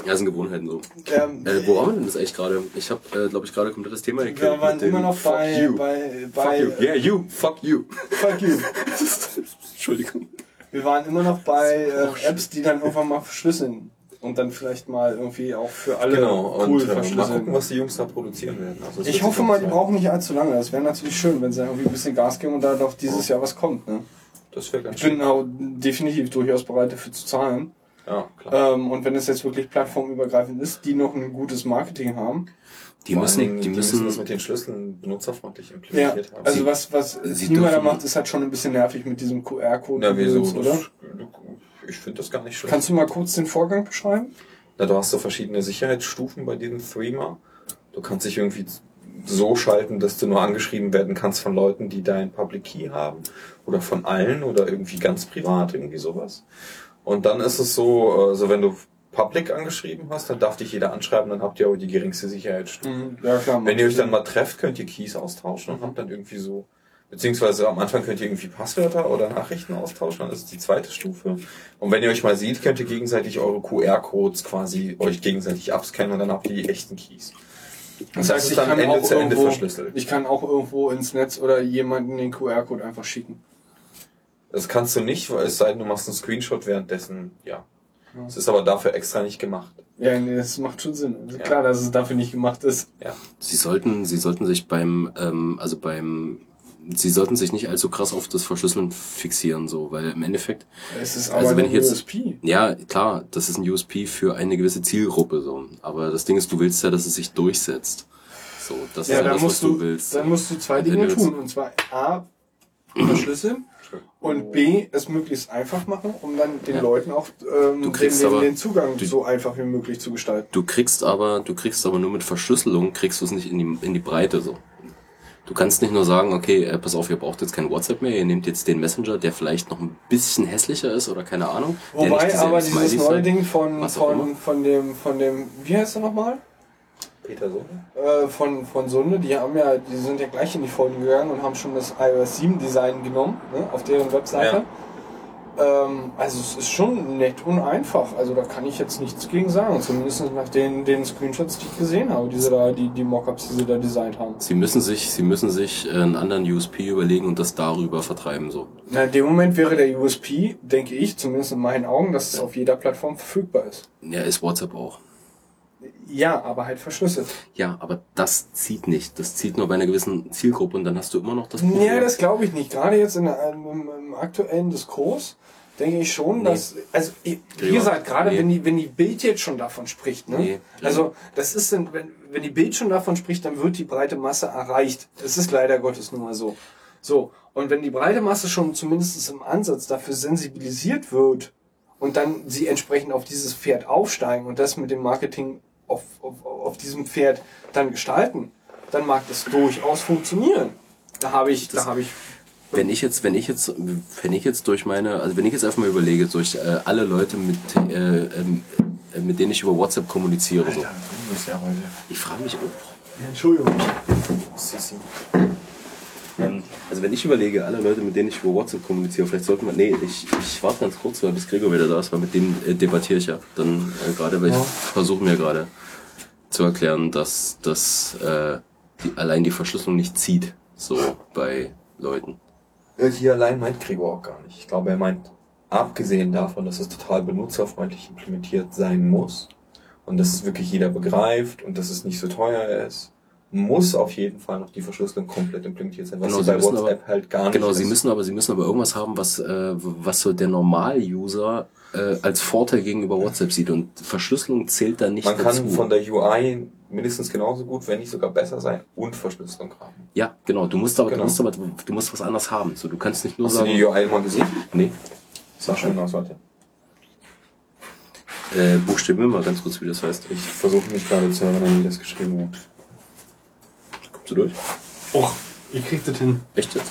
ja, sind Gewohnheiten so. Ähm, Äh, wo haben wir denn das eigentlich gerade? Ich habe, äh, glaube ich, gerade komplett das Thema gekillt. wir waren immer noch Fuck bei, you. bei, Fuck bei you. Yeah, you. Fuck you. Fuck you. Entschuldigung. Wir waren immer noch bei äh. Apps, die dann irgendwann mal verschlüsseln. Und dann vielleicht mal irgendwie auch für alle Genau, cool und äh, mal verschlüsseln. gucken, was die Jungs da produzieren werden. Also Ich hoffe mal, die auch brauchen nicht allzu lange. Das wäre natürlich schön, wenn sie irgendwie ein bisschen Gas geben und da doch dieses Jahr was kommt. Ne? Das wäre ganz Ich bin auch definitiv durchaus bereit dafür zu zahlen. Ja, klar. Ähm, und wenn es jetzt wirklich plattformübergreifend ist, die noch ein gutes Marketing haben. Die müssen, Dingen, die müssen, das mit den Schlüsseln benutzerfreundlich Ja, implementiert haben. also was, was sie Nima da dürfen- macht, ist halt schon ein bisschen nervig mit diesem QR-Code. Na, wieso? oder? Das, ich finde das gar nicht schlecht. Kannst du mal kurz den Vorgang beschreiben? Na, du hast so verschiedene Sicherheitsstufen bei diesem Threema. Du kannst dich irgendwie so schalten, dass du nur angeschrieben werden kannst von Leuten, die dein Public Key haben oder von allen oder irgendwie ganz privat, irgendwie sowas. Und dann ist es so, also wenn du Public angeschrieben hast, dann darf dich jeder anschreiben, dann habt ihr auch die geringste Sicherheitsstufe. Ja, klar. Wenn ihr euch dann mal trefft, könnt ihr Keys austauschen und habt dann irgendwie so, beziehungsweise am Anfang könnt ihr irgendwie Passwörter oder Nachrichten austauschen, dann ist es die zweite Stufe. Und wenn ihr euch mal seht, könnt ihr gegenseitig eure QR-Codes quasi euch gegenseitig abscannen und dann habt ihr die echten Keys. Das Das heißt, ich dann kann Ende auch zu Ende irgendwo, verschlüsselt. ich kann auch irgendwo ins Netz oder jemanden den QR-Code einfach schicken. Das kannst du nicht, weil es sei denn, du machst einen Screenshot währenddessen, ja. Es ist aber dafür extra nicht gemacht. Ja, nee, das macht schon Sinn. Also Ja. Klar, dass es dafür nicht gemacht ist. Ja. sie sollten, sie sollten sich beim, ähm, also beim, sie sollten sich nicht allzu krass auf das Verschlüsseln fixieren, so, weil im Endeffekt, Es ist aber Also wenn ein jetzt- USP. ja, klar, das ist ein USP für eine gewisse Zielgruppe, so. Aber das Ding ist, du willst ja, dass es sich durchsetzt. So, das Ja, ist ja dann das, musst was du, du, willst. dann musst du zwei Dinge tun. Und zwar A, verschlüsseln und B, es möglichst einfach machen, um dann den Ja. Leuten auch ähm, Du kriegst den, den, aber- den Zugang du- so einfach wie möglich zu gestalten. Du kriegst aber, du kriegst aber nur mit Verschlüsselung, kriegst du es nicht in die, in die Breite so. Du kannst nicht nur sagen, okay, äh, pass auf, ihr braucht jetzt kein WhatsApp mehr, ihr nehmt jetzt den Messenger, der vielleicht noch ein bisschen hässlicher ist oder keine Ahnung. Wobei aber dieses neue. Ding von, von, von dem, von dem, wie heißt er nochmal? Peter so? Äh, von, von Sunde, die haben ja, die sind ja gleich in die Folgen gegangen und haben schon das iOS 7 Design genommen, ne, auf deren Webseite. Ähm, also es ist schon nett und einfach. Also da kann ich jetzt nichts gegen sagen. Zumindest nach den, den Screenshots, die ich gesehen habe, diese da, die, die Mockups, die sie da designt haben. Sie müssen sich, sie müssen sich äh, einen anderen USP überlegen und das darüber vertreiben so. Na, in dem Moment wäre der USP, denke ich, zumindest in meinen Augen, dass es auf jeder Plattform verfügbar ist. Ja, ist WhatsApp auch. Ja, aber halt verschlüsselt. Ja, aber das zieht nicht. Das zieht nur bei einer gewissen Zielgruppe und dann hast du immer noch das Problem. Ja, das glaube ich nicht. Gerade jetzt in, der- im, im aktuellen Diskurs denke ich schon, Nee. dass, also ihr- wie gesagt, gerade nee. wenn die, wenn die Bild jetzt schon davon spricht, ne? Nee. Also das ist, dann, wenn, wenn die Bild schon davon spricht, dann wird die breite Masse erreicht. Das ist leider Gottes nun mal so. So, und wenn die breite Masse schon zumindest im Ansatz dafür sensibilisiert wird und dann sie entsprechend auf dieses Pferd aufsteigen und das mit dem Marketing auf, auf, auf diesem Pferd dann gestalten, dann mag das durchaus funktionieren. Da habe ich, da habe ich Wenn ich jetzt, wenn ich jetzt, wenn ich jetzt durch meine, also wenn ich jetzt einfach mal überlege, durch äh, alle Leute, mit, äh, ähm, äh, mit denen ich über WhatsApp kommuniziere, so. Ich frage mich auch. Entschuldigung. Sissi. Ähm, also wenn ich überlege, alle Leute, mit denen ich über WhatsApp kommuniziere, vielleicht sollten wir, nee, ich, ich warte ganz kurz, weil bis Gregor wieder da ist, weil mit denen äh, debattiere ich ja. Dann äh, gerade, weil ich versuche mir gerade zu erklären, dass, dass äh, die, allein die Verschlüsselung nicht zieht, so bei Leuten. Äh, Hier allein meint Gregor auch gar nicht. Ich glaube, er meint, abgesehen davon, dass es total benutzerfreundlich implementiert sein muss und dass es wirklich jeder begreift und dass es nicht so teuer ist, muss auf jeden Fall noch die Verschlüsselung komplett implementiert sein, was Genau, sie bei WhatsApp aber- halt gar nicht Genau, sie ist. müssen aber, sie müssen aber irgendwas haben, was, äh, was so der Normal-User äh, als Vorteil gegenüber WhatsApp sieht. Und Verschlüsselung zählt da nicht Man dazu. kann von der UI mindestens genauso gut, wenn nicht sogar besser sein und Verschlüsselung haben. ja, genau. Du musst aber, Genau. du musst aber, du musst was anderes haben. So, du kannst nicht nur Hast du sagen, die UI mal gesehen? nee, Sah schön aus, warte. äh, buchstabier mal ganz kurz, wie das heißt. Ich versuche mich gerade zu erinnern, wie das geschrieben wird. Kommst du durch? Och, ihr kriegt das hin. Echt jetzt?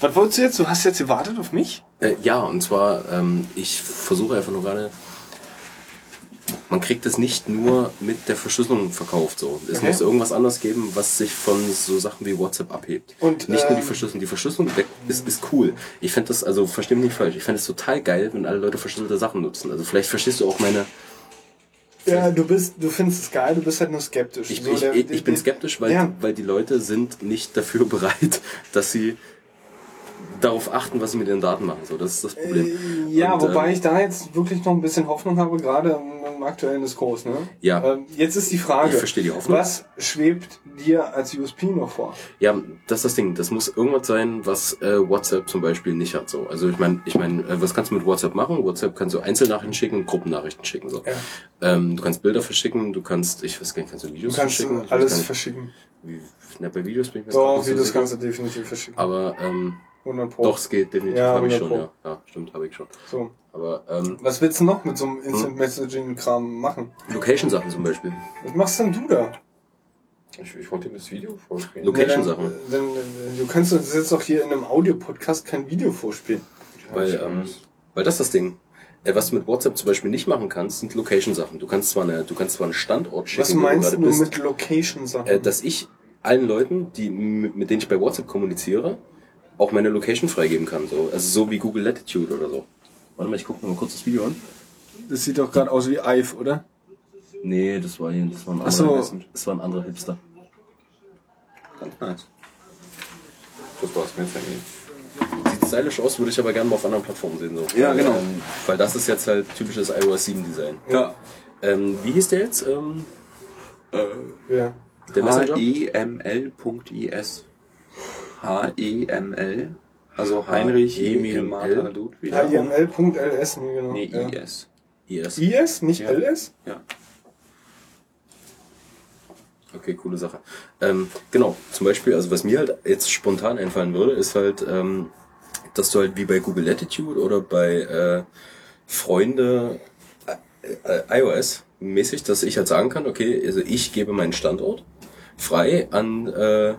Was wolltest du jetzt? Du hast jetzt gewartet auf mich? Äh, ja, und zwar, ähm, ich versuche einfach nur gerade, man kriegt es nicht nur mit der Verschlüsselung verkauft so. Es Okay. muss irgendwas anderes geben, was sich von so Sachen wie WhatsApp abhebt. Und, nicht nur die ähm, Verschlüsselung. Die Verschlüsselung ist, ist cool. Ich fände das, also versteh mich nicht falsch, ich fände es total geil, wenn alle Leute verschlüsselte Sachen nutzen. Also vielleicht verstehst du auch meine. Ja, du bist, du findest es geil, du bist halt nur skeptisch. Ich, So, ich, der- ich, ich bin skeptisch, weil, Ja. weil die Leute sind nicht dafür bereit, dass sie darauf achten, was sie mit ihren Daten machen. So, das ist das Problem. Äh, Ja, Und, wobei ähm, ich da jetzt wirklich noch ein bisschen Hoffnung habe, gerade im, im aktuellen Diskurs. Ne? Ja. Ähm, jetzt ist die Frage, Ich verstehe die Hoffnung. was schwebt dir als USP noch vor? Ja, das ist das Ding. Das muss irgendwas sein, was äh, WhatsApp zum Beispiel nicht hat. So, also ich meine, ich meine, äh, was kannst du mit WhatsApp machen? WhatsApp kannst du Einzelnachrichten schicken, Gruppennachrichten schicken. So, ähm, du kannst Bilder verschicken, du kannst, ich weiß gar nicht, kannst du Du Videos kannst verschicken? Ich weiß alles gar nicht, verschicken. wie, na, bei Videos bin ich mir Doch, so Videos sicher. kannst du definitiv verschicken. Aber ähm, 100 Pro. doch, es geht definitiv. Ja, habe ich 100 schon. Ja, ja, stimmt, habe ich schon. So. Aber ähm, Was willst du noch mit so einem Instant Messaging Kram machen? Location-Sachen zum Beispiel. Was machst denn du da? Ich, ich wollte dir das Video vorspielen. Location-Sachen. Ja, dann, dann, dann, du kannst uns jetzt auch hier in einem Audio-Podcast kein Video vorspielen. Weil, ähm, weil das ist das Ding. Äh, was du mit WhatsApp zum Beispiel nicht machen kannst, sind Location-Sachen. Du kannst zwar eine, du kannst zwar einen Standort schicken, Was wo meinst du du bist. mit Location-Sachen? äh, dass ich allen Leuten, die mit denen ich bei WhatsApp kommuniziere, auch meine Location freigeben kann. So. Also so wie Google Latitude oder so. Warte mal, ich gucke mal kurz das Video an. das sieht doch gerade aus wie Ive, oder? Nee, das war hier, das war ein Ach so. anderer, das war ein anderer Hipster. Ganz nice. Das war's mir jetzt eigentlich. Sieht stylisch aus, würde ich aber gerne mal auf anderen Plattformen sehen. So. Ja, genau. Ähm, weil das ist jetzt halt typisches iOS 7 Design. Ja. Ähm, wie hieß der jetzt? Ähm, Ja. der Messenger? HEML.is. H-E-M-L. Also Heinrich Emil Martha Ludwig. HTML.ls, nee, genau. Nee. IS. IS. IS, nicht Ja. LS? Ja. Okay, coole Sache. Ähm, genau, zum Beispiel, also was mir halt jetzt spontan einfallen würde, ist halt, ähm, dass du halt wie bei Google Latitude oder bei äh, Freunde äh, äh, iOS mäßig, dass ich halt sagen kann, okay, also ich gebe meinen Standort frei an, äh,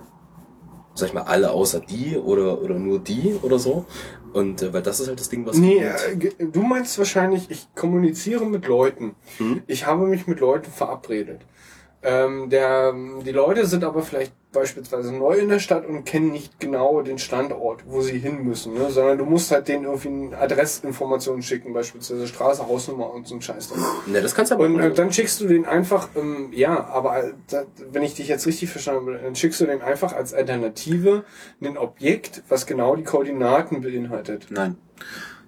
sag ich mal, alle außer die oder, oder nur die oder so. Und äh, weil das ist halt das Ding, was Nee, Google- äh, du meinst wahrscheinlich, ich kommuniziere mit Leuten. Hm? Ich habe mich mit Leuten verabredet. Ähm, der, die Leute sind aber vielleicht beispielsweise neu in der Stadt und kennen nicht genau den Standort, wo sie hin müssen, ne? sondern du musst halt denen irgendwie eine Adressinformationen schicken, beispielsweise Straße, Hausnummer und so ein Scheiß. Dann. Ne, das kannst du aber Und äh, dann schickst du den einfach, ähm, ja, aber äh, da, wenn ich dich jetzt richtig verstanden habe, dann schickst du den einfach als Alternative ein Objekt, was genau die Koordinaten beinhaltet. Nein.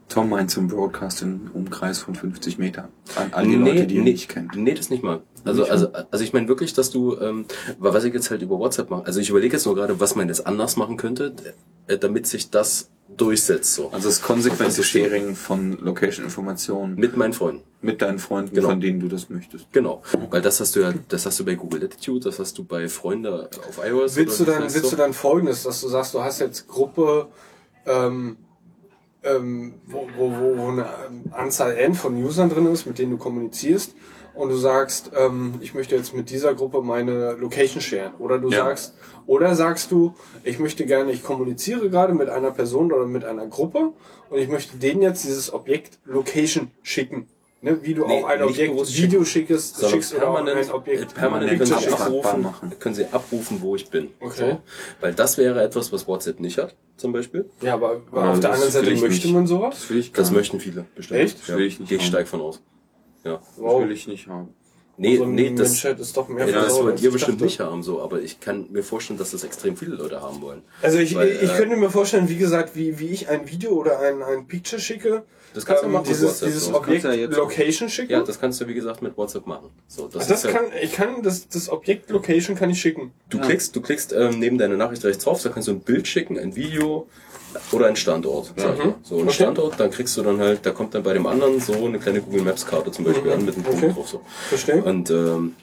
Tom meint zum Broadcast im Umkreis von 50 Meter. An all die Leute, die ihr nicht kennt. Nee, das nicht mal. Also, also, also ich meine wirklich, dass du, ähm, weil was ich jetzt halt über WhatsApp mache, also ich überlege jetzt nur gerade, was man jetzt anders machen könnte, äh, damit sich das durchsetzt. So. Also das konsequente Sharing von Location-Informationen mit, Mit meinen Freunden. deinen Freunden, Genau. von denen du das möchtest. Genau. Weil das hast du ja, das hast du bei Google Latitude, das hast du bei Freunde auf iOS. Willst du dann, willst so? du dann folgendes, dass du sagst, du hast jetzt Gruppe, ähm, ähm, wo, wo, wo, wo eine Anzahl N von Usern drin ist, mit denen du kommunizierst, und du sagst, ähm, ich möchte jetzt mit dieser Gruppe meine Location sharen. Oder du Ja. sagst, oder sagst du, ich möchte gerne, ich kommuniziere gerade mit einer Person oder mit einer Gruppe und ich möchte denen jetzt dieses Objekt Location schicken. Ne? Wie du Nee, auch ein Objekt Video schicken, schickst, sondern schickst oder auch ein Objekt äh, permanent können sie, abrufen, Machen. können sie abrufen, wo ich bin. Okay. So. Weil das wäre etwas, was WhatsApp nicht hat, zum Beispiel. Ja, aber, aber Ja, auf der anderen Seite möchte nicht. man sowas? Das will ich gar Das möchten viele bestimmt. Echt? Das will ich ich stark von aus. Ja. Das will ich nicht haben. Nee, so ein nee, das, Menschheit ist doch mehr ja, das wollt ihr bestimmt dachte. nicht haben, so, aber ich kann mir vorstellen, dass das extrem viele Leute haben wollen. Also ich, Weil, ich äh, könnte mir vorstellen, wie gesagt, wie, wie ich ein Video oder ein, ein Picture schicke, Das kannst du ähm, machen mit dieses, WhatsApp, dieses so. Objekt ja jetzt- Location schicken. Ja, das kannst du wie gesagt mit WhatsApp machen. So, das, Ach, das ist kann, ich kann das, das Objekt Location kann ich schicken. du klickst, du klickst ähm, neben deine Nachricht rechts drauf, da kannst du ein Bild schicken, ein Video oder ein Standort. Sag ich mal. So ein Okay. Standort, dann kriegst du dann halt, da kommt dann bei dem anderen so eine kleine Google Maps Karte zum Beispiel an mit einem Punkt Okay. drauf. So. Verstehe. Und ähm,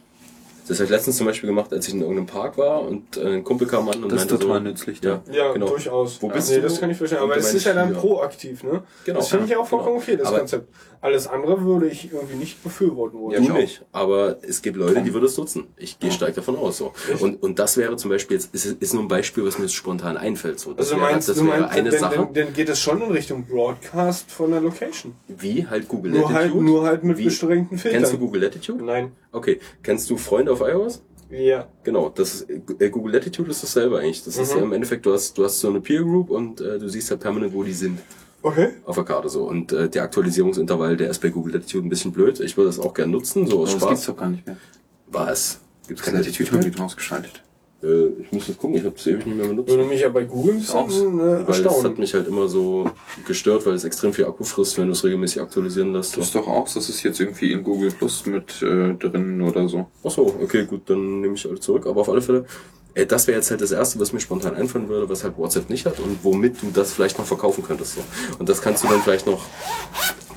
das habe ich letztens zum Beispiel gemacht, als ich in irgendeinem Park war und äh, ein Kumpel kam an und Das ist meinte total so, nützlich, Ja, Ja, genau. durchaus. Wo bist nee, du? das kann ich verstehen. Aber du es ist ja dann hier. proaktiv, ne? Genau. Das finde ich auch vollkommen Genau. okay, das Aber- Konzept. Alles andere würde ich irgendwie nicht befürworten wollen. Ja, du nicht. Aber es gibt Leute, die würden es nutzen. Ich gehe stark davon aus. So. Und, und das wäre zum Beispiel jetzt, ist, ist nur ein Beispiel, was mir jetzt spontan einfällt. So. Das Also wäre, meinst das du wäre meinst, eine denn, Sache, denn, denn geht es schon in Richtung Broadcast von der Location. wie halt Google Nur Latitude. halt, nur halt mit Wie- beschränkten Filtern. Kennst du Google Latitude? Nein. Okay. Kennst du Freunde auf iOS? Ja. Genau, das ist, äh, Google Latitude ist dasselbe eigentlich. Das ist Mhm. im Endeffekt, du hast, du hast so eine Peer Group und äh, du siehst halt permanent, wo die sind. Okay. auf der Karte so. Und äh, der Aktualisierungsintervall, der ist bei Google Latitude ein bisschen blöd. Ich würde das auch gerne nutzen, so aus Aber das gibt's Spaß. doch gar nicht mehr. Was? Gibt's keine Latitude die ausgeschaltet. Äh, ich muss das gucken, ich habe es ewig nicht mehr benutzt. Würde mich ja bei Google Auch- äh, Weil das hat mich halt immer so gestört, weil es extrem viel Akku frisst, wenn du es regelmäßig aktualisieren lässt. Das ist doch auch, das ist jetzt irgendwie in Google Plus mit äh, drin oder so. Ach so, okay, gut, dann nehme ich alles zurück. Aber auf alle Fälle, äh, das wäre jetzt halt das Erste, was mir spontan einfallen würde, was halt WhatsApp nicht hat und womit du das vielleicht noch verkaufen könntest. So. Und das kannst du dann vielleicht noch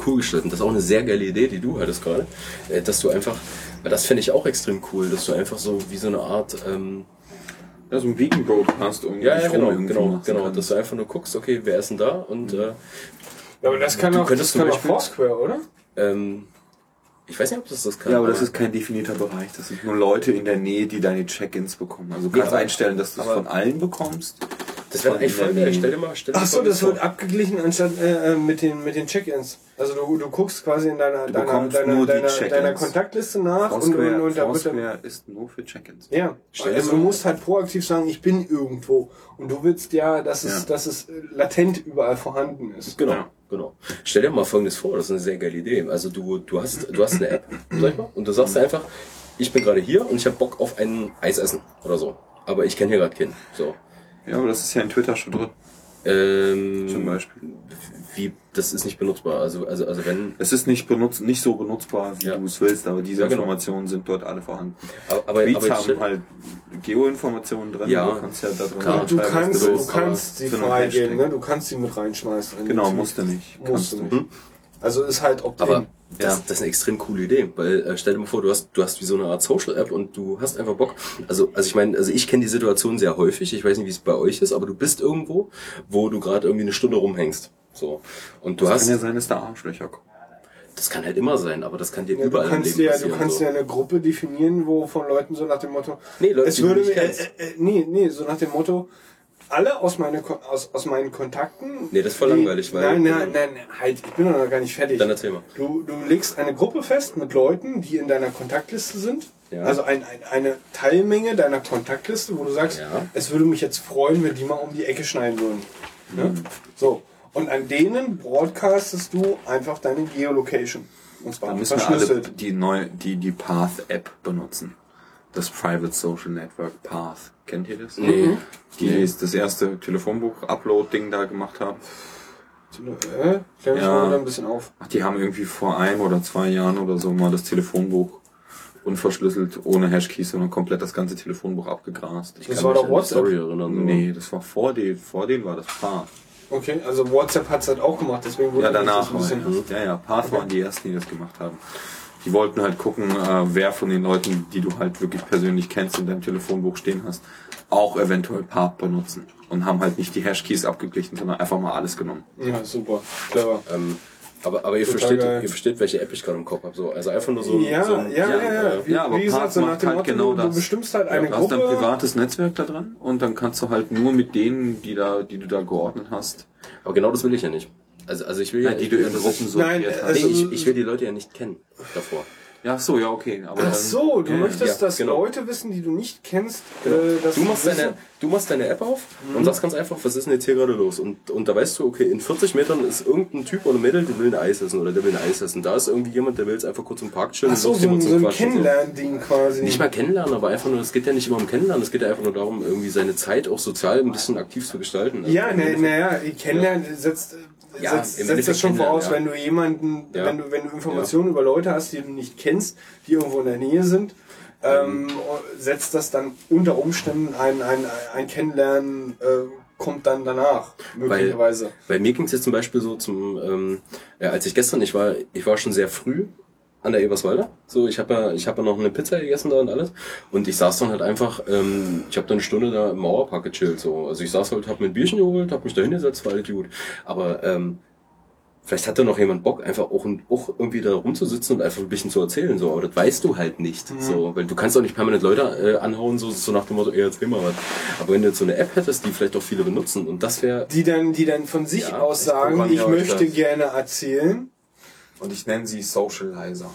cool gestalten. Das ist auch eine sehr geile Idee, die du hattest gerade, äh, dass du einfach, weil das finde ich auch extrem cool, dass du einfach so wie so eine Art... Ähm, Ja, so ein Vegan Broadcast um ja, ja, genau, genau, machen genau, kannst. dass du einfach nur guckst, okay, wer ist denn da und äh, Ja, aber das kann Du auch, das könntest zum kann auch Beispiel- Foursquare, oder? ähm, ich weiß nicht, ob das das kann. Ja, aber das ist kein definierter Bereich. Das sind nur Leute in der Nähe, die deine Check-ins bekommen. Also du kannst aber- einstellen, dass du es von allen bekommst. Das wäre eigentlich voll geil. Stell dir mal, stell dir Ach so, mal das vor. wird abgeglichen anstatt äh, mit den mit den Check-ins. Also du, du guckst quasi in deiner deiner deiner, deiner, deiner Kontaktliste nach und, und, Foursquare, und da wird dann Foursquare ist nur für Check-ins. ja, Stell dir also du musst halt proaktiv sagen, ich bin irgendwo und du willst ja, dass es, Ja. dass es äh, latent überall vorhanden ist. Genau, Ja. genau. Stell dir mal Folgendes vor, das ist eine sehr geile Idee. Also du, du hast, du hast eine App, sag ich mal, und du sagst einfach, ich bin gerade hier und ich habe Bock auf ein Eisessen oder so. Aber ich kenne hier gerade keinen. So. Ja, aber das ist ja in Twitter schon drin, Ähm, zum Beispiel. Wie, das ist nicht benutzbar. Also, also, also wenn, Es ist nicht benutzt, nicht so benutzbar, wie Ja. du es willst, aber diese Ja, genau. Informationen sind dort alle vorhanden. aber, aber, Tweets aber haben halt Geoinformationen drin, Ja. du kannst ja da drin Klar. Du kannst, du du willst, kannst einen freigeben, ne? Du kannst sie mit reinschmeißen. Genau, musst du nicht. Musst Kannst du nicht. nicht. Also ist halt opt Aber das, Ja. das ist eine extrem coole Idee, weil äh, stell dir mal vor, du hast du hast wie so eine Art Social App und du hast einfach Bock. Also also ich meine, also ich kenne die Situation sehr häufig. Ich weiß nicht, wie es bei euch ist, aber du bist irgendwo, wo du gerade irgendwie eine Stunde rumhängst. So und du Das hast kann ja sein, dass da Arschlöcher kommen. das kann halt immer sein, aber das kann dir Ja, du überall im kannst Leben dir, passieren. du kannst so. dir eine Gruppe definieren, wo von Leuten so nach dem Motto, Nee, Leute, es die du würde äh, äh, nee, nee, so nach dem Motto, alle aus, meine, Ko- aus, aus meinen Kontakten. Nee, das ist voll die- langweilig, weil- Nein, nein, nein, halt, ich bin noch gar nicht fertig. Dann erzähl mal. Du, du legst eine Gruppe fest mit Leuten, die in deiner Kontaktliste sind. Ja. Also ein, ein, eine Teilmenge deiner Kontaktliste, wo du sagst, Ja. es würde mich jetzt freuen, wenn die mal um die Ecke schneiden würden. Ne? Mhm. So. Und an denen broadcastest du einfach deine Geolocation. Und zwar Da müssen wir alle verschlüsselt. die neue, die, die Path-App benutzen. Das Private Social Network Path. Kennt ihr das? Nee. Die ist das erste Telefonbuch-Upload-Ding da gemacht haben. Äh, klär mich Ja. mal wieder ein bisschen auf. Ach, die haben irgendwie vor einem oder zwei Jahren oder so mal das Telefonbuch unverschlüsselt, ohne Hashkeys, sondern komplett das ganze Telefonbuch abgegrast. Ich Das kann war doch WhatsApp. Story erinnern. so. Nee, das war vor denen, vor denen war das Path. Okay, also WhatsApp hat es halt auch gemacht, deswegen wurde Ja, danach. das ein bisschen. War, ja, ja. Path waren die ersten, die das gemacht haben. Die wollten halt gucken, äh, wer von den Leuten, die du halt wirklich persönlich kennst und deinem Telefonbuch stehen hast, auch eventuell Path benutzen. Und haben halt nicht die Hashkeys abgeglichen, sondern einfach mal alles genommen. Ja, super, clever. Ähm, aber, aber ihr Total versteht, geil. ihr versteht, welche App ich gerade im Kopf habe. So, also einfach nur so, Ja, so ein, ja, ja, ja. Wie, ja, aber wie gesagt, so nach dem halt Motto, genau du, du das. bestimmst halt eine Du hast ein Gruppe. privates Netzwerk da dran und dann kannst du halt nur mit denen, die da, die du da geordnet hast, Aber genau das will ich ja nicht. Also, also ich will ja, die du in Gruppen Nein, sortiert also-. Nee, ich, ich will die Leute ja nicht kennen davor. Ja, ach so, ja, okay. Aber Ach so, du ja, möchtest, ja, dass genau. Leute wissen, die du nicht kennst, äh, dass Du machst deine, du machst deine App auf und sagst ganz einfach, was ist denn jetzt hier gerade los? Und, und da weißt du, okay, in 40 Metern ist irgendein Typ oder Mädel, der will ein Eis essen oder der will ein Eis essen. Da ist irgendwie jemand, der will jetzt einfach kurz im Park chillen Ach so, und so, ein- so ein Quatschen, Kennenlernding quasi. Nicht mal kennenlernen, aber einfach nur, es geht ja nicht immer um Kennenlernen, es geht ja einfach nur darum, irgendwie seine Zeit auch sozial ein bisschen aktiv zu gestalten. Also Ja, im ne, Endeffekt- naja, kennenlernen setzt, Ja, setzt, im setzt Endeffekt das schon voraus, wenn kennenlernen, du jemanden, Ja. wenn du, wenn du Informationen über Leute hast, die du nicht kennst, die irgendwo in der Nähe sind, ähm, setzt das dann unter Umständen ein, ein, ein Kennenlernen, äh, kommt dann danach, möglicherweise. Bei mir ging es jetzt zum Beispiel so zum, ähm, ja, als ich gestern, ich war, ich war schon sehr früh an der Eberswalder. So, ich habe ja, ich habe ja noch eine Pizza gegessen da und alles. Und ich saß dann halt einfach, ähm, ich habe dann eine Stunde da im Mauerpark gechillt. So, also ich saß halt, habe mir ein Bierchen geholt, habe mich da hingesetzt, war alles gut. Aber ähm, vielleicht hatte noch jemand Bock, einfach auch, auch irgendwie da rumzusitzen und einfach ein bisschen zu erzählen. So, aber das weißt du halt nicht. So, weil du kannst auch nicht permanent Leute äh, anhauen, so, so nach dem Motto, ey, erzähl mal was. Aber wenn du jetzt so eine App hättest, die vielleicht auch viele benutzen und das wäre Die dann, die dann von sich Ja, aus sagen, ich möchte das. gerne erzählen. Und ich nenne sie Socializer.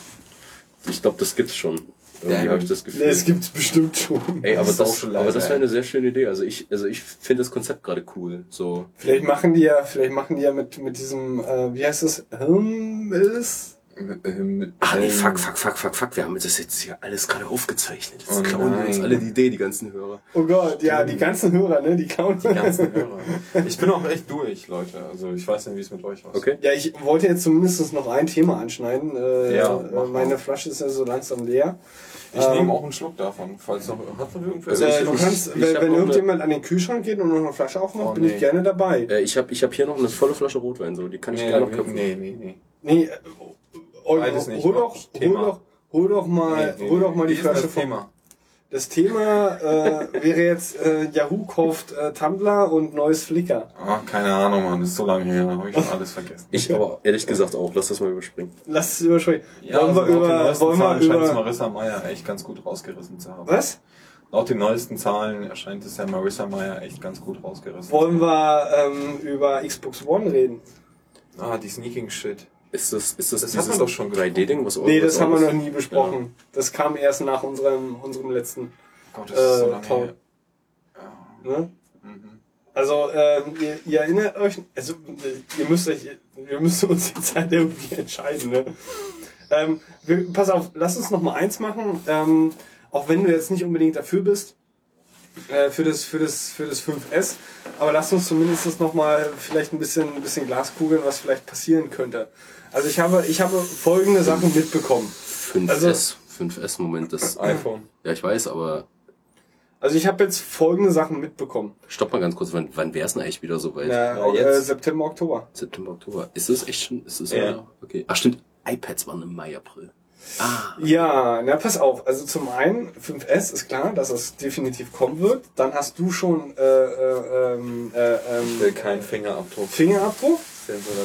Ich glaube, das gibt's schon. Irgendwie Ja, habe ich das Gefühl. Nee, es gibt's bestimmt schon. Ey, aber das, aber das wäre eine sehr schöne Idee. Also ich, also ich finde das Konzept gerade cool. So, Vielleicht machen die ja, vielleicht machen die ja mit, mit diesem, äh, wie heißt das, Hirnbiss? Mit, Ach nee, fuck, fuck, fuck, fuck, fuck. Wir haben das jetzt hier alles gerade aufgezeichnet. Jetzt Oh klauen die uns nein. alle die Idee, die ganzen Hörer. Oh Gott, ja, die ganzen Hörer, ne, die kauen. die ganzen Hörer. Ich bin auch echt durch, Leute. Also ich weiß nicht, wie es mit euch aussieht. Okay? Ja, ich wollte jetzt zumindest noch ein Thema anschneiden. Äh, Ja, äh, meine mal. Flasche ist ja so langsam leer. Ich Ähm, nehme auch einen Schluck davon, falls noch. Hat noch irgendwer? Also Äh, ich- du kannst, ich wenn, irgendjemand an den Kühlschrank geht und noch eine Flasche aufmacht, Oh, bin ich nee. gerne dabei. Äh, ich habe ich hab hier noch eine volle Flasche Rotwein, so die kann ich nee, gerne noch köpfen. nee, nee, nee. Nee, äh, oh, hol doch, hol doch, hol doch mal, Nee, nee, hol doch mal nee. die Flasche vom- Thema. Das Thema äh, wäre jetzt äh, Yahoo kauft äh, Tumblr und neues Flickr. Ah, keine Ahnung, Mann. Das ist so lange her. Habe ich schon alles vergessen. Ich aber ehrlich gesagt auch. Lass das mal überspringen. Lass es überspringen. Ja, wollen wir also laut den über, neuesten wollen wir Zahlen scheint es über, Marissa Meyer echt ganz gut rausgerissen zu haben. was? Laut den neuesten Zahlen erscheint es ja Marissa Meyer echt ganz gut rausgerissen. Wollen wir ähm, über Xbox One reden? Ah, die Sneaking Shit. Ist das, ist das, Das dieses doch schon 3D-Ding, was Nee, das was haben wir noch nie besprochen. Das kam erst nach unserem, unserem letzten. Gott, das ist so Äh, lange toll. her. Ne? Mhm. Also, ähm, ihr, ihr erinnert euch, also äh, ihr müsst euch, wir müssen uns jetzt halt irgendwie entscheiden. Ne? Ähm, wir, pass auf, lass uns noch mal eins machen. Ähm, auch wenn du jetzt nicht unbedingt dafür bist, äh, für das, für das, für das 5S, aber lass uns zumindest noch mal vielleicht ein bisschen, ein bisschen Glaskugeln, was vielleicht passieren könnte. Also ich habe, ich habe folgende Sachen mitbekommen. 5S. Also- 5S, Moment, das iPhone. Ja, ich weiß, aber Also ich habe jetzt folgende Sachen mitbekommen. stopp mal ganz kurz, wann, wann wär's denn eigentlich wieder so weit? Na, Ja, äh, jetzt. September, Oktober. September, Oktober. Ist das echt schon? Ist das Ja. okay? Ach stimmt, iPads waren im Mai, April. Ah, Ja, na pass auf. Also zum einen 5S ist klar, dass es definitiv kommen wird. Dann hast du schon äh, äh, ähm, äh, Ich will ähm, keinen Fingerabdruck. Fingerabdruck.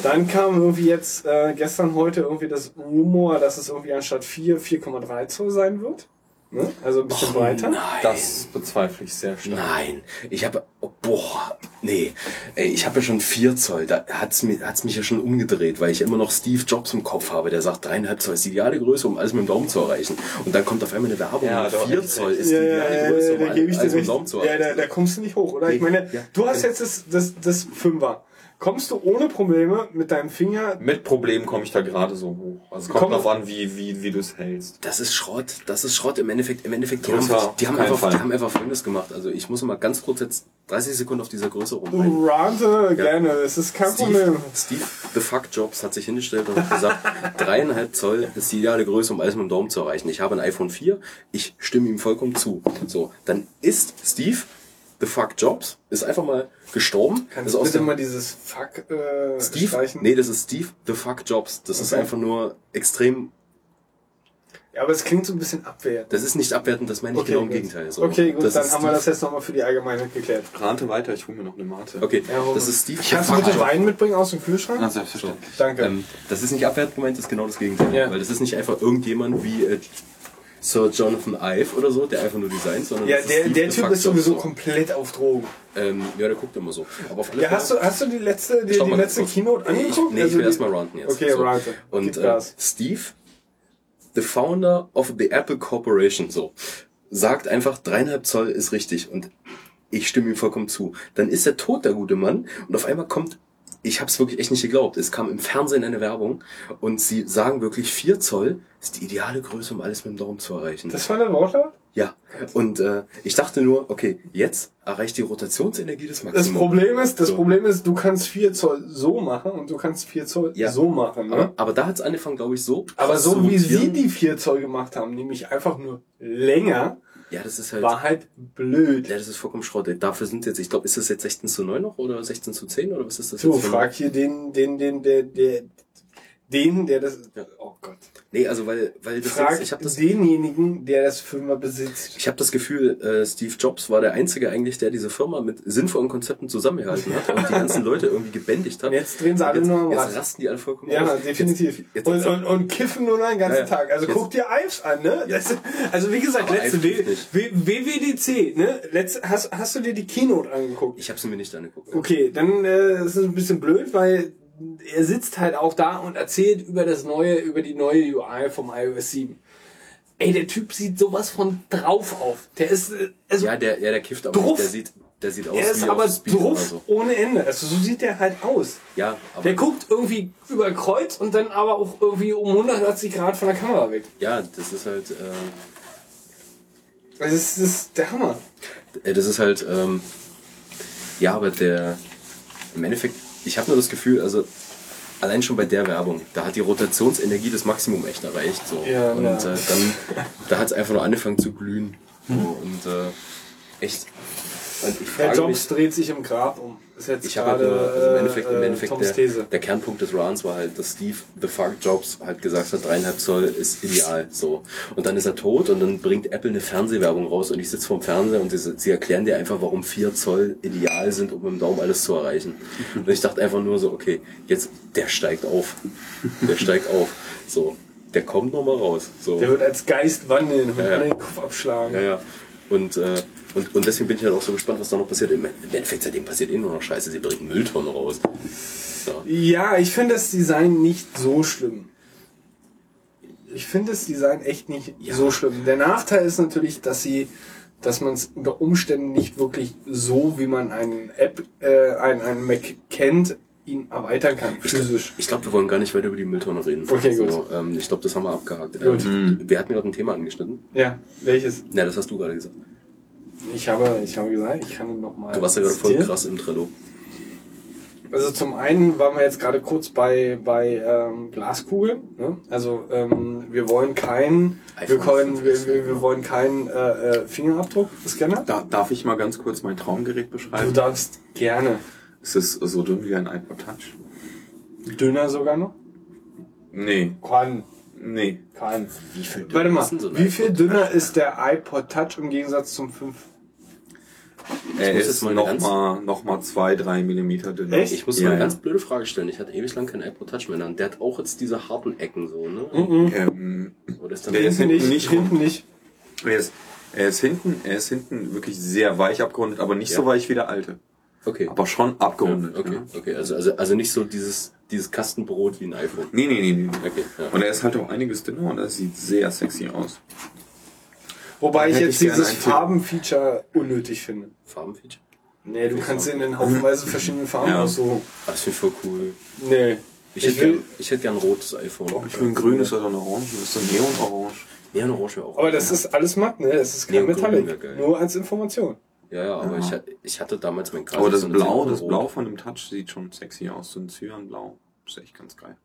Dann kam irgendwie jetzt äh, gestern heute irgendwie das Rumor, dass es irgendwie anstatt 4 4,3 Zoll sein wird. Ne? Also ein bisschen breiter. nein. Das bezweifle ich sehr stark. Nein, ich habe, oh, boah, nee, ey, ich habe ja schon 4 Zoll, da hat's, mir, hat's mich ja schon umgedreht, weil ich immer noch Steve Jobs im Kopf habe, der sagt, 3,5 Zoll ist die ideale Größe, um alles mit dem Daumen zu erreichen. Und dann kommt auf einmal eine Werbung, Ja, mit da 4 hätte ich Zoll ist die Ja, ja, ideale ja, Größe, ja, um alles mit dem. Daumen zu Ja, erreichen. da, da kommst du nicht hoch, oder? Ich meine, Ja. du hast jetzt das, das, das Fünfer. Kommst du ohne Probleme mit deinem Finger Mit Problemen komme ich da gerade so hoch. Also es kommt Komm. drauf an, wie, wie, wie du es hältst. Das ist Schrott, das ist Schrott im Endeffekt. Im Endeffekt, die, Größer, haben, die, haben einfach, Fall. die haben einfach Folgendes gemacht. Also ich muss mal ganz kurz jetzt 30 Sekunden auf dieser Größe rum. Du rante gerne, es ist kein Steve, Problem. Steve the Fuck Jobs hat sich hingestellt und hat gesagt, dreieinhalb Zoll ist die ideale Größe, um alles mit dem Daumen zu erreichen. Ich habe ein iPhone 4, ich stimme ihm vollkommen zu. So, dann ist Steve the fuck Jobs ist einfach mal gestorben. Kannst ist du aus bitte dem mal dieses Fuck äh, Steve? streichen? Nee, das ist Steve the fuck Jobs. Das ist Okay. einfach nur extrem. Ja, aber es klingt so ein bisschen abwertend. Das ist nicht abwertend, das meine ich genau im gut. Gegenteil. So. Okay, gut, das dann ist haben wir Steve- das jetzt nochmal für die Allgemeinheit geklärt. Rate weiter, ich hole mir noch eine Mate. Okay, Ja, das ist Steve the Kannst du bitte. Wein mitbringen aus dem Kühlschrank? Na, selbstverständlich. Danke. Ähm, das ist nicht abwertend gemeint, das ist genau das Gegenteil. Ja. Weil das ist nicht einfach irgendjemand wie äh, Sir Jonathan Ive oder so, der einfach nur designt, sondern ja, der, der Typ ist sowieso so. komplett auf Drogen. Ähm, ja, der guckt immer so. Aber auf alle Ja, Fälle- hast du, hast du die letzte, die, die letzte. Keynote angeguckt? nee, Also ich will erstmal ranten jetzt. Okay, rante. Und Gib äh, Gas. Steve, the founder of the Apple Corporation, so, sagt einfach, dreieinhalb Zoll ist richtig. Und ich stimme ihm vollkommen zu. Dann ist er tot, der gute Mann. Und auf einmal kommt, ich habe es wirklich echt nicht geglaubt, es kam im Fernsehen eine Werbung und sie sagen wirklich, 4 Zoll ist die ideale Größe, um alles mit dem Daumen zu erreichen. Das war der Wortlaut? ja. Und äh, ich dachte nur, okay, jetzt erreicht die Rotationsenergie des Das Maximum. Problem ist, das So. Problem ist, du kannst 4 Zoll so machen und du kannst 4 Zoll Ja. so machen. Ne? aber, aber da hat es angefangen, glaube ich, so. Aber so wie sie die 4 Zoll gemacht haben, nämlich einfach nur länger, Ja, das ist halt. war halt blöd. Ja, das ist vollkommen Schrott. Dafür sind jetzt, ich glaube, ist das jetzt 16 zu 9 noch oder 16 zu 10 oder was ist das So, jetzt? frag hier den, den, den, der, der, den, der das, oh Gott. Nee, also weil, weil das Frag jetzt, ich habe das, denjenigen, der das Firma besitzt. ich habe das Gefühl, äh, Steve Jobs war der einzige eigentlich, der diese Firma mit sinnvollen Konzepten zusammengehalten hat und die ganzen Leute irgendwie gebändigt hat. Jetzt drehen sie alle jetzt, nur am jetzt Rad. rasten die alle vollkommen Ja, aus. definitiv. Jetzt, jetzt, und, und, und kiffen nur noch den ganzen Ja. Tag. Also Jetzt- guck dir Ives an, ne? Das, also wie gesagt, Aber letzte w, WWDC, ne? Letzte, hast, hast du dir die Keynote angeguckt? ich habe sie mir nicht angeguckt. Okay, dann äh, ist es ein bisschen blöd, weil er sitzt halt auch da und erzählt über das neue, über die neue UI vom iOS 7. Ey, der Typ sieht sowas von drauf auf. Der ist, äh, also, Ja, der, ja, der kifft aber Druff. nicht. Der sieht, der sieht aus er ist wie aber drauf so. ohne Ende. Also so sieht der halt aus. Ja, aber Der guckt irgendwie über Kreuz und dann aber auch irgendwie um 180 Grad von der Kamera weg. ja, das ist halt, äh, Das ist, das ist der Hammer. Äh, Das ist halt, ähm, ja, aber der, im Endeffekt, ich habe nur das Gefühl, also allein schon bei der Werbung, da hat die Rotationsenergie das Maximum echt erreicht. So. Ja, und ja. Äh, dann, da hat es einfach nur angefangen zu glühen. So, und äh, echt. Und ich Der frage Jobs mich, dreht sich im Grab um. Ist jetzt ich habe halt nur, also im Endeffekt, im äh, Endeffekt der, der Kernpunkt des Runs war halt, dass Steve the fuck Jobs halt gesagt hat, dreieinhalb Zoll ist ideal, so. Und dann ist er tot und dann bringt Apple eine Fernsehwerbung raus und ich sitze vorm Fernseher und sie, sie erklären dir einfach, warum vier Zoll ideal sind, um mit dem Daumen alles zu erreichen. Und ich dachte einfach nur so, okay, jetzt, der steigt auf. Der steigt auf. So. Der kommt nochmal raus. So. Der wird als Geist wandeln und Ja, ja. den Kopf abschlagen. Ja, ja. Und, äh, und, und deswegen bin ich halt auch so gespannt, was da noch passiert. Im Endeffekt seitdem passiert eh nur noch Scheiße. Sie bringen Mülltonnen raus. Ja. Ja, ich finde das Design nicht so schlimm. Ich finde das Design echt nicht Ja. so schlimm. Der Nachteil ist natürlich, dass sie, dass man es unter Umständen nicht wirklich so, wie man einen App, äh, einen, einen Mac kennt, ihn erweitern kann, physisch. Ich glaube, wir wollen gar nicht weiter über die Mülltonne reden. Okay, gut. So, ähm, ich glaube, das haben wir abgehakt. Gut. Ähm, wir hatten gerade ein Thema angeschnitten. Ja, welches? Ja, das hast du gerade gesagt. Ich habe, ich habe gesagt, ich kann noch mal. Du warst ja gerade voll krass im Trello. Also zum einen waren wir jetzt gerade kurz bei, bei ähm, Glaskugel. Ne? Also ähm, wir wollen keinen, wir, wir, 5S. wir, wir wollen keinen äh, äh, Fingerabdruck-Scanner. Da, darf ich mal ganz kurz mein Traumgerät Du beschreiben? darfst gerne. Es ist so dünn wie ein iPod Touch. Dünner sogar noch? Nee, Kann. nee. Kann. Wie viel dünn Warte mal, so wie viel dünner ist der iPod Touch im Gegensatz zum 5? Er ist jetzt mal noch mal, noch mal zwei, drei Millimeter dünner. Echt? Ich muss Ja, mal eine ja. ganz blöde Frage stellen. Ich hatte ewig lang keinen iPod Touch mehr. der hat auch jetzt diese harten Ecken so, ne? Ähm, Oder ist dann Der ist Hinten nicht, hinten nicht er, ist, er ist hinten, er ist hinten wirklich sehr weich abgerundet, aber nicht Ja. so weich wie der alte. okay. Aber schon abgerundet. okay, Ja. okay. Also, also, also nicht so dieses, dieses Kastenbrot wie ein iPhone. Nee, nee, nee, nee. Okay, ja. Und er ist halt auch einiges dünner und er sieht sehr sexy aus. Wobei ich jetzt ich dieses. Farbenfeature unnötig finde. Farbenfeature? Nee, du kannst in den haufenweise verschiedenen Farben Ja. Ah, Das finde ich voll cool. Nee. Ich, Ich hätte will- gern, ich hätte gern ein rotes iPhone. Ich will ein grünes oder ein orange. Das ist so ein Neon-Orange. Ja, ein Orange wäre auch. Aber das ist alles matt, ne? Das ist kein Metallic. Nur als Information. Ja, ja, aber Ich, hatte- ich hatte damals mein Gras. Aber das so Blau, das Blau von dem Touch sieht schon sexy aus. So ein Cyanblau. Das ist echt ganz geil.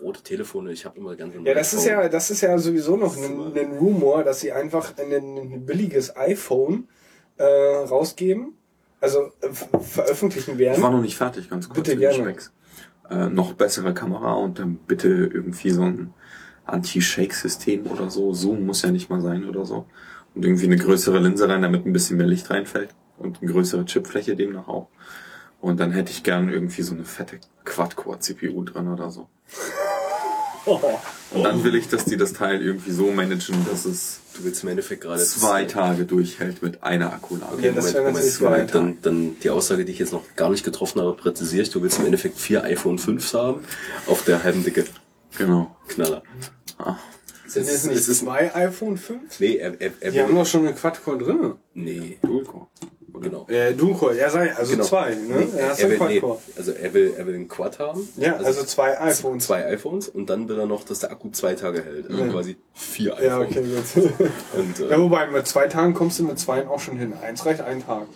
Rote Telefone, ich habe immer ganz Ja, das ist ja, das ist ja sowieso noch ein, ein Rumor, dass sie einfach ein, ein billiges iPhone äh, rausgeben, also äh, ver- veröffentlichen Ich werden. war noch nicht fertig, ganz kurz. Bitte, gerne. Äh, noch bessere Kamera und dann bitte irgendwie so ein Anti-Shake-System oder so. Zoom muss ja nicht mal sein oder so. Und irgendwie eine größere Linse rein, damit ein bisschen mehr Licht reinfällt. Und eine größere Chipfläche demnach auch. Und dann hätte ich gern irgendwie so eine fette Quad-Core-CPU drin oder so. Und dann will ich, dass die das Teil irgendwie so managen, dass es Du willst im Endeffekt gerade zwei Tage durchhält mit einer Akkulage. Wäre Moment, Moment, geil. Dann, dann die Aussage, die ich jetzt noch gar nicht getroffen habe, präzisiere ich. Du willst im Endeffekt vier iPhone 5 haben auf der halben Dicke Genau. Knaller. Sind Es nicht es ist- zwei iPhone 5? Nee, er, er, er Die haben doch schon eine Quad-Core drin. Nee, Dual-Core. Genau. Äh, Dual-Core, ja, sei, also Genau. zwei, ne? Nee, er er will, nee, also er will, er will einen Quad haben. Ja, also zwei iPhones. Zwei iPhones und dann will er noch, dass der Akku zwei Tage hält. Also Ja. quasi vier Ja, iPhones. okay, gut. Und, äh, ja, wobei, mit zwei Tagen kommst du mit zwei auch schon hin. Eins reicht ein Tag.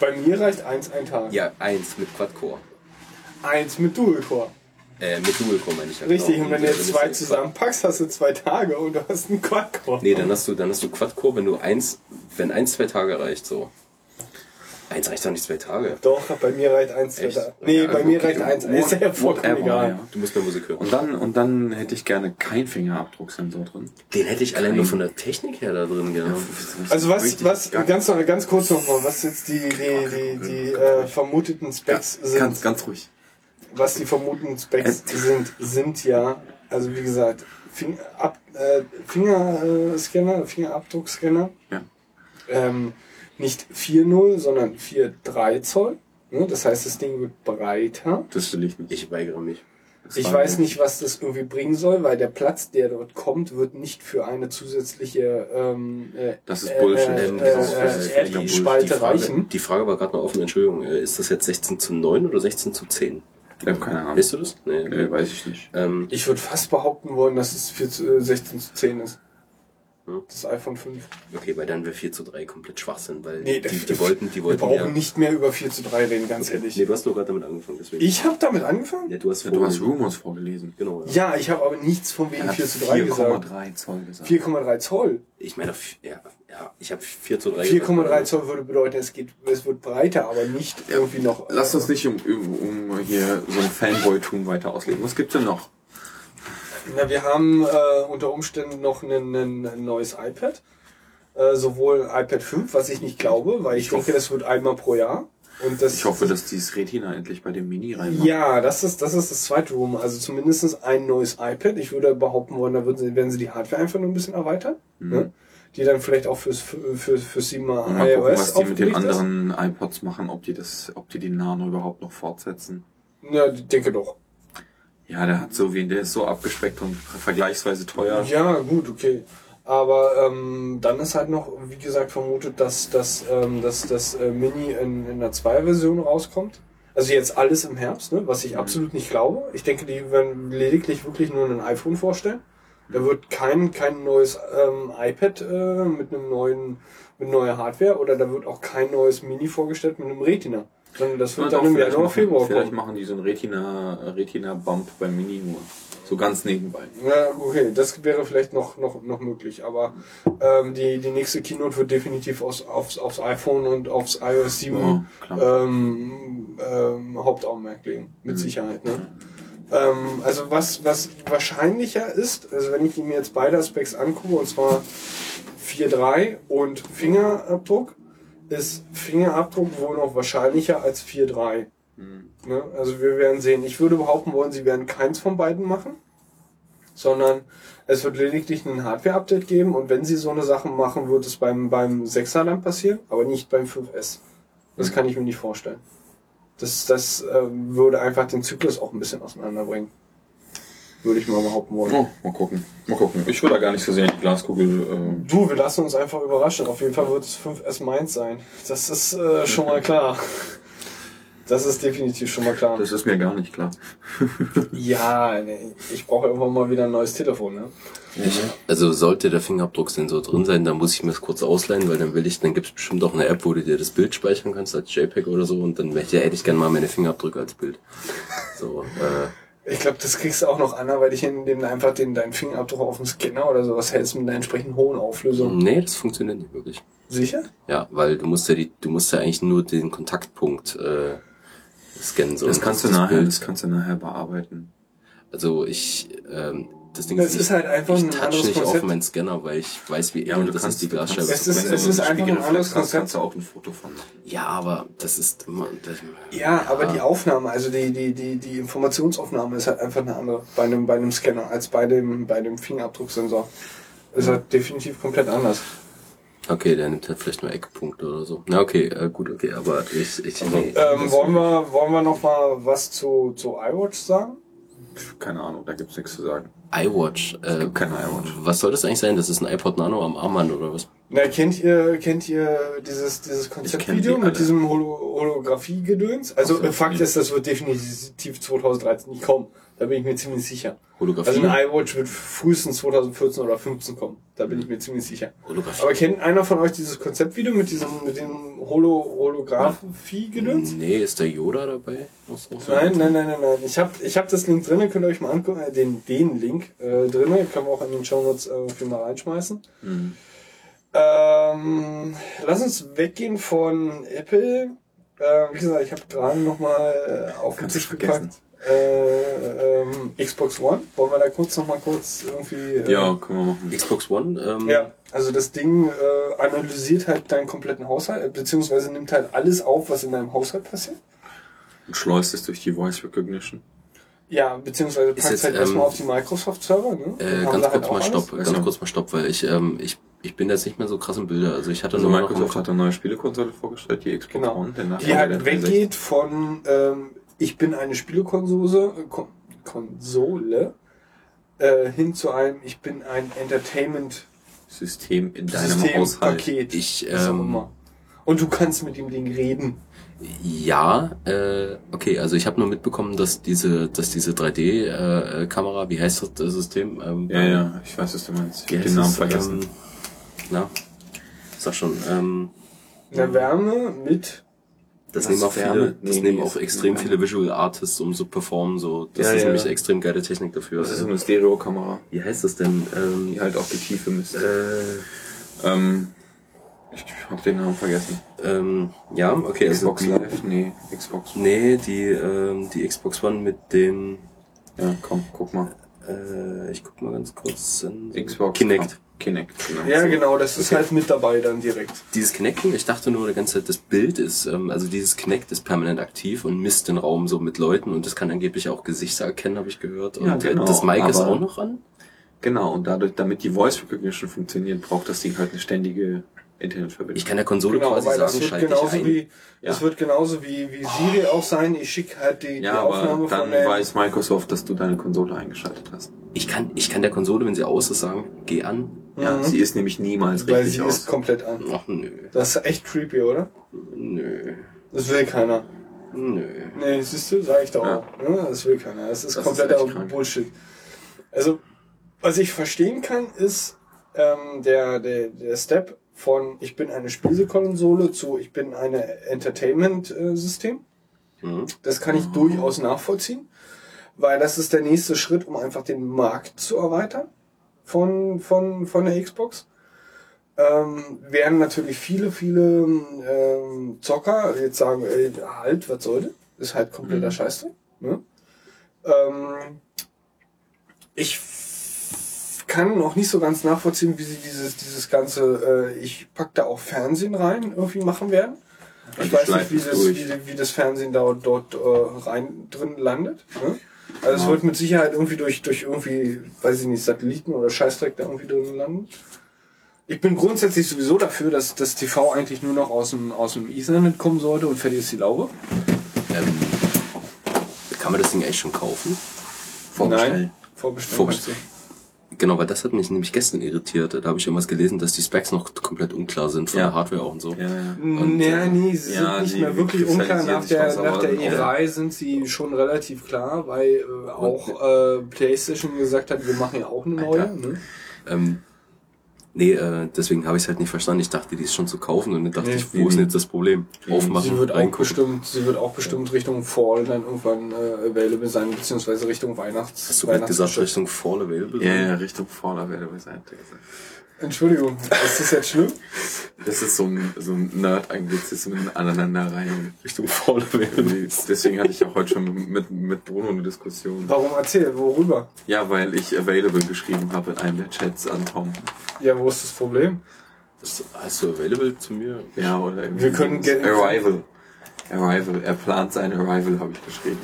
Bei mir reicht eins ein Tag. ja, eins mit Quad-Core. Eins mit Dual-Core. Äh, mit Dual-Core meine ich ja. Richtig, und wenn du jetzt zwei zusammenpackst, hast du zwei Tage und du hast einen Quad-Core. Nee, dann hast du, dann hast du Quad-Core, wenn du eins, wenn eins zwei Tage reicht, so. Eins reicht doch nicht zwei Tage. Doch, bei mir reicht eins, zwei? Tage. Nee, Ja, bei mir okay. reicht eins. Ist ja vollkommen egal. ja. Du musst mehr Musik hören. Und dann, und dann hätte ich gerne kein Fingerabdrucksensor drin. Den hätte ich allein nur von der Technik her da drin gehabt. Also was, was, ganz, noch- ganz kurz noch mal, was jetzt die, die, die, die äh, vermuteten Specs sind. Ganz, ganz ruhig. Was die vermuteten Specs sind, sind ja, also wie gesagt, Fing, ab, äh, Fingerscanner, Fingerabdruckscanner, Ja. ähm, nicht 4.0, sondern 4.3 Zoll. Ne? Das heißt, das Ding wird breiter. Das will ich nicht. Ich weigere mich. Das Ich weiß nicht, was das irgendwie bringen soll, weil der Platz, der dort kommt, wird nicht für eine zusätzliche ähm, äh, Das ist äh, Bullshit. Äh, äh, das ist- das ist äh, völliger Die Spalte Frage, reichen. die Frage war gerade noch offen, Entschuldigung. Äh, Ist das jetzt 16 zu 9 oder 16 zu 10? Ich habe keine Ahnung. Weißt du das? Nee. Nee, weiß ich nicht. Ähm, Ich würde fast behaupten wollen, dass es 4 zu, äh, 16 zu 10 ist. Hm. Das iPhone 5. okay, weil dann wäre 4 zu 3 komplett Schwachsinn, weil Nee, die, die wollten, die Wir wollten brauchen ja. nicht mehr über 4 zu 3 reden, ganz ehrlich. Nee, du hast nur gerade damit angefangen, deswegen. Ich habe damit angefangen? Ja, du hast Ja, du hast. Rumors vorgelesen. Genau. Ja. Ja, ich habe aber nichts von wegen Er hat 4 zu 3 gesagt. 4,3 Zoll gesagt. 4,3 Zoll. Ich meine, ja, ja, ich habe 4 zu 3 4,3 Zoll würde bedeuten, es geht, es wird breiter, aber nicht irgendwie noch. Lass uns nicht um, um, hier so ein Fanboy-Tum weiter auslegen. Was gibt's denn noch? Na, wir haben äh, unter Umständen noch ein, neues iPad. Äh, sowohl iPad 5, was ich nicht glaube, weil ich, Ich denke, hoffe- das wird einmal pro Jahr. Und das Ich hoffe, dass dieses Retina endlich bei dem Mini reinmacht. Ja, das ist, das ist das zweite Room. Also zumindest ein neues iPad. Ich würde behaupten wollen, da würden sie, werden sie die Hardware einfach nur ein bisschen erweitern. Ne? Die dann vielleicht auch fürs, für, für, 7 Mal gucken, iOS was die mit den aufgelegt ist. anderen iPods machen, ob die das, ob die den Nano überhaupt noch fortsetzen. Ja, denke doch. Ja, der hat so wie, der ist so abgespeckt und vergleichsweise teuer. Ja, gut, okay. Aber ähm, dann ist halt noch, wie gesagt, vermutet, dass, dass, ähm, dass das äh, Mini in, in der 2-Version rauskommt. Also jetzt alles im Herbst, ne? was ich absolut nicht glaube. Ich denke, die werden lediglich wirklich nur ein iPhone vorstellen. Da wird kein, kein neues ähm, iPad äh, mit einem neuen, mit neuer Hardware oder da wird auch kein neues Mini vorgestellt mit einem Retina. Sondern das wird Ja, dann im Januar, machen, Februar vielleicht kommen. machen die so einen Retina, Retina Bump beim Mini nur. So ganz nebenbei. Ja, okay, das wäre vielleicht noch, noch, noch möglich, aber ähm, die, die nächste Keynote wird definitiv aus, aufs, aufs iPhone und aufs iOS 7 Ja, ähm, ähm, Hauptaugenmerk legen, mit Sicherheit. Ne? Ähm, also was, was wahrscheinlicher ist, also wenn ich mir jetzt beide Specs angucke, und zwar 4.3 und Fingerabdruck, ist Fingerabdruck wohl noch wahrscheinlicher als 4.3. Ne? Also wir werden sehen. Ich würde behaupten wollen, sie werden keins von beiden machen, sondern es wird lediglich ein Hardware-Update geben und wenn sie so eine Sache machen, wird es beim, beim 6er dann passieren, aber nicht beim 5S. Das kann ich mir nicht vorstellen. Das, das ähm, würde einfach den Zyklus auch ein bisschen auseinanderbringen. Würde ich mal behaupten wollen. Oh, mal gucken. Mal gucken. Ich will da gar nicht so sehr in die Glaskugel. Äh, Du, wir lassen uns einfach überraschen. Auf jeden Fall wird es 5S meins sein. Das ist äh, schon mal klar. Das ist definitiv schon mal klar. das ist mir gar nicht klar. Ja, ich brauche irgendwann mal wieder ein neues Telefon, ne? Also sollte der Fingerabdrucksensor drin sein, dann muss ich mir das kurz ausleihen, weil dann will ich, dann gibt es bestimmt auch eine App, wo du dir das Bild speichern kannst als JPEG oder so und dann hätte, hätte ich gerne mal meine Fingerabdrücke als Bild. So, äh, Ich glaube, das kriegst du auch noch anderweitig hin, indem du einfach den, deinen Fingerabdruck auf dem Scanner oder sowas hältst mit einer entsprechend hohen Auflösung. Nee, das funktioniert nicht wirklich. Sicher? Ja, weil du musst ja die, du musst ja eigentlich nur den Kontaktpunkt äh, scannen. So. Das kannst du das nachher, Bild- das kannst du nachher bearbeiten. Also ich, ähm, das Ding Das ich, ist halt einfach ich ein touch anderes nicht auf Konzept. meinen Scanner, weil ich weiß, wie Ja, eng du das kannst ist, die Glasscheibe. Es ist- es ist einfach ein anderes Konzept. kannst du auch ein Foto von machen. Ja, aber das ist immer. Das, Ja, aber die Aufnahme, also die, die, die, die Informationsaufnahme ist halt einfach eine andere bei einem, bei einem Scanner als bei dem, bei dem Fingerabdrucksensor. Ist halt definitiv komplett anders. Okay, der nimmt halt vielleicht nur Eckpunkte oder so. Na okay, äh, gut, okay, aber ich, ich nee. Ähm, wollen wir, wollen wir noch mal was zu, zu iWatch sagen? Keine Ahnung, da gibt's nichts zu sagen. iWatch. Äh, gibt keine iWatch. Was soll das eigentlich sein? Das ist ein iPod Nano am Armband oder was? Na, kennt ihr, kennt ihr dieses, dieses Konzeptvideo die mit diesem Holo Holographie-Gedöns? Also, Ach Fakt ist, das wird definitiv 2013 nicht kommen. Da bin ich mir ziemlich sicher. Holographie? Also ein iWatch wird frühestens 2014 oder 15 kommen. Da bin ich mir ziemlich sicher. Holographie. Aber kennt einer von euch dieses Konzeptvideo mit diesem, mit dem Holo Holographie-Gedöns? Nee, ist der Yoda dabei? Ach so. Nein, nein, nein, nein, nein. Ich habe ich hab das Link drinne, könnt ihr euch mal angucken, äh, den, den Link äh, drinne, können wir auch in den Shownotes äh, für mal reinschmeißen. Ähm, lass uns weggehen von Apple. Äh, wie gesagt, ich habe gerade noch mal äh, auf den Tisch gepackt. Äh, ähm, Xbox One. Wollen wir da kurz noch mal kurz irgendwie... Äh, Ja, können wir machen. Xbox One? Ähm, ja, also das Ding äh, analysiert halt deinen kompletten Haushalt, äh, beziehungsweise nimmt halt alles auf, was in deinem Haushalt passiert. Und schleust es durch die Voice Recognition. Ja, beziehungsweise Ist packt jetzt, halt erstmal ähm, auf die Microsoft-Server, ne? Äh, ganz sie kurz halt mal Stopp, alles. ganz Ja. kurz mal Stopp, weil ich, ähm, ich, ich bin jetzt nicht mehr so krass im Bilder. Also ich hatte Also nur noch Microsoft hat eine neue Spielekonsole vorgestellt, die Xbox Genau. One, Die halt der 360. weggeht von ähm, ich bin eine Spielekonsole äh, Kon Konsole äh, hin zu einem ich bin ein Entertainment System in deinem System Haushalt. Paket. Ich, ähm. Und du kannst mit dem Ding reden. Ja, äh, okay, also ich habe nur mitbekommen, dass diese, dass diese 3D-Kamera, wie heißt das, das System? Ähm, Ja, ja, ich weiß, was du meinst. Ich Wie hab heißt den Namen es? vergessen. Ähm, na, sag schon. Ähm, Eine Wärme mit das nehmen auch viele, das nehmen auch extrem viele Visual Artists, um so performen. So, das Ja, ist ja. nämlich eine extrem geile Technik dafür. Das ist so eine Stereo-Kamera, wie heißt das denn? Ähm, die halt auch die Tiefe misst. äh, Ähm, ich hab den Namen vergessen. ähm, ja, okay, also Xbox die, Live? Nee, Xbox. nee, die, ähm, die Xbox One mit dem, Ja, komm, guck mal. äh, ich guck mal ganz kurz. Xbox. Kinect. Kinect, genau. ja genau, das ist Okay. halt mit dabei dann direkt. Dieses Kinecten, ich dachte nur die ganze Zeit, das Bild ist, ähm, also dieses Kinect ist permanent aktiv und misst den Raum so mit Leuten und das kann angeblich auch Gesichter erkennen, habe ich gehört. Und Ja, äh, genau, das Mic ist auch noch an? Genau, und dadurch, damit die Voice Recognition funktioniert, braucht das Ding halt eine ständige Internetverbindung. Ich kann der Konsole Genau, quasi sagen, schalte ich genauso ein. wie Ja. das wird genauso wie, wie Siri auch sein. Ich schicke halt die, die ja, Aufnahme aber dann von der weiß Microsoft, dass du deine Konsole eingeschaltet hast. Ich kann, ich kann der Konsole, wenn sie aus ist, sagen, geh an. Ja, Mhm. sie ist nämlich niemals weil richtig sie aus. ist komplett an. Ach nö, Das ist echt creepy, oder? nö, Das will keiner. nö. Nee, siehst du, sag ich doch Ja. auch. Ne? Das will keiner. Das ist Das kompletter. Bullshit. Also, was ich verstehen kann, ist ähm, der, der, der Step von ich bin eine Spielekonsole zu ich bin eine Entertainment-System. Mhm. Das kann ich durchaus nachvollziehen, weil das ist der nächste Schritt, um einfach den Markt zu erweitern von, von, von der Xbox. Ähm, werden natürlich viele, viele ähm, Zocker jetzt sagen, ey, halt, was soll das? Ist halt kompletter Scheißdreck. Ne? Ähm, ich kann noch nicht so ganz nachvollziehen, wie sie dieses, dieses ganze, äh, ich pack da auch Fernsehen rein, irgendwie machen werden. Ich die weiß nicht, wie das, wie, wie das Fernsehen da dort äh, rein drin landet. Ne? Also es wird mit Sicherheit irgendwie durch, durch irgendwie, weiß ich nicht, Satelliten oder Scheißdreck da irgendwie drin landen. Ich bin grundsätzlich sowieso dafür, dass das TV eigentlich nur noch aus dem, aus dem Ethernet kommen sollte und fertig ist die Laube. Ähm, kann man das Ding eigentlich schon kaufen? Nein, vorbestellen. Vorbestellen. Genau, weil das hat mich nämlich gestern irritiert. Da habe ich irgendwas gelesen, dass die Specs noch komplett unklar sind von Ja. der Hardware auch und so. Ja, ja. Und, nee, nee, sie ja, sind nicht sie mehr wirklich unklar. kristallisieren Nach der, raus, nach der auch- E3 sind sie schon relativ klar, weil äh, auch äh, PlayStation gesagt hat, wir machen ja auch eine neue. Alter. Ne? Ähm, Nee, äh, deswegen habe ich es halt nicht verstanden. Ich dachte, die ist schon zu kaufen und dann dachte Nee, ich, wo nee, ist denn jetzt das Problem? Aufmachen, Sie wird auch reingucken. bestimmt, sie wird auch bestimmt Richtung Fall dann irgendwann äh, available sein, beziehungsweise Richtung Weihnachts. Hast du gerade gesagt. Richtung Fall Available? Ja, ja, Richtung Fall Available sein. Entschuldigung, ist das jetzt schlimm? Das ist so ein, so ein Nerd-Anglizismen aneinanderreihen. Richtung Fall Available. Irgendwie. Deswegen hatte ich auch heute schon mit, mit Bruno eine Diskussion. Warum erzähl? Worüber? Ja, weil ich Available geschrieben habe in einem der Chats an Tom. Ja, wo ist das Problem? Ist- Hast du Available zu mir? Ja, oder irgendwie Wir können Arrival. Arrival. Er plant sein Arrival, habe ich geschrieben.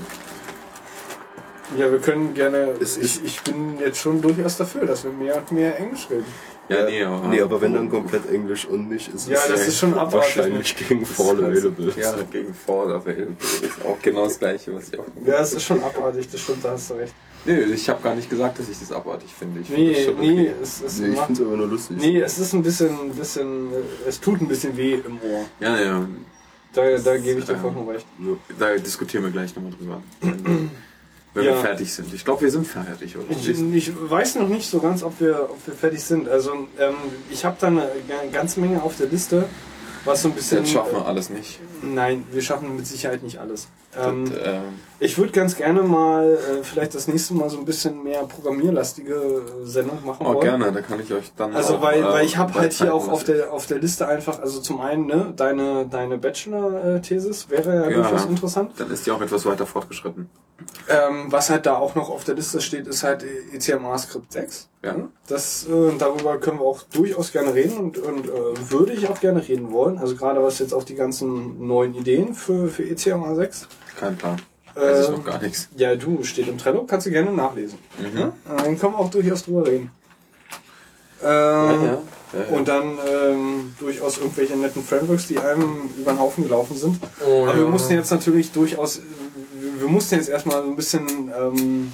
Ja, wir können gerne. Ich, ich bin jetzt schon durchaus dafür, dass wir mehr und mehr Englisch reden. Ja, nee, aber. Nee, aber wenn dann komplett Englisch und nicht, ist Ja, es das ist schon abartig. wahrscheinlich gegen Fall ist- Available. Ja, gegen Fall Available. Das ist auch genau das gleiche, was ich auch. Ja, es ist schon abartig, das stimmt, da hast du recht. Nee, ich habe gar nicht gesagt, dass ich das abartig finde. Ich Nee, schon nee, okay. es, es, Nee, ich finde es aber nur lustig. nee, es ist ein bisschen, ein bisschen, es tut ein bisschen weh im Ohr. Ja, ja. Da, da gebe ich dir ähm, vollkommen recht. Da diskutieren wir gleich nochmal drüber. Wenn, Ja. wir fertig sind. Ich glaube, wir sind fertig, oder? Ich, ich weiß noch nicht so ganz, ob wir, ob wir fertig sind. Also ähm, ich habe da eine ga- ganze Menge auf der Liste, was so ein bisschen. Das schaffen wir alles nicht. Nein, wir schaffen mit Sicherheit nicht alles. Ähm, Und, ähm, ich würde ganz gerne mal äh, vielleicht das nächste Mal so ein bisschen mehr programmierlastige äh, Sendung machen oh, wollen. gerne, da kann ich euch dann. Also auch, weil, äh, weil ich habe halt hier auch auf der auf der Liste einfach, also zum einen, ne, deine, deine Bachelor-Thesis wäre ja, Ja. durchaus interessant. Dann ist die auch etwas weiter fortgeschritten. Ähm, was halt da auch noch auf der Liste steht, ist halt ECMA Script 6. Ja. Das, äh, darüber können wir auch durchaus gerne reden und, und äh, würde ich auch gerne reden wollen. Also gerade was jetzt auch die ganzen neuen Ideen für, für ECMA 6. Kein Plan. Weiß ich Ähm, noch gar nichts. Ja, du, steht im Trello, kannst du gerne nachlesen. Mhm. Ja? Dann können wir auch durchaus drüber reden. Ähm, Ja, ja. Und dann ähm, durchaus irgendwelche netten Frameworks, die einem über den Haufen gelaufen sind. Oh, Aber wir mussten jetzt natürlich durchaus, wir mussten jetzt erstmal so ein bisschen ähm,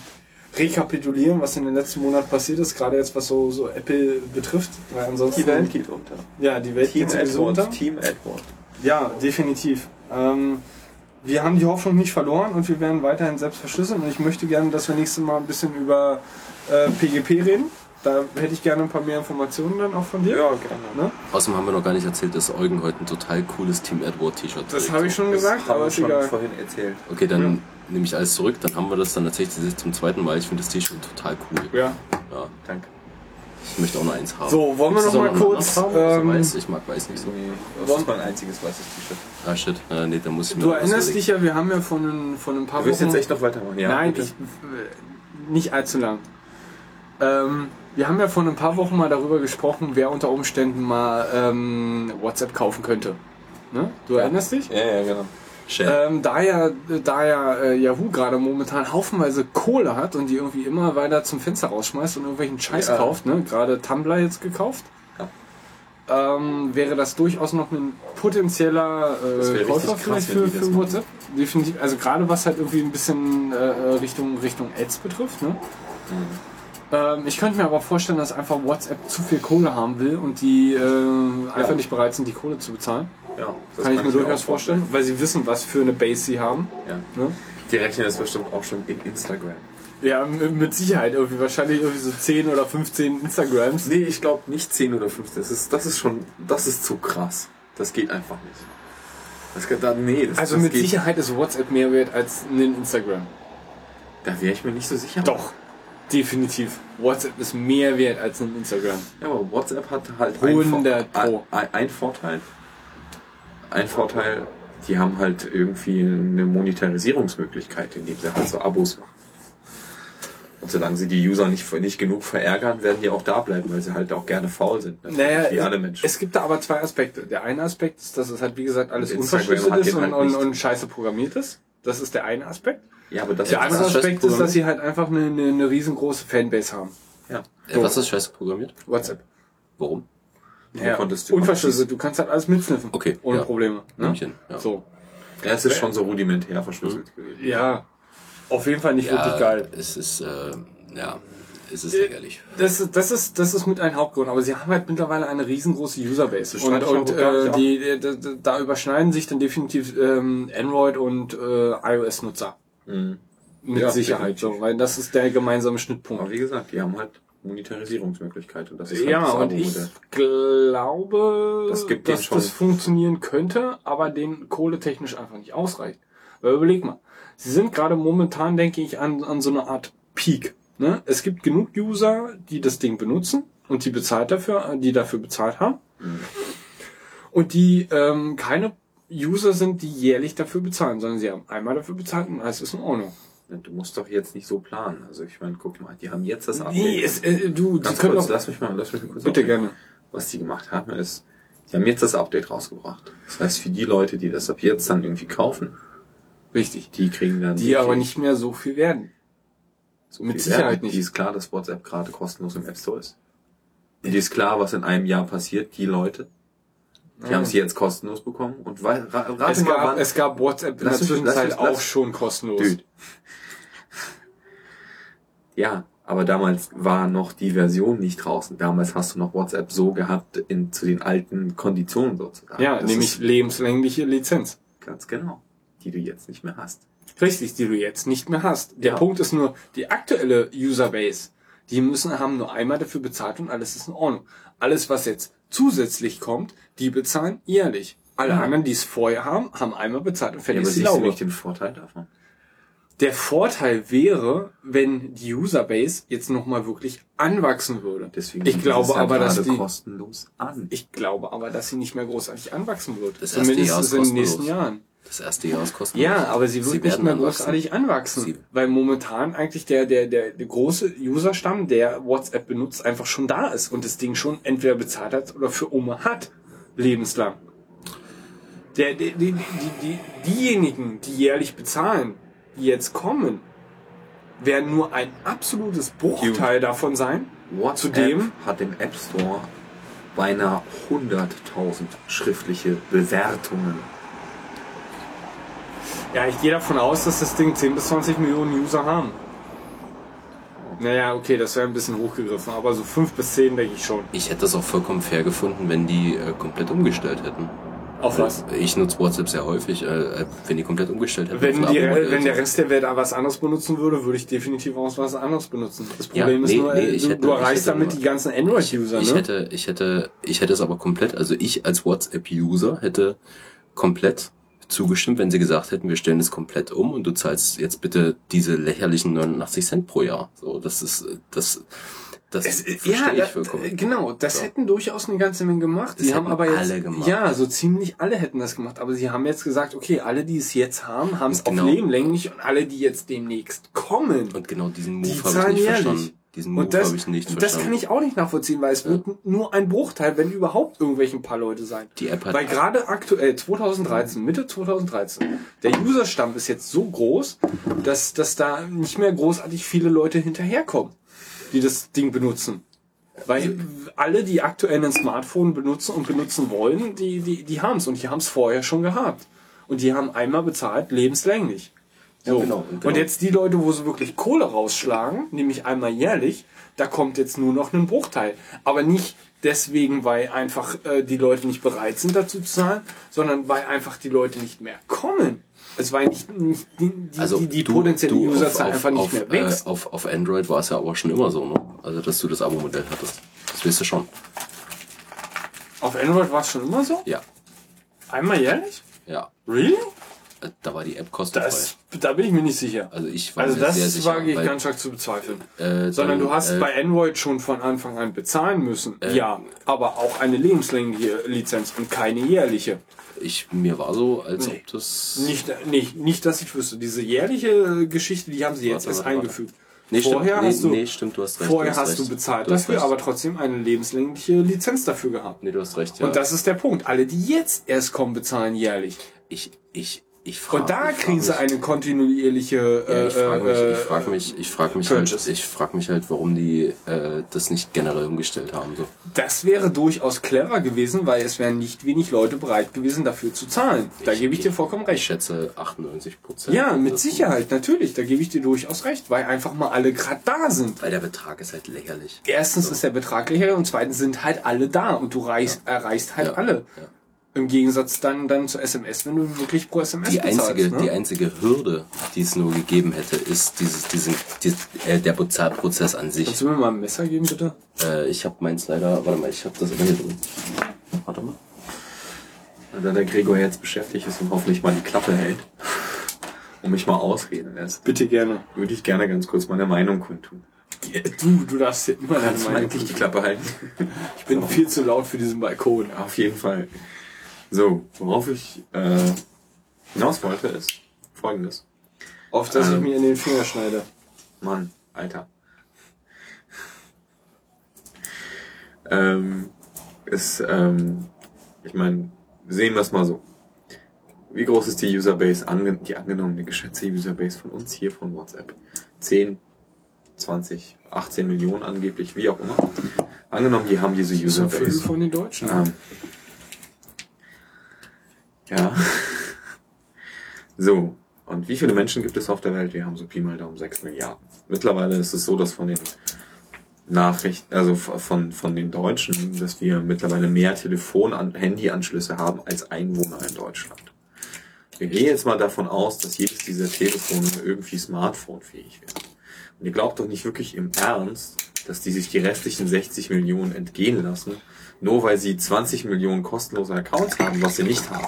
rekapitulieren, was in den letzten Monaten passiert ist, gerade jetzt was so, so Apple betrifft. Weil ansonsten, Die Welt geht unter. Ja, die Welt Team geht sowieso Edward. unter. Team Edward. Ja, definitiv. Ähm, wir haben die Hoffnung nicht verloren und wir werden weiterhin selbst verschlüsseln. Und ich möchte gerne, dass wir nächstes Mal ein bisschen über äh, PGP reden. Da hätte ich gerne ein paar mehr Informationen dann auch von dir. Ja, gerne. Ne? Außerdem haben wir noch gar nicht erzählt, dass Eugen heute ein total cooles Team Edward T-Shirt Das trägt. habe ich schon gesagt, haben aber ist egal. vorhin erzählt. Okay, dann nehme ich alles zurück, dann haben wir das dann tatsächlich zum zweiten Mal. Ich finde das T-Shirt total cool. Ja. Ja, Danke. ich möchte auch noch eins haben. So, wollen wir noch das mal kurz, ähm, Also weiß, ich mag weiß nicht so. Nee, das ist mein einziges weißes T-Shirt. Ah shit, äh, nee, da muss ich mir Du erinnerst dich ja, wir haben ja von, ein- von ein paar Du willst Wochen... jetzt echt noch weitermachen? Ja, Nein, ich, äh, nicht allzu lang. Ähm, wir haben ja vor ein paar Wochen mal darüber gesprochen, wer unter Umständen mal ähm, WhatsApp kaufen könnte. Ne? Du erinnerst dich? Ja, ja, genau. Ähm, da ja, da ja äh, Yahoo gerade momentan haufenweise Kohle hat und die irgendwie immer weiter zum Fenster rausschmeißt und irgendwelchen Scheiß Ja. kauft, ne? gerade Tumblr jetzt gekauft, ähm, wäre das durchaus noch ein potenzieller äh, Käufer vielleicht für, für. WhatsApp. Definitiv, also gerade was halt irgendwie ein bisschen äh, Richtung, Richtung Ads betrifft. Ne? Mhm. Ähm, ich könnte mir aber vorstellen, dass einfach WhatsApp zu viel Kohle haben will und die äh, einfach Ja. nicht bereit sind, die Kohle zu bezahlen. Ja, das Kann ich mir durchaus vorstellen, weil sie wissen, was für eine Base sie haben. Ja. Ne? Die rechnen das bestimmt auch schon in Instagram. Ja, mit Sicherheit irgendwie. Wahrscheinlich irgendwie so 10 oder 15 Instagrams. Nee, ich glaube nicht 10 oder 15. Das ist, das ist schon, das ist zu krass. Das geht einfach nicht. Das dann, nee, das, Also das mit Sicherheit ist WhatsApp mehr wert als ein Instagram. Da wäre ich mir nicht so sicher. Doch, definitiv. WhatsApp ist mehr wert als ein Instagram. Ja, aber WhatsApp hat halt 100 ein, Pro. ein, ein Vorteil. Ein Vorteil, die haben halt irgendwie eine Monetarisierungsmöglichkeit, indem sie halt so Abos machen. Und solange sie die User nicht, nicht genug verärgern, werden die auch da bleiben, weil sie halt auch gerne faul sind. natürlich, Naja, wie alle Menschen. es gibt da aber zwei Aspekte. Der eine Aspekt ist, dass es halt wie gesagt alles unverschlüsselt ist und, halt und, und scheiße programmiert ist. Das ist der eine Aspekt. Ja, aber das Der Ja, andere das ist Aspekt ist, dass sie halt einfach eine, eine, eine riesengroße Fanbase haben. ja. Äh, was ist scheiße programmiert? WhatsApp. Warum? Ja, konntest du- unverschlüsselt. Du kannst halt alles mitsniffen. Okay, Ohne ja. Probleme. Ne? Hin, ja. So. ja, es ist schon so rudimentär verschlüsselt gewesen. Ja. Auf jeden Fall nicht wirklich geil. Es ist, äh, ja, es ist lächerlich. Das, ist- das ist das ist mit ein Hauptgrund, aber sie haben halt mittlerweile eine riesengroße Userbase und, und äh, die, die, die, da überschneiden sich dann definitiv ähm, Android und äh, iOS-Nutzer Mhm. mit Ja, Sicherheit, so, weil das ist der gemeinsame Schnittpunkt. Aber wie gesagt, die haben halt Monetarisierungsmöglichkeit. Und das ist halt Ja, das und ich glaube, Das dass das funktionieren könnte, aber den kohletechnisch einfach nicht ausreicht. Weil überleg mal, sie sind gerade momentan, denke ich, an, an so einer Art Peak. Ne? Es gibt genug User, die das Ding benutzen und die bezahlt dafür, die dafür bezahlt haben. Und die ähm, keine User sind, die jährlich dafür bezahlen, sondern sie haben einmal dafür bezahlt und alles ist in Ordnung. Du musst doch jetzt nicht so planen. Also ich meine, guck mal, die haben jetzt das Update. Nee, es, äh, du, die Ganz können kurz, doch, lass mich mal, lass mich mal kurz bitte aufnehmen. gerne. Was die gemacht haben, ist, die haben jetzt das Update rausgebracht. Das heißt, für die Leute, die das ab jetzt dann irgendwie kaufen, Richtig. die kriegen dann... Die aber nicht mehr so viel werden. so mit Sicherheit Werbung. nicht. Die ist klar, dass WhatsApp gerade kostenlos im App Store ist. Die ist klar, was in einem Jahr passiert. Die Leute, die haben es jetzt kostenlos bekommen. Und weil, ra, rate Es mal, gab, wann... es gab WhatsApp in Lass der lass Zwischenzeit mich- lass- auch schon kostenlos. Dude. Ja, aber damals war noch die Version nicht draußen. Damals hast du noch WhatsApp so gehabt in, zu den alten Konditionen sozusagen. Ja, Das nämlich lebenslängliche Lizenz. ganz genau, die du jetzt nicht mehr hast. Richtig, die du jetzt nicht mehr hast. Der Ja. Punkt ist nur, die aktuelle Userbase, die müssen, haben nur einmal dafür bezahlt und alles ist in Ordnung. Alles, was jetzt zusätzlich kommt, die bezahlen jährlich. Alle Ja. anderen, die es vorher haben, haben einmal bezahlt und Ja, fertig aber ist die Laube. nicht den Vorteil davon? Der Vorteil wäre, wenn die Userbase jetzt nochmal wirklich anwachsen würde. Deswegen ich glaube ja aber, dass die, kostenlos an. ich glaube aber, dass sie nicht mehr großartig anwachsen wird. Das Jahr ist in den nächsten. Jahren. Das erste Jahr ist kostenlos. Ja, aber sie wird nicht werden mehr großartig anwachsen. Sie- weil momentan eigentlich der, der, der, der große Userstamm, der WhatsApp benutzt, einfach schon da ist und das Ding schon entweder bezahlt hat oder für Oma hat. Lebenslang. Der, die, die, die, die, diejenigen, die jährlich bezahlen, die jetzt kommen, werden nur ein absolutes Bruchteil davon sein. WhatsApp Zudem- hat im App Store beinahe 100.000 schriftliche Bewertungen. Ja, ich gehe davon aus, dass das Ding 10 bis 20 Millionen User haben. Naja, okay, das wäre ein bisschen hochgegriffen, aber so 5 bis 10 denke ich schon. Ich hätte es auch vollkommen fair gefunden, wenn die äh, komplett umgestellt hätten. Auf was? Ich nutze WhatsApp sehr häufig, äh, wenn die komplett umgestellt hätten. Wenn, die, Abo-Modell. wenn der Rest der Welt was anderes benutzen würde, würde ich definitiv auch was anderes benutzen. Das Ja, Problem ist nee, nur, nee, äh, ich du, hätte- du ich erreichst hätte damit die ganzen Android-User, ich ne? hätte, ich hätte, ich hätte es aber komplett, also ich als WhatsApp-User hätte komplett zugestimmt, wenn sie gesagt hätten, wir stellen es komplett um und du zahlst jetzt bitte diese lächerlichen 89 Cent pro Jahr. So, das ist, äh, das, das Es, verstehe ja, ich vollkommen. genau, das So. hätten durchaus eine ganze Menge gemacht. Das sie haben aber jetzt, ja, so ziemlich alle hätten das gemacht. Aber sie haben jetzt gesagt, okay, alle, die es jetzt haben, haben es Genau. auf Leben länglich und alle, die jetzt demnächst kommen, Und genau diesen die Move habe ich nicht jährlich. verstanden. Diesen Move Und das, habe ich nicht das verstanden. kann ich auch nicht nachvollziehen, weil es wird nur ein Bruchteil, wenn überhaupt irgendwelche ein paar Leute sein. Die App hat- weil gerade aktuell 2013, Mitte 2013, der Userstamm ist jetzt so groß, dass, dass da nicht mehr großartig viele Leute hinterherkommen, die das Ding benutzen. Weil alle, die aktuell ein Smartphone benutzen und benutzen wollen, die, die, die haben es und die haben es vorher schon gehabt. Und die haben einmal bezahlt, lebenslänglich. So. Ja, genau, Und genau. jetzt die Leute, wo sie wirklich Kohle rausschlagen, nämlich einmal jährlich, da kommt jetzt nur noch ein Bruchteil. Aber nicht deswegen, weil einfach äh, die Leute nicht bereit sind dazu zu zahlen, sondern weil einfach die Leute nicht mehr kommen. Es war nicht, nicht die, die, Also die, die du- potenzielle du Userzahl auf, einfach nicht auf, mehr Äh, wächst. auf, auf Android war es ja aber schon immer so, ne? Also dass du das Abo-Modell hattest. Das weißt du schon. Auf Android war es schon immer so? Ja. Einmal jährlich? Ja. Really? Äh, Da war die App kostenfrei. Das, da bin ich mir nicht sicher. also ich war Also das sehr sicher. wage ich weil, ganz stark zu bezweifeln. äh, Sondern dann, du hast äh, bei Android schon von Anfang an bezahlen müssen. Äh, ja, aber auch eine lebenslängliche Lizenz und keine jährliche. ich, mir war so, als Nee. ob das... Nicht, nicht, nicht, dass ich wüsste. Diese jährliche Geschichte, die haben sie jetzt Warte, erst warte, warte. eingefügt. Nee, vorher stimmt, hast du, nee, stimmt, du hast recht. vorher hast recht. du bezahlt Du hast dafür, recht. aber trotzdem eine lebenslängliche Lizenz dafür gehabt. Nee, du hast recht, ja. Und das ist der Punkt. Alle, die jetzt erst kommen, bezahlen jährlich. Ich, ich, ich frage Und da ich frag kriegen sie eine kontinuierliche Ja, ich frage mich, äh, ich frage mich, ich frage mich, halt, Purchase. ich frage mich halt, warum die äh, das nicht generell umgestellt haben. So. Das wäre durchaus clever gewesen, weil es wären nicht wenig Leute bereit gewesen, dafür zu zahlen. Da gebe ich dir vollkommen Ich recht. schätze 98 Prozent. Ja, mit Sicherheit, natürlich. Da gebe ich dir durchaus recht, weil einfach mal alle gerade da sind. Weil der Betrag ist halt lächerlich. Erstens ist der Betrag lächerlich und zweitens sind halt alle da und du reichst, erreichst halt Ja. alle. Ja. Im Gegensatz dann, dann zu SMS, wenn du wirklich pro SMS Die bezahlst. einzige, ne? die einzige Hürde, die es nur gegeben hätte, ist dieses, diesen, die, äh, der Bezahlprozess an sich. Kannst du mir mal ein Messer geben, bitte? Äh, ich habe meins leider, warte mal, ich habe das immer hier drin. Warte mal. Da der Gregor jetzt beschäftigt ist und hoffentlich mal die Klappe hält und mich mal ausreden lässt, Bitte gerne. würde ich gerne ganz kurz meine Meinung kundtun. Du, du darfst hier immer deine Meinung. endlich die Klappe halten? Ich bin viel zu laut für diesen Balkon. Auf jeden Fall. So, worauf ich äh, hinaus wollte, ist folgendes. Auf dass ich Ähm. mir in den Finger schneide. Mann, Alter. Ähm, ist, ähm, ich meine, sehen wir es mal so. Wie groß ist die Userbase, ange die angenommene geschätzte Userbase von uns hier von WhatsApp? 10, 20, 18 Millionen angeblich, wie auch immer. Angenommen, die haben diese So viel Userbase. von den Deutschen. Ähm, ja. So. Und wie viele Menschen gibt es auf der Welt? Wir haben so Pi mal Daumen 6 Milliarden. Mittlerweile ist es so, dass von den Nachrichten, also von, von den Deutschen, dass wir mittlerweile mehr Telefon- an Handyanschlüsse haben als Einwohner in Deutschland. Wir gehen jetzt mal davon aus, dass jedes dieser Telefone irgendwie smartphone-fähig wird. Und ihr glaubt doch nicht wirklich im Ernst, dass die sich die restlichen 60 Millionen entgehen lassen, nur weil sie 20 Millionen kostenlose Accounts haben, was sie nicht haben.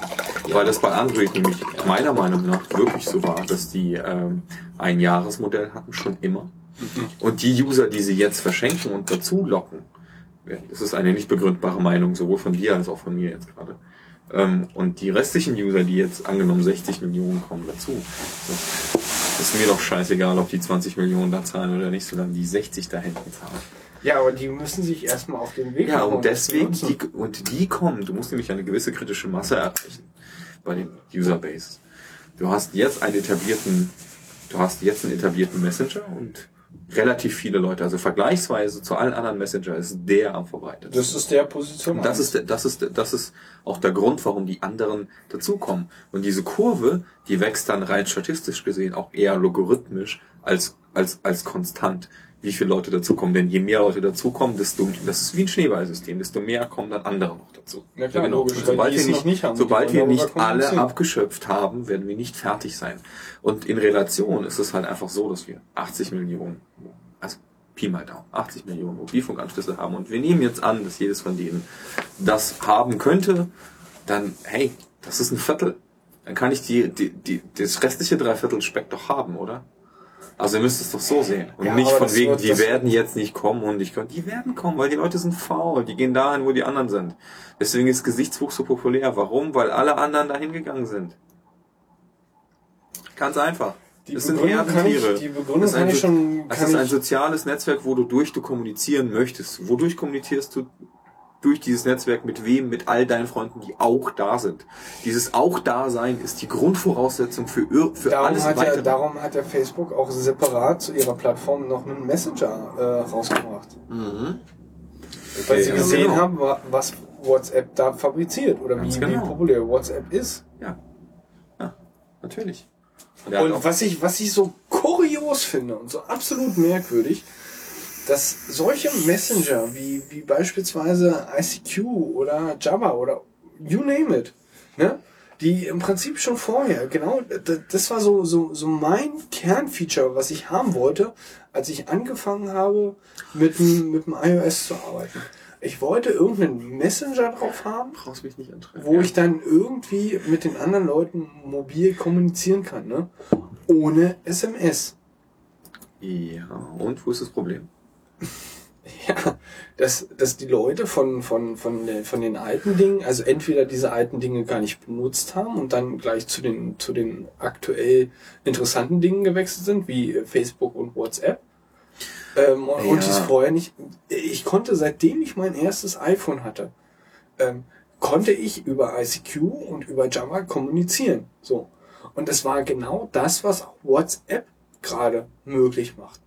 Weil das bei Android nämlich meiner Meinung nach wirklich so war, dass die ähm, ein Jahresmodell hatten, schon immer. Und die User, die sie jetzt verschenken und dazu locken, das ist eine nicht begründbare Meinung, sowohl von dir als auch von mir jetzt gerade. Ähm, und die restlichen User, die jetzt angenommen 60 Millionen kommen dazu, so, ist mir doch scheißegal, ob die 20 Millionen da zahlen oder nicht, solange die 60 da hinten zahlen. Ja, aber die müssen sich erstmal auf den Weg Ja, und deswegen, die, und die kommen, du musst nämlich eine gewisse kritische Masse erreichen bei den Userbases. Du hast jetzt einen etablierten, du hast jetzt einen etablierten Messenger und relativ viele Leute, also vergleichsweise zu allen anderen Messenger ist der am verbreitetsten. Das ist der Position. Und das ist, der- das ist, das ist auch der Grund, warum die anderen dazukommen. Und diese Kurve, die wächst dann rein statistisch gesehen auch eher logarithmisch als, als, als konstant, wie viele Leute dazukommen. Denn je mehr Leute dazukommen, desto, das ist wie ein Schneeballsystem, desto mehr kommen dann andere noch dazu. Ja klar, genau. logisch, sobald wir nicht, nicht haben, sobald wir nicht alle kommunizieren. abgeschöpft haben, werden wir nicht fertig sein. Und in Relation ist es halt einfach so, dass wir 80 Millionen, also Pi mal Daumen, 80 Millionen Mobilfunkanschlüsse haben und wir nehmen jetzt an, dass jedes von denen das haben könnte, dann, hey, das ist ein Viertel. Dann kann ich die, die, die, das restliche Dreiviertel Speck doch haben, oder? Also ihr müsst es doch so sehen. Und Ja, nicht von wegen, wird- die werden jetzt nicht kommen und ich kann, die werden kommen, weil die Leute sind faul, die gehen dahin, wo die anderen sind. Deswegen ist Gesichtswuchs so populär. Warum? Weil alle anderen dahin gegangen sind. Ganz einfach. Die das sind Begründung ich- Herdentiere. die Begründung Das ist ein kann ich schon- Das ist ein soziales Netzwerk, wodurch du kommunizieren möchtest. Wodurch kommunizierst du durch dieses Netzwerk mit wem? Mit all deinen Freunden, die auch da sind. Dieses auch da sein ist die Grundvoraussetzung für, für Darum alles hat, weitere. ja, darum hat ja Facebook auch separat zu ihrer Plattform noch einen Messenger äh, rausgebracht. Weil sie gesehen genau. haben, wa- was WhatsApp da fabriziert oder wie, Ganz wie genau. populär WhatsApp ist. Ja. Ja, natürlich. Und, Und was ich, was ich so kurios finde und so absolut merkwürdig, dass solche Messenger wie, wie beispielsweise ICQ oder Java oder you name it, ne? die im Prinzip schon vorher, genau, das war so, so, so mein Kernfeature, was ich haben wollte, als ich angefangen habe, mit dem, mit dem iOS zu arbeiten. Ich wollte irgendeinen Messenger drauf haben, brauchst mich nicht antreiben. wo ja. ich dann irgendwie mit den anderen Leuten mobil kommunizieren kann, ne? Ohne SMS. Ja, und wo ist das Problem? Ja, dass, dass die Leute von, von, von, den, von den alten Dingen, also entweder diese alten Dinge gar nicht benutzt haben und dann gleich zu den, zu den aktuell interessanten Dingen gewechselt sind, wie Facebook und WhatsApp. Ähm, und, und Ja. die es vorher nicht. Ich konnte, seitdem ich mein erstes iPhone hatte, ähm, konnte ich über ICQ und über Java kommunizieren. So. Und es war genau das, was auch WhatsApp gerade möglich macht.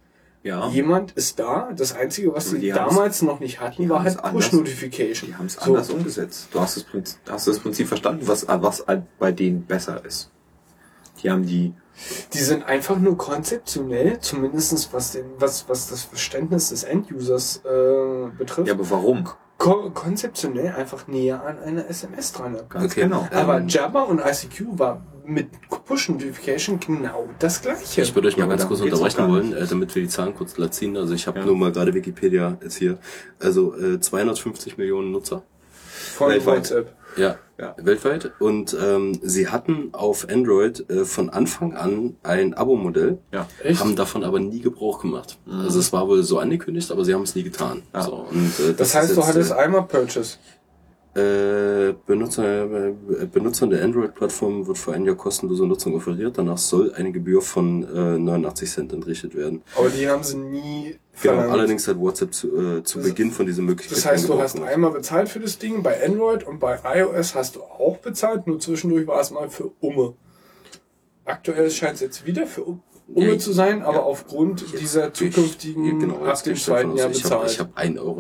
Ja. Jemand ist da. Das Einzige, was sie die damals noch nicht hatten, war halt Push-Notification. Die haben es So. anders umgesetzt. Du hast das, Prinzip, hast das Prinzip verstanden, was, was halt bei denen besser ist. Die haben die, Die sind einfach nur konzeptionell, zumindestens was, den, was, was das Verständnis des Endusers äh, betrifft, ja, aber warum? ko konzeptionell einfach näher an eine SMS dran. Ganz Okay. genau. Aber Ähm, Jabba und ICQ war mit Push Notification genau das gleiche. Ich würde euch mal Ja, ganz kurz unterbrechen wollen, äh, damit wir die Zahlen kurz glatt ziehen. Also ich habe Ja. nur mal gerade Wikipedia jetzt hier. Also äh, 250 Millionen Nutzer. von weltweit. WhatsApp. Ja, Ja. weltweit. Und ähm, sie hatten auf Android äh, von Anfang an ein Abo-Modell, Ja. Echt? haben davon aber nie Gebrauch gemacht. Also es war wohl so angekündigt, aber sie haben es nie getan. Ja. So, und, äh, Das ist heißt, du jetzt, hattest äh, einmal Purchase. Äh, Benutzer, äh, Benutzern der Android-Plattform wird für ein Jahr kostenlose Nutzung offeriert. Danach soll eine Gebühr von äh, 89 Cent entrichtet werden. Aber die haben sie nie Genau, verlangt. allerdings hat WhatsApp zu, äh, zu Das- Beginn von dieser Möglichkeit. Das heißt, du hast gemacht. einmal bezahlt für das Ding bei Android und bei iOS hast du auch bezahlt, nur zwischendurch war es mal für Umme. Aktuell scheint es jetzt wieder für Um- Umme Ja, zu sein, aber ja. aufgrund dieser zukünftigen Ich, genau, ab jetzt dem zweiten Jahr ich habe bezahlt. ich hab 1,59 Euro,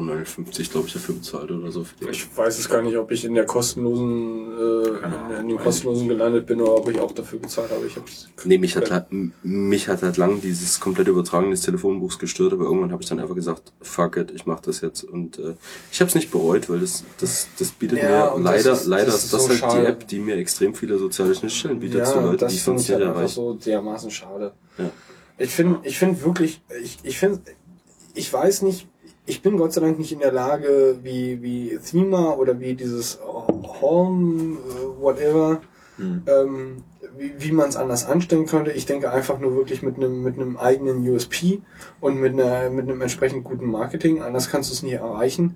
glaube ich, dafür bezahlt oder so. Ich weiß es gar nicht, ob ich in der kostenlosen, äh, in, den kostenlosen gelandet bin oder ob ich auch dafür bezahlt habe. Ich hab's Nee, mich hat, halt, mich hat halt lang dieses komplette Übertragen des Telefonbuchs gestört, aber irgendwann habe ich dann einfach gesagt, fuck it, ich mache das jetzt. Und äh, ich habe es nicht bereut, weil das, das, das bietet Ja, mir und das leider, ist- leider das ist ist das so halt schade. die App, die mir extrem viele soziale Schnittstellen bietet ja, zu Leuten, das die ich sonst ich nicht halt einfach erreiche. so dermaßen schade. Ja. Ich finde, ich finde wirklich, ich, ich finde, ich weiß nicht, ich bin Gott sei Dank nicht in der Lage, wie, wie Thema oder wie dieses Home, äh, whatever, ähm, wie, wie man es anders anstellen könnte. Ich denke einfach nur wirklich mit einem, mit einem eigenen USP und mit einer, mit einem entsprechend guten Marketing. Anders kannst du es nicht erreichen,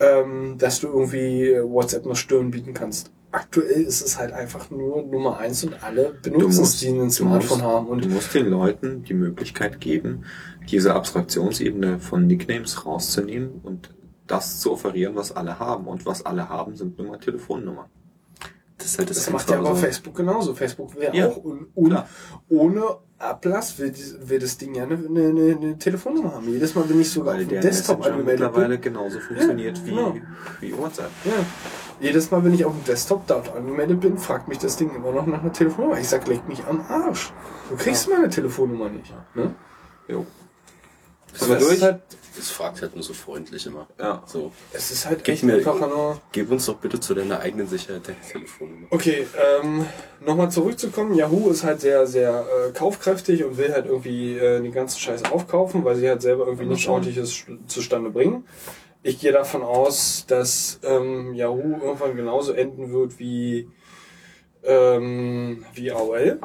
ähm, dass du irgendwie WhatsApp noch Stirn bieten kannst. Aktuell ist es halt einfach nur Nummer eins und alle benutzen es, die ein Smartphone haben. Und du musst den Leuten die Möglichkeit geben, diese Abstraktionsebene von Nicknames rauszunehmen und das zu offerieren, was alle haben. Und was alle haben, sind nur mal Telefonnummern. Das ist halt das, Das macht ja aber so. Facebook genauso. Facebook wäre Ja, auch un, un, ohne Ablass will, will das Ding ja eine, eine, eine, Telefonnummer haben. Jedes Mal, wenn ich sogar auf Weil dem der Desktop angemeldet mittlerweile bin. genauso funktioniert wie, genau. wie WhatsApp. Ja. Jedes Mal, wenn ich auf dem Desktop dort angemeldet bin, fragt mich das Ding immer noch nach einer Telefonnummer. Ich sag, leg mich am Arsch. Du kriegst meine Telefonnummer nicht. Ne? Jo. Aber wir das durch? Ist halt, Das fragt halt nur so freundlich immer. Ja. So, es ist halt Gib echt mir- einfach nur... gib uns doch bitte zu deiner eigenen Sicherheit deine Telefonnummer. Okay, ähm, nochmal zurückzukommen. Yahoo ist halt sehr, sehr äh, kaufkräftig und will halt irgendwie äh, den ganzen Scheiß aufkaufen, weil sie halt selber irgendwie nichts ordentliches zustande bringen. Ich gehe davon aus, dass ähm, Yahoo irgendwann genauso enden wird wie, ähm, wie AOL.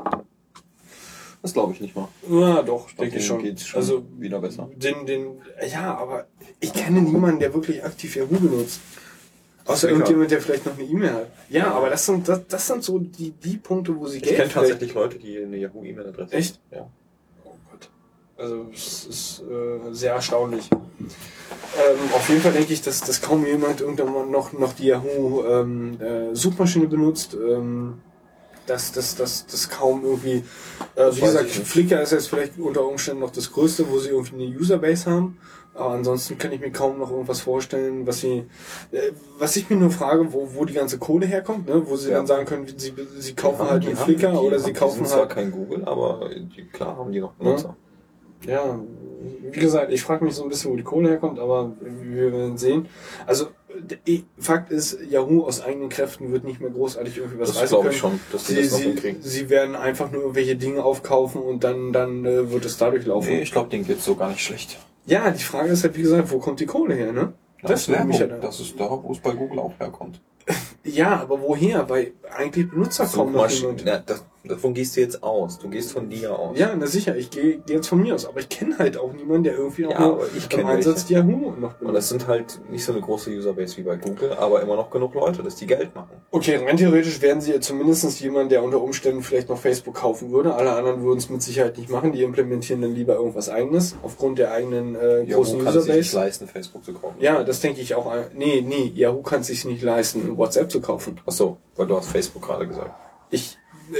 Das glaube ich nicht mal. Ja, doch, Ich glaub, denke ich schon. geht's schon Also wieder besser. den, den, ja, aber ich kenne niemanden, der wirklich aktiv Yahoo benutzt. Außer irgendjemand, der vielleicht noch eine E-Mail hat. Ja, aber das sind, das, das sind so die, die Punkte, wo sie Ich Geld kenne vielleicht- tatsächlich Leute, die eine Yahoo-E-Mail-Adresse Echt? Ja. Also es ist äh, sehr erstaunlich. Ähm, auf jeden Fall denke ich, dass, dass kaum jemand irgendwann noch, noch die Yahoo ähm, äh, Suchmaschine benutzt. Ähm, dass das, das, das kaum irgendwie. Äh, wie weiß gesagt. Flickr ist jetzt vielleicht unter Umständen noch das Größte, wo sie irgendwie eine Userbase haben. Aber ansonsten kann ich mir kaum noch irgendwas vorstellen, was sie, äh, was ich mir nur frage, wo, wo die ganze Kohle herkommt, ne? wo sie Ja. dann sagen können, sie, sie kaufen Die halt einen Flickr die oder sie kaufen sind zwar halt kein Google, aber die, klar haben die noch Benutzer. ja, wie gesagt, ich frage mich so ein bisschen, wo die Kohle herkommt, aber wir werden sehen. Also, Fakt ist, Yahoo aus eigenen Kräften wird nicht mehr großartig irgendwie was Das reißen glaube können. ich schon, dass Sie, das noch sie, hinkriegen. sie werden einfach nur irgendwelche Dinge aufkaufen und dann, dann äh, wird es dadurch laufen. Nee, ich glaube, denen geht's so gar nicht schlecht. Ja, die Frage ist halt, wie gesagt, wo kommt die Kohle her, ne? Das, würde mich ja da- das ist da, wo es bei Google auch herkommt. Ja, aber woher? Weil eigentlich benutzt da kaum noch Suchmaschinen- jemand. na, das, davon gehst du jetzt aus. Du gehst von dir aus. Ja, na sicher, ich gehe geh jetzt von mir aus, aber ich kenne halt auch niemanden, der irgendwie auch Ja, aber ich im kenn Einsatz die Yahoo noch Und das benutzt. sind halt nicht so eine große Userbase wie bei Google, aber immer noch genug Leute, dass die Geld machen. Okay, rein theoretisch wären sie ja zumindest jemand, der unter Umständen vielleicht noch Facebook kaufen würde. Alle anderen würden es mit Sicherheit nicht machen. Die implementieren dann lieber irgendwas eigenes aufgrund der eigenen äh, Yahoo großen kann sich nicht Userbase. leisten, Facebook zu kaufen. Ja, das denke ich auch. Nee, nee, Yahoo kann es sich nicht leisten, WhatsApp zu kaufen. Ach so, weil du hast Facebook gerade gesagt. Ich,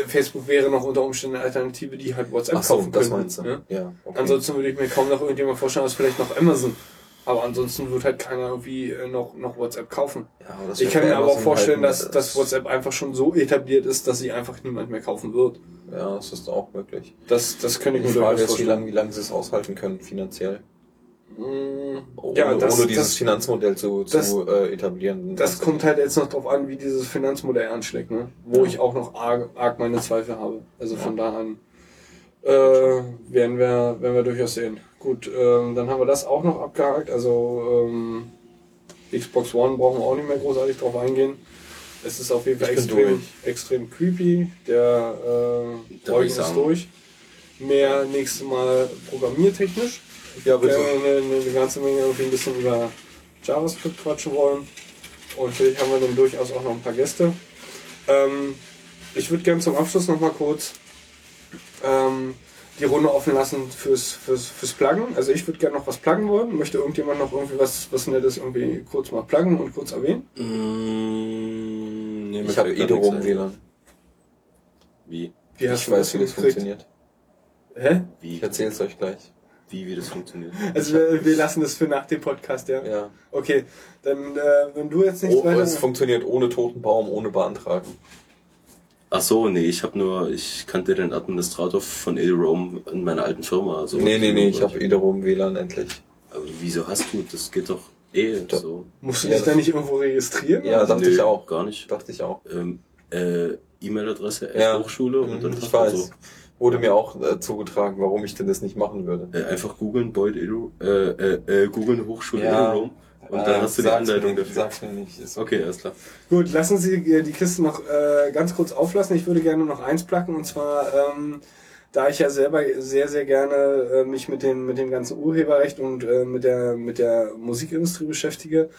Facebook wäre noch unter Umständen eine Alternative, die halt WhatsApp Ach so, kaufen das können. meinst du. ne? Ja, okay. Ansonsten würde ich mir kaum noch irgendjemand vorstellen, dass vielleicht noch Amazon. Aber ansonsten wird halt keiner irgendwie äh, noch, noch WhatsApp kaufen. ja, das Ich kann mir aber auch Amazon vorstellen, halt, dass, dass WhatsApp einfach schon so etabliert ist, dass sie einfach niemand mehr kaufen wird. Ja, das ist auch möglich. Das, das könnte Die ich mir Frage durchaus ist, wie vorstellen. lange wie lange sie es aushalten können finanziell. Ohne, Ja, das- ohne dieses das- Finanzmodell zu, das- zu äh, etablieren. Das kommt halt jetzt noch drauf an, wie dieses Finanzmodell anschlägt, ne? Wo ich auch noch arg, arg meine Zweifel habe. Also von da an äh, werden wir, werden wir durchaus sehen. Gut, ähm, dann haben wir das auch noch abgehakt. Also ähm, Xbox One brauchen wir auch nicht mehr großartig drauf eingehen. Es ist auf jeden Fall extrem, durch. extrem creepy. Der äh, Eugen ist durch. Mehr nächstes Mal programmiertechnisch. Ja, Wir bitte. eine, eine, eine ganze Menge irgendwie ein bisschen über JavaScript quatschen wollen. Und vielleicht haben wir dann durchaus auch noch ein paar Gäste. Ähm, ich würde gerne zum Abschluss noch mal kurz ähm, die Runde offen lassen fürs, fürs, fürs Pluggen. Also ich würde gerne noch was pluggen wollen. Möchte irgendjemand noch irgendwie was, was Nettes irgendwie kurz mal pluggen und kurz erwähnen? Mm, nee, Ich habe ein. WLAN. Wie? Wie hast Ich du weiß, wie das funktioniert. Hä? Wie? Ich erzähle es euch gleich. Wie, wie das funktioniert. Also wir, wir lassen das für nach dem Podcast, ja? Ja. Okay, dann äh, wenn du jetzt nicht Oh, weiter... es funktioniert ohne toten Baum, ohne beantragen. Ach so, nee, ich habe nur, ich kannte den Administrator von Edelroam in meiner alten Firma. Also nee, nee, nee, ich habe Ederum WLAN endlich. Aber wieso hast du? Das geht doch eh Doch. so. Musst du Ja, dich da nicht irgendwo registrieren? Ja, dachte Nö, ich auch. Gar nicht. Dachte ich auch. Ähm, äh, E-Mail-Adresse, Ja. Hochschule und Mhm, dann ich hast du weiß. so, Wurde mir auch äh, zugetragen, warum ich denn das nicht machen würde. äh, einfach googeln, Boyd Edu, äh, äh, äh, googeln Hochschule Ja. Edelroam und dann hast du die Anleitung dafür. Sag's mir nicht. Ist Okay, alles klar. Gut, lassen Sie äh, die Kiste noch äh, ganz kurz auflassen. Ich würde gerne noch eins placken und zwar, ähm, da ich ja selber sehr, sehr gerne äh, mich mit dem, mit dem ganzen Urheberrecht und äh, mit der, mit der Musikindustrie beschäftige.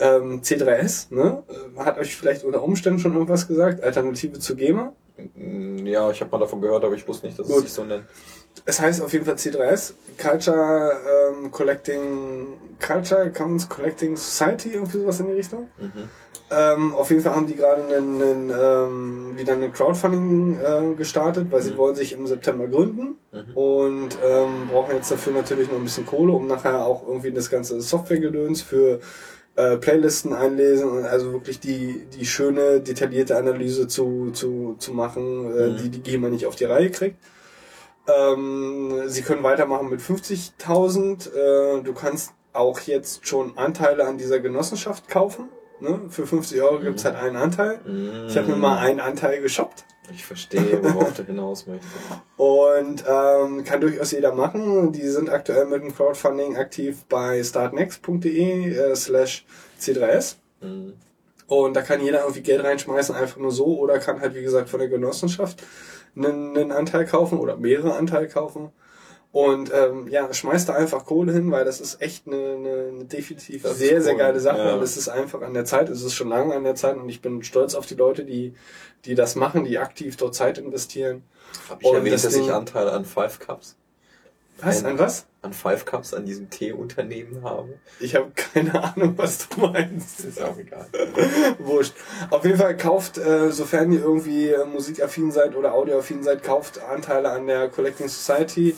Ähm, C3S, ne? Äh, Hat euch vielleicht unter Umständen schon irgendwas gesagt? Alternative zu GEMA? Mm, Ja, ich habe mal davon gehört, aber ich wusste nicht, dass Gut. es sich so nennt. Es heißt auf jeden Fall C3S, Culture ähm, Collecting, Culture Commons Collecting Society, irgendwie sowas in die Richtung. Ähm, auf jeden Fall haben die gerade einen, einen, ähm, wieder eine Crowdfunding äh, gestartet, weil sie wollen sich im September gründen und ähm, brauchen jetzt dafür natürlich noch ein bisschen Kohle, um nachher auch irgendwie das ganze Softwaregedöns für äh, Playlisten einlesen und also wirklich die, die schöne, detaillierte Analyse zu, zu, zu machen, äh, die die GEMA nicht auf die Reihe kriegt. Ähm, sie können weitermachen mit 50.000. Äh, du kannst auch jetzt schon Anteile an dieser Genossenschaft kaufen. Ne? Für 50 Euro gibt's halt einen Anteil. Ich habe mir mal einen Anteil geshoppt. Ich verstehe, worauf du hinaus möchtest. Und ähm, kann durchaus jeder machen. Die sind aktuell mit dem Crowdfunding aktiv bei startnext.de äh, slash C3S. Mhm. Und da kann jeder irgendwie Geld reinschmeißen, einfach nur so, oder kann halt, wie gesagt, von der Genossenschaft einen, einen Anteil kaufen oder mehrere Anteile kaufen. Und ähm, ja, schmeißt da einfach Kohle hin, weil das ist echt eine, eine, eine definitiv Das sehr, sehr cool. geile Sache. Ja. Und es ist einfach an der Zeit, es ist schon lange an der Zeit und ich bin stolz auf die Leute, die, die das machen, die aktiv dort Zeit investieren. Habe ich Und erwähnt, das dass ich Anteile an Five Cups, Was? Ein- An was? an Five Cups, an diesem Teeunternehmen habe? Ich habe keine Ahnung, was du meinst. Ist auch egal. Wurscht. Auf jeden Fall kauft, äh, sofern ihr irgendwie äh, musikaffin seid oder audioaffin seid, kauft Anteile an der Collecting Society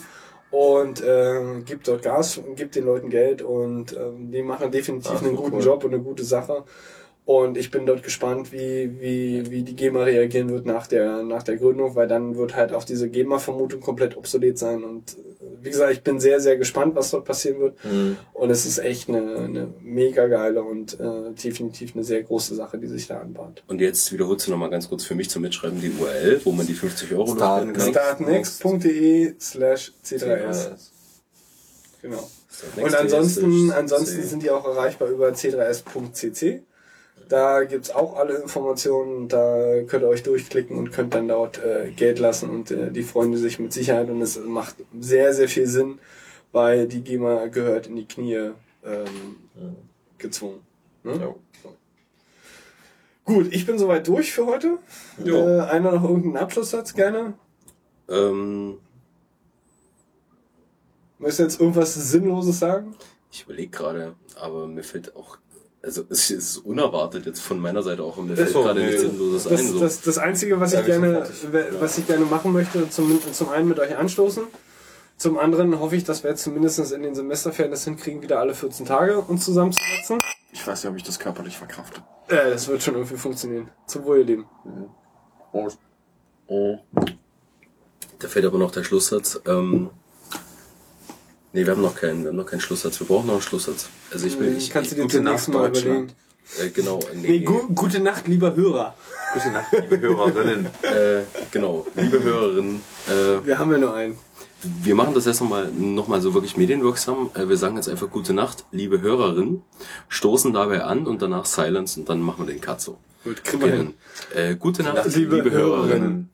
und äh, gibt dort Gas und gibt den Leuten Geld und ähm, die machen definitiv Ach, einen guten cool. Job und eine gute Sache. Und ich bin dort gespannt, wie, wie, wie die GEMA reagieren wird nach der, nach der Gründung, weil dann wird halt auch diese GEMA-Vermutung komplett obsolet sein. Und wie gesagt, ich bin sehr, sehr gespannt, was dort passieren wird. Mhm. Und es ist echt eine, eine mega geile und äh, definitiv eine sehr große Sache, die sich da anbahnt. Und jetzt wiederholst du nochmal ganz kurz für mich zum Mitschreiben die URL, wo man die 50 Euro Start loswerden kann. Next. Startnext.de slash C3S. Genau. Und ansonsten, ist ansonsten sind die auch erreichbar über c3s.cc. Da gibt's auch alle Informationen, da könnt ihr euch durchklicken und könnt dann dort äh, Geld lassen und äh, die freuen sich mit Sicherheit und es macht sehr, sehr viel Sinn, weil die GEMA gehört in die Knie ähm, gezwungen. Ne? Ja. Gut, ich bin soweit durch für heute. Äh, einer noch irgendeinen Abschlusssatz gerne? Ähm, Möchtest du jetzt irgendwas Sinnloses sagen? ich überlege gerade, aber mir fällt auch, also es ist unerwartet jetzt von meiner Seite auch, und mir fällt so, gerade nee. nichts Sinnloses ein. Das, So. das, das Einzige, was Ja, ich gerne, was ich gerne machen möchte, zum, zum einen mit euch anstoßen. Zum anderen hoffe ich, dass wir jetzt zumindest in den Semesterferien das hinkriegen, wieder alle 14 Tage uns zusammenzusetzen. Ich weiß nicht, ob ich das körperlich verkrafte. Äh, das wird schon irgendwie funktionieren. Zum Wohl, ihr Lieben. Prost. Da fällt aber noch der Schlusssatz. Ähm, Nee, wir haben noch keinen, wir haben noch keinen Schlusssatz. Wir brauchen noch einen Schlusssatz. Also ich will, ich, Kannst du dir Gute Nacht, Mal überlegen. äh, genau, nee, Nee, gu gute Nacht, lieber Hörer. Gute Nacht, liebe Hörerinnen. äh, genau, liebe Hörerinnen, äh, Wir haben ja nur einen. wir machen das jetzt nochmal noch mal so wirklich medienwirksam. Äh, wir sagen jetzt einfach gute Nacht, liebe Hörerinnen, stoßen dabei an und danach Silence und dann machen wir den Cut so. Gut, kriegen wir hin. Äh, gute Nacht, Liebe liebe, Hörerinnen. Hörerinnen.